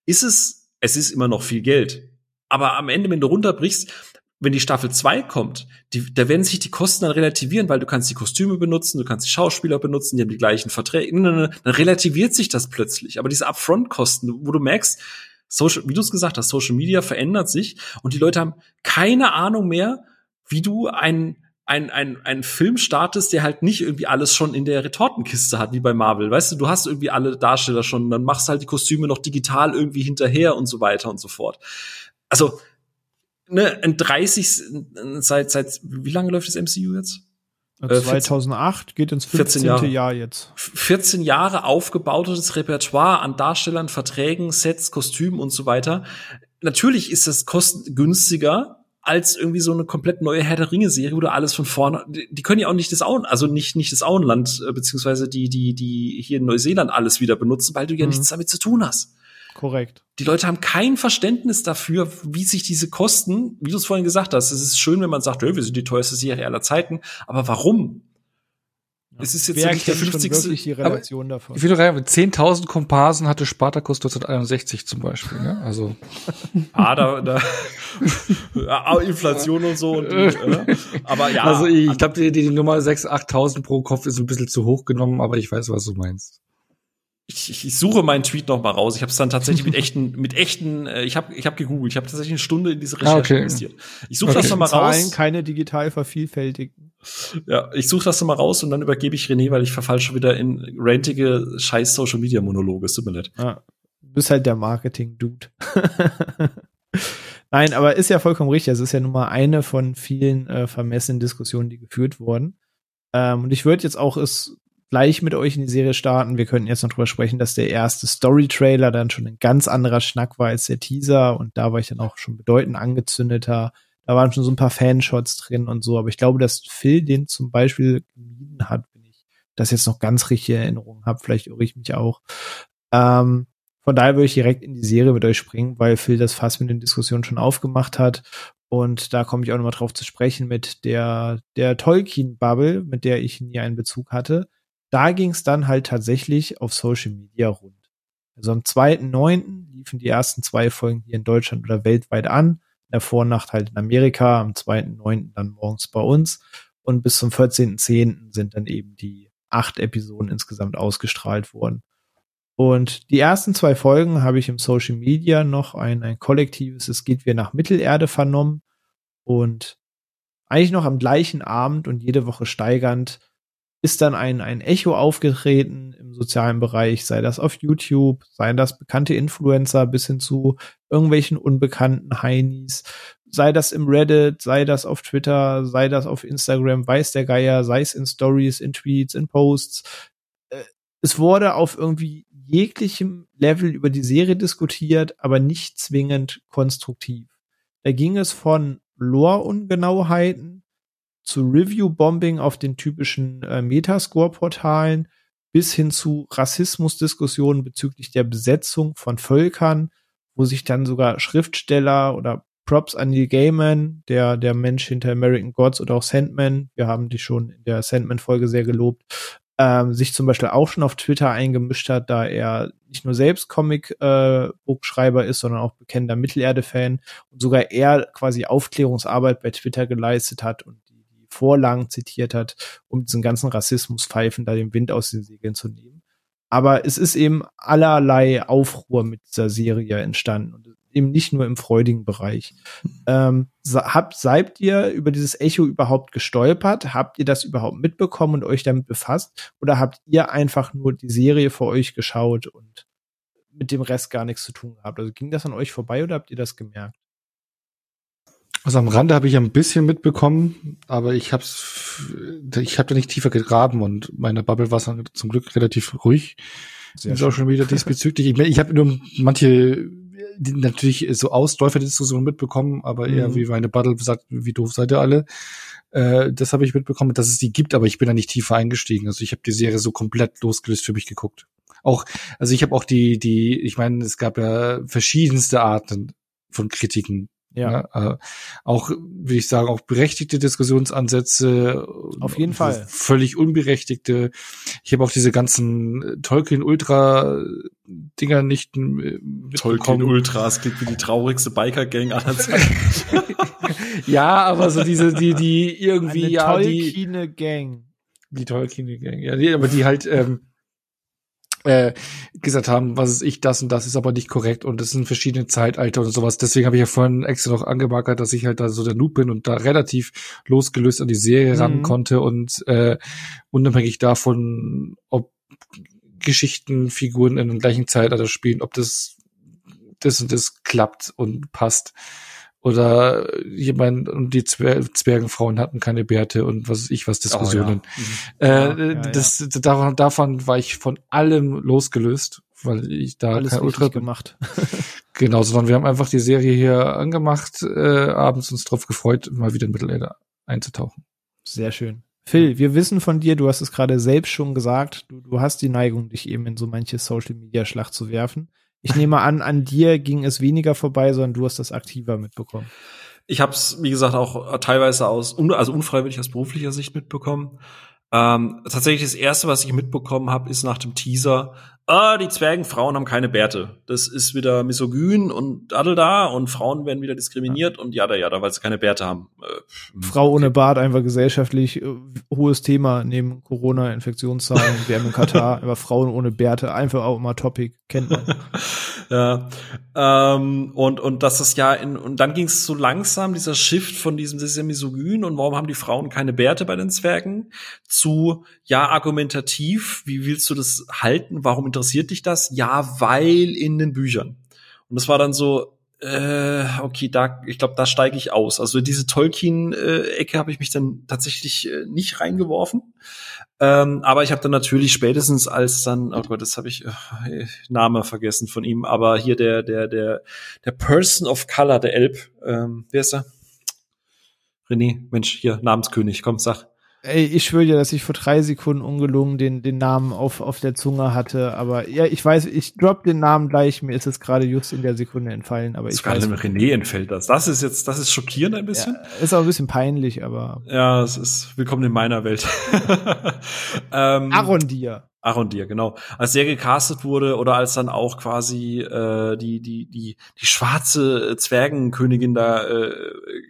ist es, es ist immer noch viel Geld. Aber am Ende, wenn du runterbrichst, wenn die Staffel 2 kommt, die, da werden sich die Kosten dann relativieren, weil du kannst die Kostüme benutzen, du kannst die Schauspieler benutzen, die haben die gleichen Verträge, dann relativiert sich das plötzlich. Aber diese Upfront-Kosten, wo du merkst, Social, wie du es gesagt hast, Social Media verändert sich und die Leute haben keine Ahnung mehr, wie du einen ein, ein, ein Film startest, der halt nicht irgendwie alles schon in der Retortenkiste hat, wie bei Marvel. Weißt du, du hast irgendwie alle Darsteller schon, dann machst halt die Kostüme noch digital irgendwie hinterher und so weiter und so fort. Also, ne, ein 30, seit, seit, wie lange läuft das MCU jetzt? 2008 äh, geht ins 15. Jahre. Jahr jetzt. 14 Jahre aufgebautes Repertoire an Darstellern, Verträgen, Sets, Kostümen und so weiter. Natürlich ist das kostengünstiger als irgendwie so eine komplett neue Herr der Ringe Serie, wo du alles von vorne, die können ja auch nicht das Auen, also nicht, nicht das Auenland, äh, beziehungsweise die, die, die hier in Neuseeland alles wieder benutzen, weil du ja mhm. nichts damit zu tun hast. Korrekt. Die Leute haben kein Verständnis dafür, wie sich diese Kosten, wie du es vorhin gesagt hast, es ist schön, wenn man sagt, wir sind die teuerste Serie aller Zeiten, aber warum? Ja. Es ist jetzt Wer nicht der 50. Wirklich die Relation davon. Ich will rein, mit 10.000 Komparsen hatte Spartacus 1961 zum Beispiel, ne? Also. ah, da, da, ah, Inflation und so und, äh, aber ja. Also ich, ich glaube, die, die Nummer 6.000, 8.000 pro Kopf ist ein bisschen zu hoch genommen, aber ich weiß, was du meinst ich, ich suche meinen Tweet noch mal raus. Ich habe es dann tatsächlich mit echten, mit echten. Äh, ich habe, ich habe gegoogelt. Ich habe tatsächlich eine Stunde in diese Recherche ah, okay. investiert. Ich suche okay. das noch mal Zahlen, raus. Keine digital vervielfältigen. Ja, ich suche das noch mal raus und dann übergebe ich René, weil ich verfall schon wieder in rantige Scheiß Social Media Monologe. Es tut mir leid. Ah, du bist halt der Marketing Dude. Nein, aber ist ja vollkommen richtig. Es ist ja nun mal eine von vielen äh, vermessenen Diskussionen, die geführt wurden. Ähm, und ich würde jetzt auch es gleich mit euch in die Serie starten. Wir könnten jetzt noch drüber sprechen, dass der erste Story-Trailer dann schon ein ganz anderer Schnack war als der Teaser und da war ich dann auch schon bedeutend angezündeter. Da waren schon so ein paar Fanshots drin und so, aber ich glaube, dass Phil den zum Beispiel gemieden hat, wenn ich das jetzt noch ganz richtige Erinnerungen habe. Vielleicht irre ich mich auch. Ähm, von daher würde ich direkt in die Serie mit euch springen, weil Phil das fast mit den Diskussionen schon aufgemacht hat. Und da komme ich auch nochmal drauf zu sprechen mit der, der Tolkien-Bubble, mit der ich nie einen Bezug hatte da ging es dann halt tatsächlich auf Social Media rund. Also am 2.9. liefen die ersten zwei Folgen hier in Deutschland oder weltweit an. In der Vornacht halt in Amerika, am 2.9. dann morgens bei uns. Und bis zum 14.10. sind dann eben die acht Episoden insgesamt ausgestrahlt worden. Und die ersten zwei Folgen habe ich im Social Media noch ein, ein kollektives Es geht wir nach Mittelerde vernommen. Und eigentlich noch am gleichen Abend und jede Woche steigernd ist dann ein, ein Echo aufgetreten im sozialen Bereich, sei das auf YouTube, sei das bekannte Influencer bis hin zu irgendwelchen unbekannten Heinis, sei das im Reddit, sei das auf Twitter, sei das auf Instagram, weiß der Geier, sei es in Stories, in Tweets, in Posts. Äh, es wurde auf irgendwie jeglichem Level über die Serie diskutiert, aber nicht zwingend konstruktiv. Da ging es von Lore-Ungenauheiten zu Review-Bombing auf den typischen äh, Metascore-Portalen bis hin zu Rassismusdiskussionen bezüglich der Besetzung von Völkern, wo sich dann sogar Schriftsteller oder Props an Neil Gaiman, der, der Mensch hinter American Gods oder auch Sandman, wir haben die schon in der Sandman-Folge sehr gelobt, ähm, sich zum Beispiel auch schon auf Twitter eingemischt hat, da er nicht nur selbst Comic-Buchschreiber äh, ist, sondern auch bekennender Mittelerde-Fan und sogar er quasi Aufklärungsarbeit bei Twitter geleistet hat und Vorlagen zitiert hat, um diesen ganzen Rassismuspfeifen da den Wind aus den Segeln zu nehmen. Aber es ist eben allerlei Aufruhr mit dieser Serie entstanden. Und eben nicht nur im freudigen Bereich. Ähm, habt, seid ihr über dieses Echo überhaupt gestolpert? Habt ihr das überhaupt mitbekommen und euch damit befasst? Oder habt ihr einfach nur die Serie vor euch geschaut und mit dem Rest gar nichts zu tun gehabt? Also ging das an euch vorbei oder habt ihr das gemerkt? Also am Rande habe ich ein bisschen mitbekommen, aber ich hab's, ich habe da nicht tiefer gegraben und meine Bubble war zum Glück relativ ruhig. Sehr ist auch schon wieder diesbezüglich. Ich, ich habe nur manche die natürlich so Ausläufer der Diskussion mitbekommen, aber eher mhm. wie meine Battle sagt, wie doof seid ihr alle. Äh, das habe ich mitbekommen, dass es die gibt, aber ich bin da nicht tiefer eingestiegen. Also ich habe die Serie so komplett losgelöst für mich geguckt. Auch, also ich habe auch die, die, ich meine, es gab ja verschiedenste Arten von Kritiken ja. ja äh, auch, würde ich sagen, auch berechtigte Diskussionsansätze. Auf jeden Fall. Völlig unberechtigte. Ich habe auch diese ganzen Tolkien Ultra Dinger nicht äh, Tolkien Ultras klingt wie die traurigste Biker Gang aller Zeiten. ja, aber so diese, die, die irgendwie, Eine ja, die. Gang. Die Tolkien Gang, ja, die, aber die halt, ähm, äh, gesagt haben, was ist ich, das und das ist aber nicht korrekt und das sind verschiedene Zeitalter und sowas. Deswegen habe ich ja vorhin extra noch angemarkert, dass ich halt da so der Noob bin und da relativ losgelöst an die Serie mhm. ran konnte und äh, unabhängig davon, ob Geschichten, Figuren in dem gleichen Zeitalter spielen, ob das das und das klappt und passt oder jemand und die Zwer Zwergenfrauen hatten keine Bärte und was weiß ich was Diskussionen. Oh, ja. Mhm. Äh, ja, das ja. Davon, davon war ich von allem losgelöst, weil ich da Alles kein Ultra gemacht. genau, sondern wir haben einfach die Serie hier angemacht, äh, abends uns drauf gefreut, mal wieder in Mittelerde einzutauchen. Sehr schön. Phil, wir wissen von dir, du hast es gerade selbst schon gesagt, du, du hast die Neigung, dich eben in so manche Social Media Schlacht zu werfen. Ich nehme an, an dir ging es weniger vorbei, sondern du hast das aktiver mitbekommen. Ich habe es, wie gesagt, auch teilweise aus, also unfreiwillig aus beruflicher Sicht mitbekommen. Ähm, tatsächlich das erste, was ich mitbekommen habe, ist nach dem Teaser, ah, die Zwergenfrauen haben keine Bärte. Das ist wieder misogyn und adel da und Frauen werden wieder diskriminiert ja. und ja, da, ja, da, weil sie keine Bärte haben. Äh, Frau ohne Bart einfach gesellschaftlich äh, hohes Thema neben Corona, Infektionszahlen, WM in Katar, aber Frauen ohne Bärte einfach auch immer Topic, kennt man. ja, ähm, und und das ist ja in, und dann ging es so langsam dieser Shift von diesem das ist ja misogyn und warum haben die Frauen keine Bärte bei den Zwergen zu ja argumentativ, wie willst du das halten? Warum interessiert dich das? Ja, weil in den Büchern. Und das war dann so, äh, okay, da, ich glaube, da steige ich aus. Also diese Tolkien-Ecke habe ich mich dann tatsächlich äh, nicht reingeworfen. Ähm, aber ich habe dann natürlich spätestens als dann, oh Gott, das habe ich äh, Name vergessen von ihm, aber hier der der der der Person of Color, der Elb, ähm, wer ist er? René, Mensch, hier Namenskönig, komm, sag. Ey, ich schwöre dir, dass ich vor drei Sekunden ungelungen den, den Namen auf, auf der Zunge hatte. Aber ja, ich weiß, ich drop den Namen gleich. Mir ist es gerade just in der Sekunde entfallen. Aber ich Sogar weiß. René entfällt das. Das ist jetzt, das ist schockierend ein bisschen. Ja, ist auch ein bisschen peinlich, aber. Ja, es ist willkommen in meiner Welt. ähm, Arondir. Arondir, genau. Als der gecastet wurde oder als dann auch quasi äh, die die die die schwarze Zwergenkönigin da äh,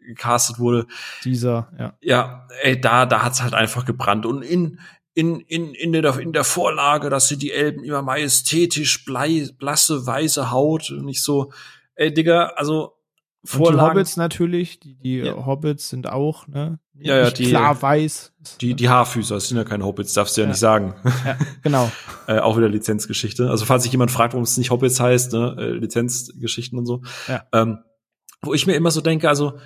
gecastet wurde. Dieser, ja. Ja, ey, da da hat's halt einfach gebrannt und in in in in der in der Vorlage, dass sie die Elben immer majestätisch blei, blasse weiße Haut und nicht so ey Digga, also Vorlagen. Und die Hobbits natürlich, die, die ja. Hobbits sind auch, ne? Ja, ja, die, klar weiß. Die, die Haarfüßer, das sind ja keine Hobbits, darfst du ja, ja. nicht sagen. Ja, genau. äh, auch wieder Lizenzgeschichte. Also falls sich jemand fragt, warum es nicht Hobbits heißt, ne, äh, Lizenzgeschichten und so. Ja. Ähm, wo ich mir immer so denke, also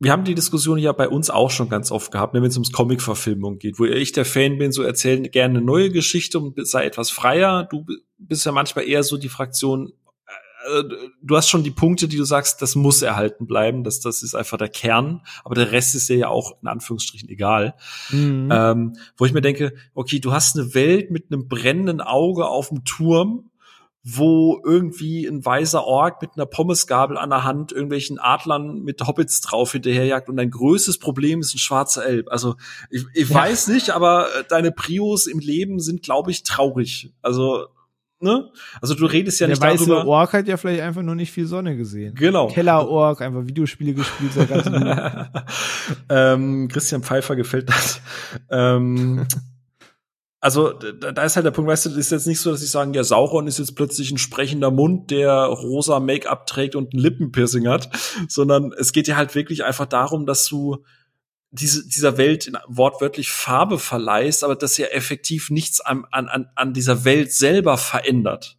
wir haben die Diskussion ja bei uns auch schon ganz oft gehabt, ne, wenn es ums Comic-Verfilmung geht, wo ich der Fan bin, so erzählen gerne eine neue Geschichte und sei etwas freier. Du bist ja manchmal eher so die Fraktion, du hast schon die Punkte, die du sagst, das muss erhalten bleiben, das, das ist einfach der Kern, aber der Rest ist dir ja auch in Anführungsstrichen egal. Mhm. Ähm, wo ich mir denke, okay, du hast eine Welt mit einem brennenden Auge auf dem Turm, wo irgendwie ein weißer Ork mit einer Pommesgabel an der Hand irgendwelchen Adlern mit Hobbits drauf hinterherjagt und dein größtes Problem ist ein schwarzer Elb. Also ich, ich ja. weiß nicht, aber äh, deine Prios im Leben sind, glaube ich, traurig. Also Ne? Also du redest ja der nicht weiße darüber. Ork hat ja vielleicht einfach nur nicht viel Sonne gesehen. Genau. Keller-Ork, einfach Videospiele gespielt, ähm, Christian Pfeiffer gefällt das. ähm, also da, da ist halt der Punkt, weißt du, das ist jetzt nicht so, dass ich sagen, ja, Sauron ist jetzt plötzlich ein sprechender Mund, der rosa Make-up trägt und ein Lippenpiercing hat, sondern es geht ja halt wirklich einfach darum, dass du diese, dieser Welt wortwörtlich Farbe verleihst, aber das ja effektiv nichts an, an, an dieser Welt selber verändert.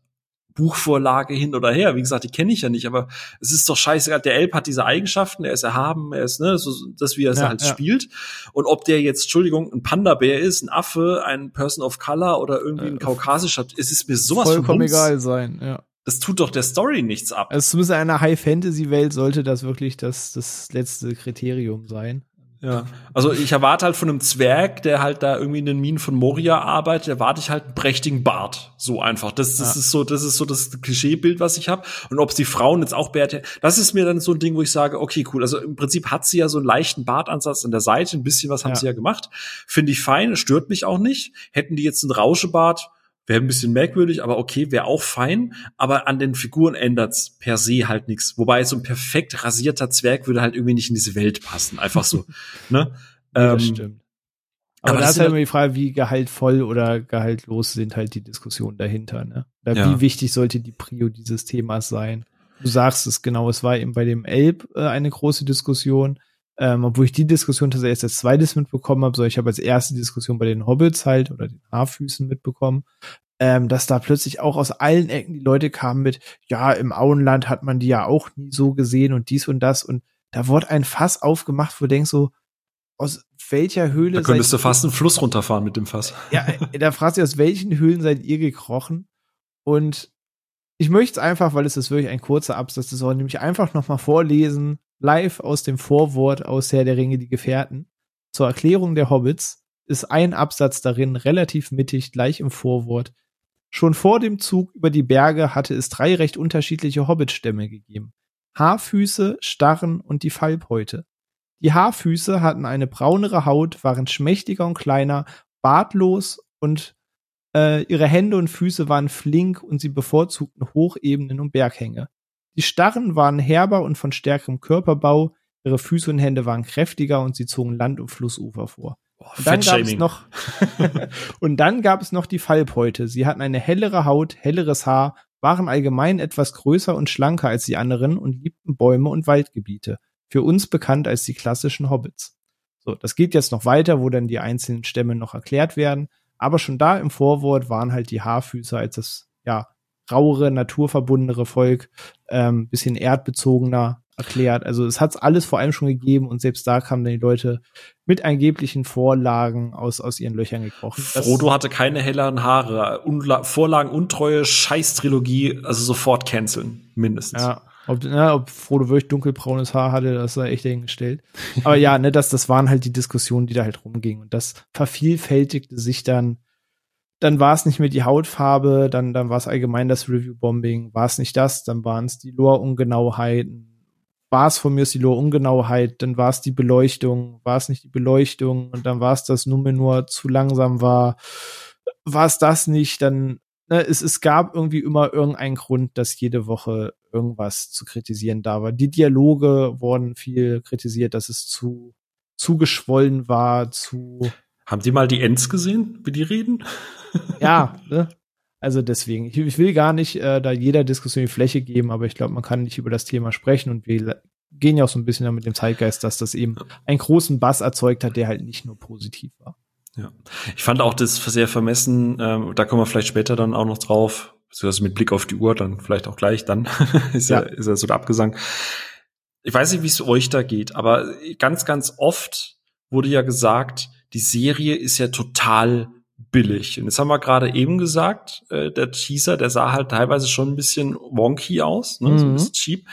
Buchvorlage hin oder her. Wie gesagt, die kenne ich ja nicht, aber es ist doch scheißegal. Der Elb hat diese Eigenschaften, er ist erhaben, er ist, ne, so, das, wie er es ja, halt ja. spielt. Und ob der jetzt, Entschuldigung, ein Panda-Bär ist, ein Affe, ein Person of Color oder irgendwie ein äh, kaukasischer, es ist mir sowas vollkommen egal sein, ja. Das tut doch der Story nichts ab. Also zumindest in einer High-Fantasy-Welt sollte das wirklich das, das letzte Kriterium sein. Ja, also ich erwarte halt von einem Zwerg, der halt da irgendwie in den Minen von Moria arbeitet, erwarte ich halt einen prächtigen Bart. So einfach. Das, das ja. ist so, das ist so das Klischeebild, was ich habe. Und ob es die Frauen jetzt auch Bärte, das ist mir dann so ein Ding, wo ich sage, okay, cool. Also im Prinzip hat sie ja so einen leichten Bartansatz an der Seite, ein bisschen was haben ja. sie ja gemacht. Finde ich fein, stört mich auch nicht. Hätten die jetzt einen Rauschebart, Wäre ein bisschen merkwürdig, aber okay, wäre auch fein. Aber an den Figuren ändert's per se halt nichts. Wobei so ein perfekt rasierter Zwerg würde halt irgendwie nicht in diese Welt passen. Einfach so. ne? Ja, das ähm, stimmt. Aber, aber da ist halt immer die Frage, wie gehaltvoll oder gehaltlos sind halt die Diskussionen dahinter. Ne? Oder ja. wie wichtig sollte die Prio dieses Themas sein? Du sagst es genau, es war eben bei dem Elb äh, eine große Diskussion. Ähm, obwohl ich die Diskussion tatsächlich erst als zweites mitbekommen habe, so ich habe als erste Diskussion bei den Hobbits halt oder den Haarfüßen mitbekommen, ähm, dass da plötzlich auch aus allen Ecken die Leute kamen mit, ja, im Auenland hat man die ja auch nie so gesehen und dies und das und da wurde ein Fass aufgemacht, wo du denkst so, aus welcher Höhle. Da könntest du fast einen Fluss runterfahren mit dem Fass. Ja, äh, da fragst du, aus welchen Höhlen seid ihr gekrochen? Und ich möchte es einfach, weil es ist wirklich ein kurzer Absatz, das soll nämlich einfach nochmal vorlesen, live aus dem Vorwort aus Herr der Ringe, die Gefährten. Zur Erklärung der Hobbits ist ein Absatz darin relativ mittig, gleich im Vorwort. Schon vor dem Zug über die Berge hatte es drei recht unterschiedliche Hobbitstämme gegeben. Haarfüße, Starren und die Falbhäute. Die Haarfüße hatten eine braunere Haut, waren schmächtiger und kleiner, bartlos und äh, ihre Hände und Füße waren flink und sie bevorzugten Hochebenen und Berghänge. Die Starren waren herber und von stärkerem Körperbau, ihre Füße und Hände waren kräftiger und sie zogen Land- und Flussufer vor. Boah, und, dann gab es noch und dann gab es noch die Fallbeute. Sie hatten eine hellere Haut, helleres Haar, waren allgemein etwas größer und schlanker als die anderen und liebten Bäume und Waldgebiete. Für uns bekannt als die klassischen Hobbits. So, das geht jetzt noch weiter, wo dann die einzelnen Stämme noch erklärt werden. Aber schon da im Vorwort waren halt die Haarfüßer als das, ja, rauere, naturverbundenere Volk, ähm, bisschen erdbezogener erklärt. Also es hat alles vor allem schon gegeben und selbst da kamen dann die Leute mit angeblichen Vorlagen aus, aus ihren Löchern gekrochen. Frodo hatte keine helleren Haare. Unla Vorlagen untreue Scheiß-Trilogie, also sofort canceln, mindestens. Ja. Ob, ne, ob Frodo wirklich dunkelbraunes Haar hatte, das sei echt dahingestellt. Aber ja, ne, das, das waren halt die Diskussionen, die da halt rumgingen. Und das vervielfältigte sich dann dann war es nicht mehr die Hautfarbe, dann, dann war es allgemein das Review-Bombing, war es nicht das, dann waren es die Lore-Ungenauheiten, war es von mir die Lore-Ungenauheit, dann war es die Beleuchtung, war es nicht die Beleuchtung und dann war es das Numenor zu langsam war, war es das nicht, dann, ne, es, es gab irgendwie immer irgendeinen Grund, dass jede Woche irgendwas zu kritisieren da war. Die Dialoge wurden viel kritisiert, dass es zu, zu geschwollen war, zu haben die mal die Ents gesehen, wie die reden? Ja, ne? also deswegen. Ich, ich will gar nicht äh, da jeder Diskussion die Fläche geben, aber ich glaube, man kann nicht über das Thema sprechen und wir gehen ja auch so ein bisschen mit dem Zeitgeist, dass das eben einen großen Bass erzeugt hat, der halt nicht nur positiv war. Ja, ich fand auch das sehr vermessen. Ähm, da kommen wir vielleicht später dann auch noch drauf, beziehungsweise mit Blick auf die Uhr, dann vielleicht auch gleich. Dann ist ja, ja ist ja so der Abgesang ich weiß nicht, wie es euch da geht, aber ganz, ganz oft wurde ja gesagt, die Serie ist ja total billig. Und jetzt haben wir gerade eben gesagt, äh, der Teaser, der sah halt teilweise schon ein bisschen wonky aus, ne? so ein Mhm. bisschen cheap.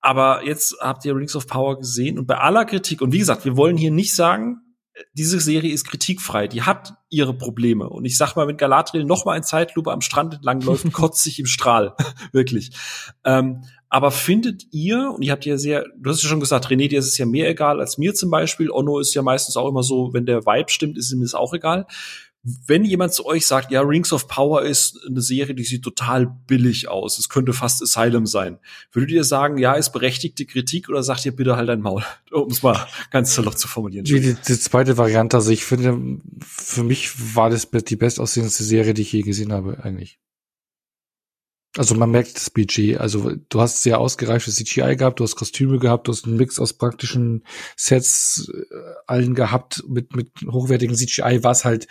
Aber jetzt habt ihr Rings of Power gesehen und bei aller Kritik, und wie gesagt, wir wollen hier nicht sagen, diese Serie ist kritikfrei, die hat ihre Probleme. Und ich sag mal, wenn Galadriel noch mal in Zeitlupe am Strand entlang läuft, kotzt sich im Strahl. Wirklich. Ähm, aber findet ihr, und ihr habt ja sehr, du hast ja schon gesagt, René, dir ist es ja mehr egal als mir zum Beispiel. Onno ist ja meistens auch immer so, wenn der Vibe stimmt, ist ihm das auch egal. Wenn jemand zu euch sagt, ja, Rings of Power ist eine Serie, die sieht total billig aus, es könnte fast Asylum sein, würdet ihr sagen, ja, ist berechtigte Kritik oder sagt ihr bitte halt dein Maul, um es mal ganz salopp zu formulieren? Die, die, die zweite Variante, also ich finde, für mich war das die bestaussehendste Serie, die ich je gesehen habe, eigentlich. Also man merkt das Budget. Also du hast sehr ausgereiftes CGI gehabt, du hast Kostüme gehabt, du hast einen Mix aus praktischen Sets äh, allen gehabt mit mit hochwertigen CGI, was halt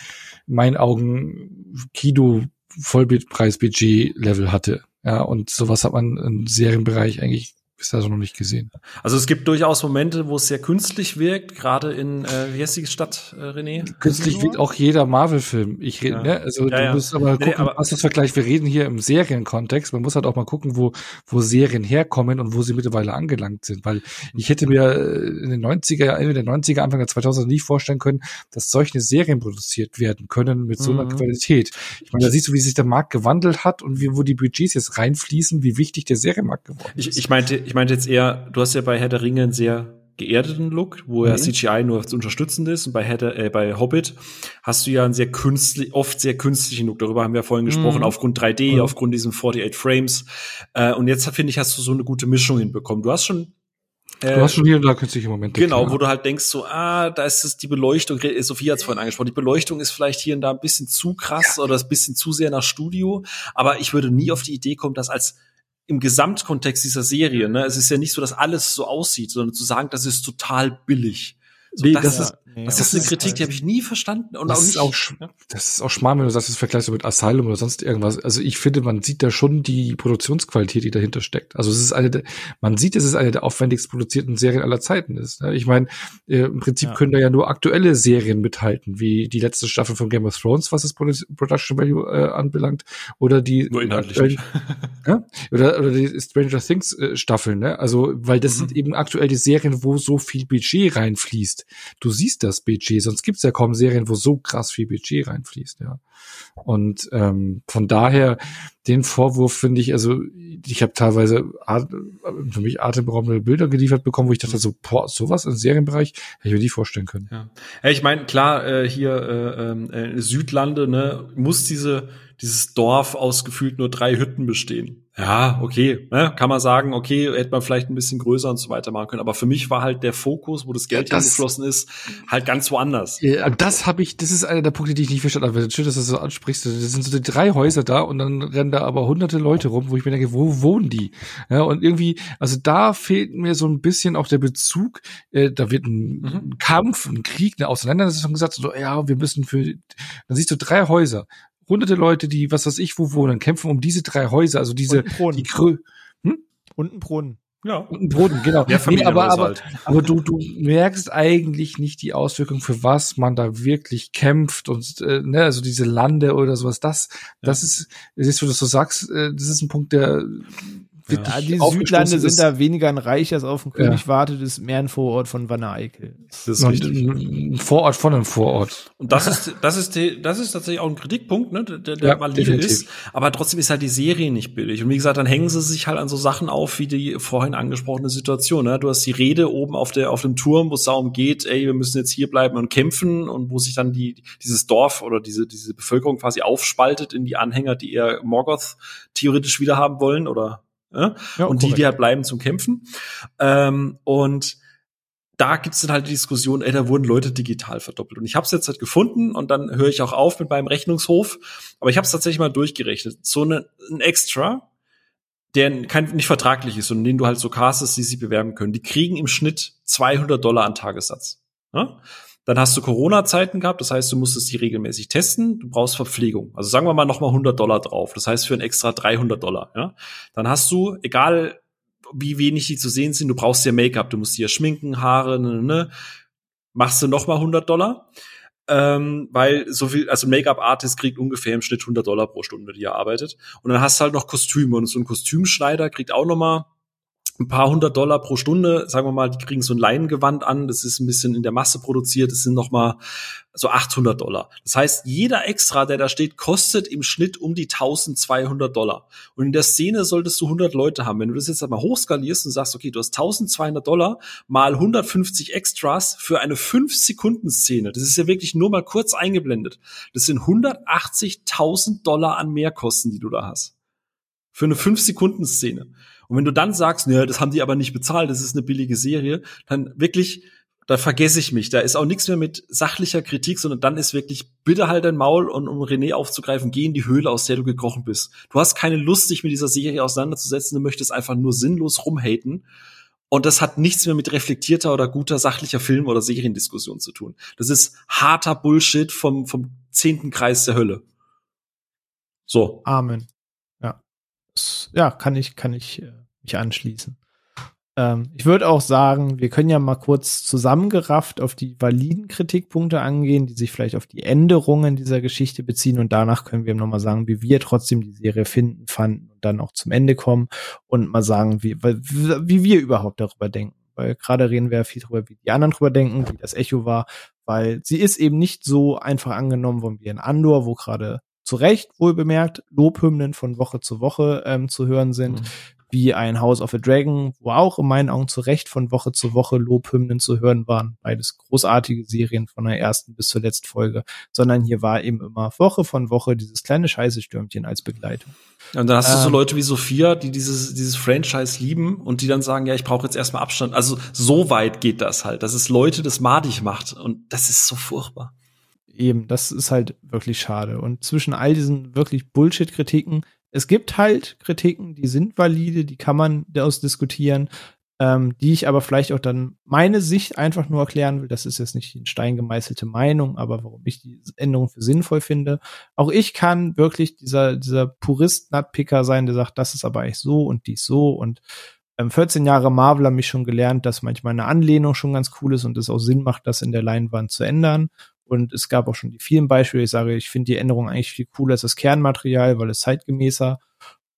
in meinen Augen Kino Vollbildpreis-Budget Level hatte. Ja, und sowas hat man im Serienbereich eigentlich bis also noch nicht gesehen. Also es gibt durchaus Momente, wo es sehr künstlich wirkt, gerade in, äh, wie heißt die Stadt, äh, René? Künstlich wird auch jeder Marvel-Film. Ich rede, Ja. ne? Also Ja, du ja. musst aber Nee, gucken, aber- was das Vergleich. Wir reden hier im Serienkontext. Man muss halt auch mal gucken, wo, wo Serien herkommen und wo sie mittlerweile angelangt sind. Weil ich hätte mir äh, in den 90er, Ende der 90er, Anfang der 2000er nie vorstellen können, dass solche Serien produziert werden können mit so einer Mhm. Qualität. Ich meine, da siehst du, wie sich der Markt gewandelt hat und wie, wo die Budgets jetzt reinfließen, wie wichtig der Serienmarkt geworden ist. Ich, ich meinte, ich meinte jetzt eher, du hast ja bei Herr der Ringe einen sehr geerdeten Look, wo ja Mhm. CGI nur unterstützend ist und bei der, äh, bei Hobbit hast du ja einen sehr künstlich, oft sehr künstlichen Look. Darüber haben wir vorhin gesprochen, Mhm. aufgrund 3D, Mhm. aufgrund diesen 48 Frames. Äh, und jetzt finde ich, hast du so eine gute Mischung hinbekommen. Du hast schon äh, du hast schon hier und da künstliche Momente. Genau, klar. wo du halt denkst, so, ah, da ist es die Beleuchtung, Re- Sophie hat es vorhin angesprochen, die Beleuchtung ist vielleicht hier und da ein bisschen zu krass oder ist ein bisschen zu sehr nach Studio, aber ich würde nie auf die Idee kommen, das als im Gesamtkontext dieser Serie, ne, es ist ja nicht so, dass alles so aussieht, sondern zu sagen, das ist total billig. So, Nee, das, das ist, ist- nee, das ist eine Kritik, die habe ich nie verstanden und Das auch ist nicht. auch sch- Das ist auch Schmarrn, wenn du sagst, das vergleichst du mit Asylum oder sonst irgendwas. Also ich finde, man sieht da schon die Produktionsqualität, die dahinter steckt. Also es ist eine, der, man sieht, dass es eine der aufwendigst produzierten Serien aller Zeiten ist. ne? Ich meine, äh, im Prinzip Ja. können da ja nur aktuelle Serien mithalten, wie die letzte Staffel von Game of Thrones, was das Produ- Production Value äh, anbelangt, oder die Nur inhaltlich nicht. ja? Oder, oder die Stranger Things äh, Staffeln, ne? Also, weil das Mhm. sind eben aktuell die Serien, wo so viel Budget reinfließt. Du siehst das Budget, sonst gibt's ja kaum Serien, wo so krass viel Budget reinfließt, ja. Und ähm, von daher den Vorwurf finde ich, also ich habe teilweise für mich atemberaubende Bilder geliefert bekommen, wo ich dachte so, boah, sowas im Serienbereich hätte ich mir nie vorstellen können. Ja ich meine, klar, äh, hier äh, ähm, äh, Südlande, ne, muss diese dieses Dorf aus gefühlt nur drei Hütten bestehen. Ja, okay, ne, kann man sagen, okay, hätte man vielleicht ein bisschen größer und so weiter machen können. Aber für mich war halt der Fokus, wo das Geld Ja, das- hingeflossen ist, halt ganz woanders. Ja, das habe ich, das ist einer der Punkte, die ich nicht verstanden habe. Schön, dass du das so ansprichst. Das sind so die drei Häuser da und dann rennen da aber hunderte Leute rum, wo ich mir denke, wo wohnen die? Ja, und irgendwie, also da fehlt mir so ein bisschen auch der Bezug. Äh, da wird ein, Mhm. Kampf, ein Krieg, eine Auseinandersetzung gesagt, so, ja, wir müssen für, dann siehst du drei Häuser. Hunderte Leute, die, was weiß ich, wo wohnen, kämpfen um diese drei Häuser, also diese, Und ein Brunnen. die Grö Und ein Brunnen. Ja. und ein Brunnen, genau. Der Nee, aber, aber, halt. aber du, du merkst eigentlich nicht die Auswirkung, für was man da wirklich kämpft und äh, ne, also diese Lande oder sowas. Das, das ist, siehst du, dass du sagst, äh, das ist ein Punkt, der Ja, die Südlande ist. sind da weniger ein Reich, als auf den Ja. König wartet, ist mehr ein Vorort von Wanne Eickel. Das ist richtig. ein Vorort von einem Vorort. Und das ist, das ist, die, das ist tatsächlich auch ein Kritikpunkt, ne, der, der Ja, valide definitiv. ist. Aber trotzdem ist halt die Serie nicht billig. Und wie gesagt, dann hängen sie sich halt an so Sachen auf, wie die vorhin angesprochene Situation. Ne? Du hast die Rede oben auf der, auf dem Turm, wo es darum geht, ey, wir müssen jetzt hier bleiben und kämpfen und wo sich dann die, dieses Dorf oder diese, diese Bevölkerung quasi aufspaltet in die Anhänger, die eher Morgoth theoretisch wieder haben wollen oder, ja? Und die, korrekt. die halt bleiben zum Kämpfen. Ähm, und da gibt's dann halt die Diskussion, ey, da wurden Leute digital verdoppelt. Und ich habe es jetzt halt gefunden und dann höre ich auch auf mit meinem Rechnungshof. Aber ich habe es tatsächlich mal durchgerechnet. So eine, ein Extra, der kein, nicht vertraglich ist und den du halt so castest, die sich bewerben können, die kriegen im Schnitt 200 Dollar an Tagessatz. Ja? Dann hast du Corona-Zeiten gehabt, das heißt, du musstest die regelmäßig testen, du brauchst Verpflegung. Also sagen wir mal nochmal 100 Dollar drauf. Das heißt, für ein extra 300 Dollar. Ja? Dann hast du, egal wie wenig die zu sehen sind. Du brauchst ja Make-up, du musst dir schminken, Haare, ne, ne. Machst du noch mal 100 Dollar? Ähm, weil so viel, also Make-up-Artist kriegt ungefähr im Schnitt 100 Dollar pro Stunde, die er arbeitet. Und dann hast du halt noch Kostüme und so ein Kostümschneider kriegt auch noch mal ein paar hundert Dollar pro Stunde, sagen wir mal, die kriegen so ein Leinengewand an, das ist ein bisschen in der Masse produziert, das sind noch mal so 800 Dollar. Das heißt, jeder Extra, der da steht, kostet im Schnitt um die 1200 Dollar. Und in der Szene solltest du 100 Leute haben. Wenn du das jetzt einmal hochskalierst und sagst, okay, du hast 1200 Dollar mal 150 Extras für eine 5-Sekunden-Szene, das ist ja wirklich nur mal kurz eingeblendet. Das sind 180.000 Dollar an Mehrkosten, die du da hast. Für eine 5-Sekunden-Szene. Und wenn du dann sagst, ne, das haben die aber nicht bezahlt, das ist eine billige Serie, dann wirklich, da vergesse ich mich. Da ist auch nichts mehr mit sachlicher Kritik, sondern dann ist wirklich, bitte halt dein Maul und um René aufzugreifen, geh in die Höhle, aus der du gekrochen bist. Du hast keine Lust, dich mit dieser Serie auseinanderzusetzen, du möchtest einfach nur sinnlos rumhaten. Und das hat nichts mehr mit reflektierter oder guter sachlicher Film- oder Seriendiskussion zu tun. Das ist harter Bullshit vom, vom zehnten Kreis der Hölle. So. Amen. Ja. Ja, kann ich, kann ich äh, mich anschließen. Ähm, ich würde auch sagen, wir können ja mal kurz zusammengerafft auf die validen Kritikpunkte angehen, die sich vielleicht auf die Änderungen dieser Geschichte beziehen und danach können wir nochmal sagen, wie wir trotzdem die Serie finden, fanden und dann auch zum Ende kommen und mal sagen, wie, wie wir überhaupt darüber denken. Weil gerade reden wir ja viel darüber, wie die anderen darüber denken, wie das Echo war, weil sie ist eben nicht so einfach angenommen worden wie in Andor, wo gerade zu Recht wohl bemerkt Lobhymnen von Woche zu Woche ähm, zu hören sind. Mhm wie ein House of a Dragon, wo auch in meinen Augen zu Recht von Woche zu Woche Lobhymnen zu hören waren. Beides großartige Serien von der ersten bis zur letzten Folge, sondern hier war eben immer Woche von Woche dieses kleine Scheißestürmchen als Begleitung. Und dann hast ähm, du so ähm, Leute wie Sophia, die dieses, dieses Franchise lieben und die dann sagen, ja, ich brauche jetzt erstmal Abstand. Also so weit geht das halt, dass es Leute das madig macht und das ist so furchtbar. Eben, das ist halt wirklich schade. Und zwischen all diesen wirklich Bullshit-Kritiken es gibt halt Kritiken, die sind valide, die kann man daraus diskutieren, ähm, die ich aber vielleicht auch dann meine Sicht einfach nur erklären will. Das ist jetzt nicht die in Stein gemeißelte Meinung, aber warum ich die Änderung für sinnvoll finde. Auch ich kann wirklich dieser, dieser Purist-Nutpicker sein, der sagt, das ist aber eigentlich so und dies so und 14 ähm, Jahre Marvel haben mich schon gelernt, dass manchmal eine Anlehnung schon ganz cool ist und es auch Sinn macht, das in der Leinwand zu ändern. Und es gab auch schon die vielen Beispiele. Ich sage, ich finde die Änderung eigentlich viel cooler als das Kernmaterial, weil es zeitgemäßer.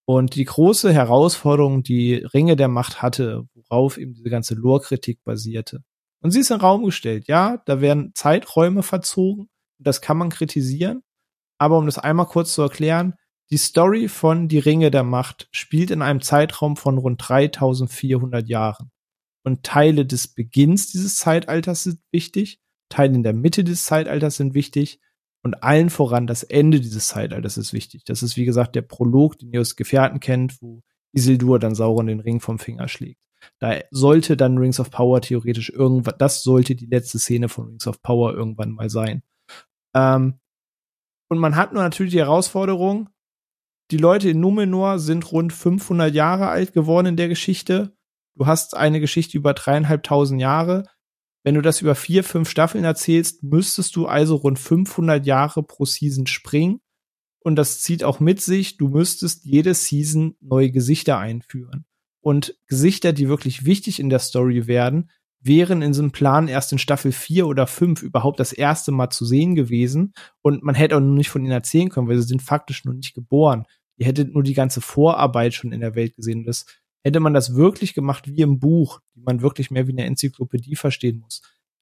Und die große Herausforderung, die Ringe der Macht hatte, worauf eben diese ganze Lore-Kritik basierte. Und sie ist in den Raum gestellt. Ja, da werden Zeiträume verzogen. Das kann man kritisieren. Aber um das einmal kurz zu erklären, die Story von Die Ringe der Macht spielt in einem Zeitraum von rund 3400 Jahren. Und Teile des Beginns dieses Zeitalters sind wichtig Teile in der Mitte des Zeitalters sind wichtig und allen voran das Ende dieses Zeitalters ist wichtig. Das ist, wie gesagt, der Prolog, den ihr aus Gefährten kennt, wo Isildur dann Sauron den Ring vom Finger schlägt. Da sollte dann Rings of Power theoretisch irgendwann, das sollte die letzte Szene von Rings of Power irgendwann mal sein. Ähm, und man hat nur natürlich die Herausforderung, die Leute in Numenor sind rund 500 Jahre alt geworden in der Geschichte. Du hast eine Geschichte über dreieinhalbtausend Jahre. Wenn du das über vier, fünf Staffeln erzählst, müsstest du also rund 500 Jahre pro Season springen. Und das zieht auch mit sich, du müsstest jede Season neue Gesichter einführen. Und Gesichter, die wirklich wichtig in der Story werden, wären in diesem Plan erst in Staffel 4 oder 5 überhaupt das erste Mal zu sehen gewesen. Und man hätte auch noch nicht von ihnen erzählen können, weil sie sind faktisch noch nicht geboren. Ihr hättet nur die ganze Vorarbeit schon in der Welt gesehen. Das Hätte man das wirklich gemacht wie im Buch, die man wirklich mehr wie eine Enzyklopädie verstehen muss,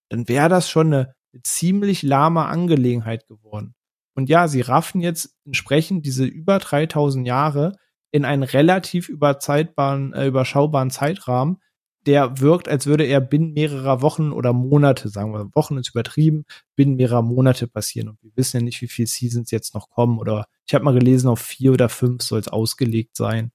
dann wäre das schon eine, eine ziemlich lahme Angelegenheit geworden. Und ja, sie raffen jetzt entsprechend diese über 3000 Jahre in einen relativ überzeitbaren, äh, überschaubaren Zeitrahmen, der wirkt, als würde er binnen mehrerer Wochen oder Monate, sagen wir, Wochen ist übertrieben, binnen mehrerer Monate passieren. Und wir wissen ja nicht, wie viele Seasons jetzt noch kommen. Oder ich habe mal gelesen, auf vier oder fünf soll es ausgelegt sein.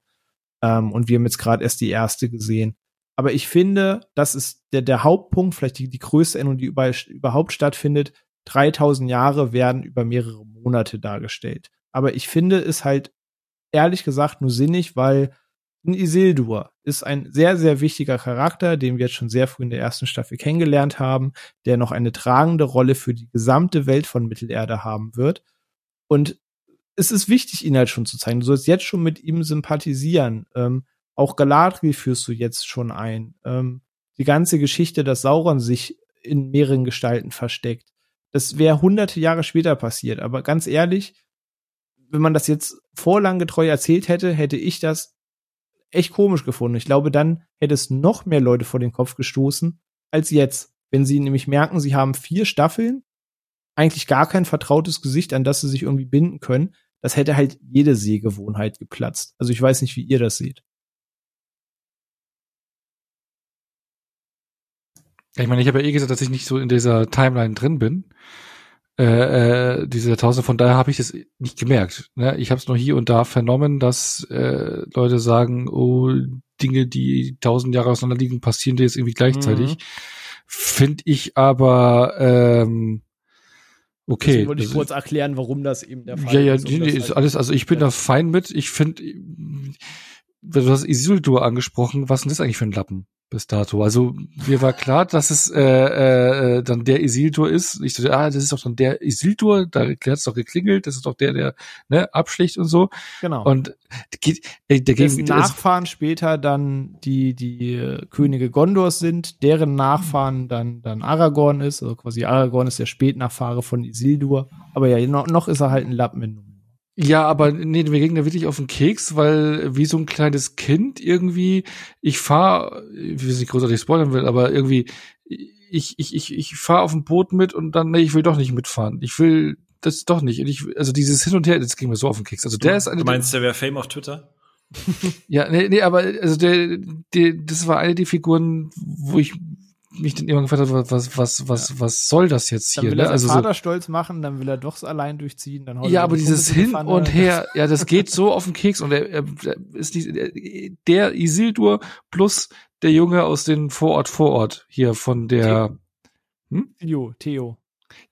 Ähm, und wir haben jetzt gerade erst die erste gesehen. Aber ich finde, das ist der, der Hauptpunkt, vielleicht die, die größte Änderung, die über, überhaupt stattfindet. 3000 Jahre werden über mehrere Monate dargestellt. Aber ich finde es halt ehrlich gesagt nur sinnig, weil ein Isildur ist ein sehr, sehr wichtiger Charakter, den wir jetzt schon sehr früh in der ersten Staffel kennengelernt haben, der noch eine tragende Rolle für die gesamte Welt von Mittelerde haben wird. Und es ist wichtig, ihn halt schon zu zeigen. Du sollst jetzt schon mit ihm sympathisieren. Ähm, Auch Galadriel führst du jetzt schon ein. Ähm, die ganze Geschichte, dass Sauron sich in mehreren Gestalten versteckt. Das wäre hunderte Jahre später passiert. Aber ganz ehrlich, wenn man das jetzt vorlanggetreu erzählt hätte, hätte ich das echt komisch gefunden. Ich glaube, dann hätte es noch mehr Leute vor den Kopf gestoßen als jetzt. Wenn sie nämlich merken, sie haben vier Staffeln, eigentlich gar kein vertrautes Gesicht, an das sie sich irgendwie binden können, das hätte halt jede Sehgewohnheit geplatzt. Also ich weiß nicht, wie ihr das seht. Ich meine, ich habe ja eh gesagt, dass ich nicht so in dieser Timeline drin bin. Äh, äh, diese Tausende, von daher habe ich das nicht gemerkt. Ne? Ich habe es nur hier und da vernommen, dass äh, Leute sagen, oh, Dinge, die tausend Jahre auseinander liegen, passieren dir jetzt irgendwie gleichzeitig. Mhm. Finde ich aber ähm, okay. Deswegen wollte ich kurz erklären, warum das eben der Fall ist. Ja, ja, ist halt alles, also ich bin ja. da fein mit. Ich finde, du hast Isildur angesprochen, was ist denn das eigentlich für ein Lappen? bis dato. Also mir war klar, dass es äh, äh, dann der Isildur ist. Ich dachte, ah, das ist doch dann der Isildur, da hat es doch geklingelt, das ist doch der, der ne, abschlicht und so. Genau. Und geht, äh, der Dessen Nachfahren später dann die die äh, Könige Gondors sind, deren Nachfahren dann dann Aragorn ist, also quasi Aragorn ist der Spätnachfahre von Isildur, aber ja, noch, noch ist er halt ein Lappen in ja, aber nee, wir gehen da wirklich auf den Keks, weil wie so ein kleines Kind irgendwie, ich fahr, ich will nicht großartig spoilern will, aber irgendwie, ich, ich, ich, ich fahr auf dem Boot mit und dann, nee, ich will doch nicht mitfahren. Ich will das doch nicht. Und ich, also dieses Hin und Her, das ging mir so auf den Keks. Also der du, ist eine. Du meinst, der wäre Fame auf Twitter? ja, nee, nee, aber also der, der, das war eine der Figuren, wo ich mich dann irgendwann gefragt hat, was, was, was, ja. was soll das jetzt hier? Dann will er ne? also Vater so, stolz machen, dann will er doch allein durchziehen. Dann ja, aber dieses Hin und Her, ja, das geht so auf den Keks und er, er, ist die, der Isildur plus der Junge aus den Vorort Vorort hier von der hm? Theo, Theo.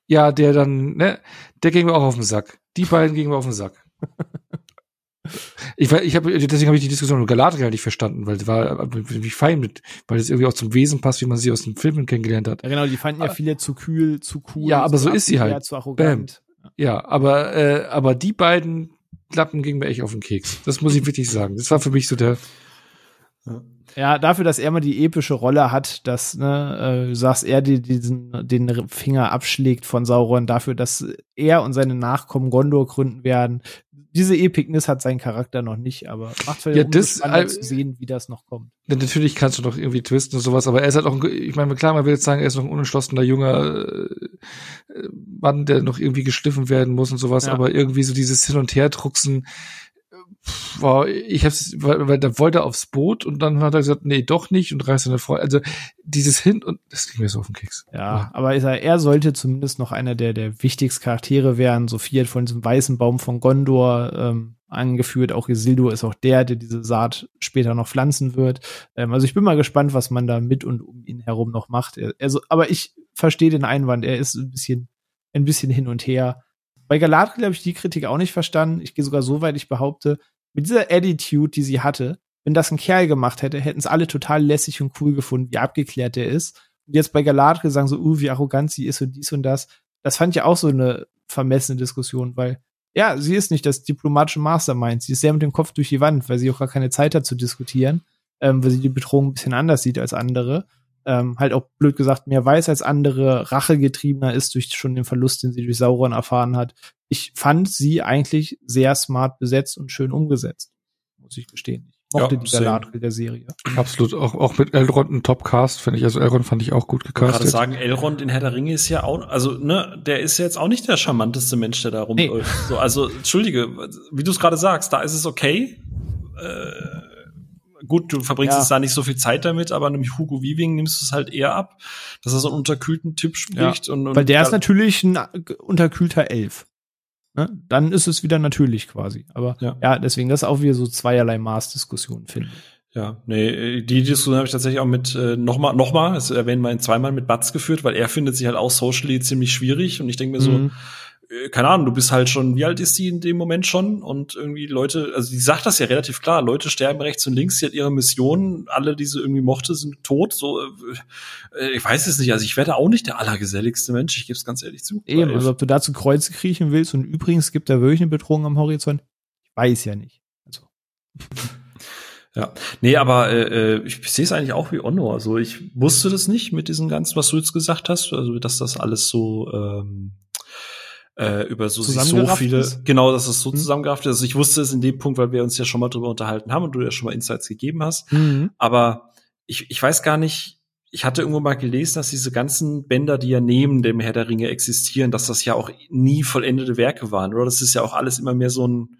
Ja, der dann, ne, der ging mir auch auf den Sack. Die beiden gingen mir auf den Sack. Ich, ich habe deswegen habe ich die Diskussion mit Galadriel nicht verstanden, weil sie war wie fein mit, weil es irgendwie auch zum Wesen passt, wie man sie aus den Filmen kennengelernt hat. Ja, genau, die fanden ja viele zu kühl, zu cool. Ja, aber so ist sie halt. Zu arrogant. Bam. Ja, aber äh, aber die beiden Klappen gingen mir echt auf den Keks. Das muss ich wirklich sagen. Das war für mich so der ja, dafür, dass er mal die epische Rolle hat, dass, ne, äh, du sagst, er die, diesen, den Finger abschlägt von Sauron, dafür, dass er und seine Nachkommen Gondor gründen werden. Diese Epicness hat seinen Charakter noch nicht, aber macht für ja, das, spannend zu sehen, wie das noch kommt. Natürlich kannst du doch irgendwie twisten und sowas, aber er ist halt auch, ich meine, klar, man will jetzt sagen, er ist noch ein unentschlossener junger äh, Mann, der noch irgendwie geschliffen werden muss und sowas, ja. aber irgendwie so dieses Hin- und Her-Drucksen, war, ich hab's, weil, weil da wollte er aufs Boot und dann hat er gesagt, nee, doch nicht und reißt seine Frau. Also dieses Hin und das ging mir so auf den Keks. Ja, ja. aber er, er sollte zumindest noch einer der, der wichtigsten Charaktere werden. Sophie hat von diesem weißen Baum von Gondor ähm, angeführt. Auch Isildur ist auch der, der diese Saat später noch pflanzen wird. Ähm, also ich bin mal gespannt, was man da mit und um ihn herum noch macht. Also, aber ich verstehe den Einwand. Er ist ein bisschen, ein bisschen hin und her. Bei Galadriel habe ich die Kritik auch nicht verstanden. Ich gehe sogar so weit, ich behaupte, mit dieser Attitude, die sie hatte, wenn das ein Kerl gemacht hätte, hätten es alle total lässig und cool gefunden, wie abgeklärt der ist. Und jetzt bei Galadriel sagen so, uh, wie arrogant sie ist und dies und das. Das fand ich auch so eine vermessene Diskussion, weil ja, sie ist nicht das diplomatische Mastermind. Sie ist sehr mit dem Kopf durch die Wand, weil sie auch gar keine Zeit hat zu diskutieren, ähm, weil sie die Bedrohung ein bisschen anders sieht als andere. Ähm, halt auch blöd gesagt mehr weiß als andere, rachegetriebener ist durch schon den Verlust, den sie durch Sauron erfahren hat ich fand sie eigentlich sehr smart besetzt und schön umgesetzt, muss ich gestehen. Ich mochte ja, die Galadriel der Serie. Absolut, auch, auch mit Elrond ein Topcast, finde ich. Also Elrond fand ich auch gut gecastet. Ich gerade sagen, Elrond in Herr der Ringe ist ja auch, also ne, der ist ja jetzt auch nicht der charmanteste Mensch, der da rumläuft. Nee. So, also entschuldige, wie du es gerade sagst, da ist es okay. Äh, gut, du verbringst ja. jetzt da nicht so viel Zeit damit, aber nämlich Hugo Weaving nimmst du es halt eher ab, dass er so einen unterkühlten Typ spricht. Ja. Und, und Weil der ist natürlich ein unterkühlter Elf. Ne? Dann ist es wieder natürlich quasi. Aber ja, ja deswegen das ist auch wieder so zweierlei Maßdiskussionen finden. Ja, nee, die Diskussion habe ich tatsächlich auch mit äh, nochmal, nochmal, das erwähnen wir zweimal mit Batz geführt, weil er findet sich halt auch socially ziemlich schwierig und ich denke mir so, mhm. Äh, keine Ahnung, du bist halt schon, wie alt ist sie in dem Moment schon? Und irgendwie Leute, also die sagt das ja relativ klar, Leute sterben rechts und links, sie hat ihre Mission, alle, die sie irgendwie mochte, sind tot. So, äh, ich weiß es nicht, also ich werde auch nicht der allergeselligste Mensch, ich gebe es ganz ehrlich zu. Eben, also ob du da zu Kreuze kriechen willst und übrigens gibt da wirklich eine Bedrohung am Horizont, ich weiß ja nicht. Also. Ja, nee, aber äh, ich sehe es eigentlich auch wie Onno. Also ich wusste das nicht mit diesem ganzen, was du jetzt gesagt hast, also dass das alles so ähm, äh, über so, so viele, ist? genau, dass es so mhm. zusammengerafft ist. Also ich wusste es in dem Punkt, weil wir uns ja schon mal drüber unterhalten haben und du ja schon mal Insights gegeben hast. Mhm. Aber ich, ich weiß gar nicht, ich hatte irgendwo mal gelesen, dass diese ganzen Bänder, die ja neben dem Herr der Ringe existieren, dass das ja auch nie vollendete Werke waren, oder? Das ist ja auch alles immer mehr so ein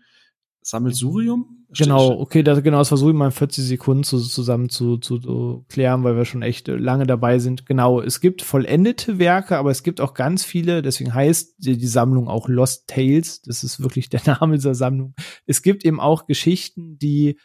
Sammelsurium? Genau, okay, das, genau, das versuche ich mal in 40 Sekunden zu, zusammen zu, zu, zu klären, weil wir schon echt lange dabei sind. Genau, es gibt vollendete Werke, aber es gibt auch ganz viele, deswegen heißt die, die Sammlung auch Lost Tales, das ist wirklich der Name dieser Sammlung. Es gibt eben auch Geschichten, die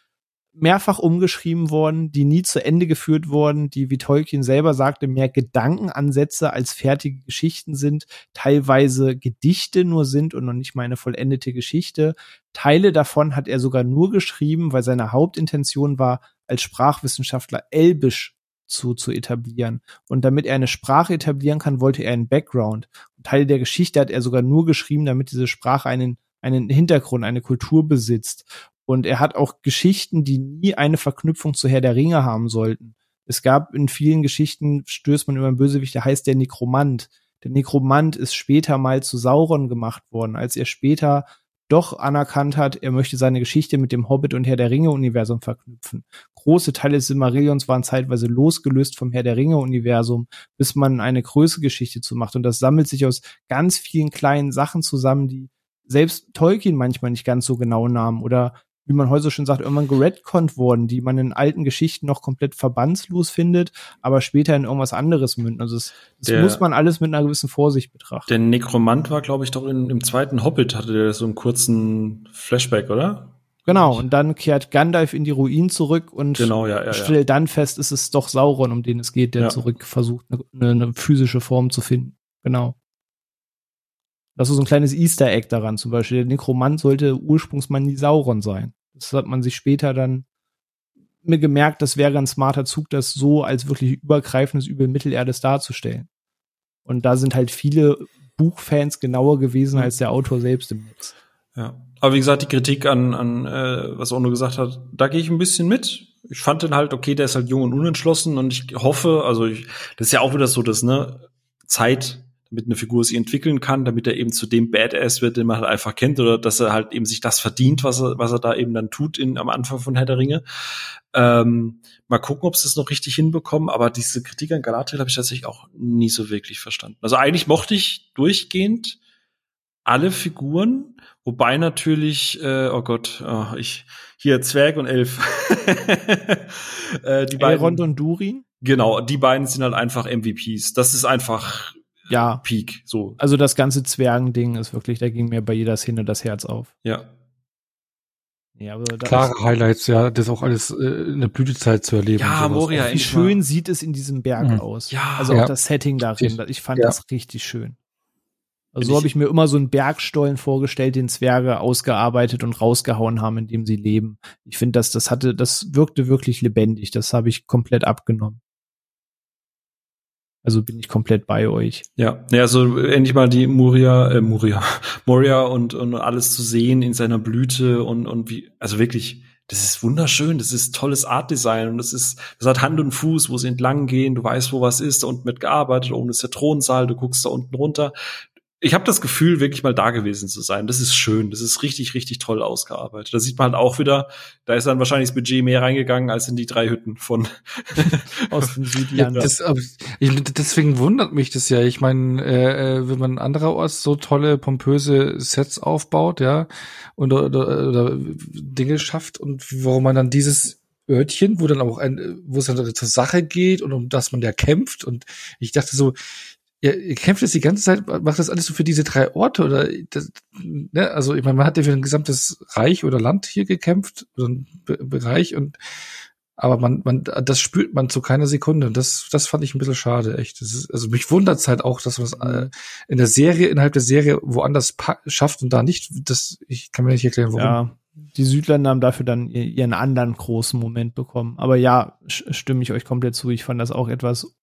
mehrfach umgeschrieben worden, die nie zu Ende geführt wurden, die, wie Tolkien selber sagte, mehr Gedankenansätze als fertige Geschichten sind, teilweise Gedichte nur sind und noch nicht mal eine vollendete Geschichte. Teile davon hat er sogar nur geschrieben, weil seine Hauptintention war, als Sprachwissenschaftler Elbisch zu, zu etablieren. Und damit er eine Sprache etablieren kann, wollte er einen Background. Und Teile der Geschichte hat er sogar nur geschrieben, damit diese Sprache einen einen Hintergrund, eine Kultur besitzt. Und er hat auch Geschichten, die nie eine Verknüpfung zu Herr der Ringe haben sollten. Es gab in vielen Geschichten, stößt man über einen Bösewicht, der heißt der Nekromant. Der Nekromant ist später mal zu Sauron gemacht worden, als er später doch anerkannt hat, er möchte seine Geschichte mit dem Hobbit und Herr der Ringe Universum verknüpfen. Große Teile des Silmarillions waren zeitweise losgelöst vom Herr der Ringe Universum, bis man eine größere Geschichte zu macht. Und das sammelt sich aus ganz vielen kleinen Sachen zusammen, die selbst Tolkien manchmal nicht ganz so genau nahm oder wie man heute schon sagt, irgendwann geredconnt worden, die man in alten Geschichten noch komplett verbandslos findet, aber später in irgendwas anderes münden. Also das, das der, muss man alles mit einer gewissen Vorsicht betrachten. Der Nekromant war, glaube ich, doch in, im zweiten Hobbit hatte der so einen kurzen Flashback, oder? Genau, und dann kehrt Gandalf in die Ruinen zurück und genau, ja, ja, stellt ja. dann fest, ist es doch Sauron, um den es geht, der zurück versucht, eine, eine physische Form zu finden. Genau. Das ist so ein kleines Easter Egg daran. Zum Beispiel, der Nekromant sollte ursprungsmal nie Sauron sein. Das hat man sich später dann mir gemerkt, das wäre ein smarter Zug, das so als wirklich übergreifendes Übel Mittelerdes darzustellen. Und da sind halt viele Buchfans genauer gewesen als der Autor selbst im Netz. Ja. Aber wie gesagt, die Kritik an, an äh, was Ono gesagt hat, da gehe ich ein bisschen mit. Ich fand den halt, okay, der ist halt jung und unentschlossen und ich hoffe, also ich, das ist ja auch wieder so, dass, ne, Zeit damit eine Figur sich entwickeln kann, damit er eben zu dem Badass wird, den man halt einfach kennt, oder dass er halt eben sich das verdient, was er, was er da eben dann tut in, am Anfang von Herr der Ringe. Ähm, mal gucken, ob sie es noch richtig hinbekommen, aber diese Kritik an Galadriel habe ich tatsächlich auch nie so wirklich verstanden. Also eigentlich mochte ich durchgehend alle Figuren, wobei natürlich, äh, oh Gott, oh, ich hier Zwerg und Elf. äh, die beiden, Elrond und Durin? Genau, die beiden sind halt einfach MVPs. Das ist einfach ja. Peak. So. Also das ganze Zwergending ist wirklich, da ging mir bei jeder Szene das Herz auf. Ja. Ja, aber Klare Highlights, ja, das auch alles äh, in der Blütezeit zu erleben. Ja, Moria, wie schön mal. sieht es in diesem Berg mhm. aus. Ja, also ja. auch das Setting darin. Ich fand ja. das richtig schön. Also so habe ich mir immer so einen Bergstollen vorgestellt, den Zwerge ausgearbeitet und rausgehauen haben, in dem sie leben. Ich finde, dass das hatte, das wirkte wirklich lebendig. Das habe ich komplett abgenommen. Also bin ich komplett bei euch. Ja, ja, also endlich mal die Moria, äh, Moria, Moria und, und alles zu sehen in seiner Blüte und, und wie, also wirklich, das ist wunderschön, das ist tolles Artdesign und das ist, das hat Hand und Fuß, wo sie entlang gehen, du weißt, wo was ist, da unten mit gearbeitet, oben ist der Thronsaal, du guckst da unten runter ich habe das Gefühl, wirklich mal da gewesen zu sein. Das ist schön. Das ist richtig, richtig toll ausgearbeitet. Da sieht man halt auch wieder, da ist dann wahrscheinlich das Budget mehr reingegangen als in die drei Hütten von aus dem Südland. Ja, das, ich, deswegen wundert mich das ja. Ich meine, äh, äh, wenn man andererorts so tolle, pompöse Sets aufbaut, ja, und, oder, oder Dinge schafft und warum man dann dieses Örtchen, wo dann auch ein, wo es dann zur Sache geht und um das man ja kämpft. Und ich dachte so, ja, ihr kämpft jetzt die ganze Zeit, macht das alles so für diese drei Orte oder das, ne? also ich meine, man hat ja für ein gesamtes Reich oder Land hier gekämpft, oder ein Be Bereich und aber man, man, das spürt man zu keiner Sekunde. Und das, das fand ich ein bisschen schade, echt. Ist, also mich wundert halt auch, dass man es äh, in der Serie, innerhalb der Serie woanders schafft und da nicht. Das, ich kann mir nicht erklären, warum. Ja, die Südländer haben dafür dann ihren anderen großen Moment bekommen. Aber ja, stimme ich euch komplett zu. Ich fand das auch etwas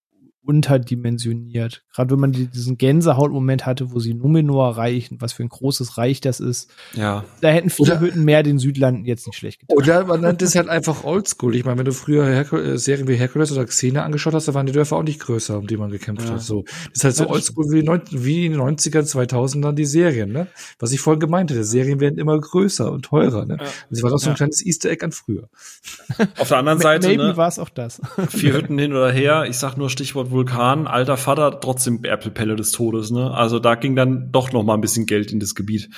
unterdimensioniert. Gerade wenn man diesen Gänsehautmoment hatte, wo sie Numenor erreichen, was für ein großes Reich das ist. Ja. Da hätten viele Oder- Hütten mehr den Südlanden jetzt nicht schlecht getan. Oder man nennt es halt einfach Oldschool. Ich meine, wenn du früher Hercul äh, Serien wie Hercules oder Xena angeschaut hast, da waren die Dörfer auch nicht größer, um die man gekämpft Ja. hat. So. Das ist halt so Ja, Oldschool wie, neun, wie in den 90ern, 2000ern die Serien, ne? Was ich vorhin gemeint hatte. Serien werden immer größer und teurer, ne? Ja. Das war doch so ein Ja. kleines Easter Egg an früher. Auf der anderen Seite, Maybe ne, war es auch das. vier Hütten hin oder her, ich sag nur Stichwort Vulkan, alter Vater, trotzdem Erpelpelle des Todes, ne? Also da ging dann doch noch mal ein bisschen Geld in das Gebiet.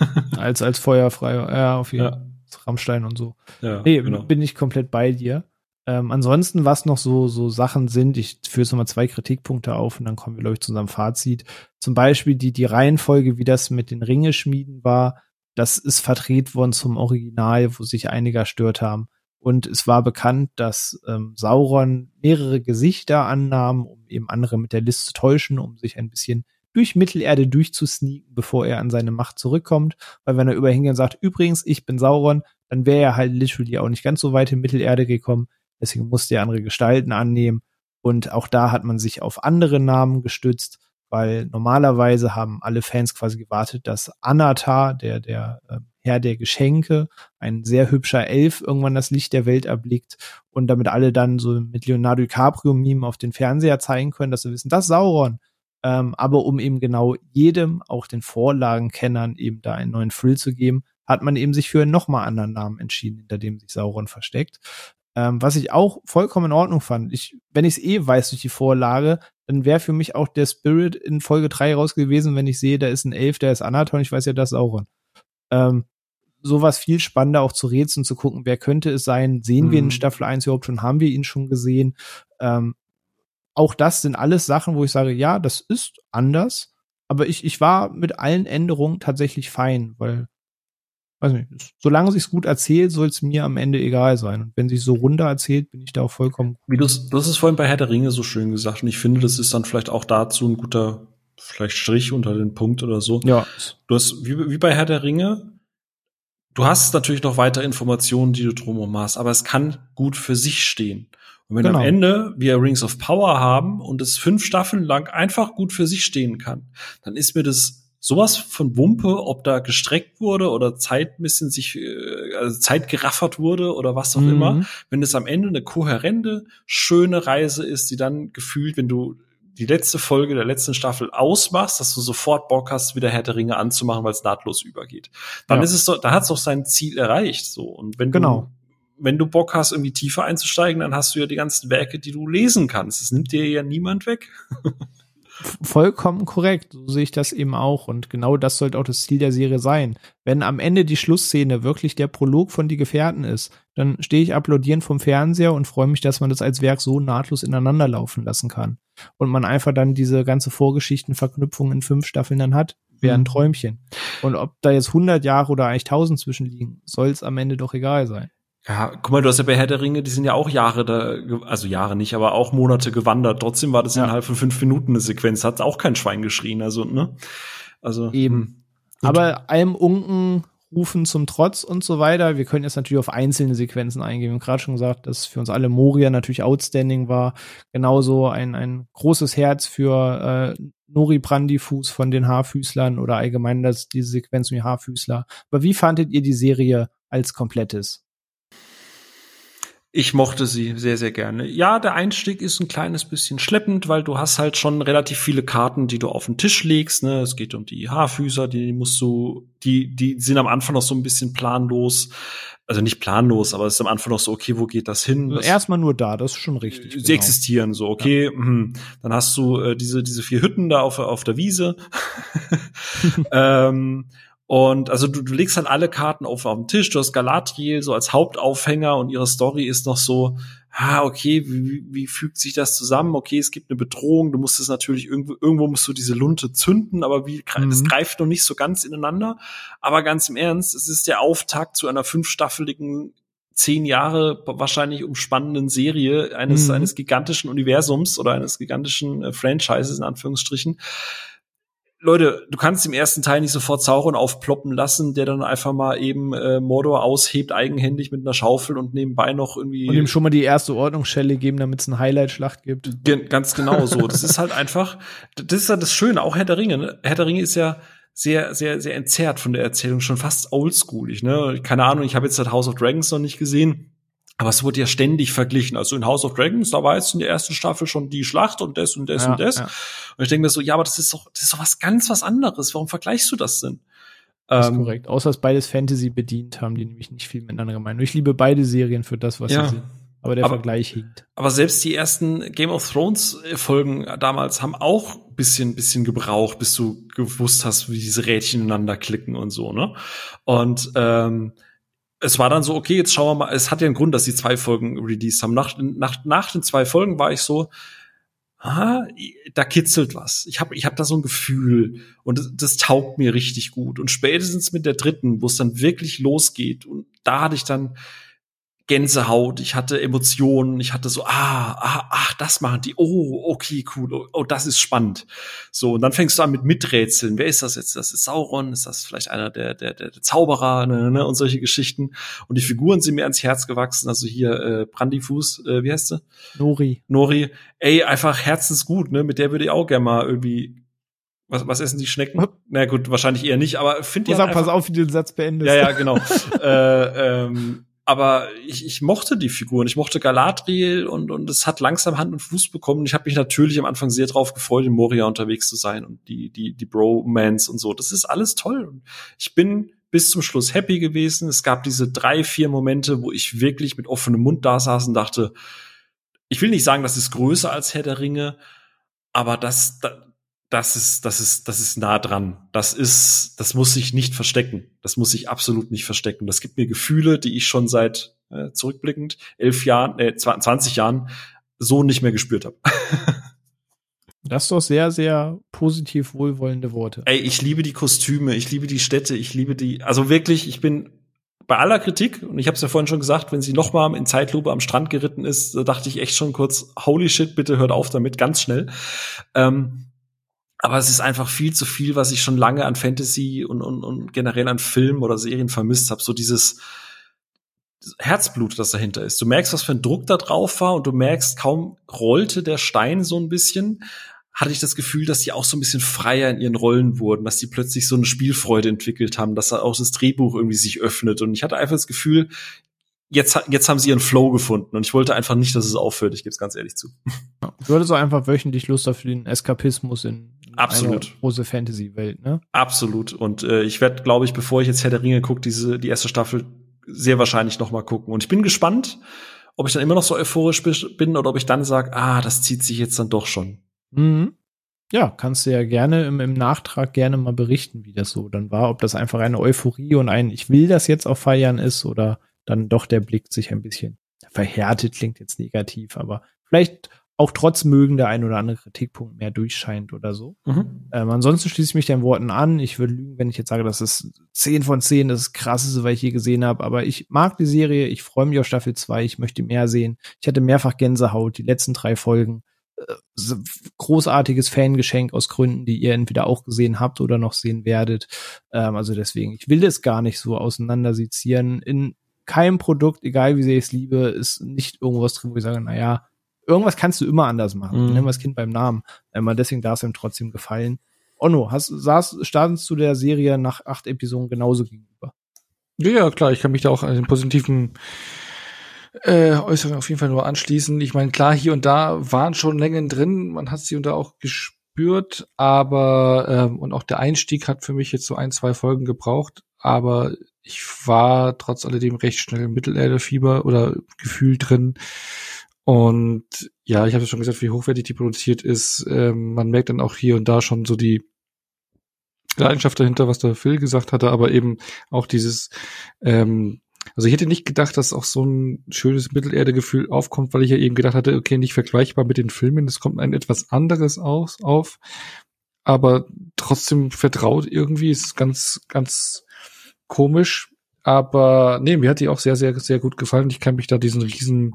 als, als feuerfrei. Ja, auf jeden Ja. Fall. Rammstein und so. Ja, Nee, genau. bin ich komplett bei dir. Ähm, ansonsten, was noch so, so Sachen sind, ich führe jetzt nochmal zwei Kritikpunkte auf und dann kommen wir, glaube ich, zu unserem Fazit. Zum Beispiel die, die Reihenfolge, wie das mit den Ringeschmieden war, das ist verdreht worden zum Original, wo sich einige gestört haben. Und es war bekannt, dass ähm, Sauron mehrere Gesichter annahm, um eben andere mit der List zu täuschen, um sich ein bisschen durch Mittelerde durchzusneaken, bevor er an seine Macht zurückkommt. Weil wenn er überall hingeht und sagt, übrigens, ich bin Sauron, dann wäre er halt literally auch nicht ganz so weit in Mittelerde gekommen. Deswegen musste er andere Gestalten annehmen. Und auch da hat man sich auf andere Namen gestützt, weil normalerweise haben alle Fans quasi gewartet, dass Anatar, der, der äh, Herr der Geschenke, ein sehr hübscher Elf, irgendwann das Licht der Welt erblickt und damit alle dann so mit Leonardo DiCaprio-Meme auf den Fernseher zeigen können, dass sie wissen, das Sauron. Ähm, aber um eben genau jedem, auch den Vorlagenkennern, eben da einen neuen Thrill zu geben, hat man eben sich für einen nochmal anderen Namen entschieden, hinter dem sich Sauron versteckt. Ähm, was ich auch vollkommen in Ordnung fand. Ich, wenn ich es eh weiß durch die Vorlage, dann wäre für mich auch der Spirit in Folge 3 raus gewesen, wenn ich sehe, da ist ein Elf, der ist Anaton, ich weiß ja, das Sauron. Ähm, sowas viel spannender auch zu rätseln, zu gucken, wer könnte es sein, sehen wir in Mhm. Staffel 1 überhaupt schon, haben wir ihn schon gesehen. Ähm, auch das sind alles Sachen, wo ich sage, ja, das ist anders, aber ich, ich war mit allen Änderungen tatsächlich fein, weil, weiß nicht, solange sich's gut erzählt, soll es mir am Ende egal sein. Und wenn sich so runter erzählt, bin ich da auch vollkommen Wie du du hast es vorhin bei Herr der Ringe so schön gesagt und ich finde, das ist dann vielleicht auch dazu ein guter vielleicht Strich unter den Punkt oder so. Ja, Du hast wie, wie bei Herr der Ringe, du hast natürlich noch weitere Informationen, die du drumherum hast, aber es kann gut für sich stehen. Und wenn Genau. am Ende wir Rings of Power haben und es fünf Staffeln lang einfach gut für sich stehen kann, dann ist mir das sowas von Wumpe, ob da gestreckt wurde oder Zeit ein bisschen sich, äh, also Zeit geraffert wurde oder was auch Mhm. immer. Wenn es am Ende eine kohärente, schöne Reise ist, die dann gefühlt, wenn du die letzte Folge der letzten Staffel ausmachst, dass du sofort Bock hast, wieder Herr der Ringe anzumachen, weil es nahtlos übergeht. Dann Ja. ist es so, da hat es auch sein Ziel erreicht, so. Und wenn Genau. du, wenn du Bock hast, irgendwie tiefer einzusteigen, dann hast du ja die ganzen Werke, die du lesen kannst. Das nimmt dir ja niemand weg. vollkommen korrekt. So sehe ich das eben auch. Und genau das sollte auch das Ziel der Serie sein. Wenn am Ende die Schlussszene wirklich der Prolog von Die Gefährten ist, dann stehe ich applaudierend vom Fernseher und freue mich, dass man das als Werk so nahtlos ineinander laufen lassen kann. Und man einfach dann diese ganze Vorgeschichtenverknüpfung in fünf Staffeln dann hat, wäre ein Mhm. Träumchen. Und ob da jetzt 100 Jahre oder eigentlich 1000 zwischenliegen, soll es am Ende doch egal sein. Ja, guck mal, du hast ja bei Herr der Ringe, die sind ja auch Jahre da, also Jahre nicht, aber auch Monate gewandert. Trotzdem war das Ja. innerhalb von fünf Minuten eine Sequenz. Hat auch kein Schwein geschrien, also, ne? Also. Eben. Gut. Aber allem Unken rufen zum Trotz und so weiter. Wir können jetzt natürlich auf einzelne Sequenzen eingehen. Wir haben gerade schon gesagt, dass für uns alle Moria natürlich outstanding war. Genauso ein, ein großes Herz für äh, Nori Brandifuß von den Haarfüßlern oder allgemein das, diese Sequenz um die Haarfüßler. Aber wie fandet ihr die Serie als komplettes? Ich mochte sie sehr, sehr gerne. Ja, der Einstieg ist ein kleines bisschen schleppend, weil du hast halt schon relativ viele Karten, die du auf den Tisch legst. Ne? Es geht um die Haarfüßer, die musst du, die, die sind am Anfang noch so ein bisschen planlos. Also nicht planlos, aber es ist am Anfang noch so, okay, wo geht das hin? Also erstmal nur da, das ist schon richtig. Sie genau. existieren so, okay. mhm. Dann hast du äh, diese diese vier Hütten da auf auf der Wiese. ähm, und also du, du legst halt alle Karten auf auf den Tisch. Du hast Galadriel so als Hauptaufhänger und ihre Story ist noch so, ah okay, wie, wie- fügt sich das zusammen? Okay, es gibt eine Bedrohung. Du musst es natürlich irgendwo irgendwo musst du diese Lunte zünden, aber wie gre- das Mhm. greift noch nicht so ganz ineinander. Aber ganz im Ernst, es ist der Auftakt zu einer fünfstaffeligen zehn Jahre wahrscheinlich umspannenden Serie eines, Mhm. eines gigantischen Universums oder eines gigantischen äh, Franchises in Anführungsstrichen. Leute, du kannst im ersten Teil nicht sofort Sauron aufploppen lassen, der dann einfach mal eben äh, Mordor aushebt, eigenhändig mit einer Schaufel und nebenbei noch irgendwie. Und ihm schon mal die erste Ordnungsschelle geben, damit es eine Highlight-Schlacht gibt. Gen ganz genau so. Das ist halt einfach, das ist ja das Schöne, auch Herr der Ringe. Ne? Herr der Ringe ist ja sehr, sehr, sehr entzerrt von der Erzählung, schon fast oldschoolig. Ne? Keine Ahnung, ich habe jetzt das House of Dragons noch nicht gesehen. Aber es wurde ja ständig verglichen. Also in House of Dragons, da war jetzt in der ersten Staffel schon die Schlacht und das und das Ja, und das. ja. Und ich denke mir so, ja, aber das ist doch, das ist doch was ganz was anderes. Warum vergleichst du das denn? Das ist Ähm, korrekt. Außer dass beides Fantasy bedient, haben die nämlich nicht viel miteinander gemeint. Ich liebe beide Serien für das, was Ja. sie sind. Aber der Aber- Vergleich hinkt. Aber selbst die ersten Game of Thrones äh, Folgen damals haben auch bisschen, bisschen gebraucht, bis du gewusst hast, wie diese Rädchen ineinander klicken und so, ne? Und ähm, es war dann so, okay, jetzt schauen wir mal, es hat ja einen Grund, dass sie zwei Folgen released haben. Nach, nach, nach den zwei Folgen war ich so, ah, da kitzelt was. Ich habe ich hab da so ein Gefühl und das, das taugt mir richtig gut. Und spätestens mit der dritten, wo es dann wirklich losgeht, und da hatte ich dann Gänsehaut, ich hatte Emotionen, ich hatte so, ah, ah, ach, das machen die, oh, okay, cool, oh, oh, das ist spannend. So, und dann fängst du an mit Miträtseln. Wer ist das jetzt? Das ist Sauron, ist das vielleicht einer der, der, der, der Zauberer, ne, ne, und solche Geschichten. Und die Figuren sind mir ans Herz gewachsen, also hier, äh, Brandifuß, äh, wie heißt sie? Nori. Nori, ey, einfach herzensgut, ne, mit der würde ich auch gerne mal irgendwie, was, was essen die Schnecken? Hup. Na gut, wahrscheinlich eher nicht, aber find Ich sag, halt pass einfach- auf, wie du den Satz beendest. ja, ja, genau. äh, ähm, aber ich, ich mochte die Figuren, ich mochte Galadriel und und es hat langsam Hand und Fuß bekommen. Ich habe mich natürlich am Anfang sehr drauf gefreut, in Moria unterwegs zu sein und die die die Bromance und so. Das ist alles toll. Ich bin bis zum Schluss happy gewesen. Es gab diese drei, vier Momente, wo ich wirklich mit offenem Mund da saß und dachte, ich will nicht sagen, das ist größer als Herr der Ringe, aber das, da- das ist, das ist, das ist nah dran. Das ist, das muss sich nicht verstecken. Das muss sich absolut nicht verstecken. Das gibt mir Gefühle, die ich schon seit äh, zurückblickend elf Jahren, äh, 20 Jahren so nicht mehr gespürt habe. Das ist doch sehr, sehr positiv wohlwollende Worte. Ey, ich liebe die Kostüme, ich liebe die Städte, ich liebe die, also wirklich, ich bin bei aller Kritik, und ich habe es ja vorhin schon gesagt, wenn sie noch mal in Zeitlupe am Strand geritten ist, da dachte ich echt schon kurz, holy shit, bitte hört auf damit, ganz schnell. Ähm, aber es ist einfach viel zu viel, was ich schon lange an Fantasy und, und, und generell an Filmen oder Serien vermisst habe. So dieses Herzblut, das dahinter ist. Du merkst, was für ein Druck da drauf war und du merkst, kaum rollte der Stein so ein bisschen, hatte ich das Gefühl, dass die auch so ein bisschen freier in ihren Rollen wurden, dass die plötzlich so eine Spielfreude entwickelt haben, dass auch das Drehbuch irgendwie sich öffnet. Und ich hatte einfach das Gefühl, jetzt, jetzt haben sie ihren Flow gefunden. Und ich wollte einfach nicht, dass es aufhört. Ich gebe es ganz ehrlich zu. Du hattest so einfach wöchentlich Lust auf den Eskapismus in Absolut. große Fantasy-Welt, ne? Absolut. Und äh, ich werde, glaube ich, bevor ich jetzt Herr der Ringe gucke, diese die erste Staffel sehr wahrscheinlich noch mal gucken. Und ich bin gespannt, ob ich dann immer noch so euphorisch bin oder ob ich dann sage, ah, das zieht sich jetzt dann doch schon. Mhm. Ja, kannst du ja gerne im, im Nachtrag gerne mal berichten, wie das so dann war, ob das einfach eine Euphorie und ein Ich will das jetzt auch feiern ist oder dann doch der Blick sich ein bisschen verhärtet, klingt jetzt negativ, aber vielleicht auch trotz mögen der ein oder andere Kritikpunkt mehr durchscheint oder so. Mhm. Ähm, ansonsten schließe ich mich deinen Worten an. Ich würde lügen, wenn ich jetzt sage, das ist 10 von 10, das krasseste, was ich je gesehen habe. Aber ich mag die Serie, ich freue mich auf Staffel 2, ich möchte mehr sehen. Ich hatte mehrfach Gänsehaut, die letzten drei Folgen. Äh, großartiges Fangeschenk aus Gründen, die ihr entweder auch gesehen habt oder noch sehen werdet. Ähm, also deswegen, ich will das gar nicht so auseinandersezieren. In keinem Produkt, egal wie sehr ich es liebe, ist nicht irgendwas drin, wo ich sage, naja, irgendwas kannst du immer anders machen. Mhm. Nennen wir das Kind beim Namen. Ähm, deswegen darf es ihm trotzdem gefallen. Onno, hast, saß, startest du der Serie nach acht Episoden genauso gegenüber? Ja, ja, klar, ich kann mich da auch an den positiven äh, Äußerungen auf jeden Fall nur anschließen. Ich meine, klar, hier und da waren schon Längen drin, man hat sie und da auch gespürt, aber ähm, und auch der Einstieg hat für mich jetzt so ein, zwei Folgen gebraucht, aber ich war trotz alledem recht schnell im Mittelerde-Fieber oder Gefühl drin. Und ja, ich habe schon gesagt, wie hochwertig die produziert ist. Ähm, man merkt dann auch hier und da schon so die Leidenschaft dahinter, was der Phil gesagt hatte, aber eben auch dieses, ähm, also ich hätte nicht gedacht, dass auch so ein schönes Mittelerde-Gefühl aufkommt, weil ich ja eben gedacht hatte, okay, nicht vergleichbar mit den Filmen, es kommt ein etwas anderes aus, auf, aber trotzdem vertraut irgendwie, ist ganz, ganz komisch, aber nee, mir hat die auch sehr, sehr, sehr gut gefallen. Ich kann mich da diesen riesen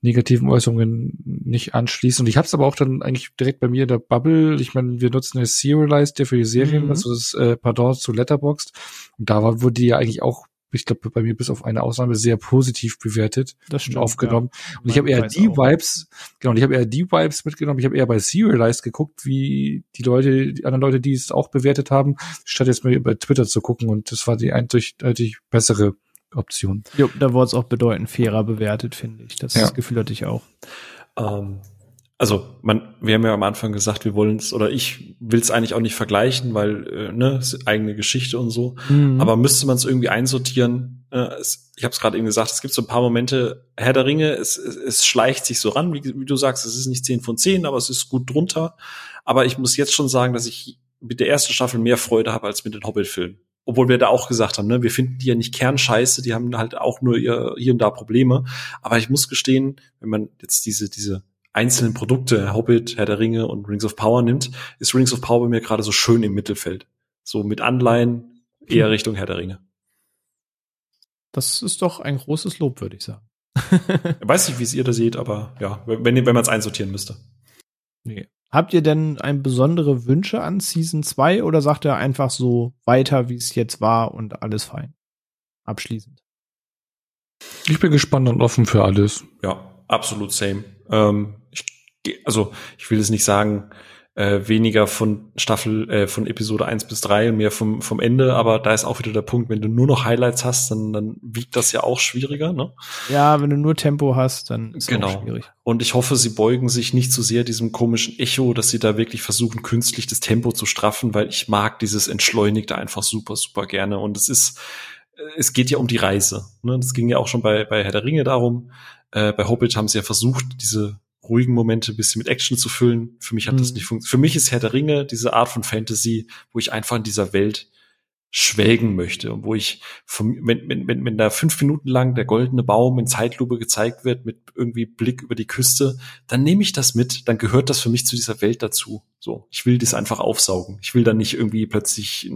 negativen Äußerungen nicht anschließen. Und ich habe es aber auch dann eigentlich direkt bei mir in der Bubble. Ich meine, wir nutzen eine Serialized für die Serien, mhm. also das äh, Pardon zu Letterboxd. Und da war, wurde die ja eigentlich auch ich glaube, bei mir bis auf eine Ausnahme sehr positiv bewertet das stimmt, und aufgenommen. Ja. Und ich habe eher die auch. Vibes, genau, ich habe eher die Vibes mitgenommen. Ich habe eher bei Serialized geguckt, wie die Leute, die anderen Leute, die es auch bewertet haben, statt jetzt mal über Twitter zu gucken. Und das war die eindeutig bessere Option. Jo, da wurde es auch bedeutend fairer bewertet, finde ich. Das, ja. das Gefühl hatte ich auch. Ähm, also man, wir haben ja am Anfang gesagt, wir wollen es oder ich will es eigentlich auch nicht vergleichen, weil äh, ne, ist eigene Geschichte und so. Mhm. Aber müsste man es irgendwie einsortieren? Äh, es, ich habe es gerade eben gesagt, es gibt so ein paar Momente. Herr der Ringe, es, es, es schleicht sich so ran, wie, wie du sagst, es ist nicht zehn von zehn, aber es ist gut drunter. Aber ich muss jetzt schon sagen, dass ich mit der ersten Staffel mehr Freude habe als mit den Hobbit-Filmen obwohl wir da auch gesagt haben, ne, wir finden die ja nicht kernscheiße, die haben halt auch nur ihr, hier und da Probleme. Aber ich muss gestehen, wenn man jetzt diese, diese einzelnen Produkte, Hobbit, Herr der Ringe und Rings of Power nimmt, ist Rings of Power bei mir gerade so schön im Mittelfeld. So mit Anleihen eher. Richtung Herr der Ringe. Das ist doch ein großes Lob, würde ich sagen. ich weiß nicht, wie es ihr da seht, aber ja, wenn, wenn man es einsortieren müsste. Nee. Habt ihr denn ein besondere Wünsche an Season 2 oder sagt ihr einfach so weiter, wie es jetzt war und alles fein? Abschließend. Ich bin gespannt und offen für alles. Ja, absolut same. Ähm, ich, also ich will es nicht sagen, äh, weniger von Staffel, äh, von Episode 1 bis 3 und mehr vom, vom Ende, aber da ist auch wieder der Punkt, wenn du nur noch Highlights hast, dann, dann wiegt das ja auch schwieriger, ne? Ja, wenn du nur Tempo hast, dann ist genau. auch schwierig. Und ich hoffe, sie beugen sich nicht zu so sehr diesem komischen Echo, dass sie da wirklich versuchen, künstlich das Tempo zu straffen, weil ich mag dieses Entschleunigte einfach super, super gerne. Und es ist, es geht ja um die Reise. Ne? Das ging ja auch schon bei, bei Herr der Ringe darum. Äh, bei Hobbit haben sie ja versucht, diese ruhigen Momente ein bisschen mit Action zu füllen. Für mich hat mhm. das nicht funktioniert. Für mich ist Herr der Ringe diese Art von Fantasy, wo ich einfach in dieser Welt schwelgen möchte und wo ich, vom, wenn, wenn, wenn, wenn da fünf Minuten lang der goldene Baum in Zeitlupe gezeigt wird mit irgendwie Blick über die Küste, dann nehme ich das mit, dann gehört das für mich zu dieser Welt dazu. So, ich will das einfach aufsaugen. Ich will da nicht irgendwie plötzlich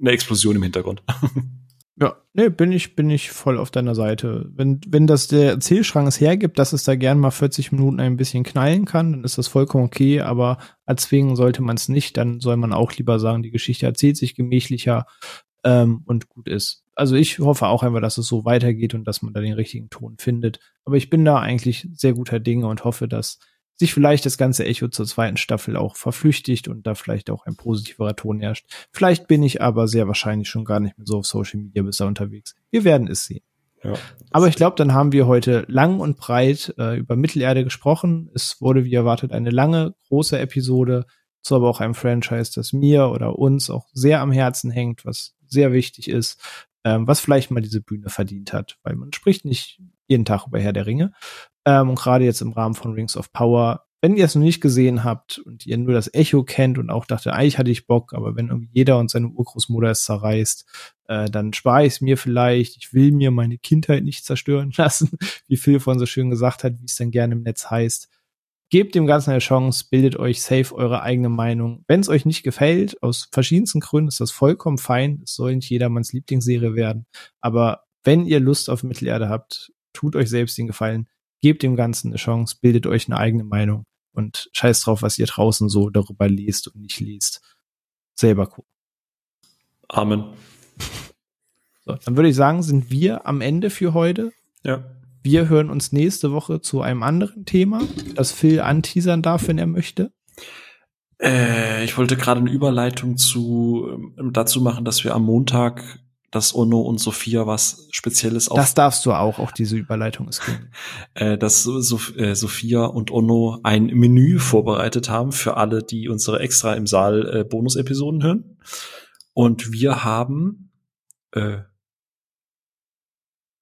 eine Explosion im Hintergrund. Ja, nee, bin ich, bin ich voll auf deiner Seite. Wenn, wenn das der Erzählschrank es hergibt, dass es da gern mal 40 Minuten ein bisschen knallen kann, dann ist das vollkommen okay, aber erzwingen sollte man es nicht, dann soll man auch lieber sagen, die Geschichte erzählt sich gemächlicher ähm, und gut ist. Also ich hoffe auch einfach, dass es so weitergeht und dass man da den richtigen Ton findet. Aber ich bin da eigentlich sehr guter Dinge und hoffe, dass sich vielleicht das ganze Echo zur zweiten Staffel auch verflüchtigt und da vielleicht auch ein positiverer Ton herrscht. Vielleicht bin ich aber sehr wahrscheinlich schon gar nicht mehr so auf Social Media bisher unterwegs. Wir werden es sehen. Ja, aber ich glaube, dann haben wir heute lang und breit äh, über Mittelerde gesprochen. Es wurde wie erwartet eine lange, große Episode zu aber auch einem Franchise, das mir oder uns auch sehr am Herzen hängt, was sehr wichtig ist, ähm, was vielleicht mal diese Bühne verdient hat, weil man spricht nicht jeden Tag über Herr der Ringe. Ähm, und gerade jetzt im Rahmen von Rings of Power, wenn ihr es noch nicht gesehen habt und ihr nur das Echo kennt und auch dachte, eigentlich hatte ich Bock, aber wenn irgendwie jeder und seine Urgroßmutter es zerreißt, äh, dann spare ich es mir vielleicht. Ich will mir meine Kindheit nicht zerstören lassen, wie Phil von so schön gesagt hat, wie es dann gerne im Netz heißt. Gebt dem Ganzen eine Chance, bildet euch safe eure eigene Meinung. Wenn es euch nicht gefällt, aus verschiedensten Gründen ist das vollkommen fein. Es soll nicht jedermanns Lieblingsserie werden. Aber wenn ihr Lust auf Mittelerde habt, tut euch selbst den Gefallen, gebt dem Ganzen eine Chance, bildet euch eine eigene Meinung und scheißt drauf, was ihr draußen so darüber liest und nicht liest. Selber gucken. Amen. So, dann würde ich sagen, sind wir am Ende für heute. Ja. Wir hören uns nächste Woche zu einem anderen Thema, das Phil anteasern darf, wenn er möchte. Äh, ich wollte gerade eine Überleitung zu, ähm, dazu machen, dass wir am Montag dass Ono und Sophia was Spezielles auf. Das darfst du auch, auch diese Überleitung ist gut. äh, dass so, äh, Sophia und Ono ein Menü vorbereitet haben für alle, die unsere extra im Saal äh, Bonus-Episoden hören. Und wir haben, äh,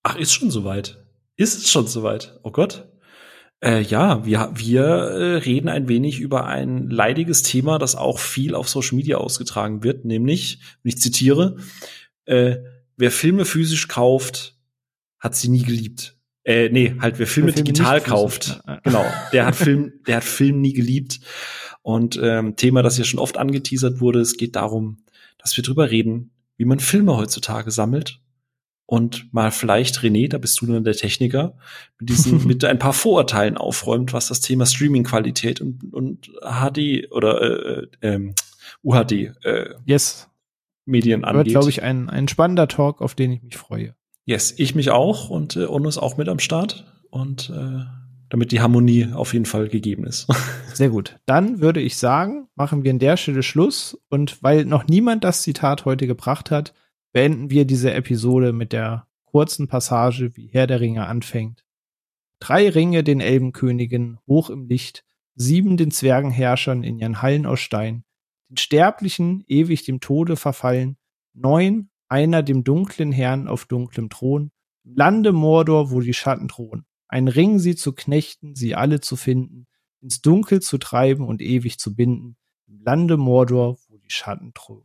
ach, ist schon soweit. Ist es schon soweit? Oh Gott. Äh, ja, wir, wir äh, reden ein wenig über ein leidiges Thema, das auch viel auf Social Media ausgetragen wird, nämlich, und ich zitiere, äh, wer Filme physisch kauft, hat sie nie geliebt. Äh, nee, halt, wer Filme, Filme digital kauft, genau, der hat Film, der hat Film nie geliebt. Und ähm, Thema, das ja schon oft angeteasert wurde, es geht darum, dass wir drüber reden, wie man Filme heutzutage sammelt und mal vielleicht René, da bist du dann der Techniker, mit diesen mit ein paar Vorurteilen aufräumt, was das Thema Streaming-Qualität und, und HD oder äh, ähm, UHD äh, yes. Medien angeht. Wird, glaube ich, ein, ein spannender Talk, auf den ich mich freue. Yes, ich mich auch und äh, Ono ist auch mit am Start und äh, damit die Harmonie auf jeden Fall gegeben ist. Sehr gut. Dann würde ich sagen, machen wir an der Stelle Schluss und weil noch niemand das Zitat heute gebracht hat, beenden wir diese Episode mit der kurzen Passage, wie Herr der Ringe anfängt. Drei Ringe den Elbenkönigen hoch im Licht, sieben den Zwergenherrschern in ihren Hallen aus Stein, den Sterblichen ewig dem Tode verfallen, neun einer dem dunklen Herrn auf dunklem Thron, im Lande Mordor, wo die Schatten drohen, ein Ring sie zu knechten, sie alle zu finden, ins Dunkel zu treiben und ewig zu binden, im Lande Mordor, wo die Schatten drohen.